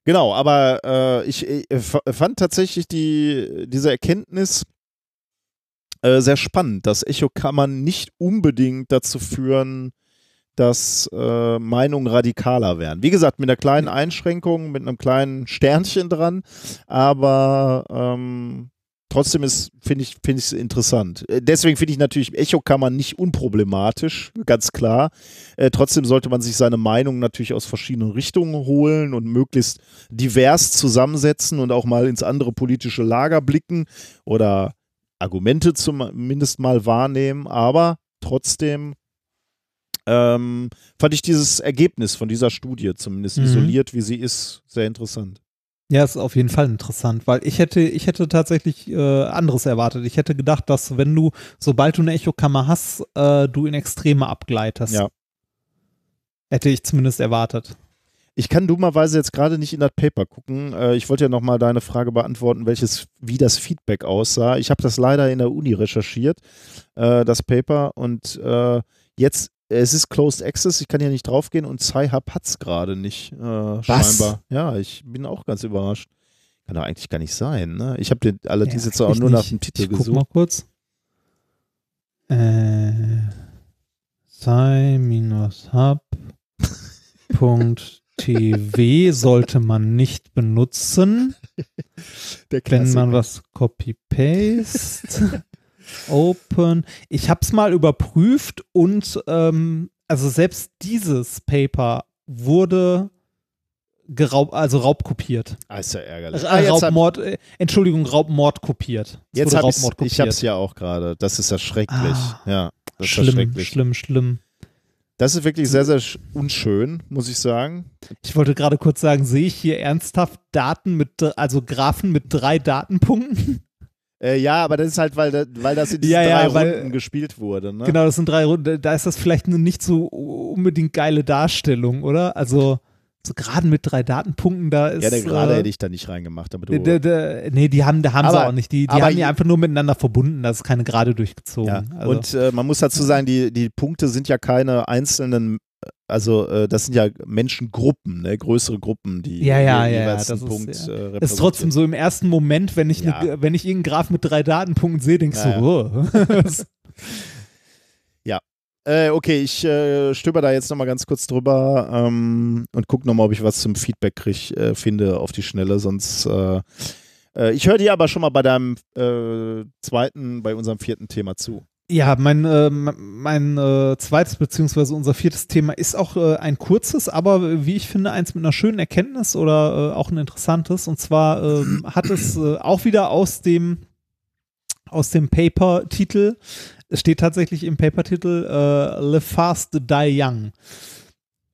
A: Genau, aber äh, ich, ich f- fand tatsächlich die, diese Erkenntnis äh, sehr spannend, dass Echokammern nicht unbedingt dazu führen, dass äh, Meinungen radikaler werden. Wie gesagt, mit einer kleinen Einschränkung, mit einem kleinen Sternchen dran, aber ähm, trotzdem ist, finde ich, finde ich es interessant. Äh, Deswegen finde ich natürlich Echokammern nicht unproblematisch, ganz klar. Äh, trotzdem sollte man sich seine Meinung natürlich aus verschiedenen Richtungen holen und möglichst divers zusammensetzen und auch mal ins andere politische Lager blicken oder Argumente zumindest mal wahrnehmen. Aber trotzdem ähm, fand ich dieses Ergebnis von dieser Studie, zumindest
B: Mhm.
A: isoliert, wie sie ist, sehr interessant.
B: Ja, ist auf jeden Fall interessant, weil ich hätte, ich hätte tatsächlich äh, anderes erwartet. Ich hätte gedacht, dass wenn du, sobald du eine Echokammer hast, äh, du in Extreme abgleitest.
A: Ja.
B: Hätte ich zumindest erwartet.
A: Ich kann dummerweise jetzt gerade nicht in das Paper gucken. Äh, ich wollte ja nochmal deine Frage beantworten, welches, wie das Feedback aussah. Ich habe das leider in der Uni recherchiert, äh, das Paper. Und äh, jetzt, es ist Closed Access, ich kann hier nicht draufgehen und Sci-Hub hat es gerade nicht, äh, scheinbar. Ja, ich bin auch ganz überrascht. Kann doch eigentlich gar nicht sein, ne? Ich habe allerdings
B: Ja,
A: jetzt auch nur nach
B: nicht.
A: dem Titel
B: ich guck
A: gesucht.
B: mal kurz. Äh, sci-hub.tv sollte man nicht benutzen,
A: Der
B: wenn man was copy-paste. Open. Ich habe es mal überprüft und ähm, also selbst dieses Paper wurde geraub, also raubkopiert.
A: Ah, ist ja ärgerlich.
B: Äh,
A: Ah, jetzt hab,
B: Raubmord, äh, Entschuldigung, Raubmord kopiert. Es
A: jetzt
B: wurde
A: hab ich's,
B: Raubmord
A: ich hab's ja auch gerade. Das ist ja schrecklich.
B: Ah.
A: ja, das ist ja
B: Schlimm,
A: schrecklich.
B: schlimm, schlimm.
A: Das ist wirklich sehr, sehr sch- unschön, muss ich sagen.
B: Ich wollte gerade kurz sagen, sehe ich hier ernsthaft Daten mit, also Graphen mit drei Datenpunkten?
A: Äh, ja, aber das ist halt, weil, da, weil das in diesen
B: Ja, ja,
A: drei
B: weil-
A: Runden gespielt wurde. Ne?
B: Genau, das sind drei Runden. Da ist das vielleicht eine nicht so unbedingt geile Darstellung, oder? Also, so gerade mit drei Datenpunkten, da ist.
A: Ja, der gerade
B: äh,
A: hätte ich da nicht reingemacht. Aber du,
B: der, der, nee, die haben, da haben sie
A: Aber-
B: auch nicht. Die, die haben die einfach nur miteinander verbunden. Das ist keine gerade durchgezogen.
A: ja.
B: Also,
A: Und äh, man muss dazu sagen, die, die Punkte sind ja keine einzelnen, also äh, das sind ja Menschengruppen, ne? größere Gruppen, die
B: Ja, ja, ja,
A: jeweils
B: das
A: einen
B: ist,
A: Punkt
B: ja.
A: äh,
B: ist trotzdem so im ersten Moment, wenn ich,
A: Ja.
B: ne, wenn ich irgendeinen Graph mit drei Datenpunkten sehe, denkst
A: Ja,
B: du, oh.
A: Äh, okay, ich äh, stöber da jetzt nochmal ganz kurz drüber ähm, und gucke nochmal, ob ich was zum Feedback krieg, äh, finde auf die Schnelle. Sonst, äh, äh, ich höre dir aber schon mal bei deinem zweiten, bei unserem vierten Thema zu.
B: Ja, mein, äh, mein äh, zweites beziehungsweise unser viertes Thema ist auch äh, ein kurzes, aber wie ich finde, eins mit einer schönen Erkenntnis oder äh, auch ein interessantes. Und zwar ähm, hat es äh, auch wieder aus dem aus dem Paper-Titel, es steht tatsächlich im Paper-Titel äh, Live Fast, Die Young.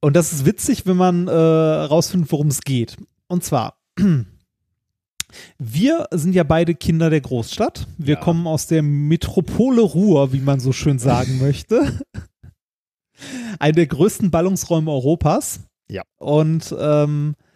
B: Und das ist witzig, wenn man rausfindet, worum es geht. Und zwar, wir sind ja beide Kinder der Großstadt. Wir
A: Ja.
B: kommen aus der Metropole Ruhr, wie man so schön sagen möchte. Einer der größten Ballungsräume Europas.
A: Ja.
B: Und ähm, äh,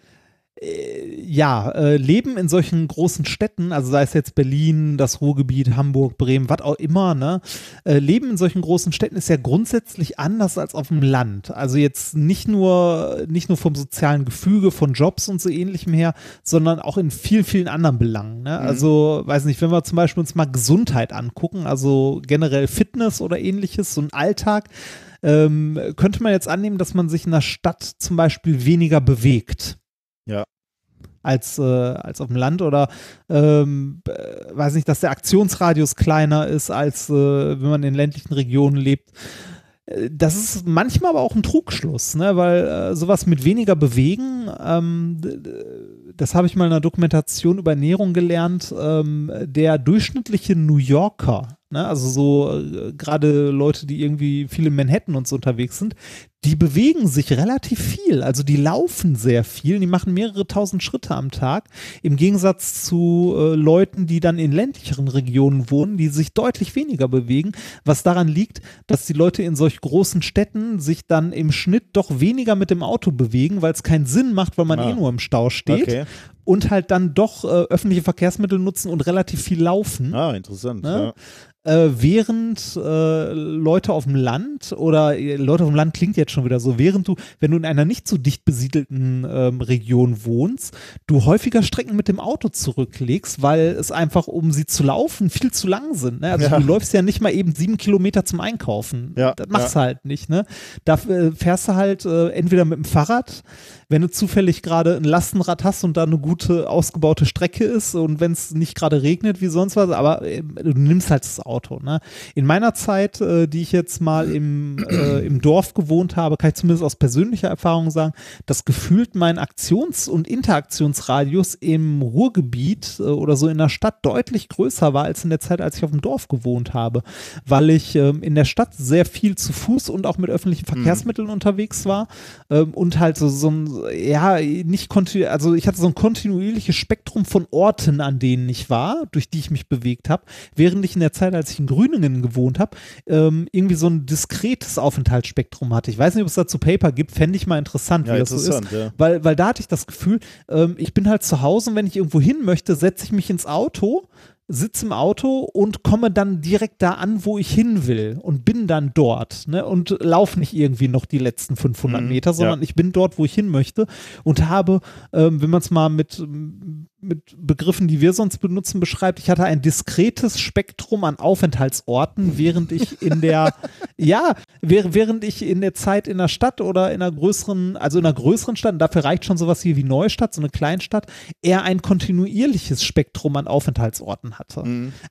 B: ja, äh, Leben in solchen großen Städten, also sei es jetzt Berlin, das Ruhrgebiet, Hamburg, Bremen, was auch immer, ne? Äh, Leben in solchen großen Städten ist ja grundsätzlich anders als auf dem Land. Also jetzt nicht nur, nicht nur vom sozialen Gefüge, von Jobs und so ähnlichem her, sondern auch in vielen, vielen anderen Belangen. Ne?
A: Mhm.
B: Also, weiß nicht, wenn wir zum Beispiel uns mal Gesundheit angucken, also generell Fitness oder ähnliches, so ein Alltag, ähm, könnte man jetzt annehmen, dass man sich in der Stadt zum Beispiel weniger bewegt. Als, äh, als auf dem Land oder ähm, äh, weiß nicht, dass der Aktionsradius kleiner ist, als äh, wenn man in ländlichen Regionen lebt. Äh, Das ist manchmal aber auch ein Trugschluss, ne? weil äh, sowas mit weniger bewegen, ähm, das habe ich mal in einer Dokumentation über Ernährung gelernt, ähm, der durchschnittliche New Yorker, ne? also so äh, gerade Leute, die irgendwie viel in Manhattan und so unterwegs sind, die bewegen sich relativ viel. Also die laufen sehr viel, die machen mehrere tausend Schritte am Tag. Im Gegensatz zu äh, Leuten, die dann in ländlicheren Regionen wohnen, die sich deutlich weniger bewegen, was daran liegt, dass die Leute in solch großen Städten sich dann im Schnitt doch weniger mit dem Auto bewegen, weil es keinen Sinn macht, weil man
A: Ah.
B: eh nur im Stau steht.
A: Okay.
B: Und halt dann doch äh, öffentliche Verkehrsmittel nutzen und relativ viel laufen.
A: Ah, interessant.
B: Ne?
A: Ja.
B: äh, während äh, Leute auf dem Land oder äh, Leute auf dem Land klingt jetzt schon wieder so, während du, wenn du in einer nicht so dicht besiedelten ähm, Region wohnst, du häufiger Strecken mit dem Auto zurücklegst, weil es einfach, um sie zu laufen, viel zu lang sind. Ne? Also
A: Ja.
B: du läufst ja nicht mal eben sieben Kilometer zum Einkaufen.
A: Ja,
B: Das machst du halt nicht. Ne? Da äh, fährst du halt äh, entweder mit dem Fahrrad, wenn du zufällig gerade ein Lastenrad hast und da eine gute ausgebaute Strecke ist und wenn es nicht gerade regnet wie sonst was, aber äh, du nimmst halt das Auto. Ne? In meiner Zeit, äh, die ich jetzt mal im, äh, im Dorf gewohnt habe, kann ich zumindest aus persönlicher Erfahrung sagen, dass gefühlt mein Aktions- und Interaktionsradius im Ruhrgebiet äh, oder so in der Stadt deutlich größer war als in der Zeit, als ich auf dem Dorf gewohnt habe, weil ich ähm, in der Stadt sehr viel zu Fuß und auch mit öffentlichen Verkehrsmitteln unterwegs war ähm, und halt so, so ein, ja, nicht kontinu also ich hatte so ein kontinuierliches Spektrum von Orten, an denen ich war, durch die ich mich bewegt habe, während ich in der Zeit, als ich in Grüningen gewohnt habe, ähm, irgendwie so ein diskretes Aufenthaltsspektrum hatte. Ich weiß nicht, ob es dazu Paper gibt, fände ich mal interessant,
A: Ja,
B: wie das so ist.
A: ja.
B: Weil, weil da hatte ich das Gefühl, ähm, ich bin halt zu Hause und wenn ich irgendwo hin möchte, setze ich mich ins Auto, sitze im Auto und komme dann direkt da an, wo ich hin will und bin dann dort ne? und laufe nicht irgendwie noch die letzten 500
A: Mhm,
B: Meter, sondern ich bin dort, wo ich hin möchte und habe, ähm, wenn man es mal mit, mit Begriffen, die wir sonst benutzen, beschreibt, ich hatte ein diskretes Spektrum an Aufenthaltsorten, während ich in der, ja, während, ich in der Zeit in der Stadt oder in einer größeren, also in einer größeren Stadt, und dafür reicht schon sowas hier wie Neustadt, so eine Kleinstadt, eher ein kontinuierliches Spektrum an Aufenthaltsorten hatte.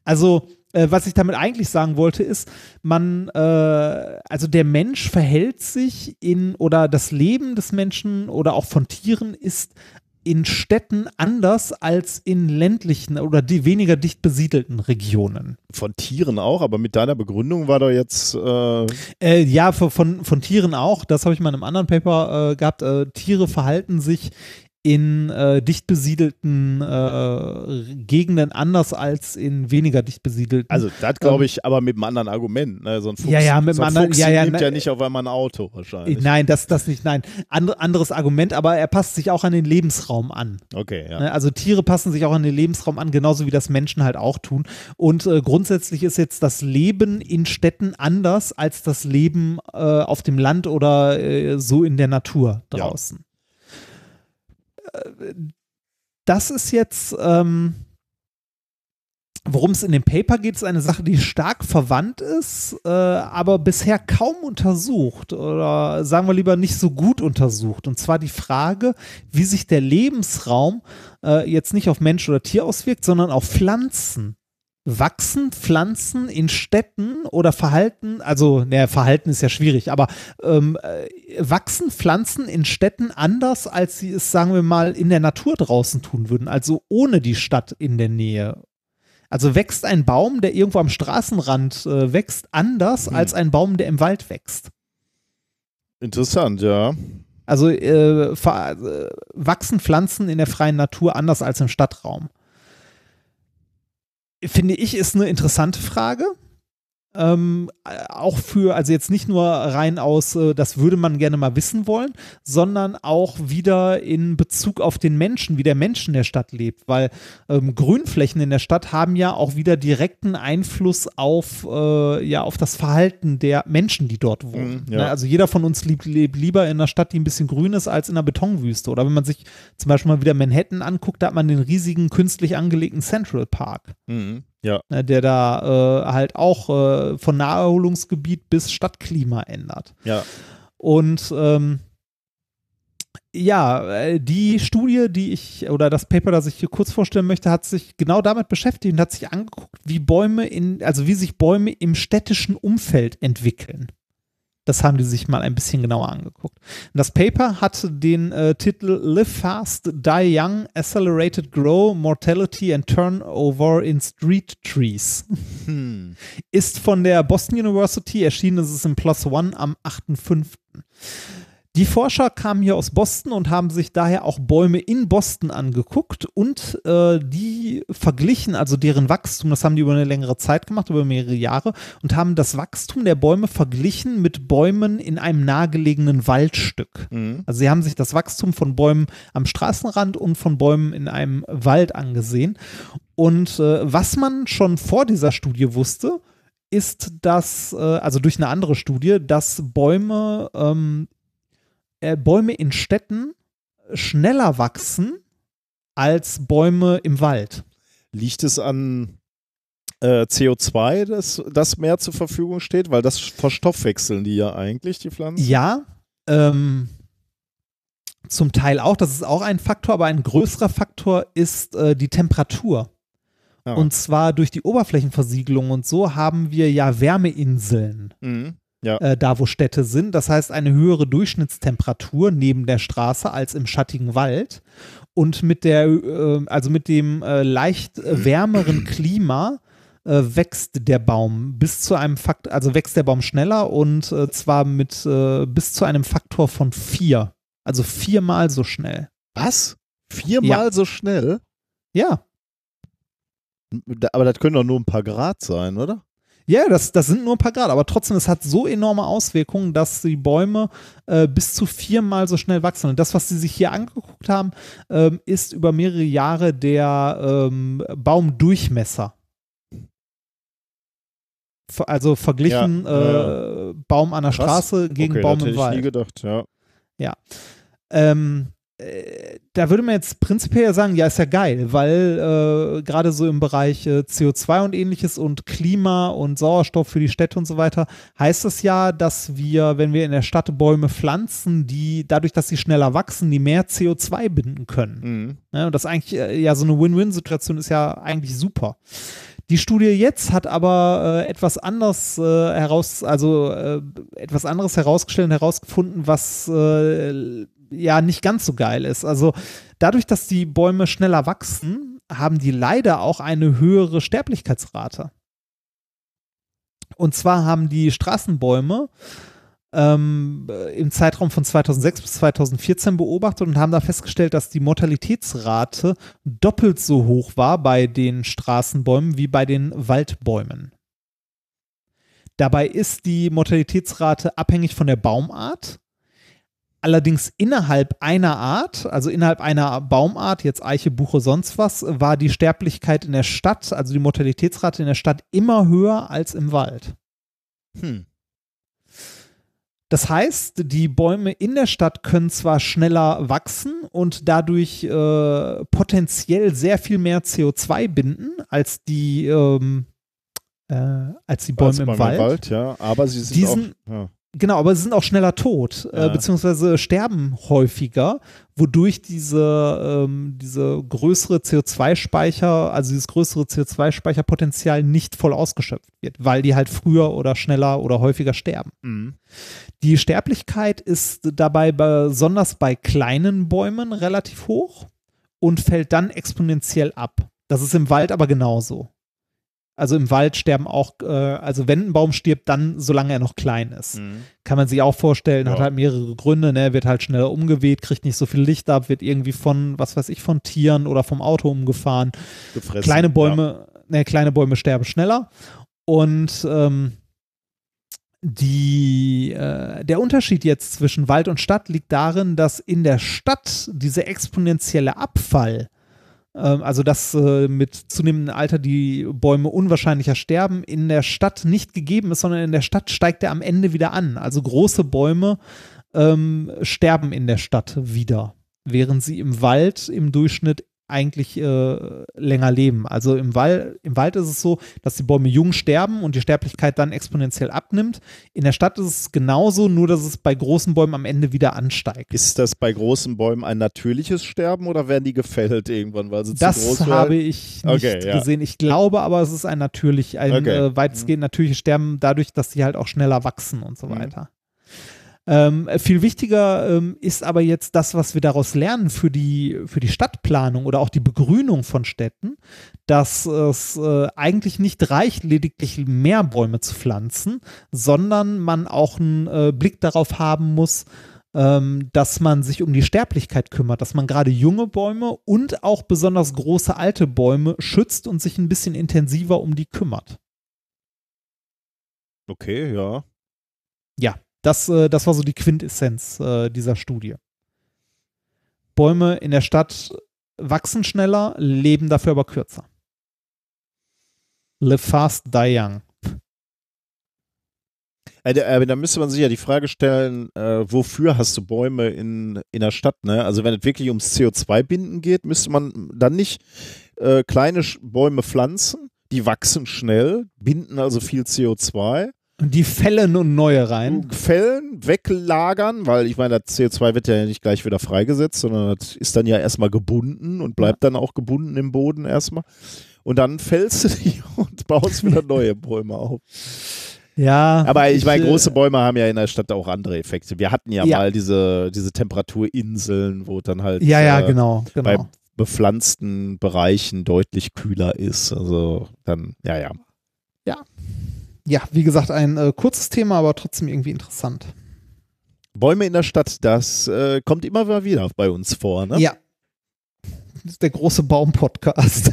B: Also, äh, was ich damit eigentlich sagen wollte, ist, man, äh, also der Mensch verhält sich in, oder das Leben des Menschen oder auch von Tieren ist in Städten anders als in ländlichen oder die weniger dicht besiedelten Regionen.
A: Von Tieren auch, aber mit deiner Begründung war doch jetzt. Äh,
B: Äh, ja, von, von, von Tieren auch. Das habe ich mal in einem anderen Paper äh, gehabt. Äh, Tiere verhalten sich in äh, dicht besiedelten äh, Gegenden anders als in weniger dicht besiedelten.
A: also, das glaube ich, aber mit einem anderen Argument. Ne? So ein Fuchs,
B: Ja, ja, mit
A: so ein
B: einem anderen-
A: Fuchs
B: ja, ja,
A: nimmt
B: ne-
A: ja nicht auf einmal ein Auto wahrscheinlich.
B: Nein, das, das nicht, nein. And, anderes Argument, aber er passt sich auch an den Lebensraum an.
A: Okay, ja.
B: Ne? Also Tiere passen sich auch an den Lebensraum an, genauso wie das Menschen halt auch tun. Und äh, grundsätzlich ist jetzt das Leben in Städten anders als das Leben äh, auf dem Land oder äh, so in der Natur
A: Ja.
B: draußen. Äh, Das ist jetzt, ähm, worum es in dem Paper geht, ist eine Sache, die stark verwandt ist, äh, aber bisher kaum untersucht oder sagen wir lieber nicht so gut untersucht. Und zwar die Frage, wie sich der Lebensraum äh, jetzt nicht auf Mensch oder Tier auswirkt, sondern auf Pflanzen. Wachsen Pflanzen in Städten oder Verhalten, also, naja, Verhalten ist ja schwierig, aber ähm, äh, wachsen Pflanzen in Städten anders, als sie es, sagen wir mal, in der Natur draußen tun würden, also ohne die Stadt in der Nähe. Also wächst ein Baum, der irgendwo am Straßenrand äh, wächst, anders
A: Hm.
B: als ein Baum, der im Wald wächst.
A: Interessant, ja.
B: Also äh, äh, wachsen Pflanzen in der freien Natur anders als im Stadtraum? Finde ich, ist eine interessante Frage. Ähm, äh, auch für, also jetzt nicht nur rein aus, äh, das würde man gerne mal wissen wollen, sondern auch wieder in Bezug auf den Menschen, wie der Mensch in der Stadt lebt, weil ähm, Grünflächen in der Stadt haben ja auch wieder direkten Einfluss auf, äh, ja, auf das Verhalten der Menschen, die dort wohnen.
A: Mhm, ja.
B: Ne? Also jeder von uns lebt, lebt lieber in einer Stadt, die ein bisschen grün ist, als in einer Betonwüste. Oder wenn man sich zum Beispiel mal wieder Manhattan anguckt, da hat man den riesigen künstlich angelegten Central Park
A: Mhm. Ja.
B: ne, der da äh, halt auch äh, von Naherholungsgebiet bis Stadtklima ändert.
A: Ja.
B: Und ähm, ja, äh, die Studie, die ich oder das Paper, das ich hier kurz vorstellen möchte, hat sich genau damit beschäftigt und hat sich angeguckt, wie Bäume in, also wie sich Bäume im städtischen Umfeld entwickeln. Das haben die sich mal ein bisschen genauer angeguckt. Das Paper hatte den äh, Titel Live Fast, Die Young, Accelerated Grow, Mortality and Turnover in Street Trees.
A: Hm.
B: Ist von der Boston University, erschienen ist es im Plus One am 8.5. Die Forscher kamen hier aus Boston und haben sich daher auch Bäume in Boston angeguckt und äh, die verglichen, also deren Wachstum, das haben die über eine längere Zeit gemacht, über mehrere Jahre, und haben das Wachstum der Bäume verglichen mit Bäumen in einem nahegelegenen Waldstück.
A: Mhm.
B: Also sie haben sich das Wachstum von Bäumen am Straßenrand und von Bäumen in einem Wald angesehen. Und äh, was man schon vor dieser Studie wusste, ist, dass, äh, also durch eine andere Studie, dass Bäume ähm, äh, Bäume in Städten schneller wachsen als Bäume im Wald.
A: Liegt es an äh, CO2, das, das mehr zur Verfügung steht? Weil das verstoffwechseln die ja eigentlich, die Pflanzen.
B: Ja, ähm, zum Teil auch. Das ist auch ein Faktor, aber ein größerer Faktor ist äh, die Temperatur.
A: Ja.
B: Und zwar durch die Oberflächenversiegelung und so haben wir ja Wärmeinseln.
A: Mhm. Ja.
B: äh, da wo Städte sind. Das heißt, eine höhere Durchschnittstemperatur neben der Straße als im schattigen Wald. Und mit der, äh, also mit dem äh, leicht äh, wärmeren Klima äh, wächst der Baum bis zu einem Fakt, also wächst der Baum schneller und äh, zwar mit bis zu einem Faktor von vier. Also viermal so schnell.
A: Was? Viermal so schnell?
B: Ja.
A: Aber das können doch nur ein paar Grad sein, oder?
B: Ja, das, das sind nur ein paar Grad, aber trotzdem, es hat so enorme Auswirkungen, dass die Bäume äh, bis zu viermal so schnell wachsen. Und das, was sie sich hier angeguckt haben, ähm, ist über mehrere Jahre der ähm, Baumdurchmesser. Also verglichen
A: Ja,
B: äh, Baum an der
A: Krass.
B: Straße gegen
A: okay,
B: Baum im
A: ich nie
B: Wald.
A: gedacht, ja.
B: Ähm, äh, da würde man jetzt prinzipiell ja sagen, ja, ist ja geil, weil äh, gerade so im Bereich äh, CO2 und ähnliches und Klima und Sauerstoff für die Städte und so weiter, heißt es ja, dass wir, wenn wir in der Stadt Bäume pflanzen, die dadurch, dass sie schneller wachsen, die mehr CO2 binden können.
A: Mhm.
B: Ne? Und das eigentlich äh, ja so eine Win-Win-Situation ist ja eigentlich super. Die Studie jetzt hat aber äh, etwas anders äh, heraus, also äh, etwas anderes herausgestellt und herausgefunden, was äh, ja nicht ganz so geil ist. Also dadurch, dass die Bäume schneller wachsen, haben die leider auch eine höhere Sterblichkeitsrate. Und zwar haben die Straßenbäume ähm, äh, im Zeitraum von 2006 bis 2014 beobachtet und haben da festgestellt, dass die Mortalitätsrate doppelt so hoch war bei den Straßenbäumen wie bei den Waldbäumen. Dabei ist die Mortalitätsrate abhängig von der Baumart. Allerdings innerhalb einer Art, also innerhalb einer Baumart, jetzt Eiche, Buche, sonst was, war die Sterblichkeit in der Stadt, also die Mortalitätsrate in der Stadt immer höher als im Wald.
A: Hm.
B: Das heißt, die Bäume in der Stadt können zwar schneller wachsen und dadurch äh, potenziell sehr viel mehr CO2 binden als die, ähm, äh, als die Bäume
A: Also
B: im
A: beim
B: Wald.
A: ja. Aber sie sind
B: Diesen-
A: auch, ja.
B: Genau, aber sie sind auch schneller tot,
A: Ja.
B: äh, beziehungsweise sterben häufiger, wodurch diese, ähm, diese größere CO2-Speicher, also dieses größere CO2-Speicherpotenzial nicht voll ausgeschöpft wird, weil die halt früher oder schneller oder häufiger sterben.
A: Mhm.
B: Die Sterblichkeit ist dabei besonders bei kleinen Bäumen relativ hoch und fällt dann exponentiell ab. Das ist im Wald aber genauso. Also im Wald sterben auch, äh, also wenn ein Baum stirbt, dann solange er noch klein ist.
A: Mhm.
B: Kann man sich auch vorstellen, hat
A: Ja.
B: halt mehrere Gründe, ne? wird halt schneller umgeweht, kriegt nicht so viel Licht ab, wird irgendwie von, was weiß ich, von Tieren oder vom Auto umgefahren.
A: Gefressen.
B: Kleine Bäume, ne, kleine Bäume sterben schneller. Und ähm, die, äh, der Unterschied jetzt zwischen Wald und Stadt liegt darin, dass in der Stadt dieser exponentielle Abfall, also dass äh, mit zunehmendem Alter die Bäume unwahrscheinlicher sterben, in der Stadt nicht gegeben ist, sondern in der Stadt steigt er am Ende wieder an. Also große Bäume ähm, sterben in der Stadt wieder, während sie im Wald im Durchschnitt eigentlich äh, länger leben. Also im, Wald, im Wald ist es so, dass die Bäume jung sterben und die Sterblichkeit dann exponentiell abnimmt. In der Stadt ist es genauso, nur dass es bei großen Bäumen am Ende wieder ansteigt.
A: Ist das bei großen Bäumen ein natürliches Sterben oder werden die gefällt irgendwann, weil sie zu
B: Das
A: groß
B: habe
A: werden?
B: ich nicht
A: Okay, ja.
B: gesehen. Ich glaube aber, es ist ein natürlich, ein
A: Okay.
B: äh, weitestgehend natürliches Sterben, dadurch, dass die halt auch schneller wachsen und so
A: Mhm.
B: weiter. Ähm, viel wichtiger ähm, ist aber jetzt das, was wir daraus lernen für die, für die Stadtplanung oder auch die Begrünung von Städten, dass es äh, eigentlich nicht reicht, lediglich mehr Bäume zu pflanzen, sondern man auch einen äh, Blick darauf haben muss, ähm, dass man sich um die Sterblichkeit kümmert, dass man gerade junge Bäume und auch besonders große alte Bäume schützt und sich ein bisschen intensiver um die kümmert.
A: Okay, ja.
B: Ja, das, äh, das war so die Quintessenz äh, dieser Studie. Bäume in der Stadt wachsen schneller, leben dafür aber kürzer. Live fast, die young.
A: Äh, aber da müsste man sich ja die Frage stellen, äh, wofür hast du Bäume in, in der Stadt? Ne? Also wenn es wirklich ums CO2-Binden geht, müsste man dann nicht äh, kleine Bäume pflanzen, die wachsen schnell, binden also viel CO2
B: und die fällen und neue rein.
A: Fällen, weglagern, weil ich meine, das CO2 wird ja nicht gleich wieder freigesetzt, sondern das ist dann ja erstmal gebunden und bleibt dann auch gebunden im Boden erstmal. Und dann fällst du die und baust wieder neue Bäume auf.
B: Ja.
A: Aber ich meine, große Bäume haben ja in der Stadt auch andere Effekte. Wir hatten ja, ja. mal diese, diese Temperaturinseln, wo dann halt
B: ja, ja, äh, genau,
A: genau. bei bepflanzten Bereichen deutlich kühler ist. Also dann, ja, ja.
B: Ja, ja, wie gesagt, ein äh, kurzes Thema, aber trotzdem irgendwie interessant.
A: Bäume in der Stadt, das äh, kommt immer mal wieder bei uns vor, ne?
B: Ja. Das ist der große Baum-Podcast.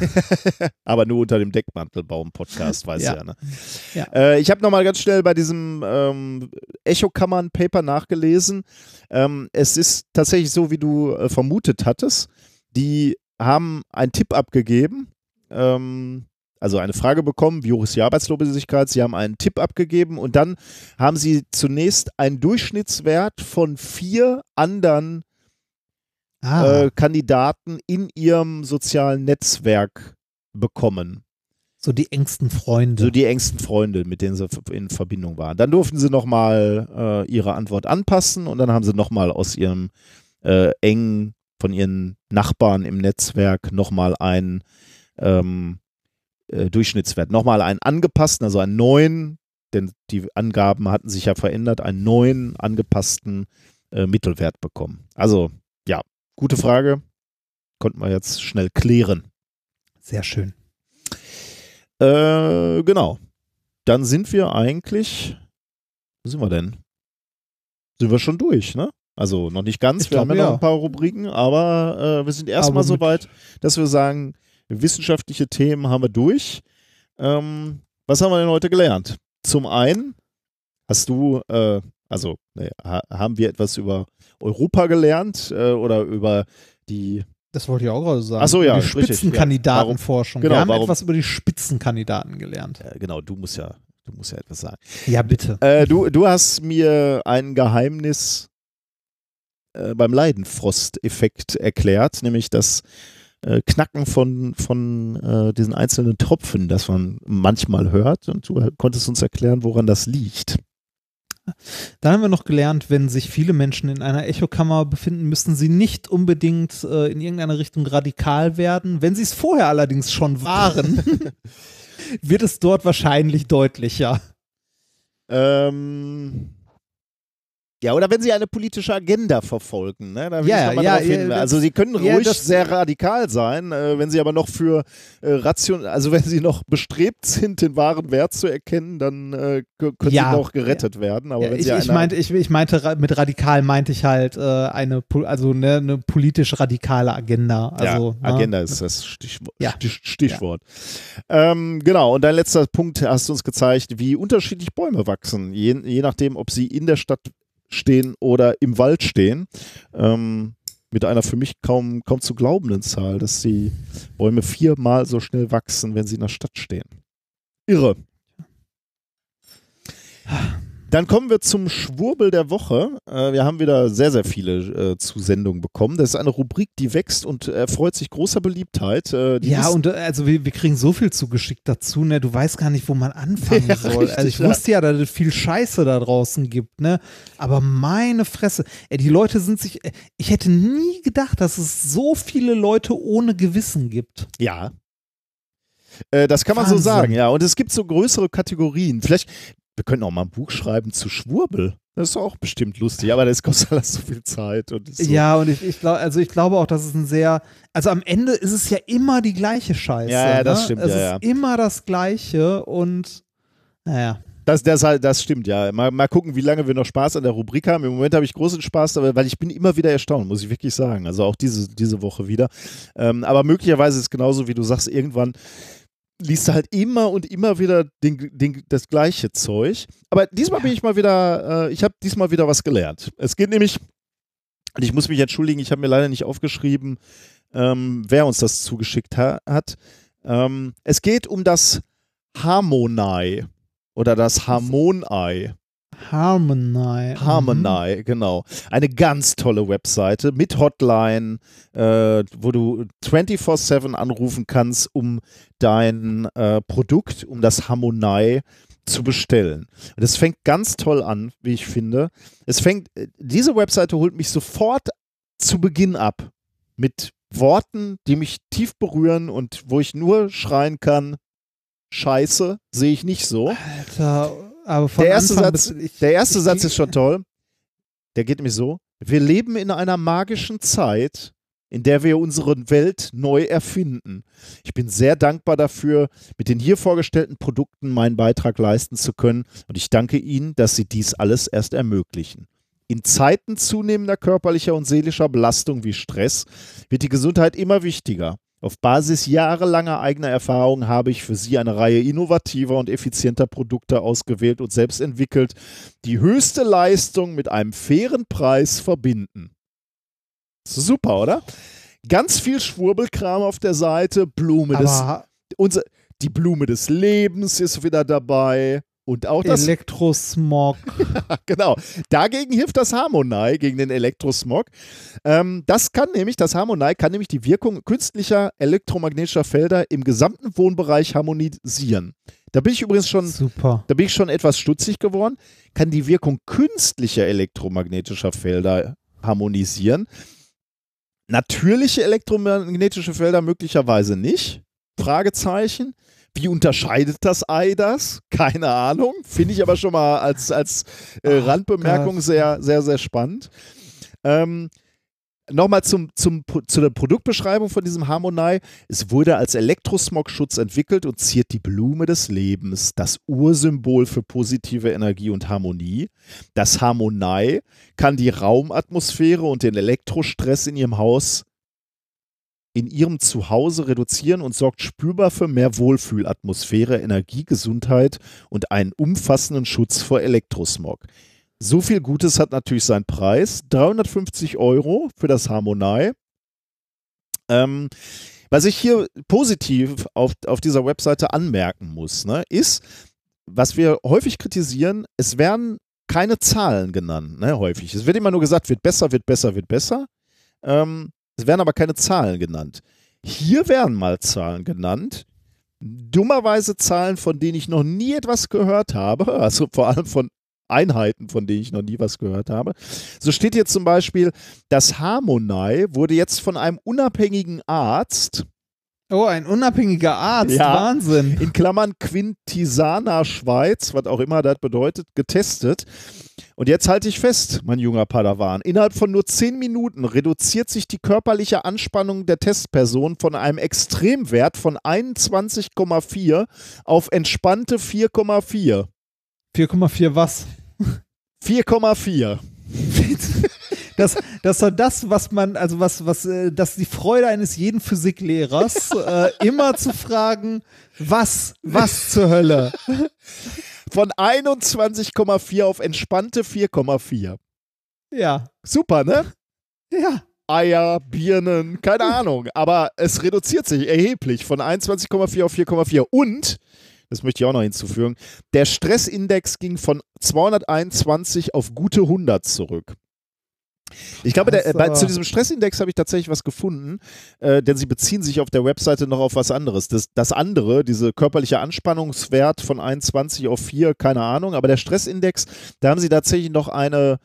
A: aber nur unter dem Deckmantel Baum-Podcast, weiß ja. ja, ne?
B: ja.
A: Äh, ich habe nochmal ganz schnell bei diesem ähm, Echokammern-Paper nachgelesen. Ähm, es ist tatsächlich so, wie du äh, vermutet hattest. Die haben einen Tipp abgegeben. Ähm, also eine Frage bekommen, wie hoch ist die Arbeitslosigkeit? Sie haben einen Tipp abgegeben und dann haben sie zunächst einen Durchschnittswert von vier anderen ah. äh, Kandidaten in ihrem sozialen Netzwerk bekommen.
B: So die engsten Freunde.
A: So die engsten Freunde, mit denen sie in Verbindung waren. Dann durften sie nochmal äh, ihre Antwort anpassen und dann haben sie nochmal aus ihrem äh, engen, von ihren Nachbarn im Netzwerk nochmal einen ähm, äh, Durchschnittswert. Nochmal einen angepassten, also einen neuen, denn die Angaben hatten sich ja verändert, einen neuen angepassten äh, Mittelwert bekommen. Also ja, gute Frage. Konnten wir jetzt schnell klären.
B: Sehr schön.
A: Äh, genau. Dann sind wir eigentlich, wo sind wir denn? Sind wir schon durch, ne? Also noch nicht ganz, ich wir haben ja noch ein paar Rubriken, aber äh, wir sind erstmal so weit, dass wir sagen, wissenschaftliche Themen haben wir durch. Ähm, was haben wir denn heute gelernt? Zum einen hast du, äh, also ha haben wir etwas über Europa gelernt äh, oder über die
B: das wollte ich auch gerade sagen.
A: Ach so, ja.
B: Die Spitzenkandidatenforschung.
A: Ja. Genau,
B: wir haben
A: warum?
B: etwas über die Spitzenkandidaten gelernt.
A: Äh, genau, du musst ja, du musst ja etwas sagen.
B: Ja, bitte.
A: Äh, du, du hast mir ein Geheimnis äh, beim Leidenfrost-Effekt erklärt, nämlich dass äh, Knacken von, von äh, diesen einzelnen Tropfen, das man manchmal hört. Und du konntest uns erklären, woran das liegt.
B: Dann haben wir noch gelernt, wenn sich viele Menschen in einer Echokammer befinden, müssen sie nicht unbedingt äh, in irgendeiner Richtung radikal werden. Wenn sie es vorher allerdings schon waren, wird es dort wahrscheinlich deutlicher.
A: Ähm, ja, oder wenn sie eine politische Agenda verfolgen, ne? Da will ja, ich ja, ja, Also sie können ruhig ja, sehr radikal sein, äh, wenn sie aber noch für äh, ration, also wenn sie noch bestrebt sind, den wahren Wert zu erkennen, dann äh, können sie noch gerettet werden. Aber wenn
B: ich,
A: sie
B: ich, meinte, ich, ich, meinte, mit radikal meinte ich halt äh, eine, also ne, eine politisch radikale Agenda. Also,
A: ja, ne? Agenda ist das Stichwort. Stichwort. Ähm, genau, und dein letzter Punkt hast du uns gezeigt, wie unterschiedlich Bäume wachsen, je, je nachdem, ob sie in der Stadt stehen oder im Wald stehen. Ähm, mit einer für mich kaum, kaum zu glaubenden Zahl, dass die Bäume viermal so schnell wachsen, wenn sie in der Stadt stehen. Irre. Dann kommen wir zum Schwurbel der Woche. Äh, wir haben wieder sehr, sehr viele äh, Zusendungen bekommen. Das ist eine Rubrik, die wächst und erfreut sich großer Beliebtheit.
B: Äh, ja, und also wir, wir, kriegen so viel zugeschickt dazu, ne? Du weißt gar nicht, wo man anfangen ja, soll. Richtig, also ich ja. wusste ja, dass es viel Scheiße da draußen gibt, ne? Aber meine Fresse, ey, die Leute sind sich. Ich hätte nie gedacht, dass es so viele Leute ohne Gewissen gibt.
A: Ja, das kann man Wahnsinn. so sagen, ja. Und es gibt so größere Kategorien. Vielleicht, wir könnten auch mal ein Buch schreiben zu Schwurbel. Das ist auch bestimmt lustig, aber das kostet alles so viel Zeit. Und so.
B: Ja, und ich, ich glaube, also ich glaube auch, dass es ein sehr, also am Ende ist es ja immer die gleiche Scheiße.
A: Ja, ja, das
B: ne?
A: stimmt,
B: Es
A: ja,
B: ist immer das Gleiche und naja.
A: Das, das, halt- das stimmt, ja. Mal, mal gucken, wie lange wir noch Spaß an der Rubrik haben. Im Moment habe ich großen Spaß, dabei, weil ich bin immer wieder erstaunt, muss ich wirklich sagen. Also auch diese, diese Woche wieder. Ähm, aber möglicherweise ist es genauso, wie du sagst, irgendwann liest du halt immer und immer wieder den, den, das gleiche Zeug. Aber diesmal bin ich mal wieder, äh, ich habe diesmal wieder was gelernt. Es geht nämlich, und ich muss mich entschuldigen, ich habe mir leider nicht aufgeschrieben, ähm, wer uns das zugeschickt ha hat. Ähm, es geht um das Harmonei oder das Harmonei.
B: Harmony.
A: Harmonei, genau. Eine ganz tolle Webseite mit Hotline, äh, wo du 24-7 anrufen kannst, um dein äh, Produkt, um das Harmonei zu bestellen. Und es fängt ganz toll an, wie ich finde. Es fängt, äh, diese Webseite holt mich sofort zu Beginn ab mit Worten, die mich tief berühren und wo ich nur schreien kann, Scheiße, sehe ich nicht so.
B: Alter, aber
A: Der erste, Satz,
B: ich-
A: der erste
B: ich-
A: Satz ist schon toll. Der geht nämlich so. Wir leben in einer magischen Zeit, in der wir unsere Welt neu erfinden. Ich bin sehr dankbar dafür, mit den hier vorgestellten Produkten meinen Beitrag leisten zu können und ich danke Ihnen, dass Sie dies alles erst ermöglichen. In Zeiten zunehmender körperlicher und seelischer Belastung wie Stress wird die Gesundheit immer wichtiger. Auf Basis jahrelanger eigener Erfahrung habe ich für Sie eine Reihe innovativer und effizienter Produkte ausgewählt und selbst entwickelt, die höchste Leistung mit einem fairen Preis verbinden. Super, oder? Ganz viel Schwurbelkram auf der Seite, Blume des, unser, die Blume des Lebens ist wieder dabei und auch das
B: Elektrosmog.
A: genau. Dagegen hilft das Harmonei gegen den Elektrosmog. Ähm, das kann nämlich, das Harmonei kann nämlich die Wirkung künstlicher elektromagnetischer Felder im gesamten Wohnbereich harmonisieren. Da bin ich übrigens schon,
B: Super.
A: da bin ich schon etwas stutzig geworden. Kann die Wirkung künstlicher elektromagnetischer Felder harmonisieren. Natürliche elektromagnetische Felder möglicherweise nicht. Fragezeichen. Wie unterscheidet das Ei das? Keine Ahnung. Finde ich aber schon mal als, als äh, Randbemerkung sehr, sehr, sehr spannend. Ähm, Nochmal zum, zum, zu der Produktbeschreibung von diesem Harmonei. Es wurde als Elektrosmogschutz entwickelt und ziert die Blume des Lebens, das Ursymbol für positive Energie und Harmonie. Das Harmonei kann die Raumatmosphäre und den Elektrostress in ihrem Haus in ihrem Zuhause reduzieren und sorgt spürbar für mehr Wohlfühlatmosphäre, Energie, Gesundheit und einen umfassenden Schutz vor Elektrosmog. So viel Gutes hat natürlich seinen Preis. 350 Euro für das Harmonei. Ähm, was ich hier positiv auf, auf dieser Webseite anmerken muss, ne, ist, was wir häufig kritisieren, es werden keine Zahlen genannt, ne, häufig. Es wird immer nur gesagt, wird besser, wird besser, wird besser. Ähm, es werden aber keine Zahlen genannt. Hier werden mal Zahlen genannt. Dummerweise Zahlen, von denen ich noch nie etwas gehört habe. Also vor allem von Einheiten, von denen ich noch nie was gehört habe. So steht hier zum Beispiel, das Harmonei wurde jetzt von einem unabhängigen Arzt,
B: Oh, ein unabhängiger Arzt.
A: Ja.
B: Wahnsinn.
A: in Klammern Quintisana Schweiz, was auch immer das bedeutet, getestet. Und jetzt halte ich fest, mein junger Padawan, innerhalb von nur 10 Minuten reduziert sich die körperliche Anspannung der Testperson von einem Extremwert von 21,4 auf entspannte 4,4.
B: 4,4 was?
A: 4,4.
B: Das, das ist doch das, was man, also was, was, äh, das ist die Freude eines jeden Physiklehrers, äh, immer zu fragen, was, was zur Hölle?
A: Von 21,4 auf entspannte 4,4.
B: Ja,
A: Super, ne?
B: ja.
A: Eier, Birnen, keine Ahnung. Aber es reduziert sich erheblich von 21,4 auf 4,4. Und, das möchte ich auch noch hinzufügen, der Stressindex ging von 221 auf gute 100 zurück. Ich glaube, der, äh, bei, zu diesem Stressindex habe ich tatsächlich was gefunden, äh, denn sie beziehen sich auf der Webseite noch auf was anderes. Das, das andere, diese körperliche Anspannungswert von 21 auf 4, keine Ahnung, aber der Stressindex, da haben sie tatsächlich noch eine,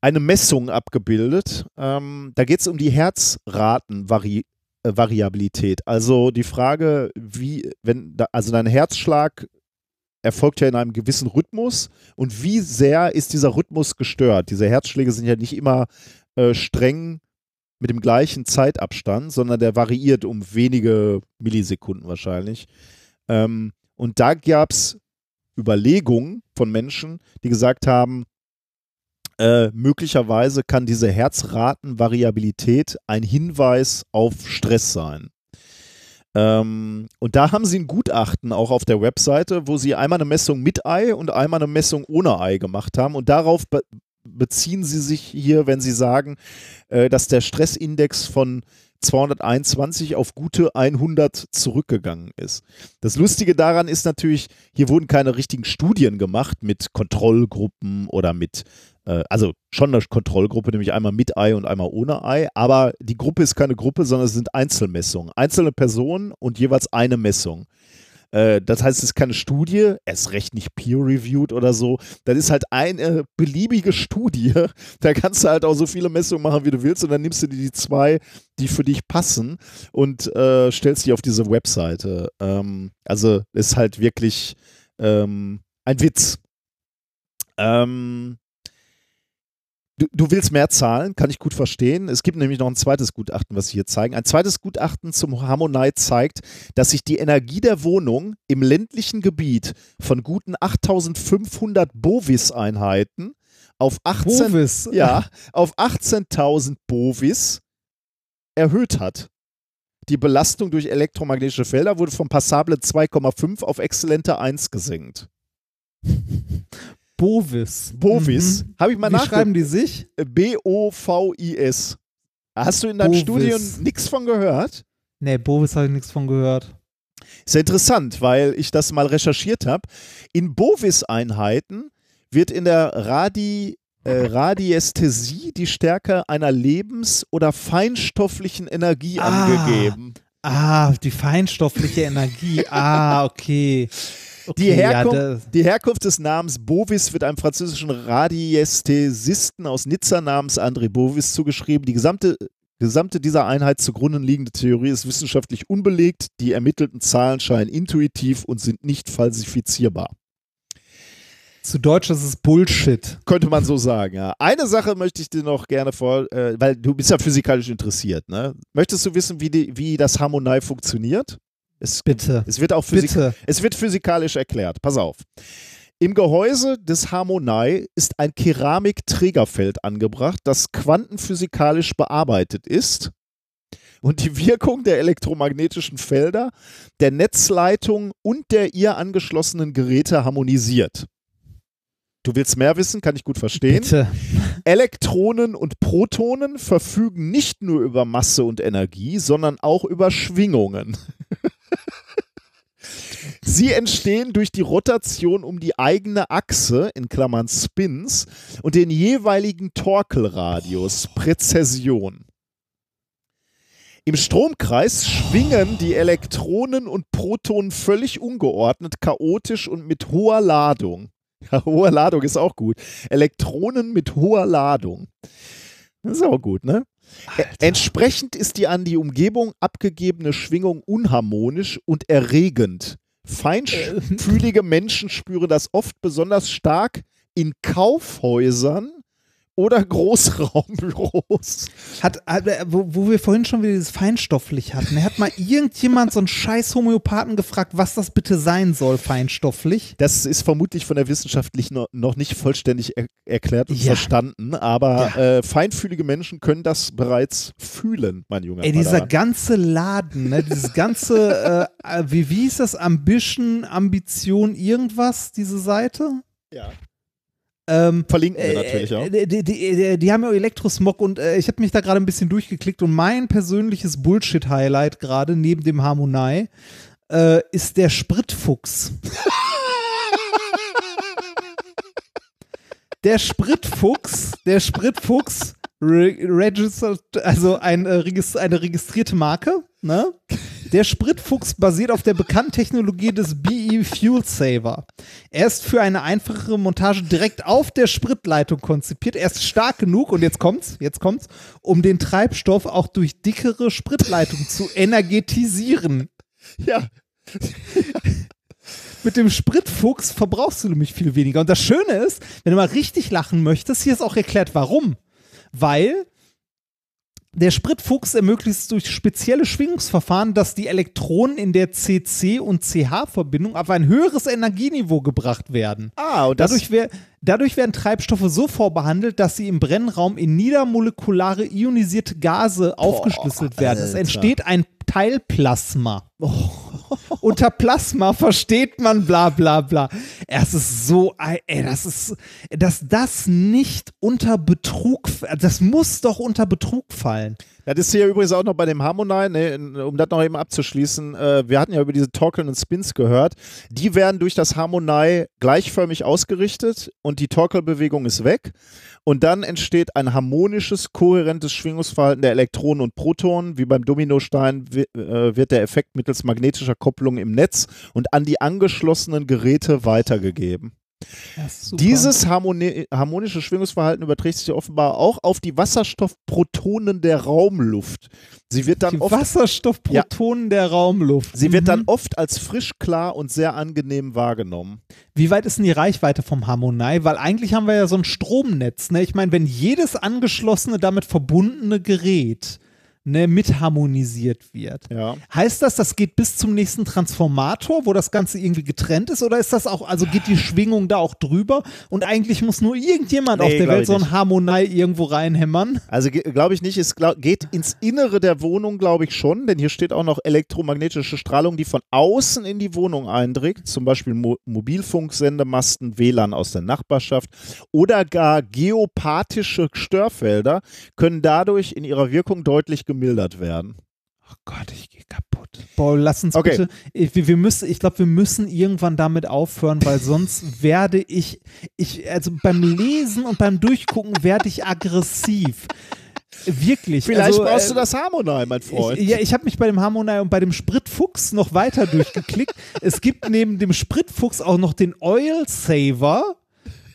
A: eine Messung abgebildet. Ähm, da geht es um die Herzratenvariabilität. Also die Frage, wie, wenn, also dein Herzschlag erfolgt ja in einem gewissen Rhythmus und wie sehr ist dieser Rhythmus gestört? Diese Herzschläge sind ja nicht immer äh, streng mit dem gleichen Zeitabstand, sondern der variiert um wenige Millisekunden wahrscheinlich. Ähm, und da gab es Überlegungen von Menschen, die gesagt haben, äh, möglicherweise kann diese Herzratenvariabilität ein Hinweis auf Stress sein. Ähm, und da haben sie ein Gutachten auch auf der Webseite, wo sie einmal eine Messung mit Ei und einmal eine Messung ohne Ei gemacht haben. Und darauf be beziehen sie sich hier, wenn sie sagen, äh, dass der Stressindex von 221 auf gute 100 zurückgegangen ist. Das Lustige daran ist natürlich, hier wurden keine richtigen Studien gemacht mit Kontrollgruppen oder mit äh, also schon eine Kontrollgruppe, nämlich einmal mit Ei und einmal ohne Ei, aber die Gruppe ist keine Gruppe, sondern es sind Einzelmessungen. Einzelne Personen und jeweils eine Messung. Äh, das heißt, es ist keine Studie, erst recht nicht peer-reviewed oder so. Das ist halt eine beliebige Studie. Da kannst du halt auch so viele Messungen machen, wie du willst, und dann nimmst du dir die zwei, die für dich passen und äh, stellst die auf diese Webseite. Ähm, also ist halt wirklich ähm, ein Witz. Ähm, Du, du, willst mehr zahlen, kann ich gut verstehen. Es gibt nämlich noch ein zweites Gutachten, was Sie hier zeigen. Ein zweites Gutachten zum Harmonei zeigt, dass sich die Energie der Wohnung im ländlichen Gebiet von guten 8500 Bovis-Einheiten auf 18
B: Bovis.
A: Ja, auf 18.000 Bovis erhöht hat. Die Belastung durch elektromagnetische Felder wurde von passable 2,5 auf exzellente 1 gesenkt.
B: Bovis.
A: Bovis. Mhm. Habe ich mal
B: Wie schreiben die sich?
A: B-O-V-I-S. Hast du in deinem
B: Bovis.
A: Studium nichts von gehört?
B: Nee, Bovis habe ich nichts von gehört.
A: Ist ja interessant, weil ich das mal recherchiert habe. In Bovis-Einheiten wird in der Radi, äh, Radiästhesie die Stärke einer lebens- oder feinstofflichen Energie
B: Ah.
A: angegeben.
B: Ah, die feinstoffliche Energie. Ah, okay. okay
A: Die Herkunft,
B: Ja, das,
A: die Herkunft des Namens Bovis wird einem französischen Radiästhesisten aus Nizza namens André Bovis zugeschrieben. Die gesamte, gesamte dieser Einheit zugrunde liegende Theorie ist wissenschaftlich unbelegt. Die ermittelten Zahlen scheinen intuitiv und sind nicht falsifizierbar.
B: zu Deutsch ist es Bullshit.
A: Könnte man so sagen, ja. Eine Sache möchte ich dir noch gerne vor, äh, weil du bist ja physikalisch interessiert, ne? Möchtest du wissen, wie, die, wie das Harmonei funktioniert? Es,
B: Bitte.
A: es wird auch Physik
B: Bitte.
A: Es wird physikalisch erklärt. Pass auf. Im Gehäuse des Harmonei ist ein Keramikträgerfeld angebracht, das quantenphysikalisch bearbeitet ist und die Wirkung der elektromagnetischen Felder, der Netzleitung und der ihr angeschlossenen Geräte harmonisiert. Du willst mehr wissen, kann ich gut verstehen.
B: Bitte.
A: Elektronen und Protonen verfügen nicht nur über Masse und Energie, sondern auch über Schwingungen. Sie entstehen durch die Rotation um die eigene Achse, in Klammern Spins, und den jeweiligen Torkelradius, Präzession. Im Stromkreis schwingen die Elektronen und Protonen völlig ungeordnet, chaotisch und mit hoher Ladung. Ja, hohe Ladung ist auch gut. Elektronen mit hoher Ladung. Das ist auch gut, ne? Ä- Entsprechend ist die an die Umgebung abgegebene Schwingung unharmonisch und erregend. Feinfühlige Menschen spüren das oft besonders stark in Kaufhäusern oder Großraumbüros.
B: Hat, wo, wo wir vorhin schon wieder dieses feinstofflich hatten, hat mal irgendjemand so einen scheiß Homöopathen gefragt, was das bitte sein soll, feinstofflich.
A: Das ist vermutlich von der wissenschaftlich no, noch nicht vollständig er erklärt und
B: Ja.
A: verstanden, aber äh, feinfühlige Menschen können das bereits fühlen, mein Junge.
B: Ey, dieser ganze Laden, ne, dieses ganze, äh, äh, wie, wie hieß das, Ambition, Ambition, irgendwas, diese Seite?
A: ja.
B: Ähm,
A: Verlinken wir
B: äh,
A: natürlich auch.
B: äh, Die, die, die, die haben ja Elektrosmog und äh, ich habe mich da gerade ein bisschen durchgeklickt und mein persönliches Bullshit-Highlight gerade neben dem Harmonei äh, ist der Spritfuchs. der Spritfuchs, der Spritfuchs re registered, also ein, äh, eine registrierte Marke, ne? Der Spritfuchs basiert auf der bekannten Technologie des BE Fuel Saver. Er ist für eine einfachere Montage direkt auf der Spritleitung konzipiert. Er ist stark genug, und jetzt kommt's, jetzt kommt's, um den Treibstoff auch durch dickere Spritleitungen zu energetisieren.
A: Ja.
B: mit dem Spritfuchs verbrauchst du nämlich viel weniger. Und das Schöne ist, wenn du mal richtig lachen möchtest, hier ist auch erklärt, warum. Weil der Spritfuchs ermöglicht es durch spezielle Schwingungsverfahren, dass die Elektronen in der CC- und CH-Verbindung auf ein höheres Energieniveau gebracht werden.
A: Ah, und
B: Dadurch, wär, dadurch werden Treibstoffe so vorbehandelt, dass sie im Brennraum in niedermolekulare ionisierte Gase aufgeschlüsselt werden. Es
A: Alter.
B: entsteht ein Teilplasma. Unter Plasma versteht man bla bla bla. Es ist so, ey, das ist, dass das nicht unter Betrug, das muss doch unter Betrug fallen.
A: Das ist hier übrigens auch noch bei dem Harmonite, ne, um das noch eben abzuschließen. Äh, wir hatten ja über diese Torkeln und Spins gehört. Die werden durch das Harmonite gleichförmig ausgerichtet und die Torkelbewegung ist weg. Und dann entsteht ein harmonisches, kohärentes Schwingungsverhalten der Elektronen und Protonen. Wie beim Dominostein äh, wird der Effekt mittels magnetischer Kopplung im Netz und an die angeschlossenen Geräte weitergegeben. Dieses harmoni harmonische Schwingungsverhalten überträgt sich offenbar auch auf die Wasserstoffprotonen der Raumluft. Sie wird dann
B: die
A: oft
B: Wasserstoffprotonen der Raumluft.
A: Sie wird
B: Mhm.
A: dann oft als frisch, klar und sehr angenehm wahrgenommen.
B: Wie weit ist denn die Reichweite vom Harmonei? Weil eigentlich haben wir ja so ein Stromnetz. Ne? Ich meine, wenn jedes angeschlossene, damit verbundene Gerät ne, mit harmonisiert wird,
A: Ja.
B: heißt das, das geht bis zum nächsten Transformator, wo das Ganze irgendwie getrennt ist? Oder ist das auch, also geht die Schwingung da auch drüber? Und eigentlich muss nur irgendjemand
A: Nee,
B: auf der Welt so ein. Harmonei irgendwo reinhämmern?
A: Also glaube ich nicht, es glaub, geht ins Innere der Wohnung, glaube ich schon, denn hier steht auch noch elektromagnetische Strahlung, die von außen in die Wohnung eindringt, zum Beispiel Mo Mobilfunksendemasten, WLAN aus der Nachbarschaft oder gar geopathische Störfelder können dadurch in ihrer Wirkung deutlich gemildert werden.
B: Oh Gott, ich gehe kaputt. Boah, lass uns
A: Okay.
B: bitte. Ich, wir, wir müssen, ich glaube, wir müssen irgendwann damit aufhören, weil sonst werde ich, ich, also beim Lesen und beim Durchgucken werde ich aggressiv. Wirklich.
A: Vielleicht
B: also,
A: brauchst du
B: äh,
A: das Harmonei, mein Freund.
B: Ich, ja, ich habe mich bei dem Harmonei und bei dem Spritfuchs noch weiter durchgeklickt. es gibt neben dem Spritfuchs auch noch den Oil Saver,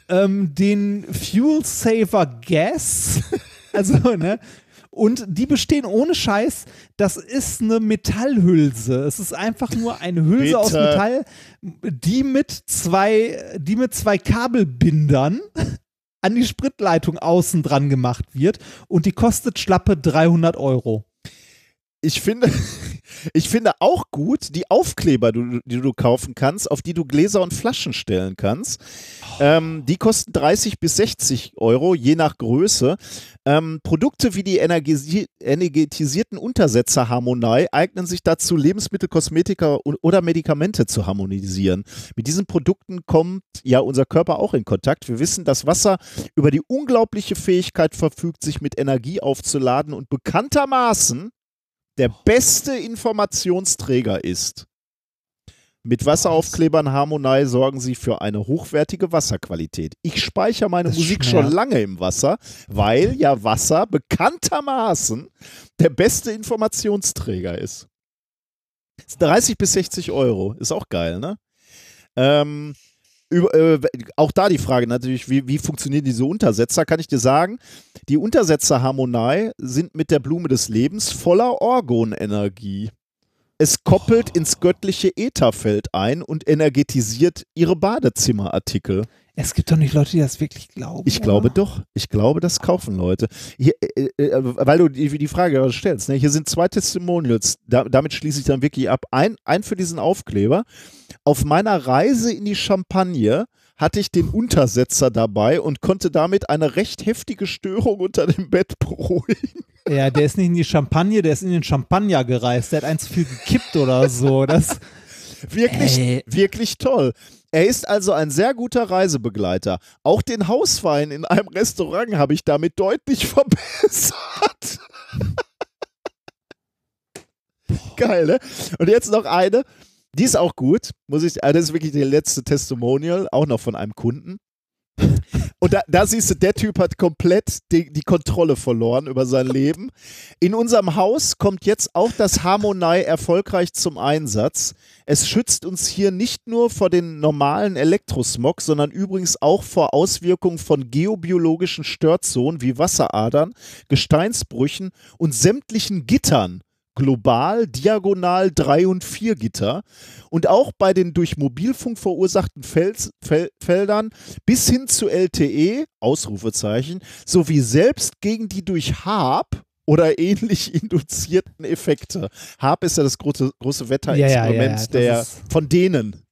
B: ähm, den Fuel Saver Gas. Also, ne? Und die bestehen ohne Scheiß, das ist eine Metallhülse. Es ist einfach nur eine Hülse aus
A: Bitte.
B: Metall, die mit zwei, die mit zwei Kabelbindern an die Spritleitung außen dran gemacht wird und die kostet schlappe 300 Euro.
A: ich finde, ich finde auch gut die Aufkleber, die, die du kaufen kannst, auf die du Gläser und Flaschen stellen kannst. Ähm, die kosten 30 bis 60 Euro, je nach Größe. Ähm, Produkte wie die energetisierten Untersetzer Harmonei eignen sich dazu, Lebensmittel, Kosmetika oder Medikamente zu harmonisieren. Mit diesen Produkten kommt ja unser Körper auch in Kontakt. Wir wissen, dass Wasser über die unglaubliche Fähigkeit verfügt, sich mit Energie aufzuladen und bekanntermaßen der beste Informationsträger ist. Mit Wasseraufklebern Harmonei sorgen sie für eine hochwertige Wasserqualität. Ich speichere meine
B: Das
A: Musik schon lange im Wasser, weil ja Wasser bekanntermaßen der beste Informationsträger ist. Ist 30 bis 60 Euro, ist auch geil, ne? Ähm, über, äh, auch da die Frage natürlich, wie, wie funktionieren diese Untersetzer? Kann ich dir sagen, die Untersetzer Harmonei sind mit der Blume des Lebens voller Orgonenergie. Es koppelt ins göttliche Ätherfeld ein und energetisiert ihre Badezimmerartikel.
B: Es gibt doch nicht Leute, die das wirklich glauben.
A: Ich glaube
B: oder?
A: doch. Ich glaube, das kaufen Leute. Hier, äh, äh, weil du die, die Frage stellst. Ne? Hier sind zwei Testimonials. Da, damit schließe ich dann wirklich ab. Ein, ein für diesen Aufkleber. Auf meiner Reise in die Champagne hatte ich den Untersetzer dabei und konnte damit eine recht heftige Störung unter dem Bett beruhigen.
B: Ja, der ist nicht in die Champagne, der ist in den Champagner gereist. Der hat eins zu viel gekippt oder so. Das,
A: Wirklich,
B: Ey.
A: wirklich toll. Er ist also ein sehr guter Reisebegleiter. Auch den Hauswein in einem Restaurant habe ich damit deutlich verbessert. Geil, ne? Und jetzt noch eine, die ist auch gut, muss ich, also das ist wirklich der letzte Testimonial, auch noch von einem Kunden. Und da, da siehst du, der Typ hat komplett die, die Kontrolle verloren über sein Leben. In unserem Haus kommt jetzt auch das Harmonei erfolgreich zum Einsatz. Es schützt uns hier nicht nur vor den normalen Elektrosmog, sondern übrigens auch vor Auswirkungen von geobiologischen Störzonen wie Wasseradern, Gesteinsbrüchen und sämtlichen Gittern, global, diagonal, 3 und 4 Gitter. Und auch bei den durch Mobilfunk verursachten Fels, Fel, Feldern bis hin zu LTE, Ausrufezeichen, sowie selbst gegen die durch HAB oder ähnlich induzierten Effekte. HAB ist ja das große, große Wetterinstrument
B: Ja, ja, ja,
A: der von denen.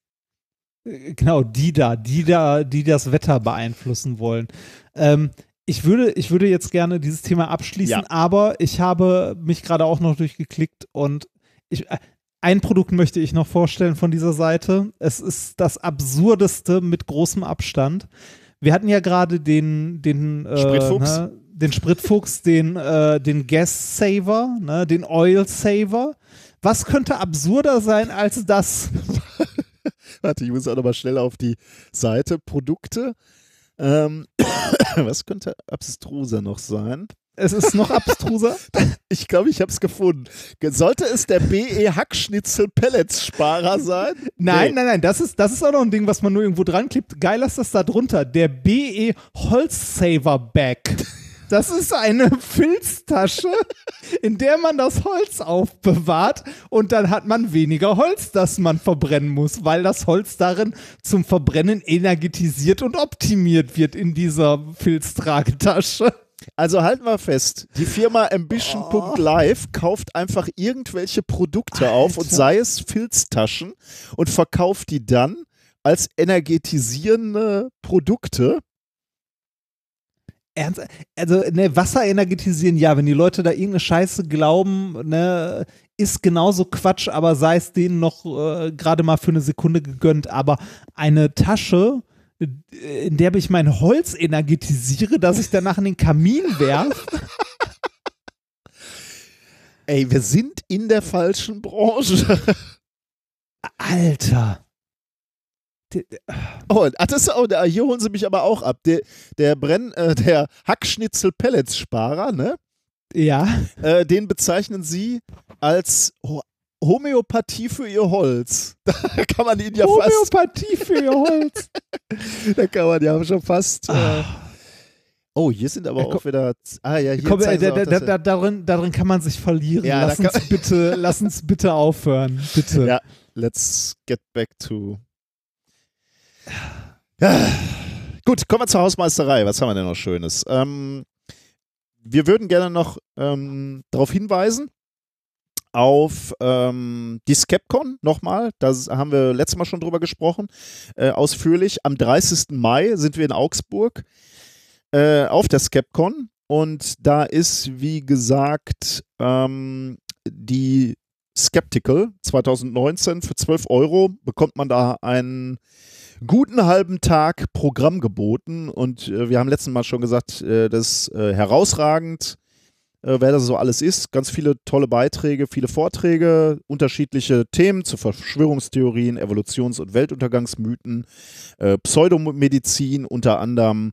B: Genau, die da, die da, die das Wetter beeinflussen wollen. Ähm, ich würde, ich würde jetzt gerne dieses Thema abschließen,
A: Ja.
B: aber ich habe mich gerade auch noch durchgeklickt und ich, äh, ein Produkt möchte ich noch vorstellen von dieser Seite. Es ist das absurdeste mit großem Abstand. Wir hatten ja gerade den, den äh,
A: Spritfuchs.
B: Ne, den Spritfuchs, den, äh, den Gas Saver, ne, den Oil Saver. Was könnte absurder sein als das?
A: Warte, ich muss auch nochmal schnell auf die Seite. Produkte. Ähm, was könnte abstruser noch sein?
B: Es ist noch abstruser.
A: Ich glaube, ich habe es gefunden. Sollte es der BE Hackschnitzel Pelletsparer sein?
B: Nein,
A: Nee.
B: nein, nein, das ist, das ist auch noch ein Ding, was man nur irgendwo dran klebt. Geil ist das da drunter. Der BE Holzsaver Bag. Das ist eine Filztasche, in der man das Holz aufbewahrt und dann hat man weniger Holz, das man verbrennen muss, weil das Holz darin zum Verbrennen energetisiert und optimiert wird in dieser Filztragetasche.
A: Also halten wir fest, die Firma Ambition.live kauft einfach irgendwelche Produkte auf und
B: Alter.
A: sei es Filztaschen und verkauft die dann als energetisierende Produkte.
B: Ernst? Also, ne, Wasser energetisieren, ja, wenn die Leute da irgendeine Scheiße glauben, ne, ist genauso Quatsch, aber sei es denen noch äh, gerade mal für eine Sekunde gegönnt. Aber eine Tasche, äh, in der ich mein Holz energetisiere, dass ich danach in den Kamin werfe.
A: Ey, wir sind in der falschen Branche.
B: Alter.
A: Oh, das da- hier holen sie mich aber auch ab. Der, der Brenn, äh, der Hackschnitzel Pelletsparer, ne?
B: Ja.
A: Äh, den bezeichnen sie als Ho Homöopathie für ihr Holz. Da kann man ihn ja fast,
B: Homöopathie für ihr Holz.
A: da kann man ja schon fast. Äh,
B: Ah.
A: oh, hier sind aber
B: Ja, komm-
A: auch wieder. Ah ja, hier
B: Komm, äh, da,
A: auch,
B: da, da, darin, darin kann man sich verlieren.
A: Ja,
B: lass, uns bitte, lass uns bitte aufhören. Bitte.
A: Ja. Let's get back to. Gut, kommen wir zur Hausmeisterei. Was haben wir denn noch Schönes? Ähm, wir würden gerne noch ähm, darauf hinweisen, auf ähm, die Skepcon nochmal. Da haben wir letztes Mal schon drüber gesprochen, äh, ausführlich. Am 30. Mai sind wir in Augsburg äh, auf der Skepcon. Und da ist, wie gesagt, ähm, die Skeptical 2019 für 12 Euro bekommt man da einen guten halben Tag Programm geboten und äh, wir haben letzten Mal schon gesagt, äh, das ist äh, herausragend, äh, wer das so alles ist. Ganz viele tolle Beiträge, viele Vorträge, unterschiedliche Themen zu Verschwörungstheorien, Evolutions- und Weltuntergangsmythen, äh, Pseudomedizin, unter anderem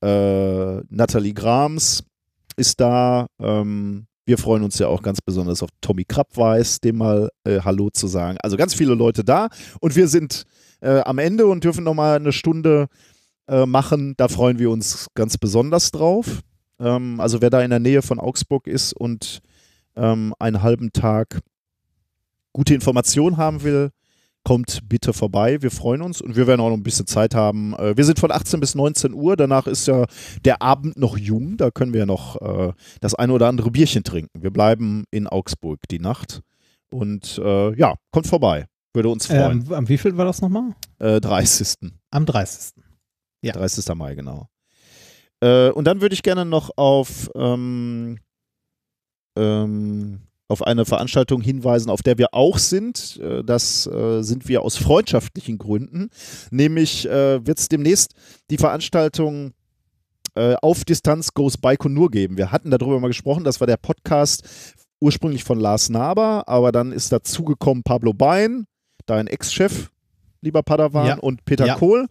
A: äh, Nathalie Grams ist da. Ähm, wir freuen uns ja auch ganz besonders auf Tommy Krabweis, dem mal äh, Hallo zu sagen. Also ganz viele Leute da und wir sind äh, am Ende und dürfen nochmal eine Stunde äh, machen. Da freuen wir uns ganz besonders drauf. Ähm, also wer da in der Nähe von Augsburg ist und ähm, einen halben Tag gute Informationen haben will, kommt bitte vorbei. Wir freuen uns und wir werden auch noch ein bisschen Zeit haben. Äh, wir sind von 18 bis 19 Uhr. Danach ist ja der Abend noch jung. Da können wir noch äh, das eine oder andere Bierchen trinken. Wir bleiben in Augsburg die Nacht. Und äh, ja, kommt vorbei. Würde uns freuen.
B: Ähm, am wie viel war das nochmal?
A: Äh, 30.
B: Am 30. Ja.
A: 30. Mai, genau. Äh, und dann würde ich gerne noch auf, ähm, ähm, auf eine Veranstaltung hinweisen, auf der wir auch sind. Äh, das äh, sind wir aus freundschaftlichen Gründen. Nämlich äh, wird es demnächst die Veranstaltung äh, auf Distanz Goes Baikonur geben. Wir hatten darüber mal gesprochen, das war der Podcast ursprünglich von Lars Naber, aber dann ist dazugekommen Pablo Bein, dein Ex-Chef, lieber Padawan,
B: Ja.
A: und Peter
B: Ja.
A: Kohl.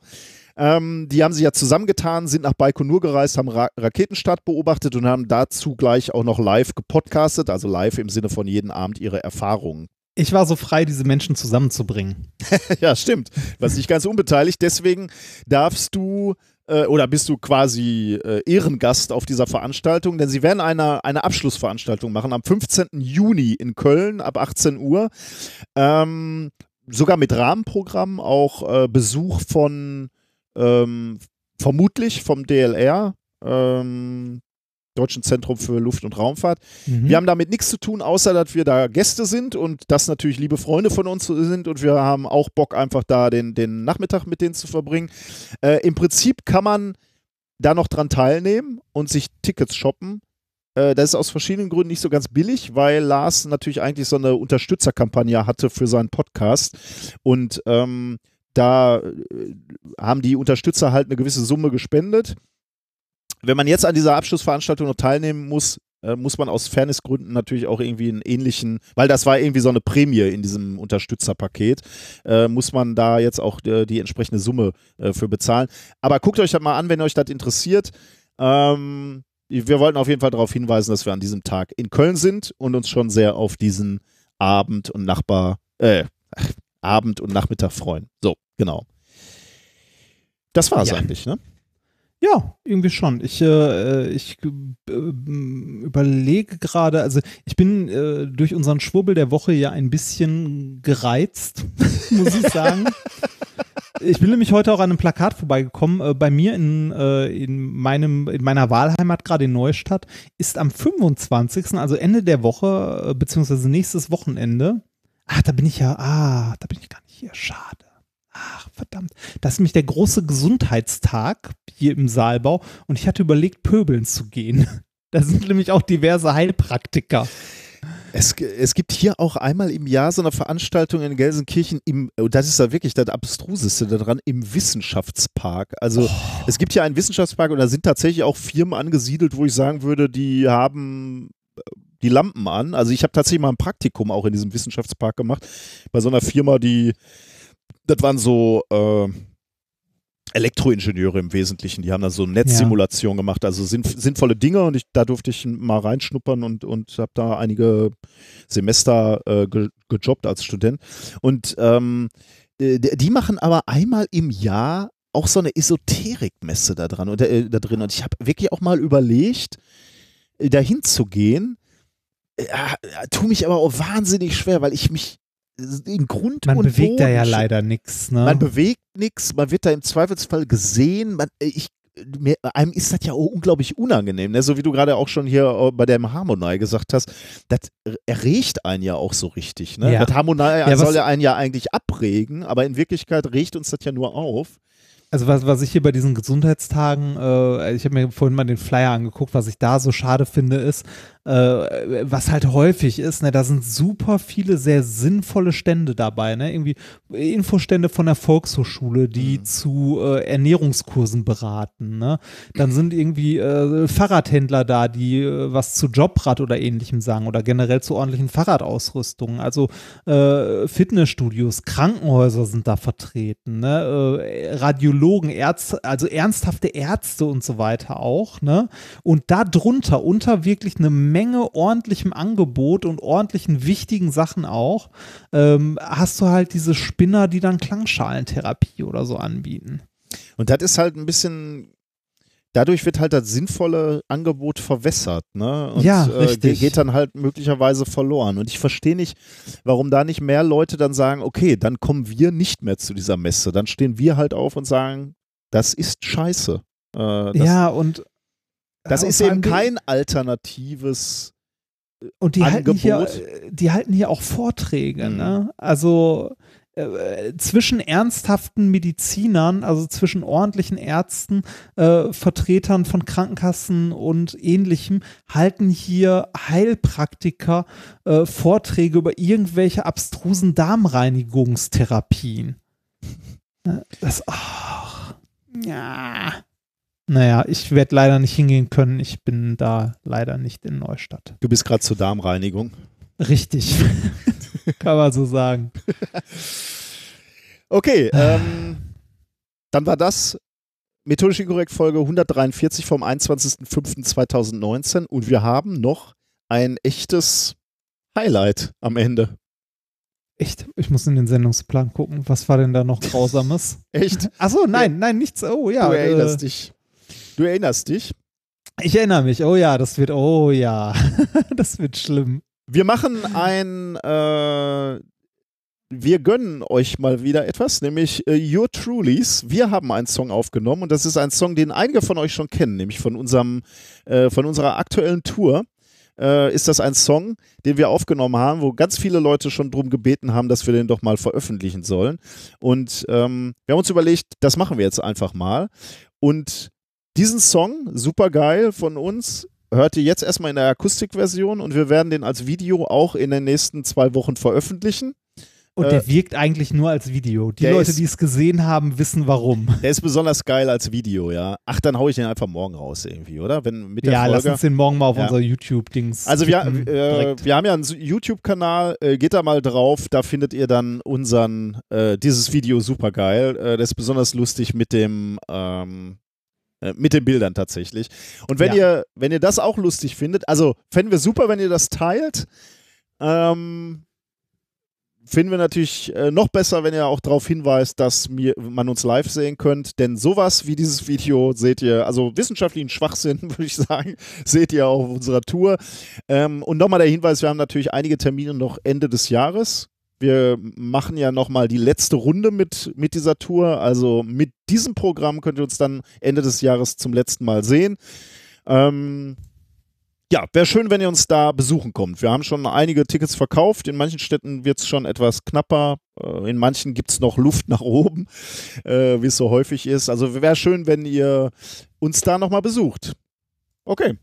A: Ähm, die haben sich ja zusammengetan, sind nach Baikonur gereist, haben Ra Raketenstart beobachtet und haben dazu gleich auch noch live gepodcastet, also live im Sinne von jeden Abend ihre Erfahrungen.
B: Ich war so frei, diese Menschen zusammenzubringen.
A: ja, stimmt. Was nicht ganz unbeteiligt. Deswegen darfst du äh, oder bist du quasi äh, Ehrengast auf dieser Veranstaltung, denn sie werden eine, eine Abschlussveranstaltung machen am 15. Juni in Köln ab 18 Uhr. Ähm, sogar mit Rahmenprogramm, auch äh, Besuch von ähm, vermutlich vom DLR, ähm, Deutschen Zentrum für Luft- und Raumfahrt.
B: Mhm.
A: Wir haben damit nichts zu tun, außer dass wir da Gäste sind und das natürlich liebe Freunde von uns sind und wir haben auch Bock, einfach da den, den Nachmittag mit denen zu verbringen. Äh, Im Prinzip kann man da noch dran teilnehmen und sich Tickets shoppen. Äh, das ist aus verschiedenen Gründen nicht so ganz billig, weil Lars natürlich eigentlich so eine Unterstützerkampagne hatte für seinen Podcast und ähm, da äh, haben die Unterstützer halt eine gewisse Summe gespendet wenn man jetzt an dieser Abschlussveranstaltung noch teilnehmen muss, äh, muss man aus Fairnessgründen natürlich auch irgendwie einen ähnlichen, weil das war irgendwie so eine Prämie in diesem Unterstützerpaket, äh, muss man da jetzt auch äh, die entsprechende Summe äh, für bezahlen. Aber guckt euch das mal an, wenn euch das interessiert. Ähm, wir wollten auf jeden Fall darauf hinweisen, dass wir an diesem Tag in Köln sind und uns schon sehr auf diesen Abend und Nachbar, äh, Abend und Nachmittag freuen. So, genau. Das war es
B: Ja.
A: eigentlich, ne?
B: Ja, irgendwie schon. Ich, äh, ich äh, überlege gerade, also ich bin äh, durch unseren Schwurbel der Woche ja ein bisschen gereizt, muss ich sagen. Ich bin nämlich heute auch an einem Plakat vorbeigekommen. Äh, bei mir in, äh, in, meinem, in meiner Wahlheimat, gerade in Neustadt, ist am 25., also Ende der Woche, äh, beziehungsweise nächstes Wochenende, ach, da bin ich ja, ah, da bin ich gar nicht hier, schade. Ach, verdammt. Das ist nämlich der große Gesundheitstag hier im Saalbau und ich hatte überlegt, pöbeln zu gehen. Da sind nämlich auch diverse Heilpraktiker.
A: Es, es gibt hier auch einmal im Jahr so eine Veranstaltung in Gelsenkirchen im, und das ist da wirklich das Abstruseste daran, im Wissenschaftspark. Also es gibt hier einen Wissenschaftspark und da sind tatsächlich auch Firmen angesiedelt, wo ich sagen würde, die haben äh, die Lampen an. Also ich habe tatsächlich mal ein Praktikum auch in diesem Wissenschaftspark gemacht, bei so einer Firma, die, das waren so äh, Elektroingenieure im Wesentlichen, die haben da so Netzsimulationen gemacht, also sinn, sinnvolle Dinge und ich, da durfte ich mal reinschnuppern und, und habe da einige Semester äh, ge, gejobbt als Student. Und ähm, äh, die machen aber einmal im Jahr auch so eine Esoterikmesse da dran und äh, da drin. Und ich habe wirklich auch mal überlegt, äh, dahin zu gehen. Äh, äh, tu mich aber auch wahnsinnig schwer, weil ich mich in Grund
B: Man
A: und
B: bewegt da ja
A: Boden
B: leider nichts. Ne?
A: man bewegt nichts, man wird da im Zweifelsfall gesehen. Man, äh, ich, mir, einem ist das ja auch unglaublich unangenehm, ne? so wie du gerade auch schon hier äh, bei dem Harmonei gesagt hast. Das erregt einen ja auch so richtig. Ne?
B: Ja.
A: Das Harmonei
B: Ja,
A: soll ja einen ja eigentlich abregen, aber in Wirklichkeit regt uns das ja nur auf.
B: Also was, was ich hier bei diesen Gesundheitstagen, äh, ich habe mir vorhin mal den Flyer angeguckt, was ich da so schade finde, ist, was halt häufig ist, ne, da sind super viele sehr sinnvolle Stände dabei, ne, irgendwie Infostände von der Volkshochschule, die
A: Mhm.
B: zu äh, Ernährungskursen beraten, ne, dann sind irgendwie äh, Fahrradhändler da, die äh, was zu Jobrad oder ähnlichem sagen oder generell zu ordentlichen Fahrradausrüstungen, also äh, Fitnessstudios, Krankenhäuser sind da vertreten, ne? äh, Radiologen, Ärzte, also ernsthafte Ärzte und so weiter auch, ne? Und da drunter, unter wirklich eine Menge ordentlichem Angebot und ordentlichen wichtigen Sachen auch, ähm, hast du halt diese Spinner, die dann Klangschalentherapie oder so anbieten.
A: Und das ist halt ein bisschen. Dadurch wird halt das sinnvolle Angebot verwässert, ne? Und
B: Ja,
A: äh,
B: richtig.
A: geht dann halt möglicherweise verloren. Und ich verstehe nicht, warum da nicht mehr Leute dann sagen, okay, dann kommen wir nicht mehr zu dieser Messe. Dann stehen wir halt auf und sagen, das ist scheiße. Äh, das,
B: ja, und
A: das
B: äh,
A: ist eben kein alternatives.
B: Und die halten, hier,
A: Angebot.
B: äh, die halten hier auch Vorträge,
A: Mhm.
B: ne? Also äh, zwischen ernsthaften Medizinern, also zwischen ordentlichen Ärzten, äh, Vertretern von Krankenkassen und ähnlichem, halten hier Heilpraktiker äh, Vorträge über irgendwelche abstrusen Darmreinigungstherapien. Ne, Das, ach, ja. Naja, ich werde leider nicht hingehen können. Ich bin da leider nicht in Neustadt.
A: Du bist gerade zur Darmreinigung.
B: Richtig. Kann man so sagen.
A: Okay, ähm, dann war das methodisch inkorrekt Folge 143 vom 21.05.2019 und wir haben noch ein echtes Highlight am Ende.
B: Echt? Ich muss in den Sendungsplan gucken. Was war denn da noch Grausames?
A: Echt?
B: Achso, nein, nein, nichts. Oh ja.
A: du erinnerst
B: äh,
A: dich. Du erinnerst dich.
B: Ich erinnere mich. Oh ja, das wird, oh ja. das wird schlimm.
A: Wir machen ein, äh, wir gönnen euch mal wieder etwas, nämlich äh, Your Trulies. Wir haben einen Song aufgenommen und das ist ein Song, den einige von euch schon kennen, nämlich von unserem, äh, von unserer aktuellen Tour. Äh, ist das ein Song, den wir aufgenommen haben, wo ganz viele Leute schon drum gebeten haben, dass wir den doch mal veröffentlichen sollen. Und ähm, wir haben uns überlegt, das machen wir jetzt einfach mal. Und diesen Song, super geil von uns, hört ihr jetzt erstmal in der Akustikversion und wir werden den als Video auch in den nächsten zwei Wochen veröffentlichen.
B: Und
A: Äh,
B: der wirkt eigentlich nur als Video. Die
A: der
B: Leute,
A: ist-
B: die es gesehen haben, wissen warum.
A: Der ist besonders geil als Video, ja. Ach, dann hau ich den einfach morgen raus irgendwie, oder? Wenn mit der
B: Ja, lass
A: Folge.
B: uns den morgen mal auf
A: Ja.
B: unser YouTube-Dings.
A: Also wir, äh, wir haben ja einen YouTube-Kanal, äh, geht da mal drauf, da findet ihr dann unseren, äh, dieses Video super geil. Äh, das ist besonders lustig mit dem, ähm, äh, mit den Bildern tatsächlich. Und wenn
B: Ja.
A: ihr, wenn ihr das auch lustig findet, also fänden wir super, wenn ihr das teilt. Ähm, finden wir natürlich äh, noch besser, wenn ihr auch darauf hinweist, dass mir, man uns live sehen könnt. Denn sowas wie dieses Video seht ihr, also wissenschaftlichen Schwachsinn, würde ich sagen, seht ihr auch auf unserer Tour. Ähm, und nochmal der Hinweis, wir haben natürlich einige Termine noch Ende des Jahres. Wir machen ja nochmal die letzte Runde mit, mit dieser Tour. Also mit diesem Programm könnt ihr uns dann Ende des Jahres zum letzten Mal sehen. Ähm, ja, wäre schön, wenn ihr uns da besuchen kommt. Wir haben schon einige Tickets verkauft. In manchen Städten wird es schon etwas knapper. Äh, in manchen gibt es noch Luft nach oben, äh, wie es so häufig ist. Also wäre schön, wenn ihr uns da nochmal besucht. Okay,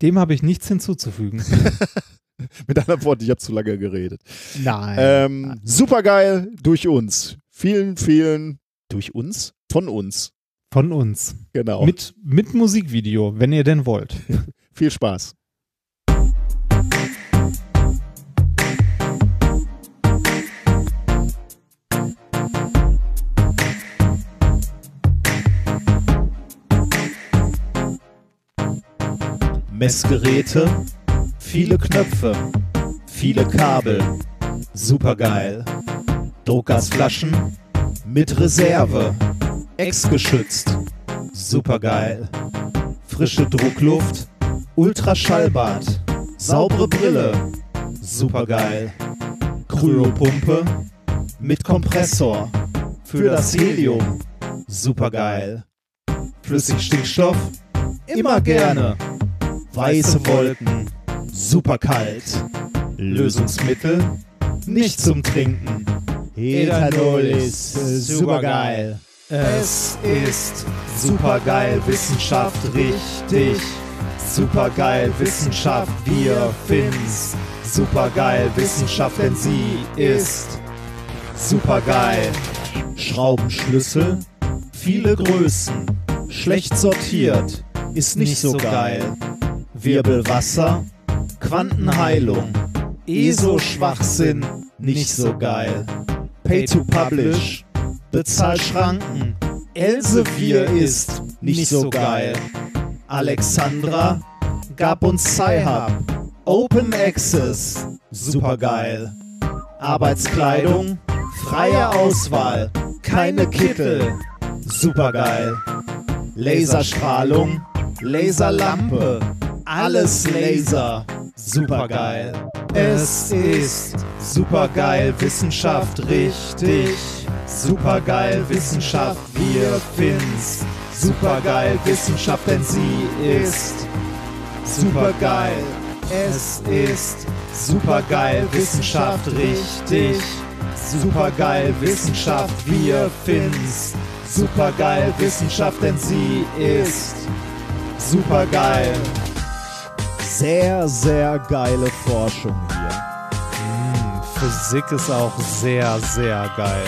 B: Dem habe ich nichts hinzuzufügen.
A: mit anderen Worten, ich habe zu lange geredet.
B: Nein.
A: Ähm, super geil durch uns. Vielen, vielen durch uns? Von uns.
B: Von uns.
A: Genau.
B: Mit, mit Musikvideo, wenn ihr denn wollt.
A: Viel Spaß. Messgeräte, viele Knöpfe, viele Kabel, supergeil. Druckgasflaschen mit Reserve, exgeschützt, supergeil. Frische Druckluft, Ultraschallbad, saubere Brille, supergeil. Kryopumpe mit Kompressor für das Helium, supergeil. Flüssigstickstoff, immer gerne. Weiße Wolken, superkalt. Lösungsmittel, nicht zum Trinken. Ethanol ist supergeil. Es ist supergeil, Wissenschaft richtig. Supergeil, Wissenschaft, wir finden's. Supergeil, Wissenschaft, denn sie ist supergeil. Schraubenschlüssel, viele Größen, schlecht sortiert, ist nicht so geil. Wirbelwasser, Quantenheilung, ESO-Schwachsinn, nicht so geil. Pay to Publish, Bezahlschranken, Elsevier ist nicht so geil. Alexandra gab uns Sci-Hub, Open Access, supergeil. Arbeitskleidung, freie Auswahl, keine Kittel, supergeil. Laserstrahlung, Laserlampe, alles Laser, supergeil. Es ist supergeil, Wissenschaft richtig. Supergeil, Wissenschaft, wir finden's. Supergeil, Wissenschaft, denn sie ist supergeil. Es ist supergeil, Wissenschaft richtig. Supergeil, Wissenschaft, wir finden's. Supergeil, Wissenschaft, denn sie ist supergeil. Sehr, sehr geile Forschung hier.
B: Physik ist auch sehr, sehr geil.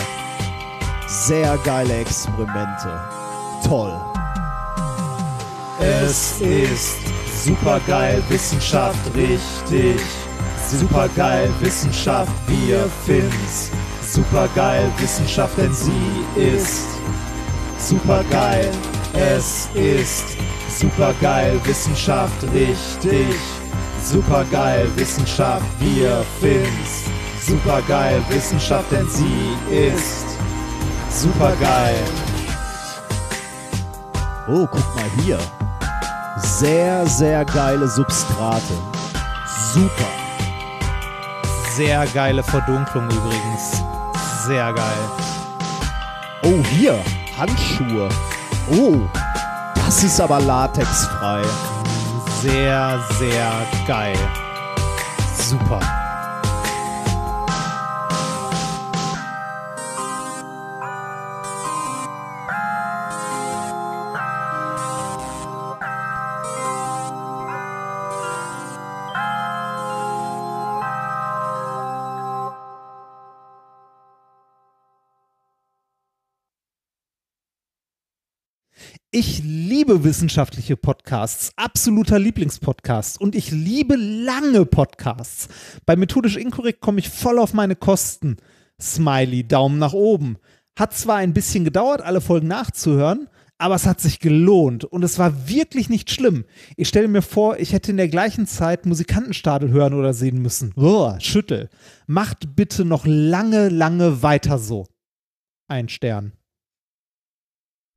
A: Sehr geile Experimente. Toll. Es ist supergeil, Wissenschaft richtig. Supergeil, Wissenschaft, wir finden's. Supergeil, Wissenschaft, denn sie ist supergeil. Es ist supergeil, Wissenschaft richtig. Supergeil, Wissenschaft, wir finden's.
B: supergeil. Wissenschaft, denn sie ist supergeil.
A: Oh, guck mal hier. Sehr, sehr geile Substrate. Super.
B: Sehr geile Verdunklung übrigens. Sehr geil.
A: Oh, hier. Handschuhe. Oh, das ist aber latexfrei.
B: Sehr, sehr geil. Super. Ich liebe wissenschaftliche Podcasts, absoluter Lieblingspodcast und ich liebe lange Podcasts. Bei Methodisch Inkorrekt komme ich voll auf meine Kosten. Smiley, Daumen nach oben. Hat zwar ein bisschen gedauert, alle Folgen nachzuhören, aber es hat sich gelohnt und es war wirklich nicht schlimm. Ich stelle mir vor, ich hätte in der gleichen Zeit Musikantenstadel hören oder sehen müssen. Uah, schüttel. Macht bitte noch lange, lange weiter so. Ein Stern.